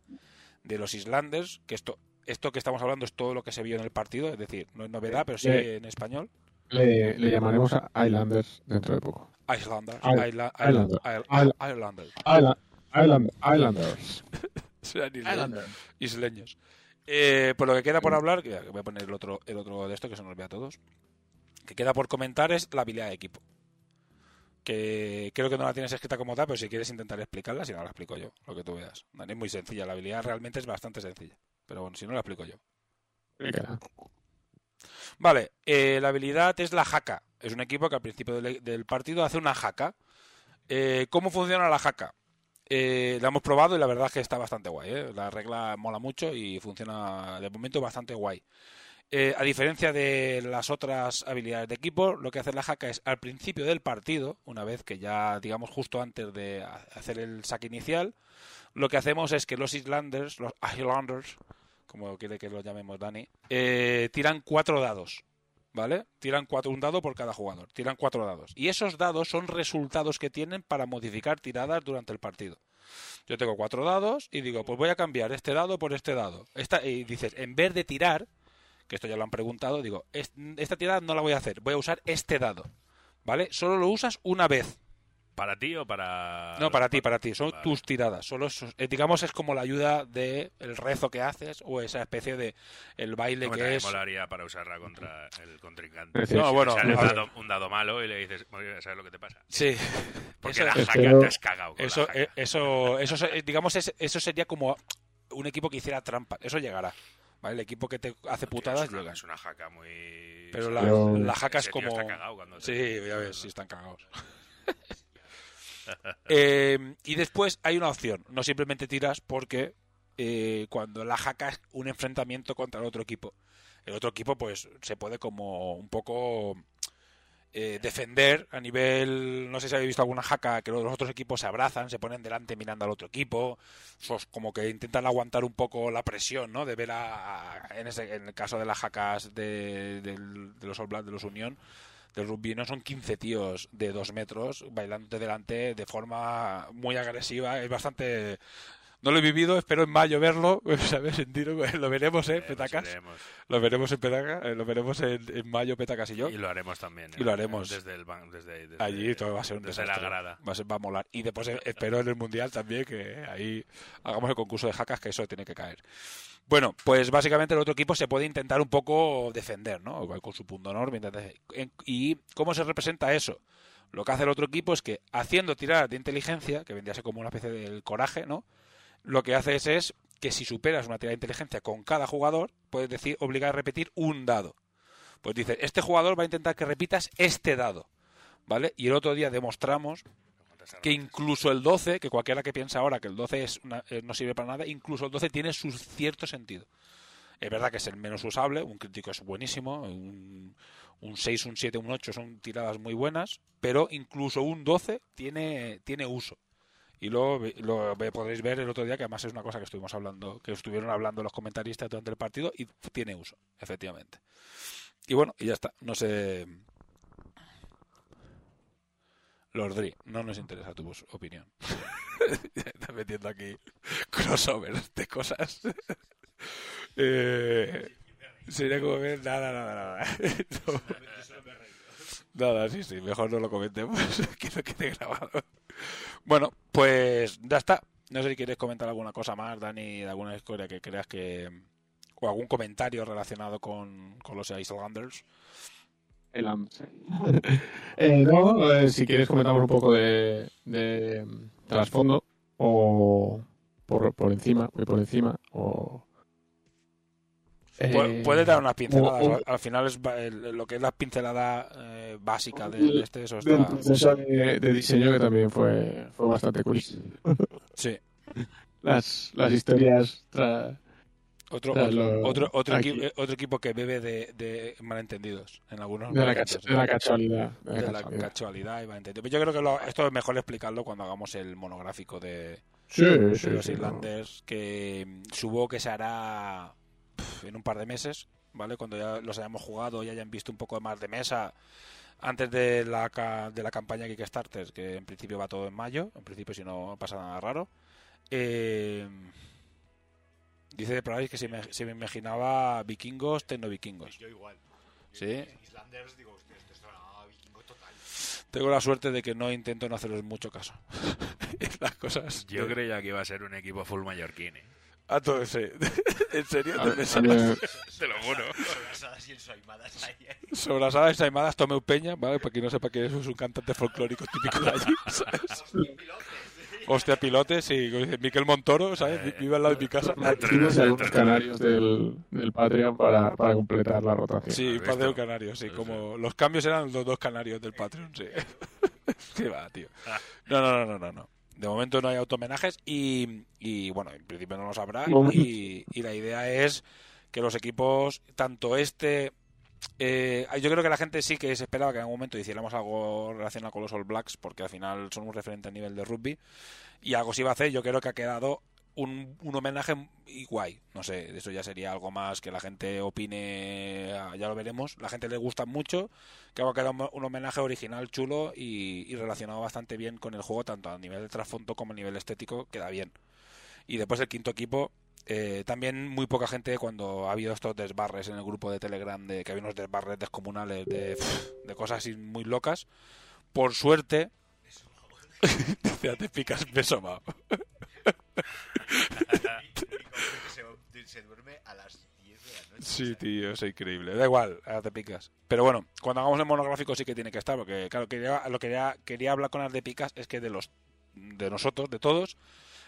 Speaker 1: de los Islanders, que esto, esto que estamos hablando es todo lo que se vio en el partido, es decir, no es novedad, pero sí
Speaker 2: Eh,
Speaker 1: en español.
Speaker 2: Le, le llamaremos a Islanders dentro de poco.
Speaker 1: Islanders,
Speaker 2: Isl-
Speaker 1: Isla-
Speaker 2: Islanders.
Speaker 1: Isla-
Speaker 2: Isl-
Speaker 1: Isla- Islanders.
Speaker 2: Isla- Island- Islanders.
Speaker 1: Isle-
Speaker 2: Islanders.
Speaker 1: isleños. Eh, por lo que queda por hablar, que voy a poner el otro, el otro de esto que se nos ve a todos, que queda por comentar es la habilidad de equipo. Que creo que no la tienes escrita como tal, pero si quieres intentar explicarla, si no la explico yo, lo que tú veas. Es muy sencilla, la habilidad realmente es bastante sencilla. Pero bueno, si no la explico yo. Vale, eh, la habilidad es la jaca. Es un equipo que al principio del, del partido hace una jaca. Eh, ¿Cómo funciona la jaca? Eh, la hemos probado y la verdad es que está bastante guay. ¿eh? La regla mola mucho y funciona de momento bastante guay. Eh, a diferencia de las otras habilidades de equipo, lo que hace la jaca es al principio del partido, una vez que ya, digamos, justo antes de ha- hacer el saque inicial, lo que hacemos es que los Islanders, los Islanders, como quiere que lo llamemos Dani, eh, tiran cuatro dados. ¿Vale? Tiran cuatro, un dado por cada jugador. Tiran cuatro dados. Y esos dados son resultados que tienen para modificar tiradas durante el partido. Yo tengo cuatro dados y digo, pues voy a cambiar este dado por este dado. Esta, y dices, en vez de tirar, que esto ya lo han preguntado, digo, "Es- esta tirada no la voy a hacer, voy a usar este dado. ¿Vale? Solo lo usas una vez.
Speaker 10: ¿Para ti o para.?
Speaker 1: No, para ti, para ti. Son
Speaker 10: Vale.
Speaker 1: tus tiradas. Solo eh, digamos, es como la ayuda de el rezo que haces o esa especie de el baile que es.
Speaker 10: molaría para usarla contra el contrincante.
Speaker 2: Sí, sí,
Speaker 1: No,
Speaker 2: sí.
Speaker 1: bueno,
Speaker 10: Sale un dado, un dado malo y le dices, "Oye, ¿sabes lo que te pasa?
Speaker 1: Sí.
Speaker 10: Porque
Speaker 1: Eso-
Speaker 10: la jaca te has cagado. Con
Speaker 1: Eso,
Speaker 10: la jaca.
Speaker 1: eh, eso, eso, se- digamos, es- eso sería como un equipo que hiciera trampa. Eso llegará. ¿Vale? El equipo que te hace putadas
Speaker 10: es una,
Speaker 1: llega.
Speaker 10: es una jaca muy.
Speaker 1: Pero la,
Speaker 2: Pero-
Speaker 1: la jaca es como.
Speaker 10: está te-
Speaker 1: Sí, ya ves, sí están cagados. Eh, y después hay una opción. No simplemente tiras porque eh, cuando la jaca es un enfrentamiento contra el otro equipo. El otro equipo, pues, se puede como un poco eh, defender a nivel. No sé si habéis visto alguna jaca que los otros equipos se abrazan, se ponen delante mirando al otro equipo. Sos como que intentan aguantar un poco la presión, ¿no? De ver a. en, ese- en el caso de las jacas de los All Blacks, de los Unión del rugby no son 15 tíos de 2 metros bailando delante de forma muy agresiva. Es bastante. No lo he vivido, espero en mayo verlo, ¿sabes? Sentirlo, lo veremos, ¿eh? Petacas.
Speaker 10: veremos.
Speaker 1: Lo veremos en Petacas, eh, lo veremos en, en mayo, Petacas y yo.
Speaker 10: Y lo haremos también.
Speaker 1: Y lo
Speaker 10: eh,
Speaker 1: haremos.
Speaker 10: Desde el ban- desde, desde-
Speaker 1: Allí todo va a ser un
Speaker 10: desde
Speaker 1: desastre.
Speaker 10: la grada.
Speaker 1: Va a, ser- va a molar. Y después eh, espero en el Mundial también que ahí hagamos el concurso de jacas, que eso tiene que caer. Bueno, pues básicamente el otro equipo se puede intentar un poco defender, ¿no? Igual Con su punto honor. ¿Y cómo se representa eso? Lo que hace el otro equipo es que haciendo tiradas de inteligencia, que vendría a ser como una especie del coraje, ¿no? Lo que haces es que si superas una tirada de inteligencia con cada jugador, puedes decir, obligar a repetir un dado. Pues dices, este jugador va a intentar que repitas este dado. ¿Vale? Y el otro día demostramos que incluso el 12, que cualquiera que piensa ahora que el 12 es una- eh, no sirve para nada, incluso el 12 tiene su cierto sentido. Es verdad que es el menos usable, un crítico es buenísimo, un, un 6, un 7, un 8 son tiradas muy buenas, pero incluso un 12 tiene, tiene uso. Y luego lo podréis ver el otro día, que además es una cosa que estuvimos hablando, que estuvieron hablando los comentaristas durante el partido, y tiene uso, efectivamente. Y bueno, y ya está. No sé. Lord Dri, no nos interesa tu opinión. Estás metiendo aquí crossovers de cosas. eh, sería como ver. Nada, nada, nada. No. Nada, sí, sí, mejor no lo comentemos. que no quede grabado. Bueno, pues ya está. No sé si quieres comentar alguna cosa más, Dani, de alguna historia que creas que. o algún comentario relacionado con, con los Islanders.
Speaker 2: El AMS. Eh, no, eh, si quieres comentamos un poco de, de trasfondo o por, por encima, muy por encima o...
Speaker 1: Pu-
Speaker 2: Eh,
Speaker 1: Puedes dar unas pinceladas.
Speaker 2: o- o-
Speaker 1: Al, al final es lo que es la pincelada eh, básica de, de este. Eso está...
Speaker 2: proceso de, de diseño que también fue, fue bastante curioso.
Speaker 1: Sí.
Speaker 2: Las, las historias tra-
Speaker 1: Otro,
Speaker 2: tras
Speaker 1: otro, otro, equipo que bebe de, de malentendidos en algunos
Speaker 2: De la de la casualidad, de la
Speaker 1: De la
Speaker 2: casualidad.
Speaker 1: casualidad y malentendidos. Pero yo creo que lo- esto es mejor explicarlo cuando hagamos el monográfico de,
Speaker 2: Sí,
Speaker 1: de
Speaker 2: sí,
Speaker 1: los
Speaker 2: sí,
Speaker 1: Islanders, que mm, supongo que se hará en un par de meses, ¿vale? Cuando ya los hayamos jugado y hayan visto un poco más de mesa antes de la, de la campaña Kickstarter, que en principio va todo en mayo, en principio si no pasa nada raro. Eh, dice de Polaris que se me, se me imaginaba vikingos, tecno-vikingos.
Speaker 11: Yo igual.
Speaker 1: Sí.
Speaker 11: Islanders, digo, esto es una vikingo total.
Speaker 1: Tengo la suerte de que no intento no haceros mucho caso. Las cosas.
Speaker 10: Yo creía que iba a ser un equipo full mallorquín. ¿eh?
Speaker 1: A todo ese. ¿En serio?
Speaker 2: A-
Speaker 1: ¿Te
Speaker 2: a
Speaker 1: pensabas?
Speaker 2: mí-
Speaker 10: Te lo juro.
Speaker 11: Sobrasadas y ensaimadas ahí. ahí.
Speaker 1: Sobrasadas ensaimadas Tomeu Peña, ¿vale? Para quien no sepa que eso es un cantante folclórico típico de allí, ¿sabes? Hostia, pilotes, sí. como dice Miquel Montoro, ¿sabes? Vi- Vive al lado de mi casa.
Speaker 2: Activos y algunos canarios del, del Patreon para, para completar la rotación.
Speaker 1: Sí,
Speaker 10: ¿Has
Speaker 1: par de
Speaker 10: visto?
Speaker 1: canarios, sí. Como los cambios eran los dos canarios del Patreon, sí. Qué va, tío. No, no, no, no, no, no. De momento no hay automenajes y, y bueno, en principio no los habrá. Y, y la idea es que los equipos, tanto este. eh, yo creo que la gente sí que se esperaba que en algún momento hiciéramos algo relacionado con los All Blacks, porque al final son un referente a nivel de rugby. Y algo se iba a hacer, yo creo que ha quedado un, homenaje y guay. No sé, eso ya sería algo más que la gente opine, ah, ya lo veremos. La gente le gusta mucho, que ha quedado un- homenaje original, chulo y, y relacionado bastante bien con el juego, tanto a nivel de trasfondo como a nivel estético, queda bien. Y después el quinto equipo, eh, también muy poca gente cuando ha habido estos desbarres en el grupo de Telegram, de que había unos desbarres descomunales de, de cosas así muy locas. Por suerte, ya te picas beso mao.
Speaker 11: se, se duerme a las 10 de la noche.
Speaker 1: Sí, tío, es increíble. Da igual, ahora te picas. Pero bueno, cuando hagamos el monográfico sí que tiene que estar, porque claro, quería, lo que quería, quería hablar con las de picas es que de los de nosotros, de todos,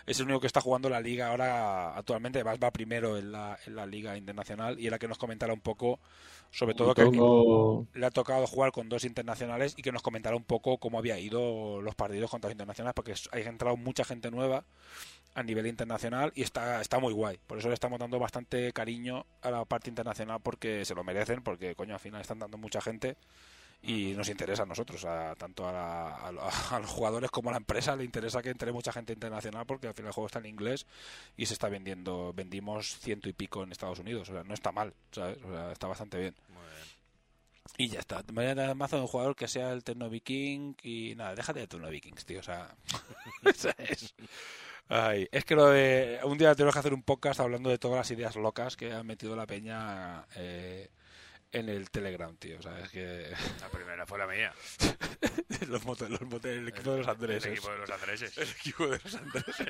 Speaker 1: es el único que está jugando la liga ahora actualmente, además va primero en la, en la liga internacional y era que nos comentara un poco, sobre todo que
Speaker 2: Tengo-
Speaker 1: le ha tocado jugar con dos internacionales y que nos comentara un poco cómo había ido los partidos contra los internacionales, porque hay entrado mucha gente nueva a nivel internacional y está, está muy guay. Por eso le estamos dando bastante cariño a la parte internacional porque se lo merecen, porque coño, al final están dando mucha gente y nos interesa a nosotros, a, tanto a, la- a a los jugadores como a la empresa, le interesa que entre mucha gente internacional porque al final el juego está en inglés y se está vendiendo, vendimos ciento y pico en Estados Unidos, o sea, no está mal, ¿sabes? O sea, está bastante bien. Y ya está. Me voy a dar mazo de un jugador que sea el Tecno Viking y nada, déjate de Tecno Vikings, tío. O sea. Ay, es que lo de. Un día tenemos que hacer un podcast hablando de todas las ideas locas que ha metido la peña eh, en el Telegram, tío. O sea, es que.
Speaker 10: La primera fue la mía.
Speaker 1: los motos, los motos, el equipo de los Andreses.
Speaker 10: El equipo de los Andreses.
Speaker 1: El equipo de los Andreses.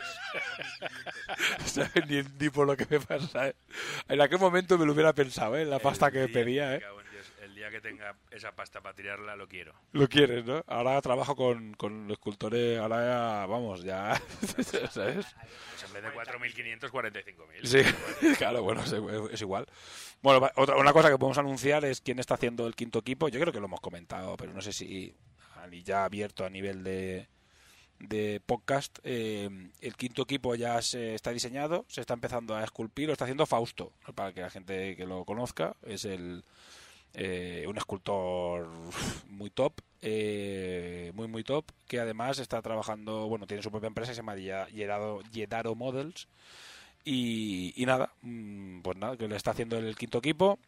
Speaker 1: ¿Sabes? Ni, ni por lo que me pasa, ¿sabes? En aquel momento me lo hubiera pensado, ¿eh? La pasta
Speaker 10: El
Speaker 1: que
Speaker 10: día-
Speaker 1: pedía, ¿eh?
Speaker 10: Día que tenga esa pasta para tirarla, lo quiero.
Speaker 1: Lo quieres, ¿no? Ahora trabajo con, con escultores, ahora ya, vamos, ya, ¿sabes?
Speaker 10: Pues en vez de 4.500, 45.000.
Speaker 1: Sí, claro, bueno, es, es igual. Bueno, otra, una cosa que podemos anunciar es quién está haciendo el quinto equipo. Yo creo que lo hemos comentado, pero no sé si ya abierto a nivel de, de podcast. Eh, el quinto equipo ya se está diseñado, se está empezando a esculpir, lo está haciendo Fausto, para que la gente que lo conozca. Es el eh, un escultor muy top, eh, muy muy top, que además está trabajando, bueno, tiene su propia empresa se llama Yedaro Models. Y, y nada, mm, pues nada, que le está haciendo el quinto equipo.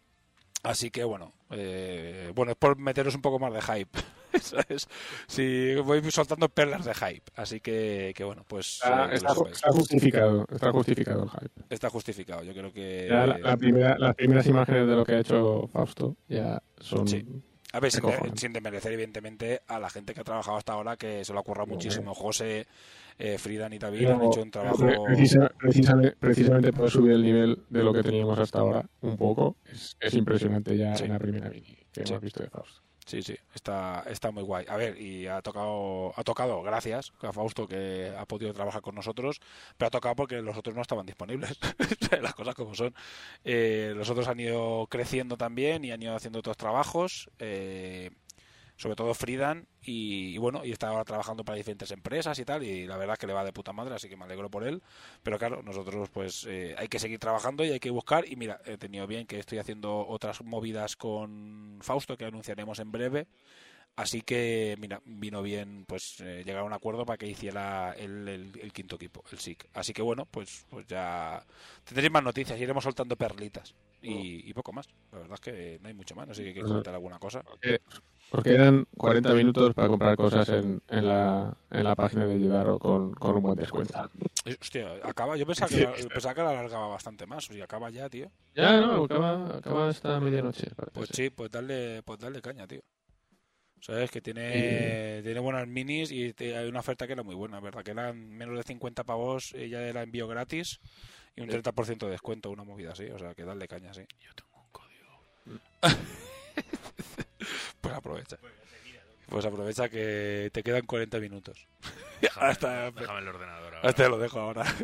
Speaker 1: Así que bueno, eh, bueno, es por meteros un poco más de hype. ¿sabes? Sí, voy soltando perlas de hype. Así que, que bueno, pues.
Speaker 2: Está,
Speaker 1: eh,
Speaker 2: está está justificado, está justificado el hype.
Speaker 1: Está justificado. Yo creo que.
Speaker 2: Ya la- la primera- las primeras imágenes de lo que ha hecho Fausto ya son.
Speaker 1: Sí. A ver, sin, de- sin desmerecer, evidentemente, a la gente que ha trabajado hasta ahora, que se lo ha currado muchísimo. José, eh, Friedan y David han hecho un trabajo.
Speaker 2: pre- precisa- precisamente, precisamente por subir el nivel de lo que teníamos hasta ahora un poco, es, es impresionante ya
Speaker 1: Sí.
Speaker 2: en la primera mini que
Speaker 1: Sí.
Speaker 2: hemos visto de Fausto.
Speaker 1: Sí, sí, está, está muy guay. A ver, y ha tocado, ha tocado, gracias a Fausto que ha podido trabajar con nosotros, pero ha tocado porque los otros no estaban disponibles. Las cosas como son. Eh, los otros han ido creciendo también y han ido haciendo otros trabajos. eh, sobre todo Friedan y, y bueno y está ahora trabajando para diferentes empresas y tal y la verdad es que le va de puta madre así que me alegro por él. Pero claro nosotros pues eh, hay que seguir trabajando y hay que buscar. Y mira he tenido bien que estoy haciendo otras movidas con Fausto que anunciaremos en breve. Así que mira vino bien pues eh, llegar a un acuerdo para que hiciera el, el- el quinto equipo el SIC. Así que bueno pues pues ya tendréis más noticias iremos soltando perlitas y, y poco más. La verdad es que no hay mucho más no sé si quieres comentar alguna cosa.
Speaker 2: Porque, porque eran 40 minutos para comprar cosas en, en, la, en la página de Yedaro con, con un buen descuento.
Speaker 1: Eh, Hostia, acaba, yo pensaba que, la- pensaba que la alargaba bastante más. O sea, acaba ya, tío.
Speaker 2: Ya, no, acaba, acaba esta medianoche.
Speaker 1: Pues sí, pues darle, pues darle caña, tío. Sabes que tiene, tiene buenas minis y te- hay una oferta que era muy buena, ¿verdad? Que eran menos de 50 pavos, ella era envío gratis y un 30% de descuento, una movida así. O sea, que darle caña, sí. Yo tengo un código. pues aprovecha. Pues aprovecha que te quedan 40 minutos.
Speaker 10: Déjame,
Speaker 1: Hasta-
Speaker 10: déjame el ordenador ahora.
Speaker 1: Hasta te lo dejo ahora.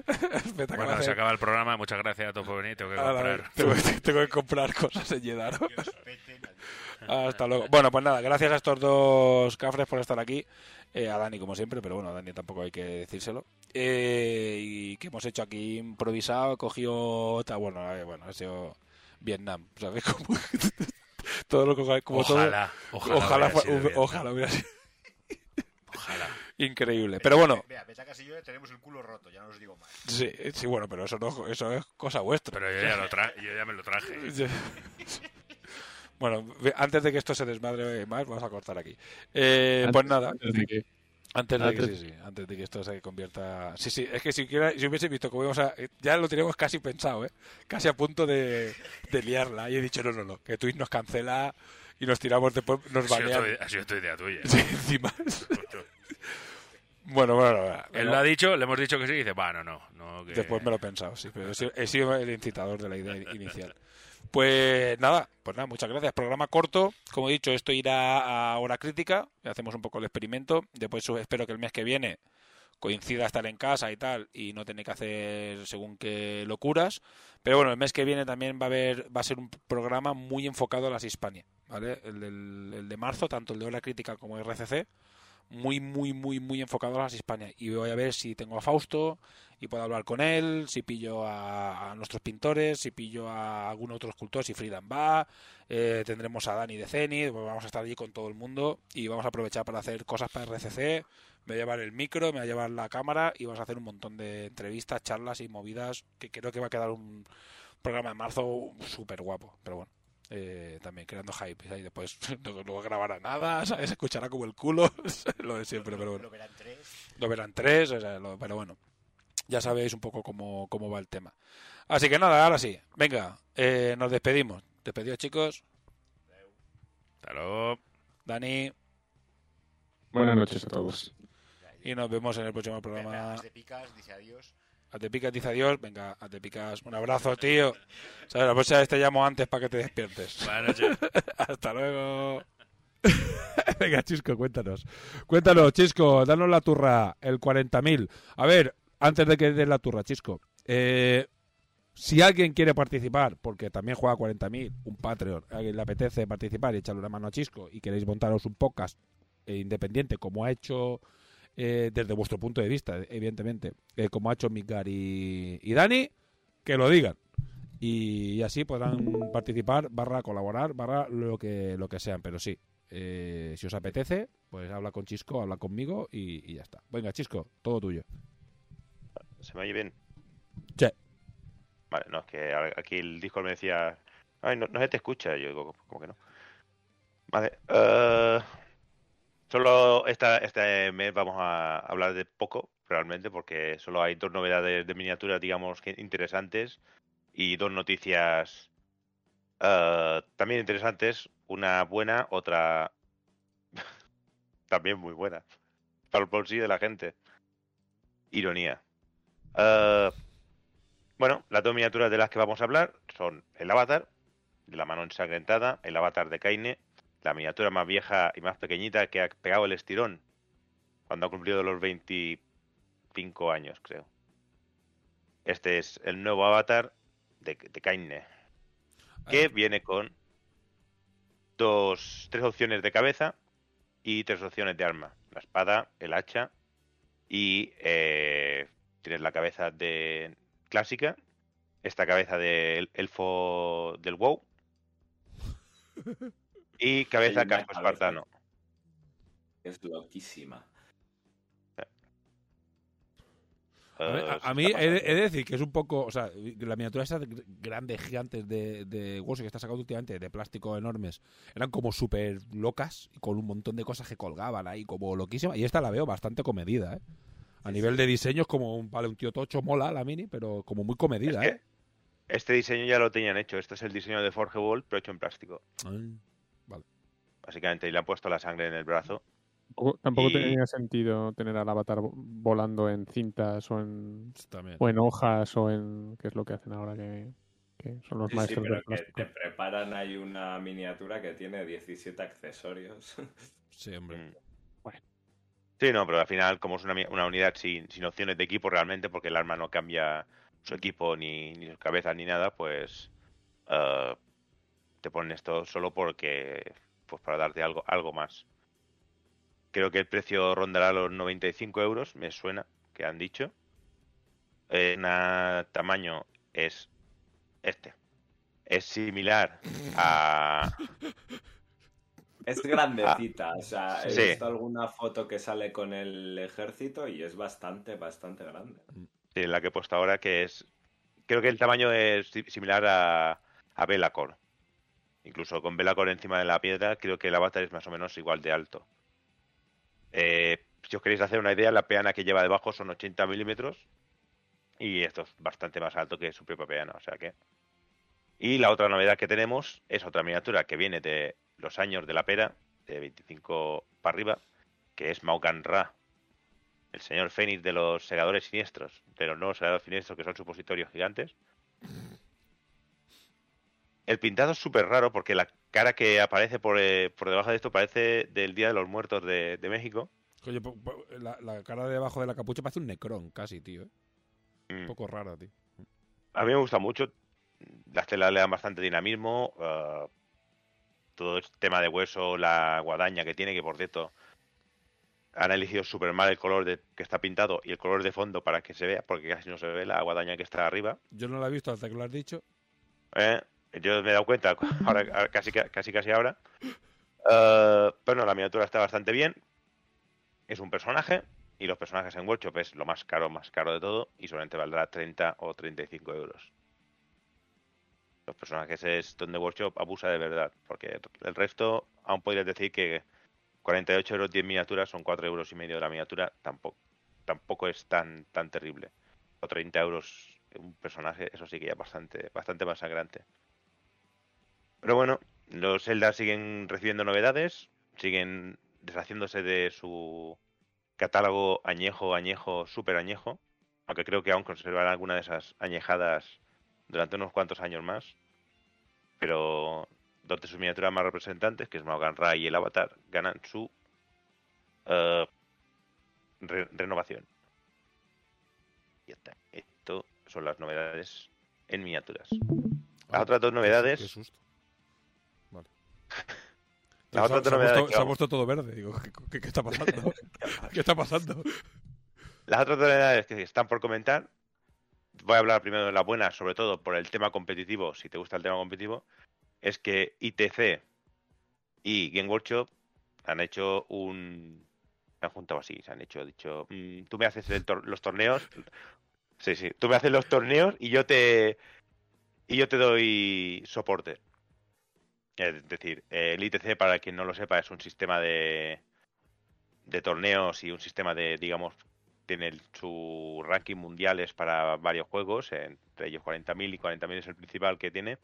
Speaker 10: Bueno, se acaba el programa. Muchas gracias a todos por venir. Tengo que comprar.
Speaker 1: tengo, tengo que comprar cosas en Yedaro. Hasta luego. Bueno, pues nada, gracias a estos dos cafres por estar aquí. Eh, a Dani, como siempre, pero bueno, a Dani tampoco hay que decírselo. Eh, y que hemos hecho aquí improvisado, cogió. ta- Bueno, eh, bueno, ha sido Vietnam, ¿sabes? Como, todo lo que. Como
Speaker 10: Ojalá,
Speaker 1: todo,
Speaker 10: ojalá
Speaker 1: ojalá,
Speaker 10: hubiera
Speaker 1: ojalá hubiera sido.
Speaker 10: Ojalá.
Speaker 1: Increíble. Pero bueno,
Speaker 11: pensad que así yo tenemos el culo roto, ya no os digo más.
Speaker 1: sí, sí, bueno, pero eso no eso es cosa vuestra.
Speaker 10: Pero yo ya, lo tra yo ya me lo traje.
Speaker 1: Bueno, antes de que esto se desmadre más, vamos a cortar aquí. Eh,
Speaker 2: Antes-
Speaker 1: pues nada,
Speaker 2: antes de que-
Speaker 1: antes de que,
Speaker 2: antes-
Speaker 1: sí, sí, antes de que esto se convierta... Sí, sí, es que si, hubiera- si hubiese visto cómo íbamos a... Ya lo teníamos casi pensado, ¿eh? Casi a punto de, de liarla. Y he dicho, no, no, no, que Twitch nos cancela y nos tiramos después, nos
Speaker 10: Ha sido,
Speaker 1: banean.
Speaker 10: tu, ha sido tu idea tuya.
Speaker 1: Sí, encima. Bueno, bueno, bueno,
Speaker 10: Él lo ha dicho, le hemos dicho que sí y dice, va, no, no. que...
Speaker 1: Después me lo he pensado, sí, pero he sido el incitador de la idea inicial. Pues nada, pues nada, muchas gracias. Programa corto, como he dicho, esto irá a hora crítica, hacemos un poco el experimento. Después espero que el mes que viene coincida estar en casa y tal y no tener que hacer según qué locuras. Pero bueno, el mes que viene también va a haber va a ser un programa muy enfocado a las Hispania, ¿vale? El, del- el de marzo, tanto el de hora crítica como el RCC, muy, muy, muy, muy enfocado a las Hispania. Y voy a ver si tengo a Fausto y puedo hablar con él, si pillo a, a nuestros pintores, si pillo a algún otro escultor, si Friedan va, eh, tendremos a Dani de Zenith, pues vamos a estar allí con todo el mundo y vamos a aprovechar para hacer cosas para RCC. Me voy a llevar el micro, me voy a llevar la cámara y vamos a hacer un montón de entrevistas, charlas y movidas que creo que va a quedar un programa de marzo súper guapo. Pero bueno, eh, también creando hype. Y después no, no grabará nada, ¿sabes? Se escuchará como el culo, lo de siempre, pero bueno.
Speaker 11: Lo verán tres.
Speaker 1: Lo verán tres, o sea, lo- pero bueno, ya sabéis un poco cómo, cómo va el tema. Así que nada, ahora sí, venga, eh, nos despedimos. Despedidos chicos.
Speaker 10: Hasta luego.
Speaker 1: Dani,
Speaker 2: Buenas noches a todos.
Speaker 1: y nos vemos en el próximo programa.
Speaker 11: As de picas, dice adiós.
Speaker 1: A te picas, dice adiós. Venga, a te picas. Un abrazo, tío. ¿Sabes? La próxima vez te llamo antes para que te despiertes.
Speaker 10: Buenas noches.
Speaker 1: Hasta luego. Venga, Chisco, cuéntanos. Cuéntanos, Chisco, danos la turra, el 40.000. A ver, antes de que des la turra, Chisco, eh, si alguien quiere participar, porque también juega 40.000, un Patreon, a alguien le apetece participar y echarle una mano a Chisco y queréis montaros un podcast eh, independiente como ha hecho eh, desde vuestro punto de vista, evidentemente, eh, como ha hecho Mikar y, y Dani, que lo digan. Y, así podrán participar, barra colaborar, barra lo que, lo que sean. Pero sí, eh, si os apetece, pues habla con Chisco, habla conmigo y, y ya está. Venga, Chisco, todo tuyo.
Speaker 4: ¿Se me oye bien?
Speaker 1: Sí.
Speaker 4: Vale, no, es que aquí el Discord me decía, ay, no, no se te escucha. Yo digo, como que no. Vale, eh, solo esta, este mes vamos a hablar de poco, realmente, porque solo hay dos novedades de miniaturas, digamos, que interesantes y dos noticias eh, también interesantes. Una buena, otra también muy buena. Para el bolsillo de la gente. Ironía. Eh, bueno, las dos miniaturas de las que vamos a hablar son el avatar, de la mano ensangrentada, el avatar de Kaine, la miniatura más vieja y más pequeñita que ha pegado el estirón cuando ha cumplido los 25 años, creo. Este es el nuevo avatar de, de Kaine, que viene con dos, tres opciones de cabeza y tres opciones de arma. La espada, el hacha y eh, tienes la cabeza de clásica, esta cabeza del elfo del WoW y cabeza casco
Speaker 3: cabeza
Speaker 4: espartano.
Speaker 3: Es loquísima.
Speaker 1: A, ver, a- a
Speaker 4: se
Speaker 1: mí he de,
Speaker 4: pasando.
Speaker 1: he de decir que es un poco, o sea, la miniatura esas gr- grandes, gigantes de, de que está sacando últimamente, de plástico enormes, eran como súper locas y con un montón de cosas que colgaban ahí, como loquísimas. Y esta la veo bastante comedida, ¿eh? A nivel de diseño es como un, vale, un tío tocho, mola la mini, pero como muy comedida,
Speaker 4: Es que
Speaker 1: ¿eh?
Speaker 4: Este diseño ya lo tenían hecho. Este es el diseño de Forgeworld, pero hecho en plástico.
Speaker 1: Ay.
Speaker 4: Básicamente, y le han puesto la sangre en el brazo.
Speaker 2: Tampoco,
Speaker 4: Y-
Speaker 2: tenía sentido tener al avatar vo- volando en cintas o en,
Speaker 1: También.
Speaker 2: o en hojas o en... ¿Qué es lo que hacen ahora? Que, que son los
Speaker 3: Sí, sí,
Speaker 2: maestros
Speaker 3: pero que te preparan ahí una miniatura que tiene 17 accesorios.
Speaker 1: Sí, hombre.
Speaker 4: Mm. Sí, no, pero al final, como es una, unidad sin, sin opciones de equipo realmente, porque el arma no cambia su equipo ni, ni sus cabezas ni nada, pues eh, te ponen esto solo porque, pues para darte algo, algo más. Creo que el precio rondará los 95 euros, me suena que han dicho. En tamaño es este. Es similar a,
Speaker 3: Es grandecita, o sea, he
Speaker 4: Sí.
Speaker 3: visto alguna foto que sale con el ejército y es bastante, bastante grande.
Speaker 4: Sí, la que he puesto ahora, que es. Creo que el tamaño es si- similar a, a Belacor. Incluso con Belacor encima de la piedra, creo que el avatar es más o menos igual de alto. Eh, si os queréis hacer una idea, la peana que lleva debajo son 80 milímetros. Y esto es bastante más alto que su propia peana, o sea que. Y la otra novedad que tenemos es otra miniatura que viene de los años de la pera, de 25 para arriba, que es Maugan Ra, el señor Fénix de los segadores siniestros, de los nuevos segadores siniestros que son supositorios gigantes. El pintado es súper raro porque la cara que aparece por, eh, por debajo de esto parece del Día de los Muertos de, de México.
Speaker 1: Oye, la, la cara de debajo de la capucha parece un necrón casi, tío, ¿eh? Un
Speaker 4: Mm.
Speaker 1: poco rara, tío.
Speaker 4: A mí me gusta mucho. Las telas le dan bastante dinamismo. eh, todo este tema de hueso, la guadaña que tiene, que por cierto han elegido súper mal el color de, que está pintado y el color de fondo para que se vea, porque casi no se ve la guadaña que está arriba.
Speaker 1: Yo no la he visto hasta que lo has dicho.
Speaker 4: Eh, yo me he dado cuenta ahora, casi, casi casi ahora. Eh, pero no, la miniatura está bastante bien. Es un personaje y los personajes en workshop es lo más caro, más caro de todo y solamente valdrá 30 o 35 euros. Los personajes es donde workshop abusa de verdad, porque el resto aún podrías decir que 48 euros 10 miniaturas son 4 euros y medio de la miniatura, tampoco, tampoco es tan, tan terrible. O 30 euros un personaje, eso sí que ya es bastante, bastante más sangrante. Pero bueno, los Zelda siguen recibiendo novedades, siguen deshaciéndose de su catálogo añejo, añejo, súper añejo, aunque creo que aún conservarán alguna de esas añejadas durante unos cuantos años más. Pero dos de sus miniaturas más representantes, que es Maogan Ra y el Avatar, ganan su re- renovación. Y ya está. Esto son las novedades en miniaturas. Las otras dos novedades
Speaker 1: Qué susto. Vale.
Speaker 4: Las
Speaker 1: Se se, ha puesto,
Speaker 4: que
Speaker 1: se ha
Speaker 4: vamos-
Speaker 1: puesto todo verde. Digo, ¿qué, qué- qué está pasando? ¿Qué está pasando?
Speaker 4: Las otras novedades que están por comentar, voy a hablar primero de la buena, sobre todo por el tema competitivo, si te gusta el tema competitivo, es que ITC y Game Workshop han hecho un... Se han juntado así, se han hecho, dicho, "Mm, tú me haces el tor- los torneos, sí, sí, tú me haces los torneos y yo te... Y yo te doy soporte. Es decir, el ITC, para quien no lo sepa, es un sistema de, de torneos y un sistema de, digamos, tiene su ranking mundiales para varios juegos, entre ellos 40.000 y 40.000 es el principal que tiene.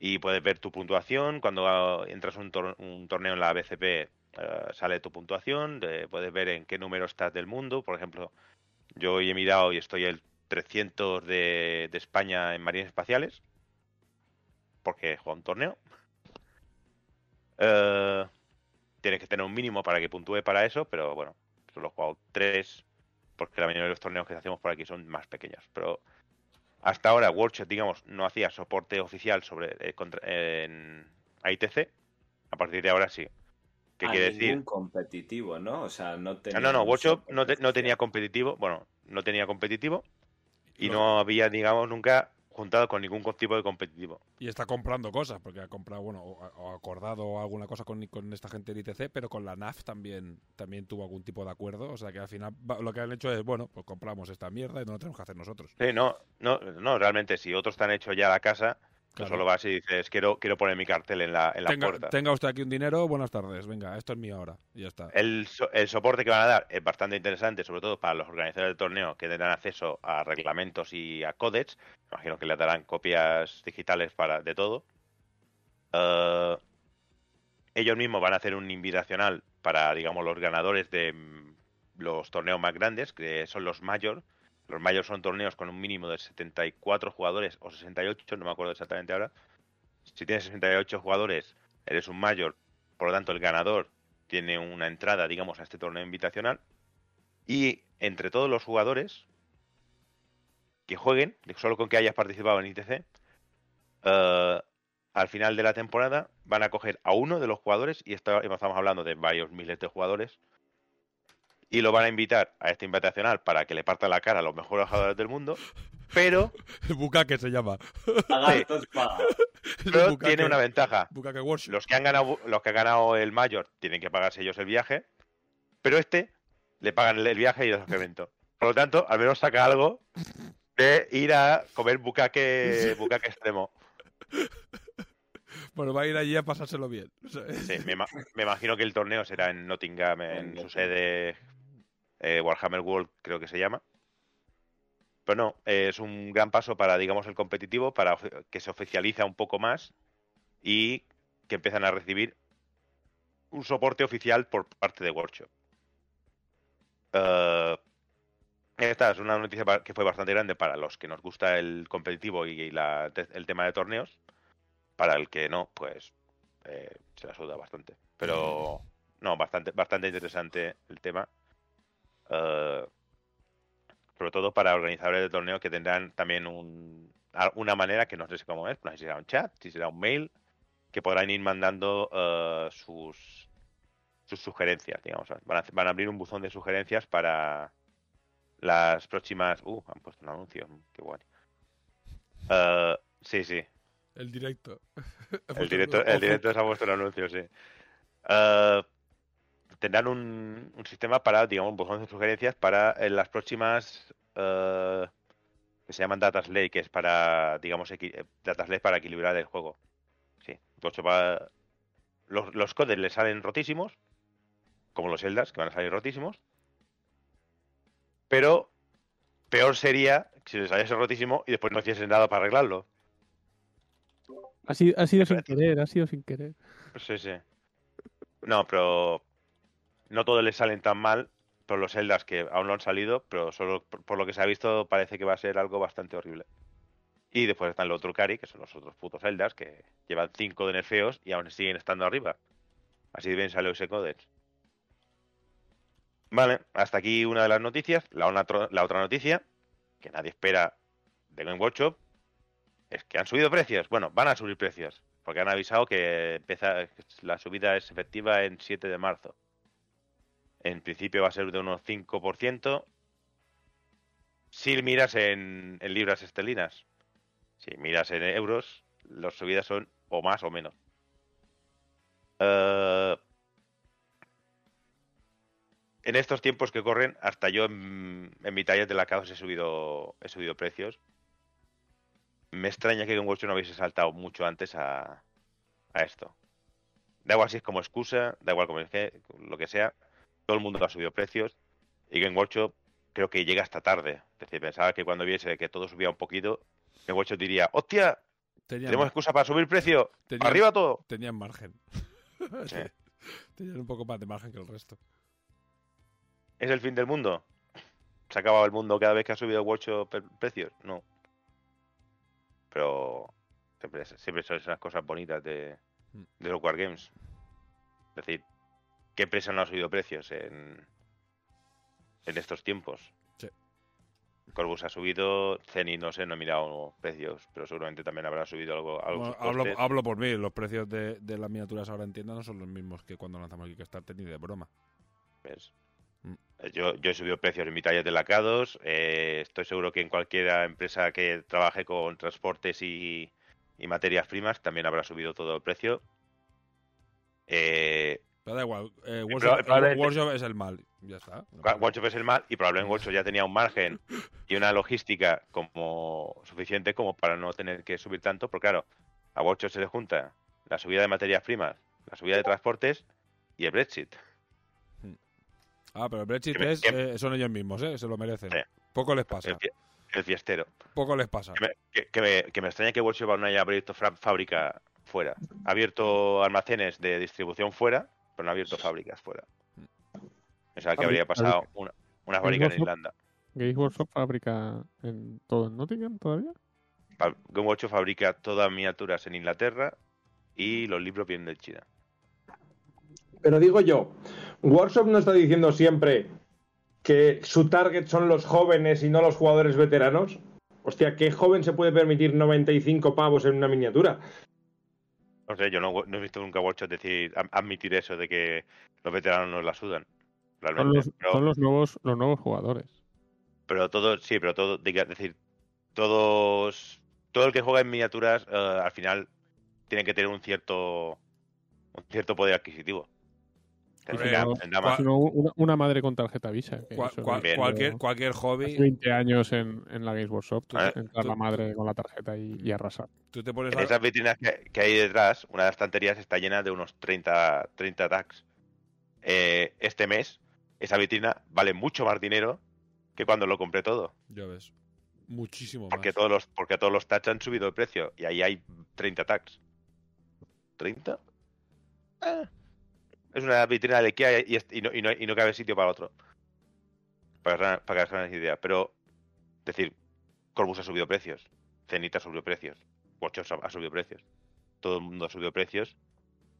Speaker 4: Y puedes ver tu puntuación. Cuando ah, entras un, tor- un torneo en la BCP, eh, sale tu puntuación. de- puedes ver en qué número estás del mundo. Por ejemplo, yo hoy he mirado y estoy el 300 de, España en Marines Espaciales. Porque jugado un torneo. Eh, tienes que tener un mínimo para que puntúe para eso, pero bueno, solo he jugado tres, porque la mayoría de los torneos que hacemos por aquí son más pequeños. Pero hasta ahora Workshop, digamos, no hacía soporte oficial sobre eh, contra- en ITC. A partir de ahora sí. ¿Qué
Speaker 3: A
Speaker 4: quiere
Speaker 3: Ah, ningún
Speaker 4: decir?
Speaker 3: competitivo, ¿no? O sea, no tenía
Speaker 4: no, no, Workshop no, te- no tenía competitivo, bueno, no tenía competitivo y no había, digamos, nunca juntado con ningún tipo de competitivo.
Speaker 1: Y está comprando cosas, porque ha comprado, bueno, o, o acordado alguna cosa con, con esta gente del ITC, pero con la NAF también, también tuvo algún tipo de acuerdo. O sea que al final lo que han hecho es, bueno, pues compramos esta mierda y no lo tenemos que hacer nosotros.
Speaker 4: Sí, no, no, no, realmente, si otros te han hecho ya la casa,
Speaker 1: Claro.
Speaker 4: solo vas y dices, quiero, quiero poner mi cartel en la, en la
Speaker 1: Tenga,
Speaker 4: puerta.
Speaker 1: tenga usted aquí un dinero, buenas tardes, venga, esto es mío ahora. Y ya está.
Speaker 4: El, el soporte que van a dar es bastante interesante, sobre todo para los organizadores del torneo que tendrán acceso a reglamentos y a códex. Imagino que les darán copias digitales para de todo. Eh, ellos mismos van a hacer un invitacional para, digamos, los ganadores de mm, los torneos más grandes, que son los Major. Los Major son torneos con un mínimo de 74 jugadores o 68, no me acuerdo exactamente ahora. Si tienes 68 jugadores, eres un Major, por lo tanto el ganador tiene una entrada, digamos, a este torneo invitacional. Y entre todos los jugadores que jueguen, solo con que hayas participado en ITC, eh, al final de la temporada van a coger a uno de los jugadores, y estamos hablando de varios miles de jugadores, y lo van a invitar a este invitacional para que le parta la cara a los mejores jugadores del mundo, pero,
Speaker 1: Bucaque se llama.
Speaker 3: Paga.
Speaker 4: pero
Speaker 1: Bucaque-
Speaker 4: tiene una ventaja. Los que han ganado, los que han ganado el mayor tienen que pagarse ellos el viaje, pero este le pagan el- viaje y el alojamiento. Por lo tanto, al menos saca algo de ir a comer bucaque, bucaque extremo.
Speaker 1: Bueno, va a ir allí a pasárselo bien.
Speaker 4: Sí, me imagino que el torneo será en Nottingham, en su sede eh, Warhammer World, creo que se llama. Pero no, eh, es un gran paso para, digamos, el competitivo, para que se oficializa un poco más y que empiezan a recibir un soporte oficial por parte de Workshop. Eh, esta es una noticia que fue bastante grande para los que nos gusta el competitivo y el tema de torneos. Para el que no, pues se la suda bastante. Pero no, bastante, bastante interesante el tema. Eh, sobre todo para organizadores de torneo que tendrán también un, una manera que no sé cómo es, no sé si será un chat, si será un mail, que podrán ir mandando eh, sus, sus sugerencias, digamos. Van a, hacer- van a abrir un buzón de sugerencias para las próximas... Uh, han puesto un anuncio, qué guay. Eh, sí, sí,
Speaker 1: el directo.
Speaker 4: el directo, el directo se ha puesto el anuncio, sí. Eh, tendrán un, un sistema para, digamos, un buzón de sugerencias para eh, las próximas eh, que se llaman Data Slate, que es para, digamos, eh, Data Slate para equilibrar el juego. Sí, Workshop va- los, los codes le salen rotísimos, como los Zeldas, que van a salir rotísimos. Pero peor sería si les saliese rotísimo y después no hiciesen nada para arreglarlo.
Speaker 2: Ha sido, ha sido sin querer, ha sido sin querer.
Speaker 4: Sí, sí. No, pero no todos les salen tan mal por los Zeldas que aún no han salido, pero solo por, lo que se ha visto parece que va a ser algo bastante horrible. Y después están los Drukari, que son los otros putos Zeldas, que llevan 5 de nerfeos y aún siguen estando arriba. Así bien salió ese Codex. Vale, hasta aquí una de las noticias. La, otra noticia, que nadie espera de Game Workshop, es que han subido precios. Bueno, van a subir precios. porque han avisado que empieza, la subida es efectiva en 7 de marzo. En principio va a ser de unos 5%. Si miras en, libras esterlinas, si miras en euros, las subidas son o más o menos. Eh, en estos tiempos que corren, hasta yo en, en mi taller de la caos he subido, he subido precios. Me extraña que Game Watch no hubiese saltado mucho antes a, a esto. Da igual si es como excusa, da igual como es que, lo que sea, todo el mundo ha subido precios y Game Workshop creo que llega hasta tarde. Es decir, pensaba que cuando viese que todo subía un poquito, Game Workshop diría, ¡hostia!
Speaker 1: Tenían,
Speaker 4: Tenemos excusa para subir precio.
Speaker 1: tenían-
Speaker 4: ¡Arriba todo!
Speaker 1: tenían margen.
Speaker 4: Sí.
Speaker 1: Tenían un poco más de margen que el resto.
Speaker 4: ¿Es el fin del mundo? ¿Se ha acabado el mundo cada vez que ha subido Workshop precios? No. Pero siempre, siempre son esas cosas bonitas de,
Speaker 1: Mm.
Speaker 4: de los Wargames. Es decir, ¿qué empresa no ha subido precios en, en estos tiempos?
Speaker 1: Sí.
Speaker 4: Corbus ha subido, Zenith no sé, no he mirado precios, pero seguramente también habrá subido algo. algo
Speaker 1: Bueno,
Speaker 4: sus
Speaker 1: hablo, por mí, los precios de, de las miniaturas ahora en tienda no son los mismos que cuando lanzamos Kickstarter ni de broma.
Speaker 4: ¿Ves?
Speaker 1: Mm.
Speaker 4: Eh, Yo, yo he subido precios en mi taller de lacados. eh, estoy seguro que en cualquier empresa que trabaje con transportes y, y materias primas también habrá subido todo el precio. Eh,
Speaker 1: Pero da igual, eh, Workshop,
Speaker 4: probablemente-
Speaker 1: Workshop es el mal. Ya está.
Speaker 4: Workshop es el mal y probablemente Workshop ya tenía un margen y una logística como suficiente como para no tener que subir tanto. Porque claro, a Workshop se le junta la subida de materias primas, la subida de transportes y el Brexit.
Speaker 1: Ah, pero el Brexit
Speaker 4: me-
Speaker 1: es,
Speaker 4: que-
Speaker 1: eh, son ellos mismos, ¿eh? Se lo merecen. Poco les pasa.
Speaker 4: El, fie- el fiestero.
Speaker 1: Poco les pasa.
Speaker 4: Que me, que, me, que me extraña que Workshop aún no haya abierto fábrica fuera. Ha abierto almacenes de distribución fuera, pero no ha abierto fábricas fuera. Pensaba que habría pasado una, una fábrica en? Irlanda.
Speaker 2: Games Workshop fabrica en todo en Nottingham todavía.
Speaker 4: Game Workshop fabrica todas miniaturas en Inglaterra y los libros vienen de China.
Speaker 5: Pero digo yo, Workshop no está diciendo siempre que su target son los jóvenes y no los jugadores veteranos. Hostia, ¿qué joven se puede permitir 95 pavos en una miniatura?
Speaker 4: No sé, yo no, no he visto nunca Workshop decir, admitir eso de que los veteranos nos la sudan.
Speaker 2: Son
Speaker 4: Realmente.
Speaker 2: los,
Speaker 4: pero,
Speaker 2: son los nuevos los nuevos jugadores.
Speaker 4: pero todo, sí, pero todo, es decir, todos, todo el que juega en miniaturas eh, al final tiene que tener un cierto, un cierto poder adquisitivo.
Speaker 2: Sino una, una madre con tarjeta Visa. que
Speaker 1: Cual-
Speaker 2: eso
Speaker 1: cual-
Speaker 4: bien.
Speaker 1: cualquier, cualquier
Speaker 2: Hace
Speaker 1: hobby,
Speaker 2: 20 años en, en la Games Workshop, tú-
Speaker 4: Ah,
Speaker 2: entrar
Speaker 1: tú-
Speaker 2: la madre con la tarjeta y, y arrasar.
Speaker 1: tú te pones
Speaker 4: En
Speaker 1: a...
Speaker 4: esas vitrinas que, que hay detrás, una de las estanterías está llena de unos 30, 30 tags. Eh, este mes, esa vitrina vale mucho más dinero que cuando lo compré todo.
Speaker 1: Ya ves. Muchísimo
Speaker 4: Porque
Speaker 1: más.
Speaker 4: todos los, porque todos los tags han subido de precio. Y ahí hay 30 tags. ¿30? Eh, Es una vitrina de IKEA y, y no, y, no, y no cabe sitio para otro. Para para que os hagáis idea. Pero, es decir, Corbus ha subido precios. Zenith ha subido precios. Watchos ha, subido precios. Todo el mundo ha subido precios.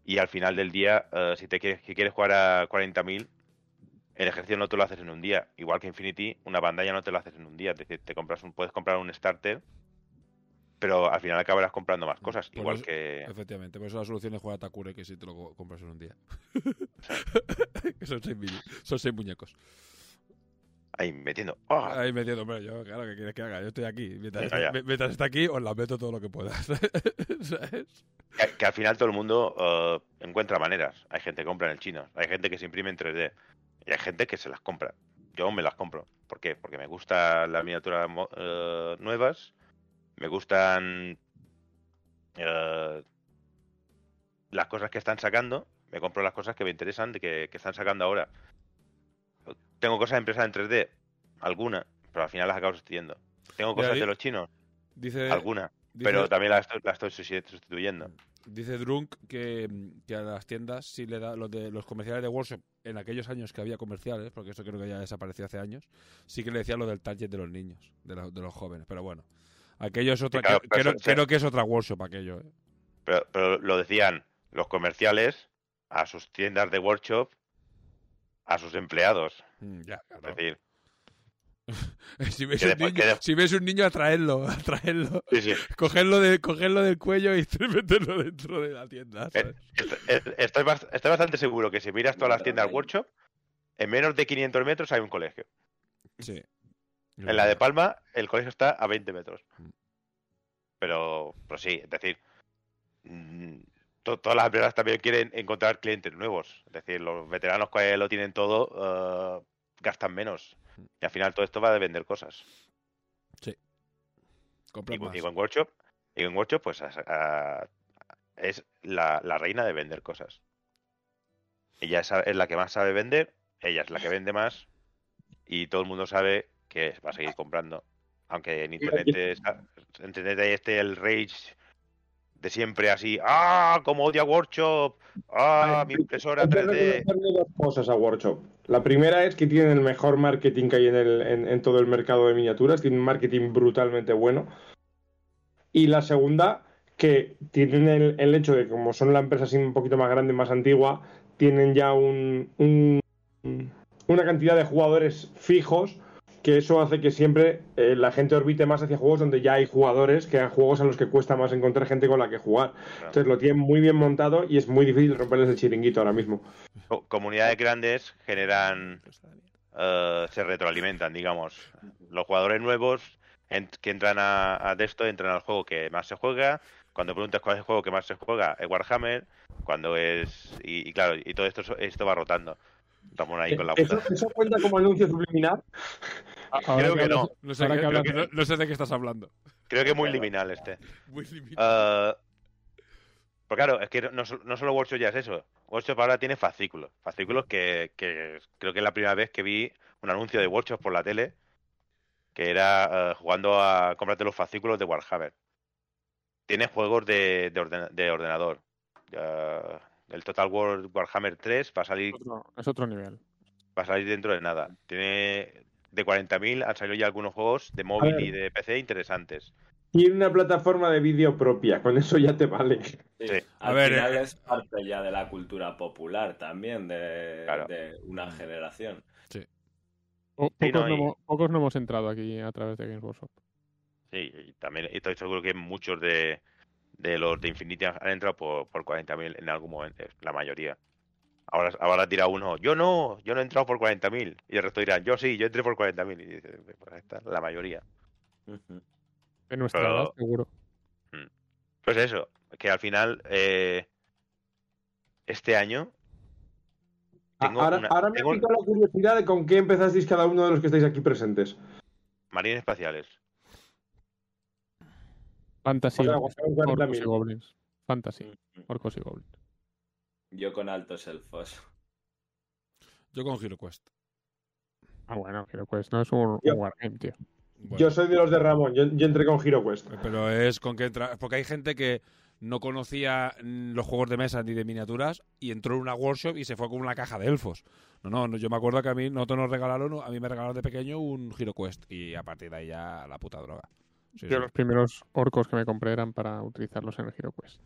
Speaker 4: Y al final del día, eh, si te quieres, quieres jugar a 40.000, el ejercicio no te lo haces en un día. Igual que Infinity, una pantalla no te lo haces en un día. Es decir, te compras un, puedes comprar un starter, pero al final acabarás comprando más cosas.
Speaker 1: Por
Speaker 4: igual
Speaker 1: eso-
Speaker 4: que.
Speaker 1: Efectivamente, por eso la solución es jugar a Takure, que si te lo co- compras en un día. que son seis, son seis muñecos.
Speaker 4: Ahí metiendo. ¡Ah!
Speaker 1: Ahí metiendo, hombre, yo, claro, ¿qué quieres que haga? Yo estoy aquí. Mientras,
Speaker 4: ya.
Speaker 1: está aquí, os la meto todo lo que pueda. ¿Sabes?
Speaker 4: Que, que al final todo el mundo eh, encuentra maneras. Hay gente que compra en el chino, hay gente que se imprime en 3D y hay gente que se las compra. Yo me las compro. ¿Por qué? Porque me gustan las miniaturas mo- eh, nuevas, me gustan eh, las cosas que están sacando, me compro las cosas que me interesan de que, que están sacando ahora. Tengo cosas impresas en 3D, alguna, pero al final las acabo sustituyendo. Tengo cosas de los chinos,
Speaker 1: Dice,
Speaker 4: alguna,
Speaker 1: dice-
Speaker 4: pero también las estoy, las estoy susti- sustituyendo.
Speaker 1: Dice Drunk que, que a las tiendas sí le da los de los comerciales de Workshop en aquellos años que había comerciales, porque eso creo que ya desapareció hace años, sí que le decía lo del target de los niños, de, la- de los jóvenes, pero bueno. Aquello es otra,
Speaker 4: Sí, claro,
Speaker 1: creo, que es otra workshop aquello. ¿eh?
Speaker 4: Pero, pero lo decían los comerciales a sus tiendas de workshop, a sus empleados.
Speaker 1: Mm, ya, claro.
Speaker 4: Es decir,
Speaker 1: si, ves un niño,
Speaker 4: de-
Speaker 1: si ves un niño, atraerlo, atraerlo.
Speaker 4: Sí, sí.
Speaker 1: Cogerlo, de, cogerlo del cuello y meterlo dentro de la tienda.
Speaker 4: est- Estoy, estoy bastante seguro que si miras todas las tiendas workshop, en menos de 500 metros hay un colegio.
Speaker 1: Sí.
Speaker 4: En la de Palma, el colegio está a 20 metros. Pero, pero sí, es decir, mm, to- todas las empresas también quieren encontrar clientes nuevos. Es decir, los veteranos que lo tienen todo eh, gastan menos. Y al final todo esto va de vender cosas.
Speaker 1: Compras
Speaker 4: Y,
Speaker 1: más.
Speaker 4: y con Workshop, y con Workshop pues a- a- es la, la reina de vender cosas. Ella es, es la que más sabe vender, ella es la que vende más y todo el mundo sabe que va a seguir comprando. Aunque en internet, es- en internet este el rage de siempre así, ¡ah! Como odia Workshop, ¡ah! Mi impresora
Speaker 5: Hay que
Speaker 4: 3D.
Speaker 5: reconocerle dos cosas a Workshop. La primera es que tienen el mejor marketing que hay en, el- en- en todo el mercado de miniaturas, tienen un marketing brutalmente bueno. Y la segunda, que tienen el, el hecho de que como son la empresa así un poquito más grande, más antigua, tienen ya un, un- una cantidad de jugadores fijos que eso hace que siempre eh, la gente orbite más hacia juegos donde ya hay jugadores que a juegos a los que cuesta más encontrar gente con la que jugar. Entonces lo tienen muy bien montado y es muy difícil romperles el chiringuito ahora mismo.
Speaker 4: Co- comunidades grandes generan eh, se retroalimentan digamos. Los jugadores nuevos en- que entran a, a de esto entran al juego que más se juega. Cuando preguntas cuál es el juego que más se juega es Warhammer. Cuando es y, y claro y todo esto esto va rotando estamos ahí con la
Speaker 5: ¿Eso,
Speaker 4: puta
Speaker 5: eso cuenta como anuncio subliminal?
Speaker 4: creo que no
Speaker 1: No sé,
Speaker 2: Ahora
Speaker 1: qué-
Speaker 2: que hablas
Speaker 1: creo que- no- no sé de qué estás hablando.
Speaker 4: creo que es muy liminal este
Speaker 1: Muy.
Speaker 4: Eh, pues claro, es que no, so- no solo Workshop ya es eso. Workshop ahora tiene fascículos. Fascículos que, que creo que es la primera vez que vi un anuncio de Workshop por la tele que era eh, jugando a cómprate los fascículos de Warhammer. Tiene juegos de, de, ordena- de ordenador. Ya, el Total War Warhammer 3 va a salir
Speaker 2: Otro- es otro nivel.
Speaker 4: va a salir dentro de nada. Tiene de 40.000 han salido ya algunos juegos de móvil y de PC interesantes.
Speaker 5: Tiene una plataforma de vídeo propia, con eso ya te vale.
Speaker 3: Sí.
Speaker 4: Sí.
Speaker 1: A
Speaker 3: Al
Speaker 1: ver,
Speaker 3: final
Speaker 1: eh,
Speaker 3: es parte ya de la cultura popular también, de,
Speaker 4: Claro.
Speaker 3: de una generación.
Speaker 2: Po-
Speaker 4: Sí,
Speaker 2: pocos,
Speaker 4: no,
Speaker 2: no,
Speaker 4: y-
Speaker 2: hemos- pocos no hemos entrado aquí a través de Games Workshop.
Speaker 4: Sí, y también estoy seguro que muchos de, de los de Infinity han entrado por, por 40.000 en algún momento, la mayoría. Ahora, ahora dirá uno, yo no, yo no he entrado por 40.000. Y el resto dirán, yo sí, yo entré por 40.000. Y dice, pues ahí está, la mayoría.
Speaker 2: De nuestra
Speaker 4: Pero-
Speaker 2: edad, seguro.
Speaker 4: Pues eso, que al final, eh, este año... Tengo
Speaker 5: ahora
Speaker 4: una-
Speaker 5: ahora me
Speaker 4: tengo
Speaker 5: picado la curiosidad de con qué empezasteis cada uno de los que estáis aquí presentes.
Speaker 4: marines espaciales.
Speaker 2: Fantasy,
Speaker 5: O sea,
Speaker 2: orcos
Speaker 5: son
Speaker 2: orcos
Speaker 5: 40.000.
Speaker 2: y goblins. Fantasy, orcos y goblins.
Speaker 3: Yo con altos elfos.
Speaker 1: Yo con HeroQuest.
Speaker 2: Ah, bueno, HeroQuest no es un,
Speaker 5: Yo-
Speaker 2: un wargame, tío.
Speaker 1: Bueno,
Speaker 5: Yo soy de los de Ramón, yo, yo entré con HeroQuest.
Speaker 1: Pero es con que entra. Porque hay gente que no conocía mm, los juegos de mesa ni de miniaturas y entró en una workshop y se fue con una caja de elfos. No, no, no, yo me acuerdo que a mí nosotros nos regalaron, a mí me regalaron de pequeño un HeroQuest y a partir de ahí ya la puta droga. Sí,
Speaker 2: Yo
Speaker 1: sí.
Speaker 2: los primeros orcos que me compré eran para utilizarlos en el HeroQuest.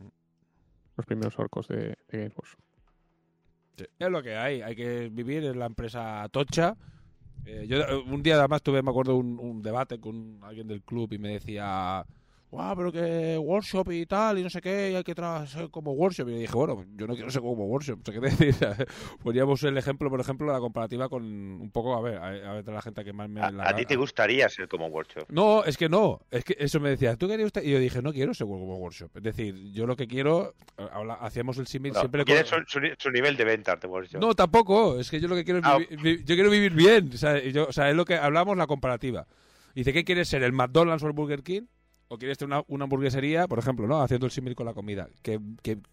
Speaker 2: Los primeros orcos de, de Games Workshop.
Speaker 1: Sí, Es lo que hay, hay que vivir en la empresa tocha. Eh, yo eh, un día además tuve, me acuerdo, un, un debate con alguien del club y me decía, guau, pero que workshop y tal, y no sé qué, y hay que ser como workshop. Y le dije, bueno, yo no quiero ser como workshop. O sea, ¿qué decir? Poníamos el ejemplo, por ejemplo, la comparativa con un poco, a ver, a, a ver, la gente que más me...
Speaker 4: A,
Speaker 1: la-
Speaker 4: a ti te gustaría ser como Workshop.
Speaker 1: no, es que no. Es que eso me decía, ¿tú querías usted? Y yo dije, no quiero ser como workshop. Es decir, yo lo que quiero, habla- hacíamos el símil
Speaker 4: No,
Speaker 1: siempre
Speaker 4: ¿Quieres
Speaker 1: con-
Speaker 4: su, su ni- su nivel de venta de Workshop?
Speaker 1: no, tampoco. Es que yo lo que quiero es
Speaker 4: Ah.
Speaker 1: vivir, vi- yo quiero vivir bien. O sea, yo- o sea, es lo que hablamos la comparativa. Dice, ¿qué quieres ser? ¿El McDonald's o el Burger King? ¿O quieres tener una, una hamburguesería, por ejemplo, ¿no? Haciendo el símil con la comida. Que,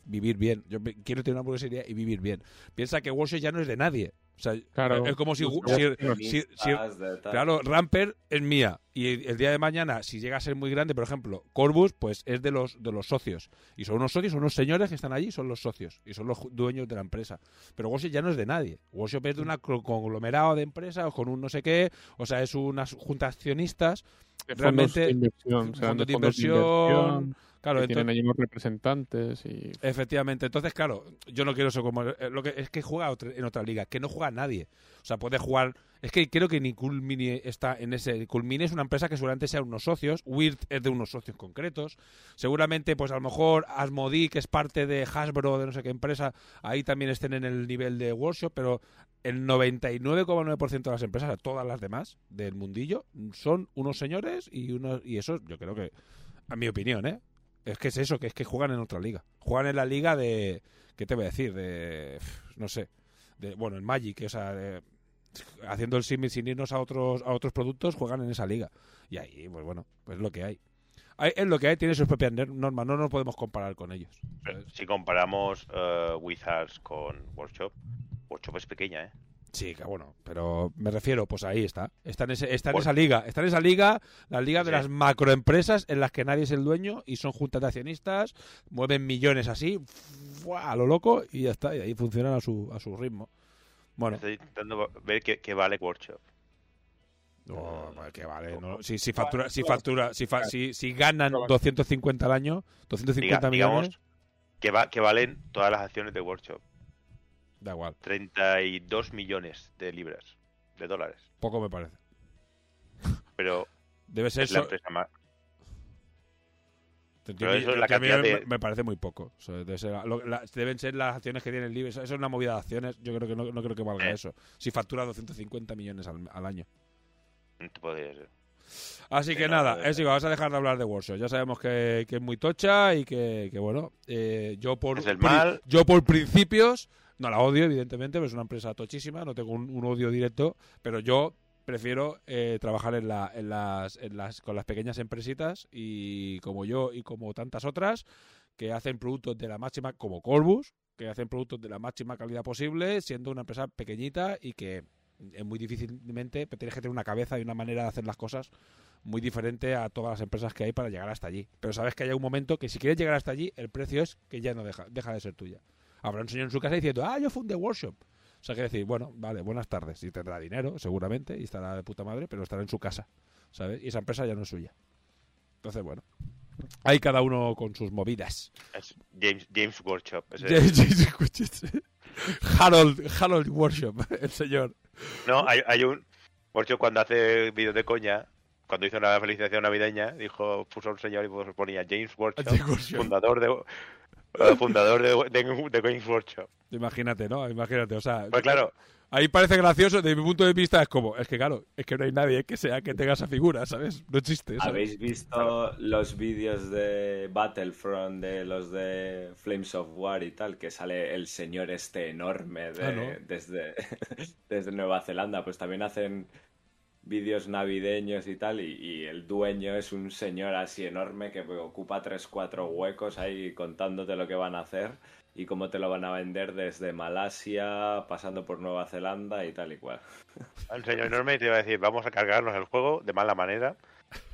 Speaker 1: vivir bien. Yo quiero tener una hamburguesería y vivir bien. Piensa que Worship ya no es de nadie. O sea,
Speaker 2: Claro.
Speaker 1: es como si. Claro, Ramper es mía. Y el, día de mañana, si llega a ser muy grande, por ejemplo, Corbus, pues es de los, de los socios. Y son unos socios, son unos señores que están allí, son los socios. Y son los dueños de la empresa. Pero Workshop ya no es de nadie. Workshop es de un conglomerado de empresas con un no sé qué. O sea, es una junta de accionistas.
Speaker 2: De
Speaker 1: Realmente,
Speaker 2: fondos de inversión.
Speaker 1: fondos de inversión, Claro,
Speaker 2: que tienen
Speaker 1: entonces-
Speaker 2: allí unos representantes y...
Speaker 1: Efectivamente, entonces claro, yo no quiero eso como eh, lo que es que juega otra- en otra liga, que no juega nadie. O sea, puede jugar, es que creo que ni Culmini está en ese Culmini es una empresa que seguramente sea unos socios, Weird es de unos socios concretos. Seguramente pues a lo mejor Asmodee, que es parte de Hasbro de no sé qué empresa, ahí también estén en el nivel de workshop, pero el 99,9% de las empresas, todas las demás del mundillo, son unos señores y unos y eso yo creo que a mi opinión, ¿eh? Es que es eso, que es que juegan en otra liga. Juegan en la liga de. ¿Qué te voy a decir? De. No sé. De, bueno, en Magic, o sea, de- haciendo el símil sin irnos a otros, a otros productos, juegan en esa liga. Y ahí, pues bueno, pues es lo que hay. Hay- Es lo que hay, tiene sus propias normas, no nos podemos comparar con ellos.
Speaker 4: Si comparamos eh, Wizards con Workshop, Workshop es pequeña, ¿eh?
Speaker 1: Sí, que bueno, pero me refiero, pues ahí está. Está en, ese- está en esa liga. Está en esa liga, la liga de
Speaker 4: Sí.
Speaker 1: las macroempresas en las que nadie es el dueño y son juntas de accionistas, mueven millones así, ¡fua! a lo loco y ya está. Y ahí funcionan a su, a su ritmo. Bueno,
Speaker 4: Estoy intentando ver qué, qué vale Workshop.
Speaker 1: no, que vale. no. Si, si factura, si factura, si, fa- si, si ganan 250 al año, 250
Speaker 4: Diga- digamos
Speaker 1: millones,
Speaker 4: que, va, que valen todas las acciones de Workshop.
Speaker 1: Da igual.
Speaker 4: 32 millones de libras, de dólares.
Speaker 1: Poco me parece.
Speaker 4: Pero
Speaker 1: Debe ser
Speaker 4: es la empresa más... Pero eso es la
Speaker 1: que a mí
Speaker 4: cantidad
Speaker 1: me,
Speaker 4: de-
Speaker 1: me parece muy poco. O sea, debe ser- lo- la- deben ser las acciones que tienen libre. Eso eso es una movida de acciones. Yo creo que no, no creo que valga
Speaker 4: Eh.
Speaker 1: eso. Si factura 250 millones al, al año.
Speaker 4: Podría ser.
Speaker 1: Así
Speaker 4: Sí,
Speaker 1: que
Speaker 4: no,
Speaker 1: nada,
Speaker 4: no,
Speaker 1: es igual, vas a dejar de hablar de Warsaw. Ya sabemos que, que es muy tocha y que, que, bueno, eh, yo por
Speaker 4: Es el
Speaker 1: pri-
Speaker 4: mal.
Speaker 1: yo por principios no la odio, evidentemente, pero es una empresa tochísima, no tengo un, odio directo, pero yo prefiero eh, trabajar en, la, en, las, en las con las pequeñas empresitas y como yo y como tantas otras que hacen productos de la máxima como Corbus, que hacen productos de la máxima calidad posible, siendo una empresa pequeñita y que es muy difícilmente tienes que tener una cabeza y una manera de hacer las cosas muy diferente a todas las empresas que hay para llegar hasta allí. Pero sabes que hay un momento que si quieres llegar hasta allí, el precio es que ya no deja, deja de ser tuya. Habrá un señor en su casa diciendo, ah, yo fundé Workshop. O sea, que decir, bueno, vale, buenas tardes. Y tendrá dinero, seguramente, y estará de puta madre, pero estará en su casa, ¿sabes? Y esa empresa ya no es suya. Entonces, bueno, hay cada uno con sus movidas.
Speaker 4: Es James, James Workshop. ese-
Speaker 1: Harold, Harold Workshop, el señor.
Speaker 4: No, hay, hay un... Workshop cuando hace vídeos de coña, cuando hizo la felicitación navideña, dijo, puso un señor y ponía James Workshop,
Speaker 1: James Workshop.
Speaker 4: fundador de... fundador de, de, de Games Workshop.
Speaker 1: Imagínate, ¿no? Imagínate, o sea...
Speaker 4: Pues claro.
Speaker 1: Ahí parece gracioso, desde mi punto de vista es como, es que claro, es que no hay nadie que sea que tenga esa figura, ¿sabes? No existe. ¿sabes?
Speaker 3: ¿Habéis visto los vídeos de Battlefront de los de Flames of War y tal? Que sale el señor este enorme de-
Speaker 1: Ah, ¿no?
Speaker 3: desde, desde Nueva Zelanda. Pues también hacen vídeos navideños y tal. Y, y el dueño es un señor así enorme que ocupa 3-4 huecos ahí contándote lo que van a hacer y cómo te lo van a vender desde Malasia, pasando por Nueva Zelanda y tal y cual.
Speaker 4: Un señor enorme y te iba a decir, vamos a cargarnos el juego de mala manera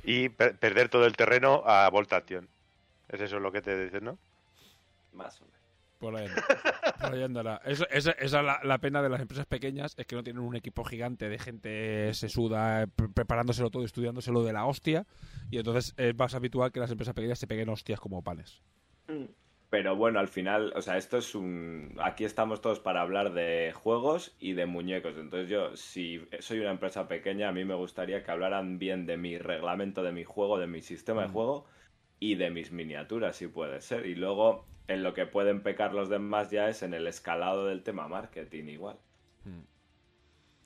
Speaker 4: y per- perder todo el terreno a Voltation. Es eso lo que te dicen, ¿no?
Speaker 3: Más o menos.
Speaker 1: Por ahí, anda- por ahí andará. Eso- esa esa es la, la pena de las empresas pequeñas, es que no tienen un equipo gigante de gente sesuda eh, pre- preparándoselo todo, estudiándoselo de la hostia, y entonces es más habitual que las empresas pequeñas se peguen hostias como panes.
Speaker 3: Pero bueno, al final, o sea, esto es un... Aquí estamos todos para hablar de juegos y de muñecos. Entonces yo, si soy una empresa pequeña, a mí me gustaría que hablaran bien de mi reglamento, de mi juego, de mi sistema de juego y de mis miniaturas, si puede ser. Y luego, en lo que pueden pecar los demás ya es en el escalado del tema marketing igual.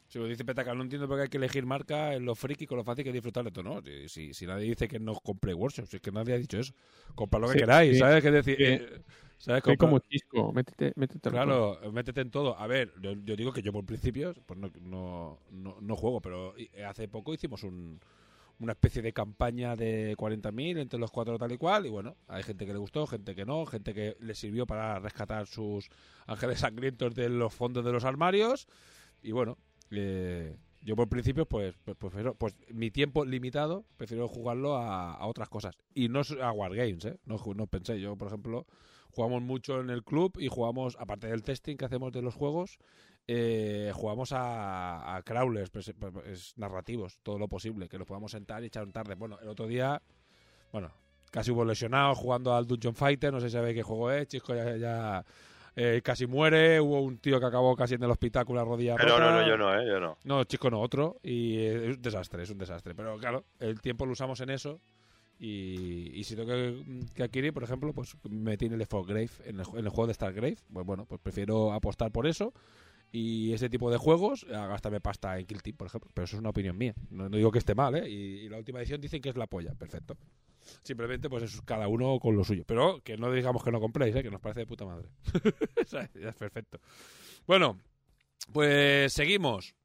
Speaker 1: Si lo dice Petaca, no entiendo por qué hay que elegir marca en lo friki con lo fácil que disfrutar de todo. No, si, si- si nadie dice que no compre workshops, si es que nadie ha dicho eso. Comprad lo que
Speaker 2: Sí,
Speaker 1: queráis,
Speaker 2: sí,
Speaker 1: ¿sabes? qué decir,
Speaker 2: sí.
Speaker 1: eh, ¿sabes? Compra-
Speaker 2: como chisco, métete, métete todo.
Speaker 1: Claro, métete en todo. A ver, yo, yo digo que yo por principios pues no, no, no, no juego, pero i- hace poco hicimos un, una especie de campaña de 40.000 entre los cuatro tal y cual. Y bueno, hay gente que le gustó, gente que no, gente que le sirvió para rescatar sus ángeles sangrientos de los fondos de los armarios. Y bueno, eh, yo por principios pues, pues pues mi tiempo limitado, prefiero jugarlo a, a otras cosas. Y no a Wargames, ¿eh? No, no pensé, yo por ejemplo jugamos mucho en el club y jugamos, aparte del testing que hacemos de los juegos, eh, jugamos a, a crawlers pues, pues, narrativos, todo lo posible, que nos podamos sentar y echar un tarde. Bueno, el otro día, bueno, casi hubo lesionado jugando al Dungeon Fighter, no sé si sabéis qué juego es, Chisco ya, ya, eh, casi muere, hubo un tío que acabó casi en el hospital con la rodilla
Speaker 4: Pero no, no, yo no, ¿eh? Yo no.
Speaker 1: No, Chisco no, otro, y eh, es un desastre, es un desastre. Pero claro, el tiempo lo usamos en eso. Y, y si tengo que, que adquirir, por ejemplo, pues me tiene el Grave en el, en el juego de Stargrave. Pues bueno, pues prefiero apostar por eso. Y ese tipo de juegos, a gastarme pasta en Kill Team, por ejemplo. Pero eso es una opinión mía. No, digo que esté mal, ¿eh? Y, la última edición dicen que es la polla. Perfecto. Simplemente, pues es cada uno con lo suyo. Pero que no digamos que no compréis, ¿eh? Que nos parece de puta madre. Es perfecto. Bueno, pues seguimos.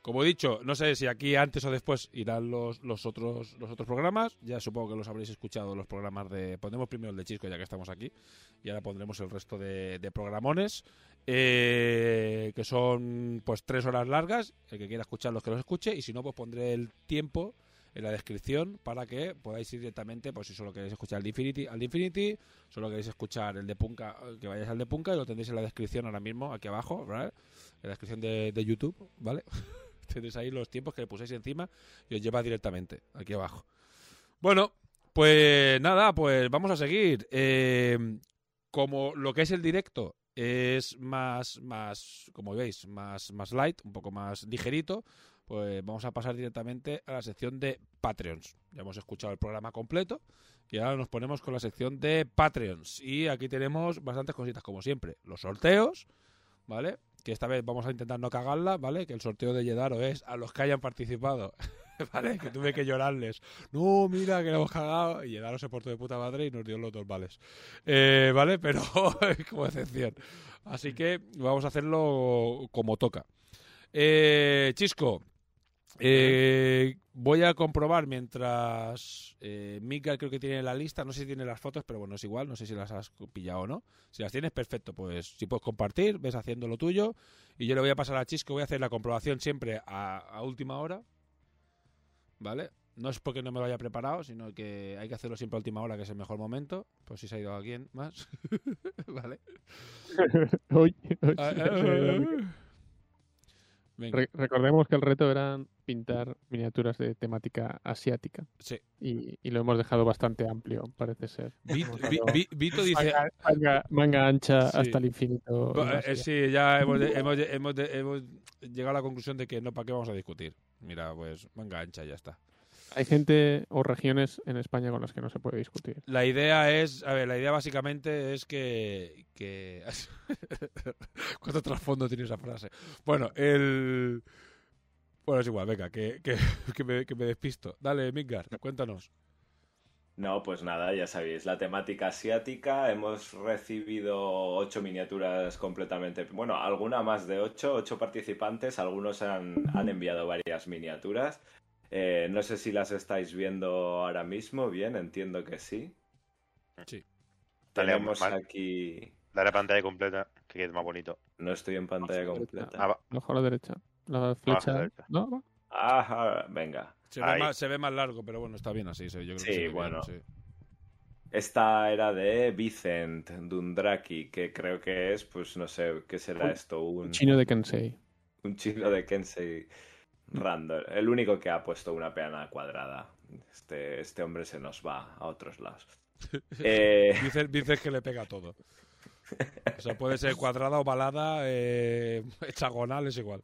Speaker 1: Como he dicho, no sé si aquí antes o después irán los, los otros los otros programas. Ya supongo que los habréis escuchado los programas de. Pondremos primero el de Chisco ya que estamos aquí. Y ahora pondremos el resto de, de programones. Eh, que son pues tres horas largas. El que quiera escucharlos que los escuche. Y si no, pues pondré el tiempo en la descripción para que podáis ir directamente, pues si solo queréis escuchar el Infinity, al Infinity, solo queréis escuchar el de Punka, que vayáis al de Punka y lo tendréis en la descripción ahora mismo, aquí abajo, ¿vale? En la descripción de, de YouTube, ¿vale? Tenéis ahí los tiempos que le puséis encima y os lleva directamente aquí abajo. Bueno, pues nada, pues vamos a seguir. Eh, como lo que es el directo es más, más, como veis, más, más light, un poco más ligerito, pues vamos a pasar directamente a la sección de Patreons. Ya hemos escuchado el programa completo y ahora nos ponemos con la sección de Patreons. Y aquí tenemos bastantes cositas, como siempre. Los sorteos, ¿vale? Que esta vez vamos a intentar no cagarla, ¿vale? Que el sorteo de Yedaro es a los que hayan participado, ¿vale? Que tuve que llorarles. No, mira, que lo hemos cagado. Y Yedaro se portó de puta madre y nos dio los dos vales. Eh, ¿Vale? Pero como excepción. Así que vamos a hacerlo como toca. Eh, Chisco, eh, voy a comprobar mientras Mika creo que tiene la lista, no sé si tiene las fotos, pero bueno, es igual, no sé si las has pillado o no. Si las tienes, perfecto, pues si puedes compartir, ves haciendo lo tuyo y yo le voy a pasar a Chisco, voy a hacer la comprobación siempre a última hora, ¿vale? No es porque no me lo haya preparado, sino que hay que hacerlo siempre a última hora, que es el mejor momento. Pues si se ha ido alguien más, ¿vale?
Speaker 2: Re- recordemos que el reto era pintar miniaturas de temática asiática.
Speaker 1: Sí.
Speaker 2: Y, y lo hemos dejado bastante amplio, parece ser.
Speaker 1: Vito, Vi- dice...
Speaker 2: Manga, manga- manga ancha
Speaker 1: Sí.
Speaker 2: hasta el infinito.
Speaker 1: eh, sí, ya hemos llegado a la conclusión de que no, ¿para qué vamos a discutir? Mira, pues manga ancha, ya está.
Speaker 2: Hay gente o regiones en España con las que no se puede discutir.
Speaker 1: La idea es, a ver, la idea básicamente es que... que... ¿Cuánto trasfondo tiene esa frase? Bueno, el... Bueno, es igual, venga, que, que, que me, que me despisto. Dale, Midgar, cuéntanos.
Speaker 3: No, pues nada, ya sabéis, la temática asiática. Hemos recibido ocho miniaturas completamente. Bueno, alguna más de ocho, ocho participantes. Algunos han, han enviado varias miniaturas. Eh, no sé si las estáis viendo ahora mismo. Bien, entiendo que sí.
Speaker 1: Sí.
Speaker 3: Tenemos aquí.
Speaker 4: Dale a pantalla completa, que quede más bonito.
Speaker 3: No estoy en pantalla
Speaker 2: la
Speaker 3: completa.
Speaker 2: Abajo a la derecha. La flecha.
Speaker 4: derecha.
Speaker 2: ¿No?
Speaker 3: Ajá, venga.
Speaker 1: Se ve, más, se ve más largo, pero bueno, está bien así. Yo creo que
Speaker 3: Sí,
Speaker 1: se ve bien,
Speaker 3: bueno.
Speaker 1: sí.
Speaker 3: Esta era de Vicent Dundraki, que creo que es, pues no sé, ¿qué será
Speaker 2: Un-
Speaker 3: esto? Un,
Speaker 2: Chino de Kensei.
Speaker 3: un chino de Kensei random. El único que ha puesto una peana cuadrada. Este, este hombre se nos va a otros lados. Eh,
Speaker 1: Dices, dices que le pega todo. O sea, puede ser cuadrada, ovalada, eh, hexagonal, es igual.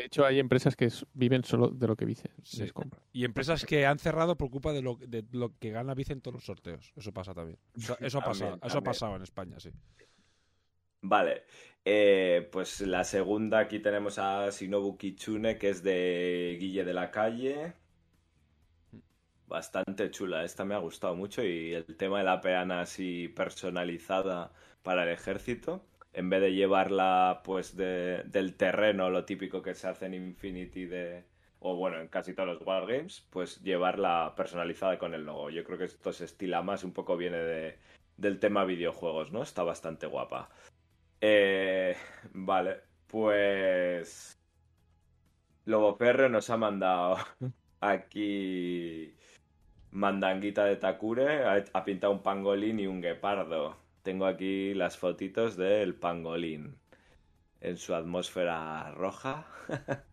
Speaker 2: De hecho, hay empresas que viven solo de lo que Vice
Speaker 1: Sí.
Speaker 2: les compra.
Speaker 1: Y empresas que han cerrado por culpa de lo, de lo que gana Vice en todos los sorteos. Eso pasa también. Eso, eso ha
Speaker 3: También,
Speaker 1: pasado, eso ha pasado en España, sí.
Speaker 3: Vale. Eh, pues la segunda aquí tenemos a Shinobu Kitsune, que es de Guille de la Calle. Bastante chula, esta me ha gustado mucho y el tema de la peana así personalizada para el ejército, en vez de llevarla pues de- del terreno, lo típico que se hace en Infinity de o bueno, en casi todos los Wargames, pues llevarla personalizada con el logo. Yo creo que esto se estila más, un poco viene de, del tema videojuegos, ¿no? Está bastante guapa. Eh, vale, pues Lobo Perro nos ha mandado aquí mandanguita de Takure, ha pintado un pangolín y un guepardo. Tengo aquí las fotitos del pangolín en su atmósfera roja.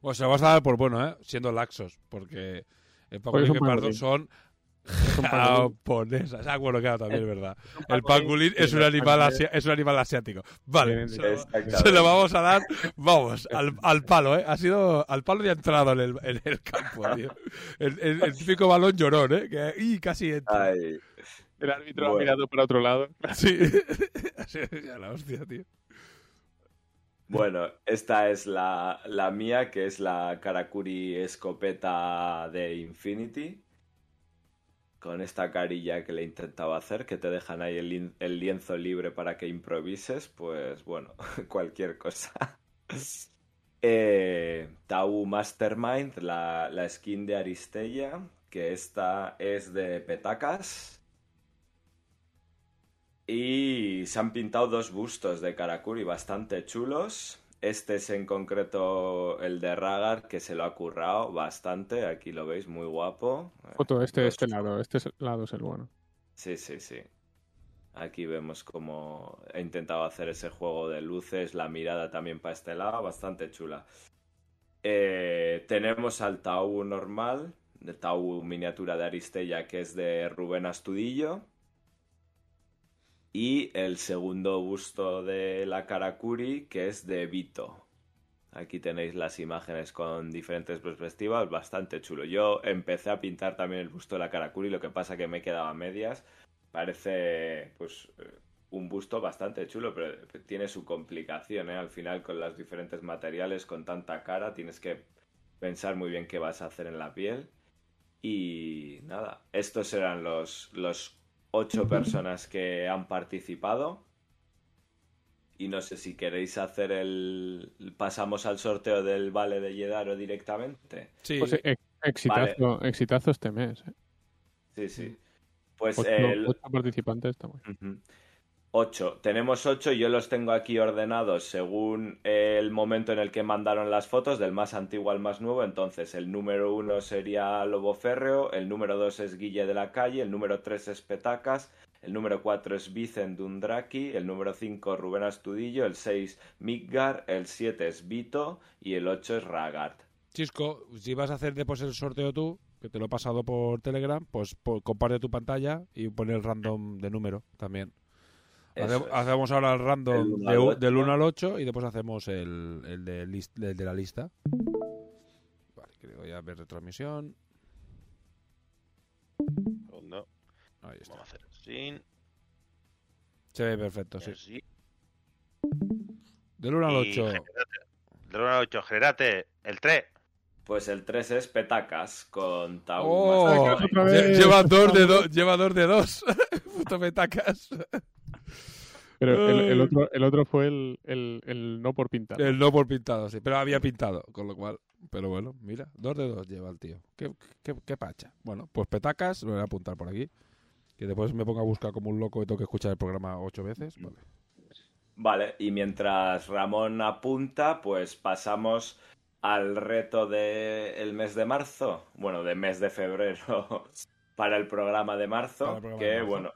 Speaker 1: Bueno, se lo vas a dar por bueno, ¿eh? Siendo laxos, porque el
Speaker 2: Porque
Speaker 1: pangolín
Speaker 2: es
Speaker 1: y el pardo son Japonesa. Ah, bueno, claro, también es verdad. El pangolín es un animal, asia- es un animal asiático. Vale, se lo,
Speaker 3: Exactamente.
Speaker 1: se lo vamos a dar, vamos, al, al palo, ¿eh? Ha sido al palo de entrado en el, en el campo, tío. El, el- el típico balón llorón, ¿eh? Que y casi entra.
Speaker 3: Ay,
Speaker 2: El árbitro ha mirado para otro lado.
Speaker 1: Sí. Ha sido ya la hostia, tío.
Speaker 3: Bueno, esta es la, la mía, que es la Karakuri escopeta de Infinity. Con esta carilla que le intentaba hacer, que te dejan ahí el, el lienzo libre para que improvises, pues bueno, cualquier cosa. Eh, Tau Mastermind, la, la skin de Aristella, que esta es de Petacas. Y se han pintado dos bustos de Karakuri bastante chulos. Este es en concreto el de Ragar, que se lo ha currado bastante. Aquí lo veis, muy guapo.
Speaker 2: Foto, este,
Speaker 3: Los-
Speaker 2: este lado, este es- lado es el bueno.
Speaker 3: Sí, sí, sí. Aquí vemos cómo he intentado hacer ese juego de luces, la mirada también para este lado, bastante chula. Eh, tenemos al Tau normal, de Tau miniatura de Aristella, que es de Rubén Astudillo. Y el segundo busto de la Karakuri, que es de Vito. Aquí tenéis las imágenes con diferentes perspectivas, bastante chulo. Yo empecé a pintar también el busto de la Karakuri, lo que pasa que me quedaba a medias. Parece, pues, eh, un busto bastante chulo, pero tiene su complicación, ¿eh? Al final, con los diferentes materiales, con tanta cara, tienes que pensar muy bien qué vas a hacer en la piel. Y nada, estos eran los, los ocho personas que han participado. Y no sé si queréis hacer el. Pasamos al sorteo del Vale de Yedaro directamente.
Speaker 1: Sí,
Speaker 2: pues, eh, exitazo, este mes. ¿eh?
Speaker 3: Sí, sí. Pues.
Speaker 2: Ocho,
Speaker 3: el...
Speaker 2: ocho participantes está
Speaker 3: 8. Tenemos 8, yo los tengo aquí ordenados según el momento en el que mandaron las fotos, del más antiguo al más nuevo. Entonces, el número 1 sería Lobo Férreo, el número 2 es Guille de la Calle, el número 3 es Petacas, el número 4 es Vicent Dundraki, el número 5 Rubén Astudillo, el 6 Midgar, el 7 es Vito y el 8 es Ragart.
Speaker 1: Chisco, si vas a hacer después el sorteo tú, que te lo he pasado por Telegram, pues comparte tu pantalla y pon el random de número también.
Speaker 3: Eso.
Speaker 1: Hacemos ahora el random
Speaker 3: uno
Speaker 1: de
Speaker 3: al
Speaker 1: u-
Speaker 3: ocho.
Speaker 1: del 1 al 8 y después hacemos el, el de, lis- el de la lista. Vale, que le doy a ver retransmisión.
Speaker 4: Segundo.
Speaker 1: Ahí está.
Speaker 4: Vamos a hacer sin.
Speaker 1: Se ve perfecto, sí.
Speaker 4: Sí.
Speaker 1: Del 1 al
Speaker 4: Y
Speaker 1: 8.
Speaker 4: generate- Del 1 al 8, generate el 3.
Speaker 3: Pues el tres es Petacas con Tau.
Speaker 1: ¡Oh! Lleva dos de dos. Lleva dos de dos. Puto metacas.
Speaker 2: Pero el, otro, el otro fue el, el, el no por pintar.
Speaker 1: El no por pintado, sí. Pero había pintado, con lo cual. Pero bueno, mira, dos de dos lleva el tío. Qué, qué, qué pacha. Bueno, pues petacas, lo voy a apuntar por aquí. Que después me ponga a buscar como un loco y tengo que escuchar el programa ocho veces. Vale.
Speaker 3: Vale, y mientras Ramón apunta, pues pasamos al reto del mes de marzo, bueno, de mes de febrero para el programa de marzo,
Speaker 1: programa
Speaker 3: que
Speaker 1: de marzo.
Speaker 3: bueno,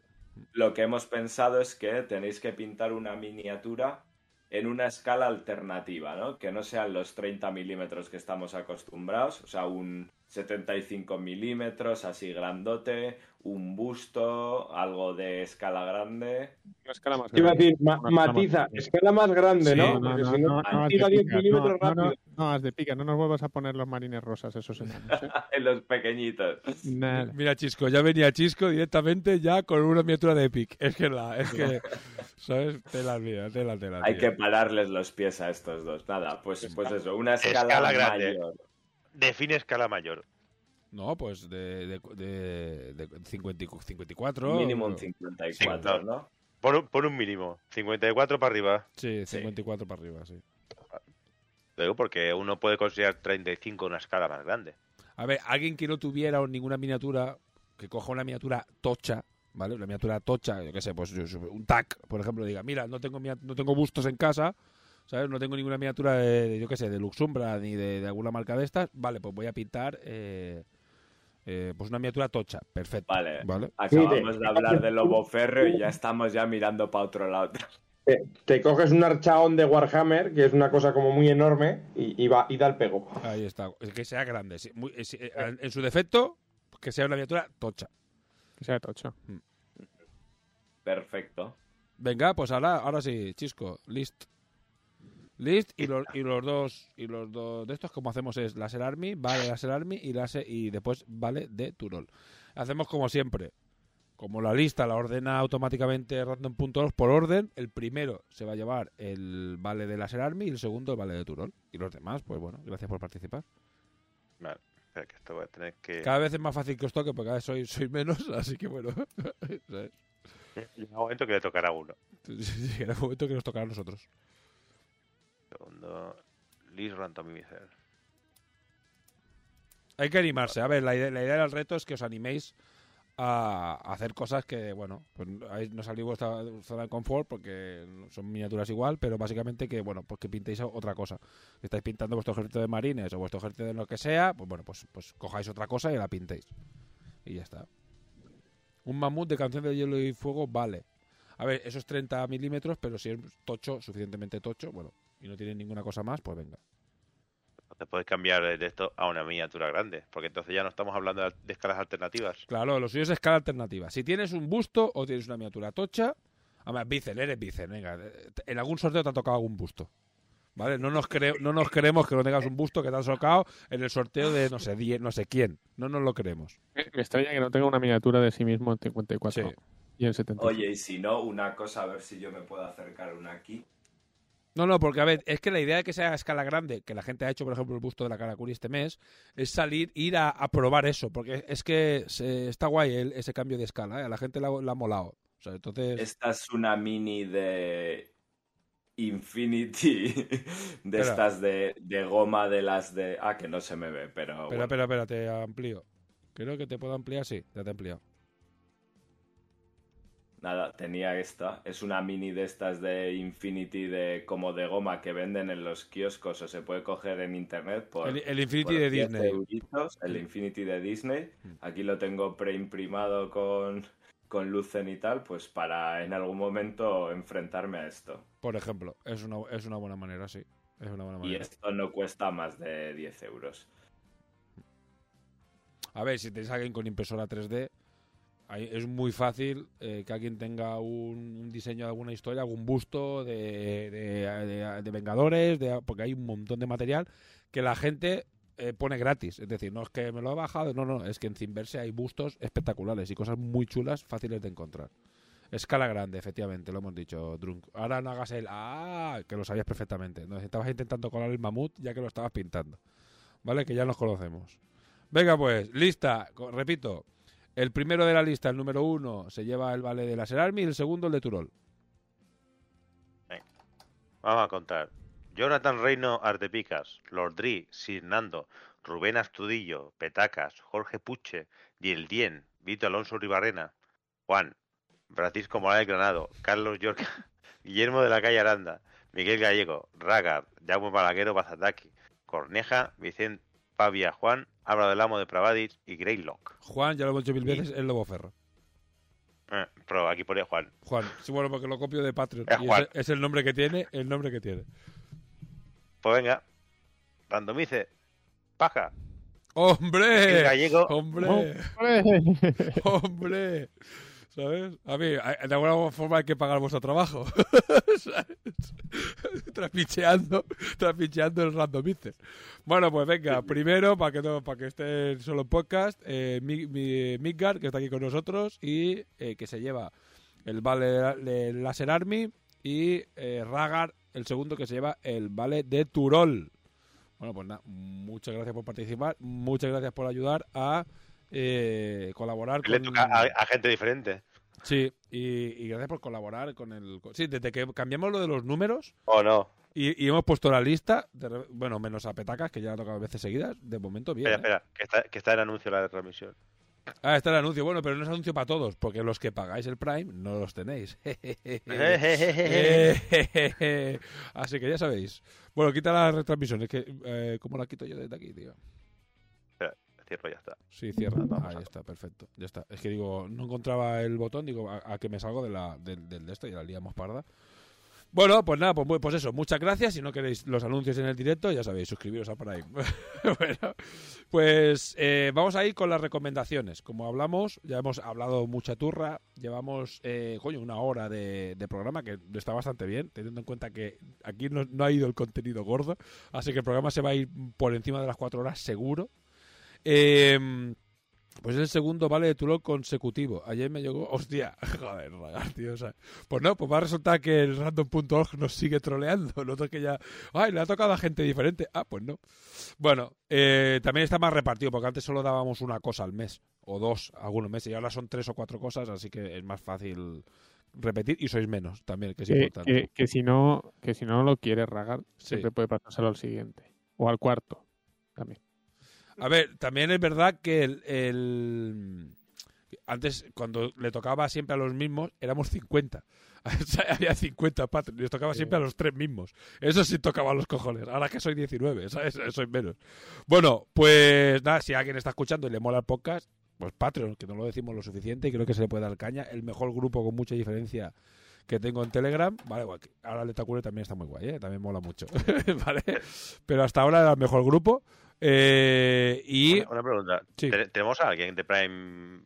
Speaker 3: lo que hemos pensado es que tenéis que pintar una miniatura en una escala alternativa, ¿no? Que no sean los 30 milímetros que estamos acostumbrados, o sea, un 75 milímetros así grandote, un busto, algo de escala grande.
Speaker 2: Una escala más
Speaker 5: Iba a
Speaker 2: grande.
Speaker 5: decir, ma-
Speaker 2: Una escala
Speaker 5: matiza,
Speaker 2: más grande.
Speaker 5: escala más grande,
Speaker 1: Sí,
Speaker 5: ¿no?
Speaker 2: No, no,
Speaker 5: si no,
Speaker 2: no, no, haz
Speaker 5: tira
Speaker 2: de
Speaker 5: 10
Speaker 2: pica,
Speaker 5: milímetros
Speaker 2: no, no,
Speaker 5: rápido.
Speaker 2: no, haz de pica, no nos vuelvas a poner los marines rosas esos enanos, ¿eh?
Speaker 3: en los pequeñitos.
Speaker 2: Nada.
Speaker 1: Mira, Chisco, ya venía Chisco directamente ya con una miniatura de Epic. Es que la, es que, ¿sabes? Tela, mía, tela, tela.
Speaker 3: Hay
Speaker 1: tío.
Speaker 3: que pararles los pies a estos dos. Nada, pues, pues eso, una escala,
Speaker 4: Escala grande.
Speaker 3: mayor.
Speaker 4: Define escala mayor.
Speaker 1: No, pues de, de, de, de 50 y 54.
Speaker 3: Mínimo un
Speaker 1: bueno,
Speaker 3: 54,
Speaker 4: Sí,
Speaker 3: ¿no?
Speaker 4: Por un, por un mínimo. 54 para arriba.
Speaker 1: Sí, 54 para arriba, sí.
Speaker 4: Lo digo porque uno puede considerar 35 una escala más grande.
Speaker 1: A ver, alguien que no tuviera ninguna miniatura, que coja una miniatura tocha, ¿vale? Una miniatura tocha, yo qué sé, pues un tac, por ejemplo, diga, mira, no tengo no tengo bustos en casa, ¿sabes? No tengo ninguna miniatura de, de, yo qué sé, de Luxumbra ni de, de alguna marca de estas, vale, pues voy a pintar eh, eh, pues una miniatura tocha, perfecto.
Speaker 3: Vale.
Speaker 1: ¿Vale?
Speaker 3: Acabamos de hablar de Lobo Férreo y ya estamos ya mirando para otro lado.
Speaker 5: Te, te coges un archaón de Warhammer, que es una cosa como muy enorme, y, y va, y da el pego.
Speaker 1: Ahí está, que sea grande, sí, muy- eh, sí, en en su defecto, que sea una miniatura tocha.
Speaker 2: Que sea tocho.
Speaker 3: Perfecto.
Speaker 1: Venga, pues ahora, ahora sí, Chisco, list. List y los, y los dos y los dos de estos como hacemos es Laser Army, vale Laser Army y láser- y después vale de Turol. Hacemos como siempre. Como la lista la ordena automáticamente random.org por orden, el primero se va a llevar el vale de Laser Army y el segundo el vale de Turol. Y los demás, pues bueno, gracias por participar.
Speaker 4: Vale, espera que esto voy a tener que...
Speaker 1: Cada vez es más fácil que os toque porque cada vez sois, sois menos, así que bueno.
Speaker 4: Llega un momento que le tocará a uno.
Speaker 1: Llegará un momento que nos tocará a nosotros.
Speaker 4: Segundo, List Randomizer.
Speaker 1: Hay que animarse. A ver, la idea, del reto es que os animéis a hacer cosas que, bueno, pues no salís vuestra zona de confort porque son miniaturas igual, pero básicamente que, bueno, pues que pintéis otra cosa. Si estáis pintando vuestro ejército de marines o vuestro ejército de lo que sea, pues bueno, pues, pues cojáis otra cosa y la pintéis. Y ya está. Un mamut de canción de hielo y fuego vale. A ver, eso es 30 milímetros, pero si es tocho, suficientemente tocho, bueno, y no tiene ninguna cosa más, pues venga.
Speaker 4: Entonces puedes cambiar de esto a una miniatura grande, porque entonces ya no estamos hablando de escalas alternativas.
Speaker 1: Claro, lo suyo es escala alternativa. Si tienes un busto o tienes una miniatura tocha, además, Bicen, eres Bicen, venga. En algún sorteo te ha tocado algún busto. ¿Vale? No nos, cre- no nos creemos que no tengas un busto que te han tocado en el sorteo de no sé, no sé quién. No nos lo creemos.
Speaker 2: Me, me extraña que no tenga una miniatura de sí mismo en 54
Speaker 1: Sí.
Speaker 2: y en 70.
Speaker 3: Oye, y si no, una cosa, a ver si yo me puedo acercar una aquí.
Speaker 1: No, no, porque a ver, es que la idea de que sea a escala grande, que la gente ha hecho, por ejemplo, el busto de la Karakuri este mes, es salir, ir a, a probar eso, porque es que se- está guay el- ese cambio de escala, ¿eh? a la gente le ha, molado. O sea, entonces...
Speaker 3: Esta es una mini de Infinity, de
Speaker 1: Espera.
Speaker 3: estas de, de goma de las de... Ah, que no se me ve, pero...
Speaker 1: Espera,
Speaker 3: bueno.
Speaker 1: espera, espera, te amplío. Creo que te puedo ampliar, sí, ya te he ampliado.
Speaker 3: Nada, tenía esta. Es una mini de estas de Infinity de como de goma que venden en los kioscos o se puede coger en internet por
Speaker 1: El- el Infinity
Speaker 3: por
Speaker 1: de
Speaker 3: 10
Speaker 1: Disney.
Speaker 3: el Infinity de Disney. Aquí lo tengo preimprimado con con Lucen y tal, pues para en algún momento enfrentarme a esto.
Speaker 1: Por ejemplo, es una, es una buena manera, sí. Es una buena
Speaker 3: Y
Speaker 1: manera.
Speaker 3: esto no cuesta más de 10 euros.
Speaker 1: A ver, si tenéis alguien con impresora 3D, ahí es muy fácil eh, que alguien tenga un, un diseño de alguna historia, algún busto de, de- de- Vengadores, porque hay un montón de material que la gente eh, pone gratis. Es decir, no es que me lo he bajado, no, no, es que en Cinverse hay bustos espectaculares y cosas muy chulas, fáciles de encontrar. Escala grande, efectivamente, lo hemos dicho, Drunk. Ahora no hagas el ah, que lo sabías perfectamente. No, estabas intentando colar el mamut ya que lo estabas pintando. ¿Vale? Que ya nos conocemos. Venga, pues, lista. Repito, el primero de la lista, el número uno, se lleva el vale de la Army y el segundo el de Turol.
Speaker 4: Vamos a contar. Jonathan Reino Artepicas, Lord Dri, Sirnando, Rubén Astudillo, Petacas, Jorge Puche, Dien, Vito Alonso Ribarrena, Juan, Francisco Morales Granado, Carlos Yorca, Guillermo de la Calle Aranda, Miguel Gallego, Ragar, Jaume Balaguero Bazataki, Corneja, Vicente Pavia Juan, Álvaro del Amo de Pravadis y Greylock.
Speaker 1: Juan, ya lo hemos dicho mil veces, el Lobo Ferro.
Speaker 4: Eh, pero aquí pone Juan.
Speaker 1: Juan, sí, bueno, porque lo copio de Patreon.
Speaker 4: Es
Speaker 1: y es el nombre que tiene, el nombre que tiene.
Speaker 4: Pues venga, randomice, paja.
Speaker 1: ¡Hombre!
Speaker 4: El gallego.
Speaker 1: ¡Hombre! ¡Hombre! ¿Sabes? A mí, de alguna forma hay que pagar vuestro trabajo. ¿Sabes? trapicheando, trapicheando el randomizer. Bueno, pues venga, primero, para que no, para que esté solo en podcast, eh, Mi- mi- Midgard, que está aquí con nosotros, y eh, que se lleva el vale de, de Laser Army, y eh, Ragar, el segundo, que se lleva el vale de Turol. Bueno, pues nada, muchas gracias por participar, muchas gracias por ayudar a eh, colaborar
Speaker 4: Le
Speaker 1: con...
Speaker 4: toca a, a gente diferente.
Speaker 1: Sí, y, y gracias por colaborar con el... Sí, desde que cambiamos lo de los números
Speaker 4: ¿O no?
Speaker 1: y, y hemos puesto la lista, de bueno, menos a Petacas, que ya ha tocado veces seguidas, de momento bien.
Speaker 4: Espera,
Speaker 1: ¿eh?
Speaker 4: espera, que está, que está el anuncio de la transmisión.
Speaker 1: Ah, está el anuncio. Bueno, pero no es anuncio para todos, porque los que pagáis el Prime no los tenéis. Así que ya sabéis. Bueno, quita la retransmisión. Es que, eh, ¿cómo la quito yo desde aquí, tío?
Speaker 4: Cierro, ya está.
Speaker 1: Sí, cierra. Ahí está, perfecto. Ya está. Es que digo, no encontraba el botón, digo, a, a que me salgo de la, del, del de esto y la liamos parda. Bueno, pues nada, pues, pues eso, muchas gracias. Si no queréis los anuncios en el directo, ya sabéis, suscribiros a Prime. bueno, pues eh, vamos a ir con las recomendaciones. Como hablamos, ya hemos hablado mucha turra, llevamos, eh, coño, una hora de, de programa que está bastante bien, teniendo en cuenta que aquí no, no ha ido el contenido gordo, así que el programa se va a ir por encima de las cuatro horas seguro. Eh, pues es el segundo vale de Tulón consecutivo. Ayer me llegó, hostia, joder, ragar, tío. o sea, pues no, pues va a resultar que el random.org nos sigue troleando. Lo otro que ya, ay, le ha tocado a gente diferente. Ah, pues no. Bueno, eh, también está más repartido, porque antes solo dábamos una cosa al mes, o dos algunos meses, y ahora son tres o cuatro cosas, así que es más fácil repetir y sois menos también, que es
Speaker 2: Que,
Speaker 1: importante.
Speaker 2: que- que si no que si no lo quieres ragar, siempre puede pasárselo al siguiente. O al cuarto. También.
Speaker 1: A ver, también es verdad que el, el- antes, cuando le tocaba siempre a los mismos, éramos 50. O sea, Había 50 Patreons, les tocaba siempre a los tres mismos. Eso sí tocaba a los cojones. Ahora que soy 19, ¿sabes? Soy menos. Bueno, pues nada, si alguien está escuchando y le mola el podcast, pues Patreon, que no lo decimos lo suficiente y creo que se le puede dar caña. El mejor grupo con mucha diferencia que tengo en Telegram. Vale, que- ahora el Letacure también está muy guay, ¿eh? también mola mucho. ¿Vale? Pero hasta ahora era el mejor grupo. Eh, y
Speaker 4: Una, una pregunta.
Speaker 1: Sí.
Speaker 4: ¿Te- ¿Tenemos a alguien de Prime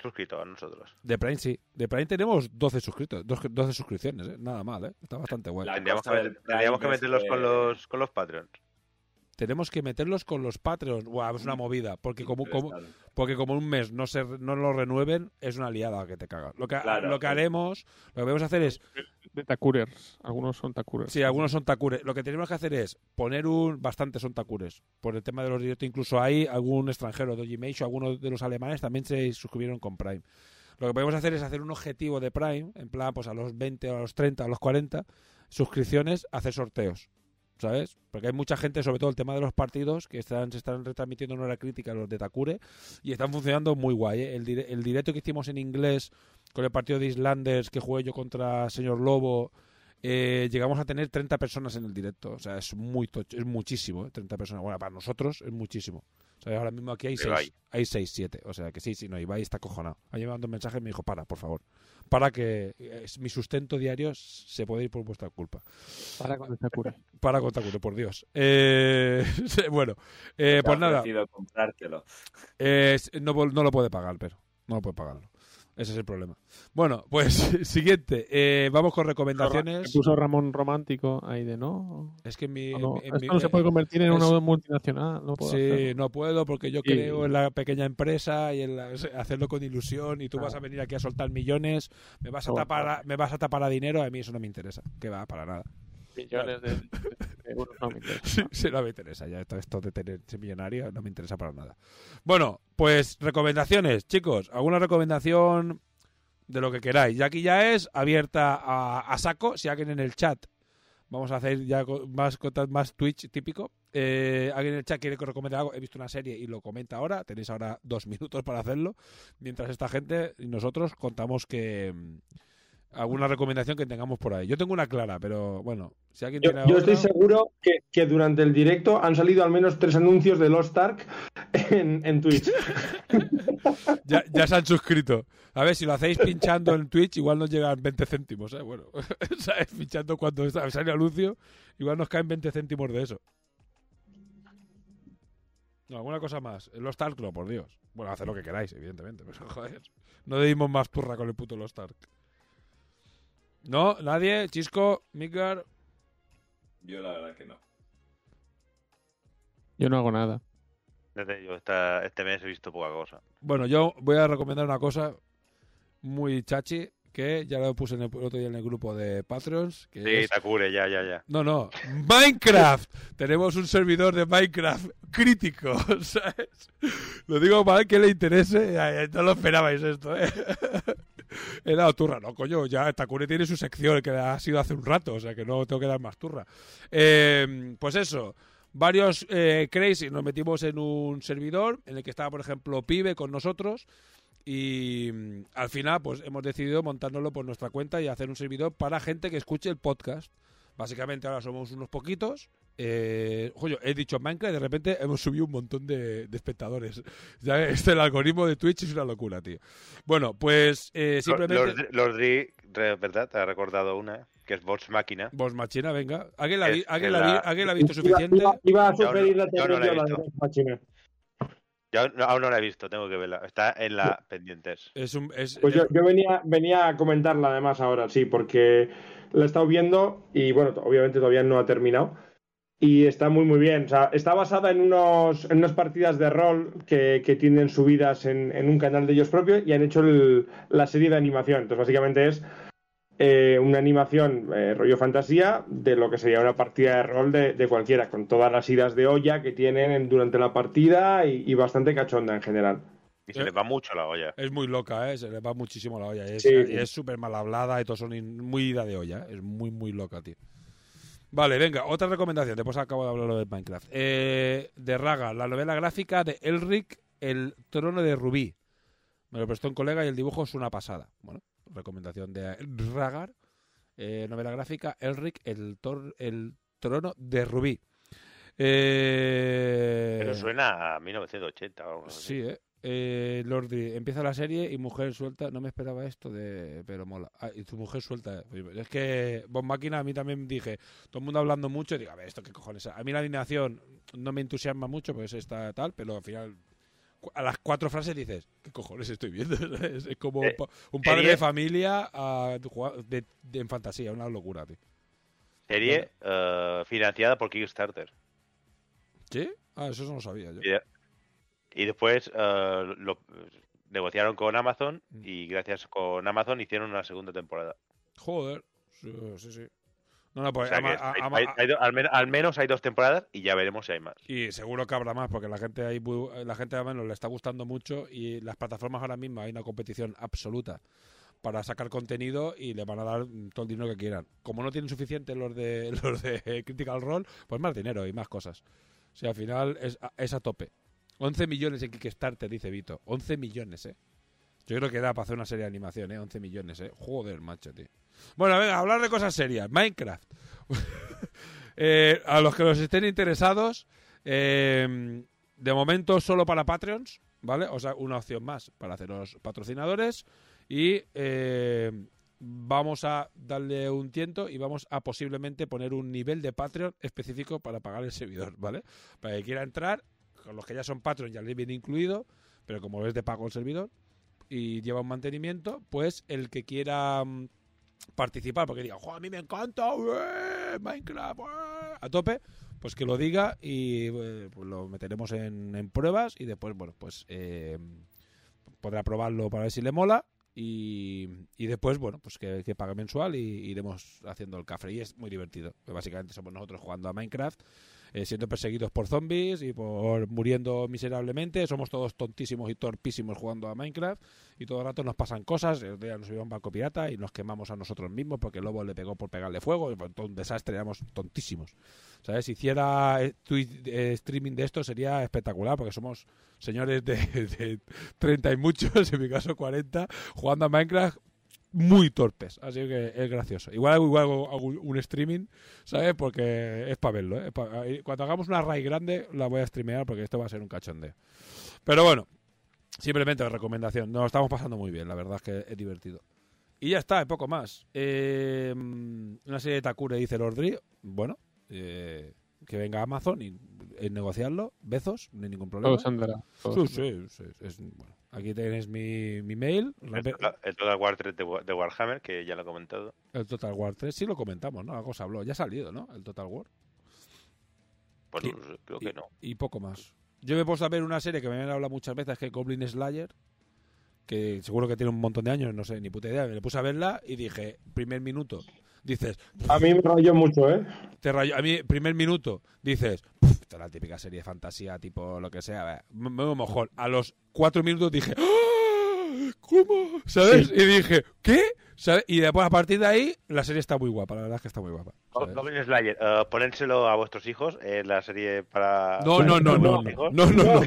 Speaker 4: suscrito a nosotros?
Speaker 1: de Prime sí. De Prime tenemos 12 suscritos, 12 suscripciones, ¿eh? nada mal, ¿eh? está bastante.
Speaker 3: La
Speaker 4: Tendríamos que, tendríamos meterlos
Speaker 3: que-
Speaker 4: con los con los Patreons.
Speaker 1: Tenemos que meterlos con los Patreons. Buah, es una movida, porque como, como,
Speaker 3: Interesante.
Speaker 1: porque como un mes no se no lo renueven, es una liada que te caga. Lo que,
Speaker 3: Claro,
Speaker 1: lo que haremos, lo que vamos a hacer es
Speaker 2: De Takurers. Algunos son Takurers.
Speaker 1: Sí, algunos son takures. Lo que tenemos que hacer es poner un. Bastantes son takures. Por el tema de los directos, incluso hay algún extranjero, Dojimation, algunos de los alemanes también se suscribieron con Prime. Lo que podemos hacer es hacer un objetivo de Prime, en plan, pues a los 20, a los 30, a los 40 suscripciones, hacer sorteos. ¿Sabes? Porque hay mucha gente, sobre todo el tema de los partidos, que están, se están retransmitiendo en hora crítica los de Takure y están funcionando muy guay. ¿eh? El, dire- el directo que hicimos en inglés con el partido de Islanders que jugué yo contra Señor Lobo, eh, llegamos a tener 30 personas en el directo. O sea, es muy es muchísimo, ¿eh? 30 personas. Bueno, para nosotros es muchísimo. O sea, ahora mismo aquí hay
Speaker 4: Ibai.
Speaker 1: 6, hay 6, 7. O sea, que sí, sí, no, Ibai está cojonado. Ha llevado un mensaje y me dijo, para, por favor. Para que eh, mi sustento diario se puede ir por vuestra culpa.
Speaker 2: Para con Takure.
Speaker 1: Para con Takure, por Dios. Eh, bueno, eh, pues nada. Eh, no, no lo puede pagar, pero no lo puede pagarlo. Ese es el problema. Bueno, pues siguiente. Eh, vamos con recomendaciones.
Speaker 2: puso Ramón romántico ahí de no.
Speaker 1: Es que mi,
Speaker 2: no,
Speaker 1: en- en
Speaker 2: esto
Speaker 1: mi-
Speaker 2: no se puede convertir en
Speaker 1: es-
Speaker 2: una multinacional. No puedo
Speaker 1: Sí,
Speaker 2: hacerlo.
Speaker 1: no puedo porque yo
Speaker 2: Sí.
Speaker 1: creo en la pequeña empresa y en la- hacerlo con ilusión y tú
Speaker 2: Ah.
Speaker 1: vas a venir aquí a soltar millones, me vas a tapar a, me vas a tapar a dinero, a mí eso no me interesa, que va para nada.
Speaker 2: Millones de, de euros no me interesa.
Speaker 1: Sí, sí, no me interesa ya esto, esto de tener ser millonario no me interesa para nada. Bueno, pues recomendaciones, chicos, alguna recomendación de lo que queráis. Ya aquí ya es abierta a, a saco, si alguien en el chat Vamos a hacer ya más más Twitch típico. Eh, alguien en el chat quiere que os recomiende algo. He visto una serie y lo comenta ahora. Tenéis ahora dos minutos para hacerlo. Mientras esta gente y nosotros contamos que alguna recomendación que tengamos por ahí. Yo tengo una clara, pero bueno, si alguien
Speaker 5: Yo,
Speaker 1: tiene
Speaker 5: yo estoy
Speaker 1: otra-
Speaker 5: seguro que, que durante el directo han salido al menos tres anuncios de Lost Ark en, en Twitch.
Speaker 1: ya, ya se han suscrito. A ver, si lo hacéis pinchando en Twitch, igual nos llegan 20 céntimos, ¿eh? Bueno, ¿sabes? Pinchando cuando sa- sale anuncio, igual nos caen 20 céntimos de eso. No, alguna cosa más. Los Ark, no, por Dios. Bueno, haced lo que queráis, evidentemente. Pero, joder, no dimos más turra con el puto Lost Ark. ¿No? ¿Nadie? ¿Chisco? ¿Midgar?
Speaker 3: Yo la verdad que no.
Speaker 2: Yo no hago nada.
Speaker 4: Desde yo esta- este mes he visto poca cosa.
Speaker 1: Bueno, yo voy a recomendar una cosa muy chachi que ya lo puse en el, el otro día en el grupo de Patreons. Que
Speaker 4: Sí,
Speaker 1: es-
Speaker 4: Takure, ya, ya, ya.
Speaker 1: No, no. Minecraft. Tenemos un servidor de Minecraft crítico, ¿sabes? Lo digo para que le interese. No lo esperabais esto, ¿eh? He dado turra. No, coño, ya Takure tiene su sección que ha sido hace un rato, o sea que no tengo que dar más turra. Eh, pues eso. Varios eh, crazy nos metimos en un servidor en el que estaba, por ejemplo, Pibe con nosotros. Y mm, al final, pues hemos decidido montárnoslo por nuestra cuenta y hacer un servidor para gente que escuche el podcast. Básicamente ahora somos unos poquitos. Eh, oye, he dicho Minecraft y de repente hemos subido un montón de, de espectadores. Ya, este, el algoritmo de Twitch es una locura, tío. Bueno, pues eh, simplemente...
Speaker 4: Los, los Dri, ¿verdad? Te ha recordado una que es Vox Máquina.
Speaker 1: Vos Machina, venga. ¿Alguien la, vi- la vi-
Speaker 4: la-
Speaker 1: ha visto suficiente?
Speaker 5: iba- iba a sugerir la
Speaker 4: yo no
Speaker 5: de. Vox Machina.
Speaker 4: Yo no- aún no la he visto, tengo que verla. Está en la pendientes.
Speaker 1: Es un, es,
Speaker 5: Pues yo, yo venía, venía a comentarla además ahora, sí, porque la he estado viendo y bueno, obviamente todavía no ha terminado. Y está muy muy bien. O sea, está basada en unos en unas partidas de rol que, que tienen subidas en, en un canal de ellos propios y han hecho el- la serie de animación. Entonces, básicamente es eh, una animación eh, rollo fantasía de lo que sería una partida de rol de, de cualquiera, con todas las idas de olla que tienen en- durante la partida y, y bastante cachonda en general.
Speaker 4: Y se
Speaker 1: Eh.
Speaker 4: les va mucho la olla.
Speaker 1: es muy loca, ¿eh? Se le va muchísimo la olla. Es,
Speaker 5: Sí.
Speaker 1: y es súper mal hablada y todos son muy ida de olla. ¿eh? Es muy, muy loca, tío. Vale, venga, otra recomendación. Después acabo de hablar de Minecraft. Eh, de Raga, la novela gráfica de Elric, El trono de Rubí. Me lo prestó un colega y el dibujo es una pasada. Bueno, recomendación de Ragar. Eh, novela gráfica, Elric, el, tor- el trono de Rubí. Eh,
Speaker 4: Pero suena a 1980 o.
Speaker 1: Sí, ¿eh? Eh, Lordi, empieza la serie y mujer suelta. No me esperaba esto, de pero mola. Ah, y tu mujer suelta. Es que Bon Máquina, a mí también dije, todo el mundo hablando mucho. Y digo, a ver, ¿esto qué cojones? A mí la alineación no me entusiasma mucho, pues está tal, pero al final. A las cuatro frases dices, ¿qué cojones estoy viendo? es, es como un,
Speaker 4: Eh,
Speaker 1: un padre
Speaker 4: serie-
Speaker 1: de familia a, jugar de, de- en fantasía, una locura, tío.
Speaker 4: Serie eh, financiada por Kickstarter.
Speaker 1: ¿Sí? Ah, eso no lo sabía yo.
Speaker 4: Y, de- y después eh, lo negociaron con Amazon
Speaker 1: Mm.
Speaker 4: y gracias con Amazon hicieron una segunda temporada.
Speaker 1: Joder, sí, sí. sí. No, no,
Speaker 4: O
Speaker 1: pues
Speaker 4: sea
Speaker 1: ama-
Speaker 4: hay-
Speaker 1: ama-
Speaker 4: hay- hay do- al, men- al menos hay dos temporadas y ya veremos si hay más.
Speaker 1: Y seguro que habrá más, porque la gente ahí, la gente al menos le está gustando mucho y las plataformas ahora mismo hay una competición absoluta para sacar contenido y le van a dar todo el dinero que quieran. Como no tienen suficiente los de los de Critical Role, pues más dinero y más cosas. O sea, al final es a, es a tope. 11 millones en Kickstarter, dice Vito. 11 millones, ¿eh? Yo creo que da para hacer una serie de animación, ¿eh? 11 millones, ¿eh? Joder, macho, tío. Bueno, venga, hablar de cosas serias. Minecraft. Eh, a los que los estén interesados, eh, de momento solo para Patreons, ¿vale? O sea, una opción más para haceros patrocinadores. Y eh, vamos a darle un tiento y vamos a posiblemente poner un nivel de Patreon específico para pagar el servidor, ¿vale? Para que quiera entrar, con los que ya son Patreon ya le viene incluido, pero como es de pago el servidor y lleva un mantenimiento, pues el que quiera mm, participar, porque diga, "Jo, a mí me encanta ué, Minecraft, ué", a tope, pues que lo diga y eh, pues lo meteremos en, pruebas y después, bueno, pues eh, podrá probarlo para ver si le mola y, y después, bueno, pues que, que pague mensual y iremos haciendo el café. Y es muy divertido. Básicamente somos nosotros jugando a Minecraft, eh, siendo perseguidos por zombies y por muriendo miserablemente. Somos todos tontísimos y torpísimos jugando a Minecraft y todo el rato nos pasan cosas. El día nos subimos un barco pirata y nos quemamos a nosotros mismos porque el lobo le pegó por pegarle fuego. y, pues, todo un desastre, éramos tontísimos. ¿Sabes? Si hiciera eh, eh, streaming de esto sería espectacular porque somos señores de, de 30 y muchos, en mi caso 40, jugando a Minecraft muy torpes, así que es gracioso. Igual, igual hago, hago un streaming, ¿sabes? Porque es para verlo, ¿eh? Pa- Cuando hagamos una raid grande la voy a streamear porque esto va a ser un cachondeo. Pero bueno, simplemente recomendación. Nos estamos pasando muy bien, la verdad es que es divertido. Y ya está, poco más. Eh, una serie de Takure dice Lordri. Bueno, eh, que venga Amazon y, y negociarlo. Bezos, no hay ningún problema.
Speaker 2: Todo
Speaker 1: Sí, sí, sí, es- bueno, aquí tenéis mi, mi mail.
Speaker 4: El Total, el Total War 3 de, Wa- de Warhammer, que ya lo he comentado.
Speaker 1: El Total War 3, sí lo comentamos, ¿no? Algo se habló. Ya ha salido, ¿no? El Total War.
Speaker 4: Pues
Speaker 1: Y-
Speaker 4: sé, creo que no.
Speaker 1: Y poco más. Yo me he puesto a ver una serie que me han hablado muchas veces, que es Goblin Slayer, que seguro que tiene un montón de años, no sé, ni puta idea. Me puse a verla y dije, primer minuto, dices,
Speaker 5: A mí me rayó mucho, ¿eh?
Speaker 1: te rayó- a mí, primer minuto, dices, "Puf, esta es la típica serie de fantasía, tipo lo que sea, eh, me me mejor. A los cuatro minutos dije, ¡Ah! ¿cómo? ¿Sabes? Y dije, ¿qué? ¿Sabes? Y después a partir de ahí, la serie está muy guapa, la verdad es que está muy guapa.
Speaker 4: Goblin Slayer, eh, ponérselo a vuestros hijos en la serie para.
Speaker 1: No, no, no, no, no,
Speaker 4: hijos.
Speaker 1: no, no, no,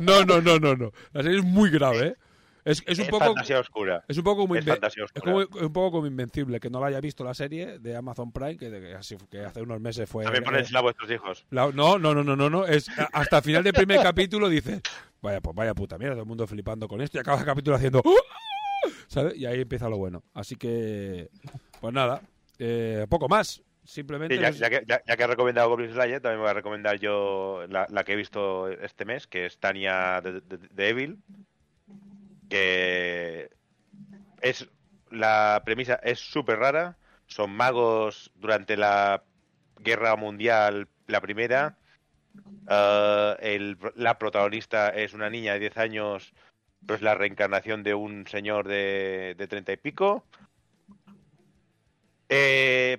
Speaker 1: no, no, no, no, no. La serie es muy grave, ¿eh? Es, es un
Speaker 4: Es
Speaker 1: poco,
Speaker 4: fantasía oscura.
Speaker 1: es un poco como
Speaker 4: Es fantasía oscura.
Speaker 1: como- un poco como invencible que no la haya visto la serie de Amazon Prime que, que que hace unos meses fue.
Speaker 4: También
Speaker 1: eh,
Speaker 4: ponérselo a vuestros hijos.
Speaker 1: la- no, no, no, no, no, no. Es hasta el final del primer capítulo dices, vaya, pues vaya puta mierda, todo el mundo flipando con esto y acaba el capítulo haciendo, "¡Ah!", ¿sabes? Y ahí empieza lo bueno. Así que Pues nada, eh, poco más. Simplemente.
Speaker 4: Sí, ya, ya que, ya- ya que has recomendado Goblin Slayer, también voy a recomendar yo la, la que he visto este mes, que es Tania de, de- de Evil. Que es. La premisa es súper rara. Son magos durante la Guerra Mundial, la primera. El- la protagonista es una niña de 10 años, pues la reencarnación de un señor de, de 30 y pico. Eh,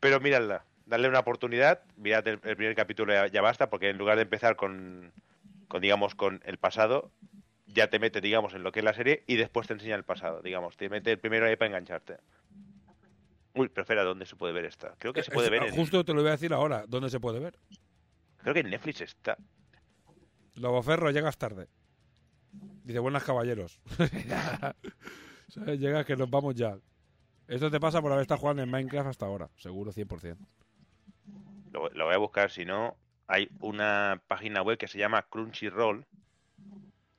Speaker 4: pero miradla, darle una oportunidad, mirad el, el primer capítulo ya, ya basta, porque en lugar de empezar con, con, digamos, con el pasado, ya te mete, digamos, en lo que es la serie y después te enseña el pasado, digamos, te mete el primero ahí para engancharte. Uy, pero espera, ¿dónde se puede ver esta? Creo que se puede
Speaker 1: Es-
Speaker 4: ver en,
Speaker 1: Justo te lo voy a decir ahora. ¿Dónde se puede ver?
Speaker 4: creo que en Netflix está.
Speaker 1: Loboferro, llegas tarde. Dice, buenas caballeros. ¿Sabes? Llega que nos vamos ya. Esto te pasa por haber estado jugando en Minecraft hasta ahora, seguro 100%.
Speaker 4: Lo, lo voy a buscar, si no, hay una página web que se llama Crunchyroll.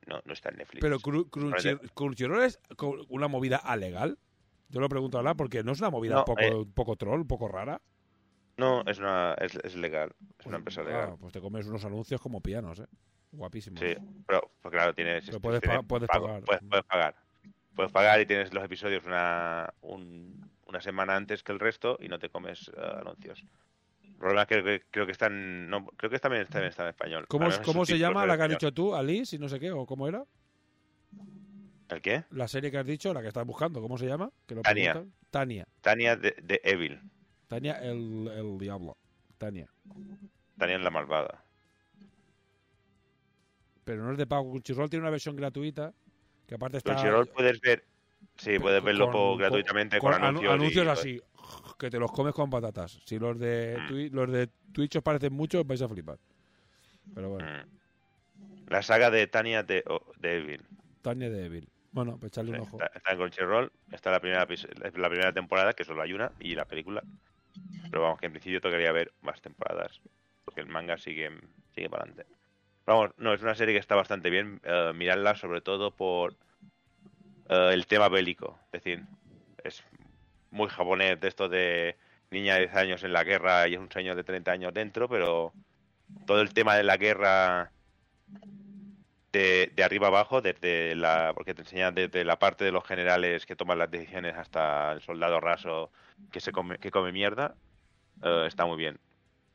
Speaker 4: No, no está en Netflix.
Speaker 1: Pero Cru- Crunchyroll es una movida alegal. Yo lo pregunto ahora porque no es una movida
Speaker 4: No,
Speaker 1: un, poco,
Speaker 4: eh.
Speaker 1: un poco troll, un poco rara.
Speaker 4: No, es, una, es, es legal. Es una empresa legal.
Speaker 1: Ah, pues te comes unos anuncios como pianos, ¿eh? Guapísimos.
Speaker 4: Sí, pero pues claro, tienes.
Speaker 1: Pero puedes
Speaker 4: tienes
Speaker 1: pa- puedes
Speaker 4: pago,
Speaker 1: pagar.
Speaker 4: Puedes, puedes pagar. Puedes pagar y tienes los episodios una, un- una semana antes que el resto y no te comes eh, anuncios. Problema es que, creo que están. No, creo que también está, está en español.
Speaker 1: ¿Cómo, cómo se llama la que has dicho tú, Alice, y no sé qué, o cómo era?
Speaker 4: ¿El qué?
Speaker 1: La serie que has dicho, la que estás buscando, ¿cómo se llama? Que lo
Speaker 4: Tania.
Speaker 1: preguntan. Tania.
Speaker 4: Tania de, de Evil.
Speaker 1: Tania el, el diablo. Tania.
Speaker 4: Tania es la malvada.
Speaker 1: Pero no es de pago. Crunchyroll tiene una versión gratuita que aparte está...
Speaker 4: Crunchyroll puedes ver. Sí, puedes verlo
Speaker 1: con-
Speaker 4: gratuitamente
Speaker 1: con
Speaker 4: con,
Speaker 1: anu-
Speaker 4: anuncios. y-
Speaker 1: anuncios así, que te los comes con patatas. Si los de,
Speaker 4: Mm.
Speaker 1: Twi- los de Twitch os parecen mucho, vais a flipar. Pero bueno,
Speaker 4: Mm. La saga de Tania de, o- de Evil.
Speaker 1: Tania de Evil. Bueno, pues echarle un ojo.
Speaker 4: Está, está en Crunchyroll. Está la primera, la primera temporada, que solo hay una, y la película. Pero vamos, que en principio tocaría ver más temporadas. Porque el manga sigue, sigue para adelante. Vamos, no, es una serie que está bastante bien. eh, miradla sobre todo por eh, el tema bélico. Es decir, es muy japonés de esto de niña de 10 años en la guerra y es un señor de 30 años dentro, pero todo el tema de la guerra de, de arriba abajo, desde la, porque te enseñan desde la parte de los generales que toman las decisiones hasta el soldado raso que se come, que come mierda, eh, está muy bien.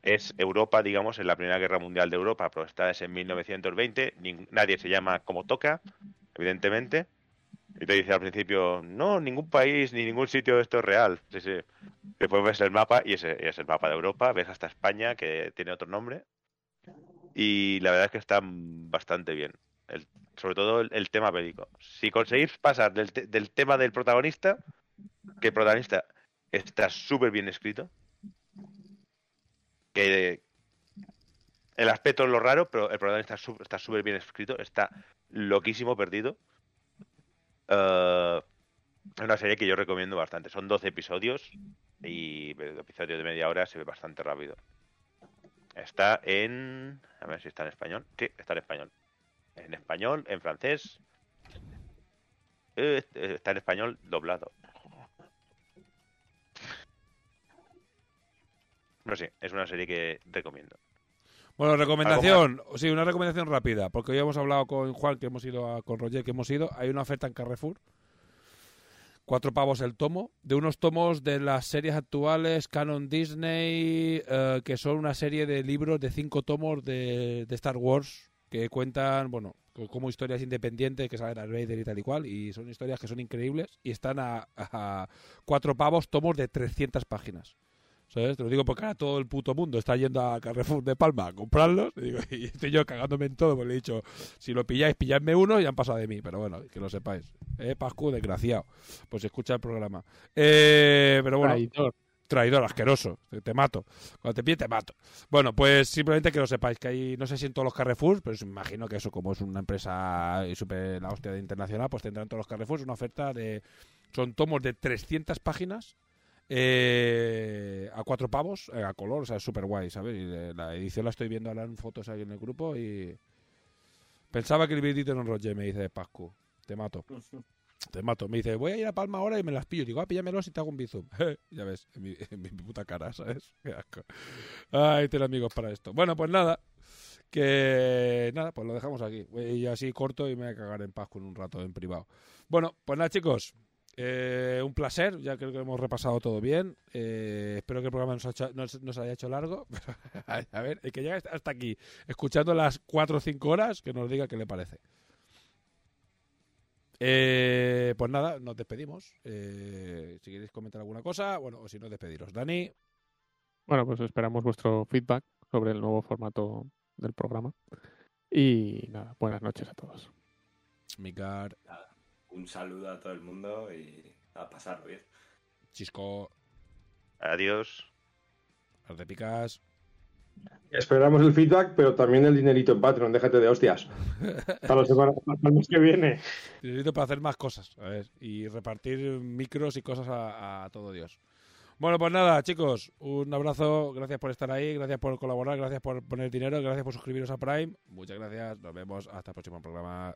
Speaker 4: Es Europa, digamos, en la Primera Guerra Mundial de Europa, pero esta es en 1920, nin- nadie se llama como toca, evidentemente, y te dice al principio, no, ningún país ni ningún sitio de esto es real. Sí, sí. Después ves el mapa y es el mapa de Europa, ves hasta España, que tiene otro nombre, y la verdad es que está bastante bien. Sobre todo el, tema bélico. Si conseguís pasar del, te- del tema del protagonista, que el protagonista está súper bien escrito, que el aspecto es lo raro, pero el protagonista está súper bien escrito, está loquísimo perdido. Eh, es una serie que yo recomiendo bastante. Son 12 episodios y el episodio de media hora se ve bastante rápido. Está en... A ver si está en español. Sí, está en español. En español, en francés. Eh, está en español doblado. No sé, es una serie que recomiendo.
Speaker 1: Bueno, recomendación, sí, una recomendación rápida, porque hoy hemos hablado con Juan, que hemos ido a- con Roger, que hemos ido, hay una oferta en Carrefour, cuatro pavos el tomo, de unos tomos de las series actuales, Canon Disney, eh, que son una serie de libros de cinco tomos de, de Star Wars, que cuentan, bueno, co- como historias independientes, que salen Darth Vader y tal y cual, y son historias que son increíbles, y están a, a cuatro pavos tomos de 300 páginas. ¿Sabes? Te lo digo porque ahora todo el puto mundo está yendo a Carrefour de Palma a comprarlos. Y, digo, y estoy yo cagándome en todo, porque le he dicho, si lo pilláis, pilladme uno y han pasado de mí. Pero bueno, que lo sepáis. Eh, Pascu, desgraciado. Pues escucha el programa. Eh, pero bueno.
Speaker 2: Traidor.
Speaker 1: Traidor, asqueroso. Te, mato. Cuando te pille, te mato. Bueno, pues simplemente que lo sepáis, que hay, no sé si en todos los Carrefour, pero me imagino que eso, como es una empresa super la hostia de internacional, pues tendrán todos los Carrefour una oferta de. Son tomos de 300 páginas eh, a cuatro pavos, eh, a color, o sea, es súper guay, ¿sabes? Y la edición la estoy viendo ahora en fotos aquí en el grupo y pensaba que el vídeo no Roger me dice Pascu, te mato. Te mato. Me dice, voy a ir a Palma ahora y me las pillo. Digo, ah, píllamelos y te hago un bizum. ya ves, en mi, puta cara, ¿sabes? Qué asco. Ay, tengo amigos para esto. Bueno, pues nada. Que nada, pues lo dejamos aquí. Y así corto y me voy a cagar en paz con un rato en privado. Bueno, pues nada, chicos. Eh, un placer, ya creo que hemos repasado todo bien. Eh, espero que el programa nos, ha hecho- nos- nos haya hecho largo. a ver, el que llega hasta aquí, escuchando las 4 o 5 horas, que nos diga qué le parece. Eh, pues nada, nos despedimos. Si queréis comentar alguna cosa, bueno, o si no, despediros. Dani,
Speaker 2: Bueno, pues esperamos vuestro feedback sobre el nuevo formato del programa. Y nada, buenas noches a todos.
Speaker 1: Mikar,
Speaker 3: Un saludo a todo el mundo y a pasarlo bien.
Speaker 1: Chisco,
Speaker 4: Adiós.
Speaker 1: Ardepicas.
Speaker 5: Esperamos el feedback, pero también el dinerito en Patreon, déjate de hostias. Para la semana, para el mes que viene.
Speaker 1: Necesito para hacer más cosas, a ver, y repartir micros y cosas a, a todo Dios. Bueno, pues nada, chicos, un abrazo, gracias por estar ahí, gracias por colaborar, gracias por poner dinero, gracias por suscribiros a Prime. Muchas gracias, nos vemos hasta el próximo programa.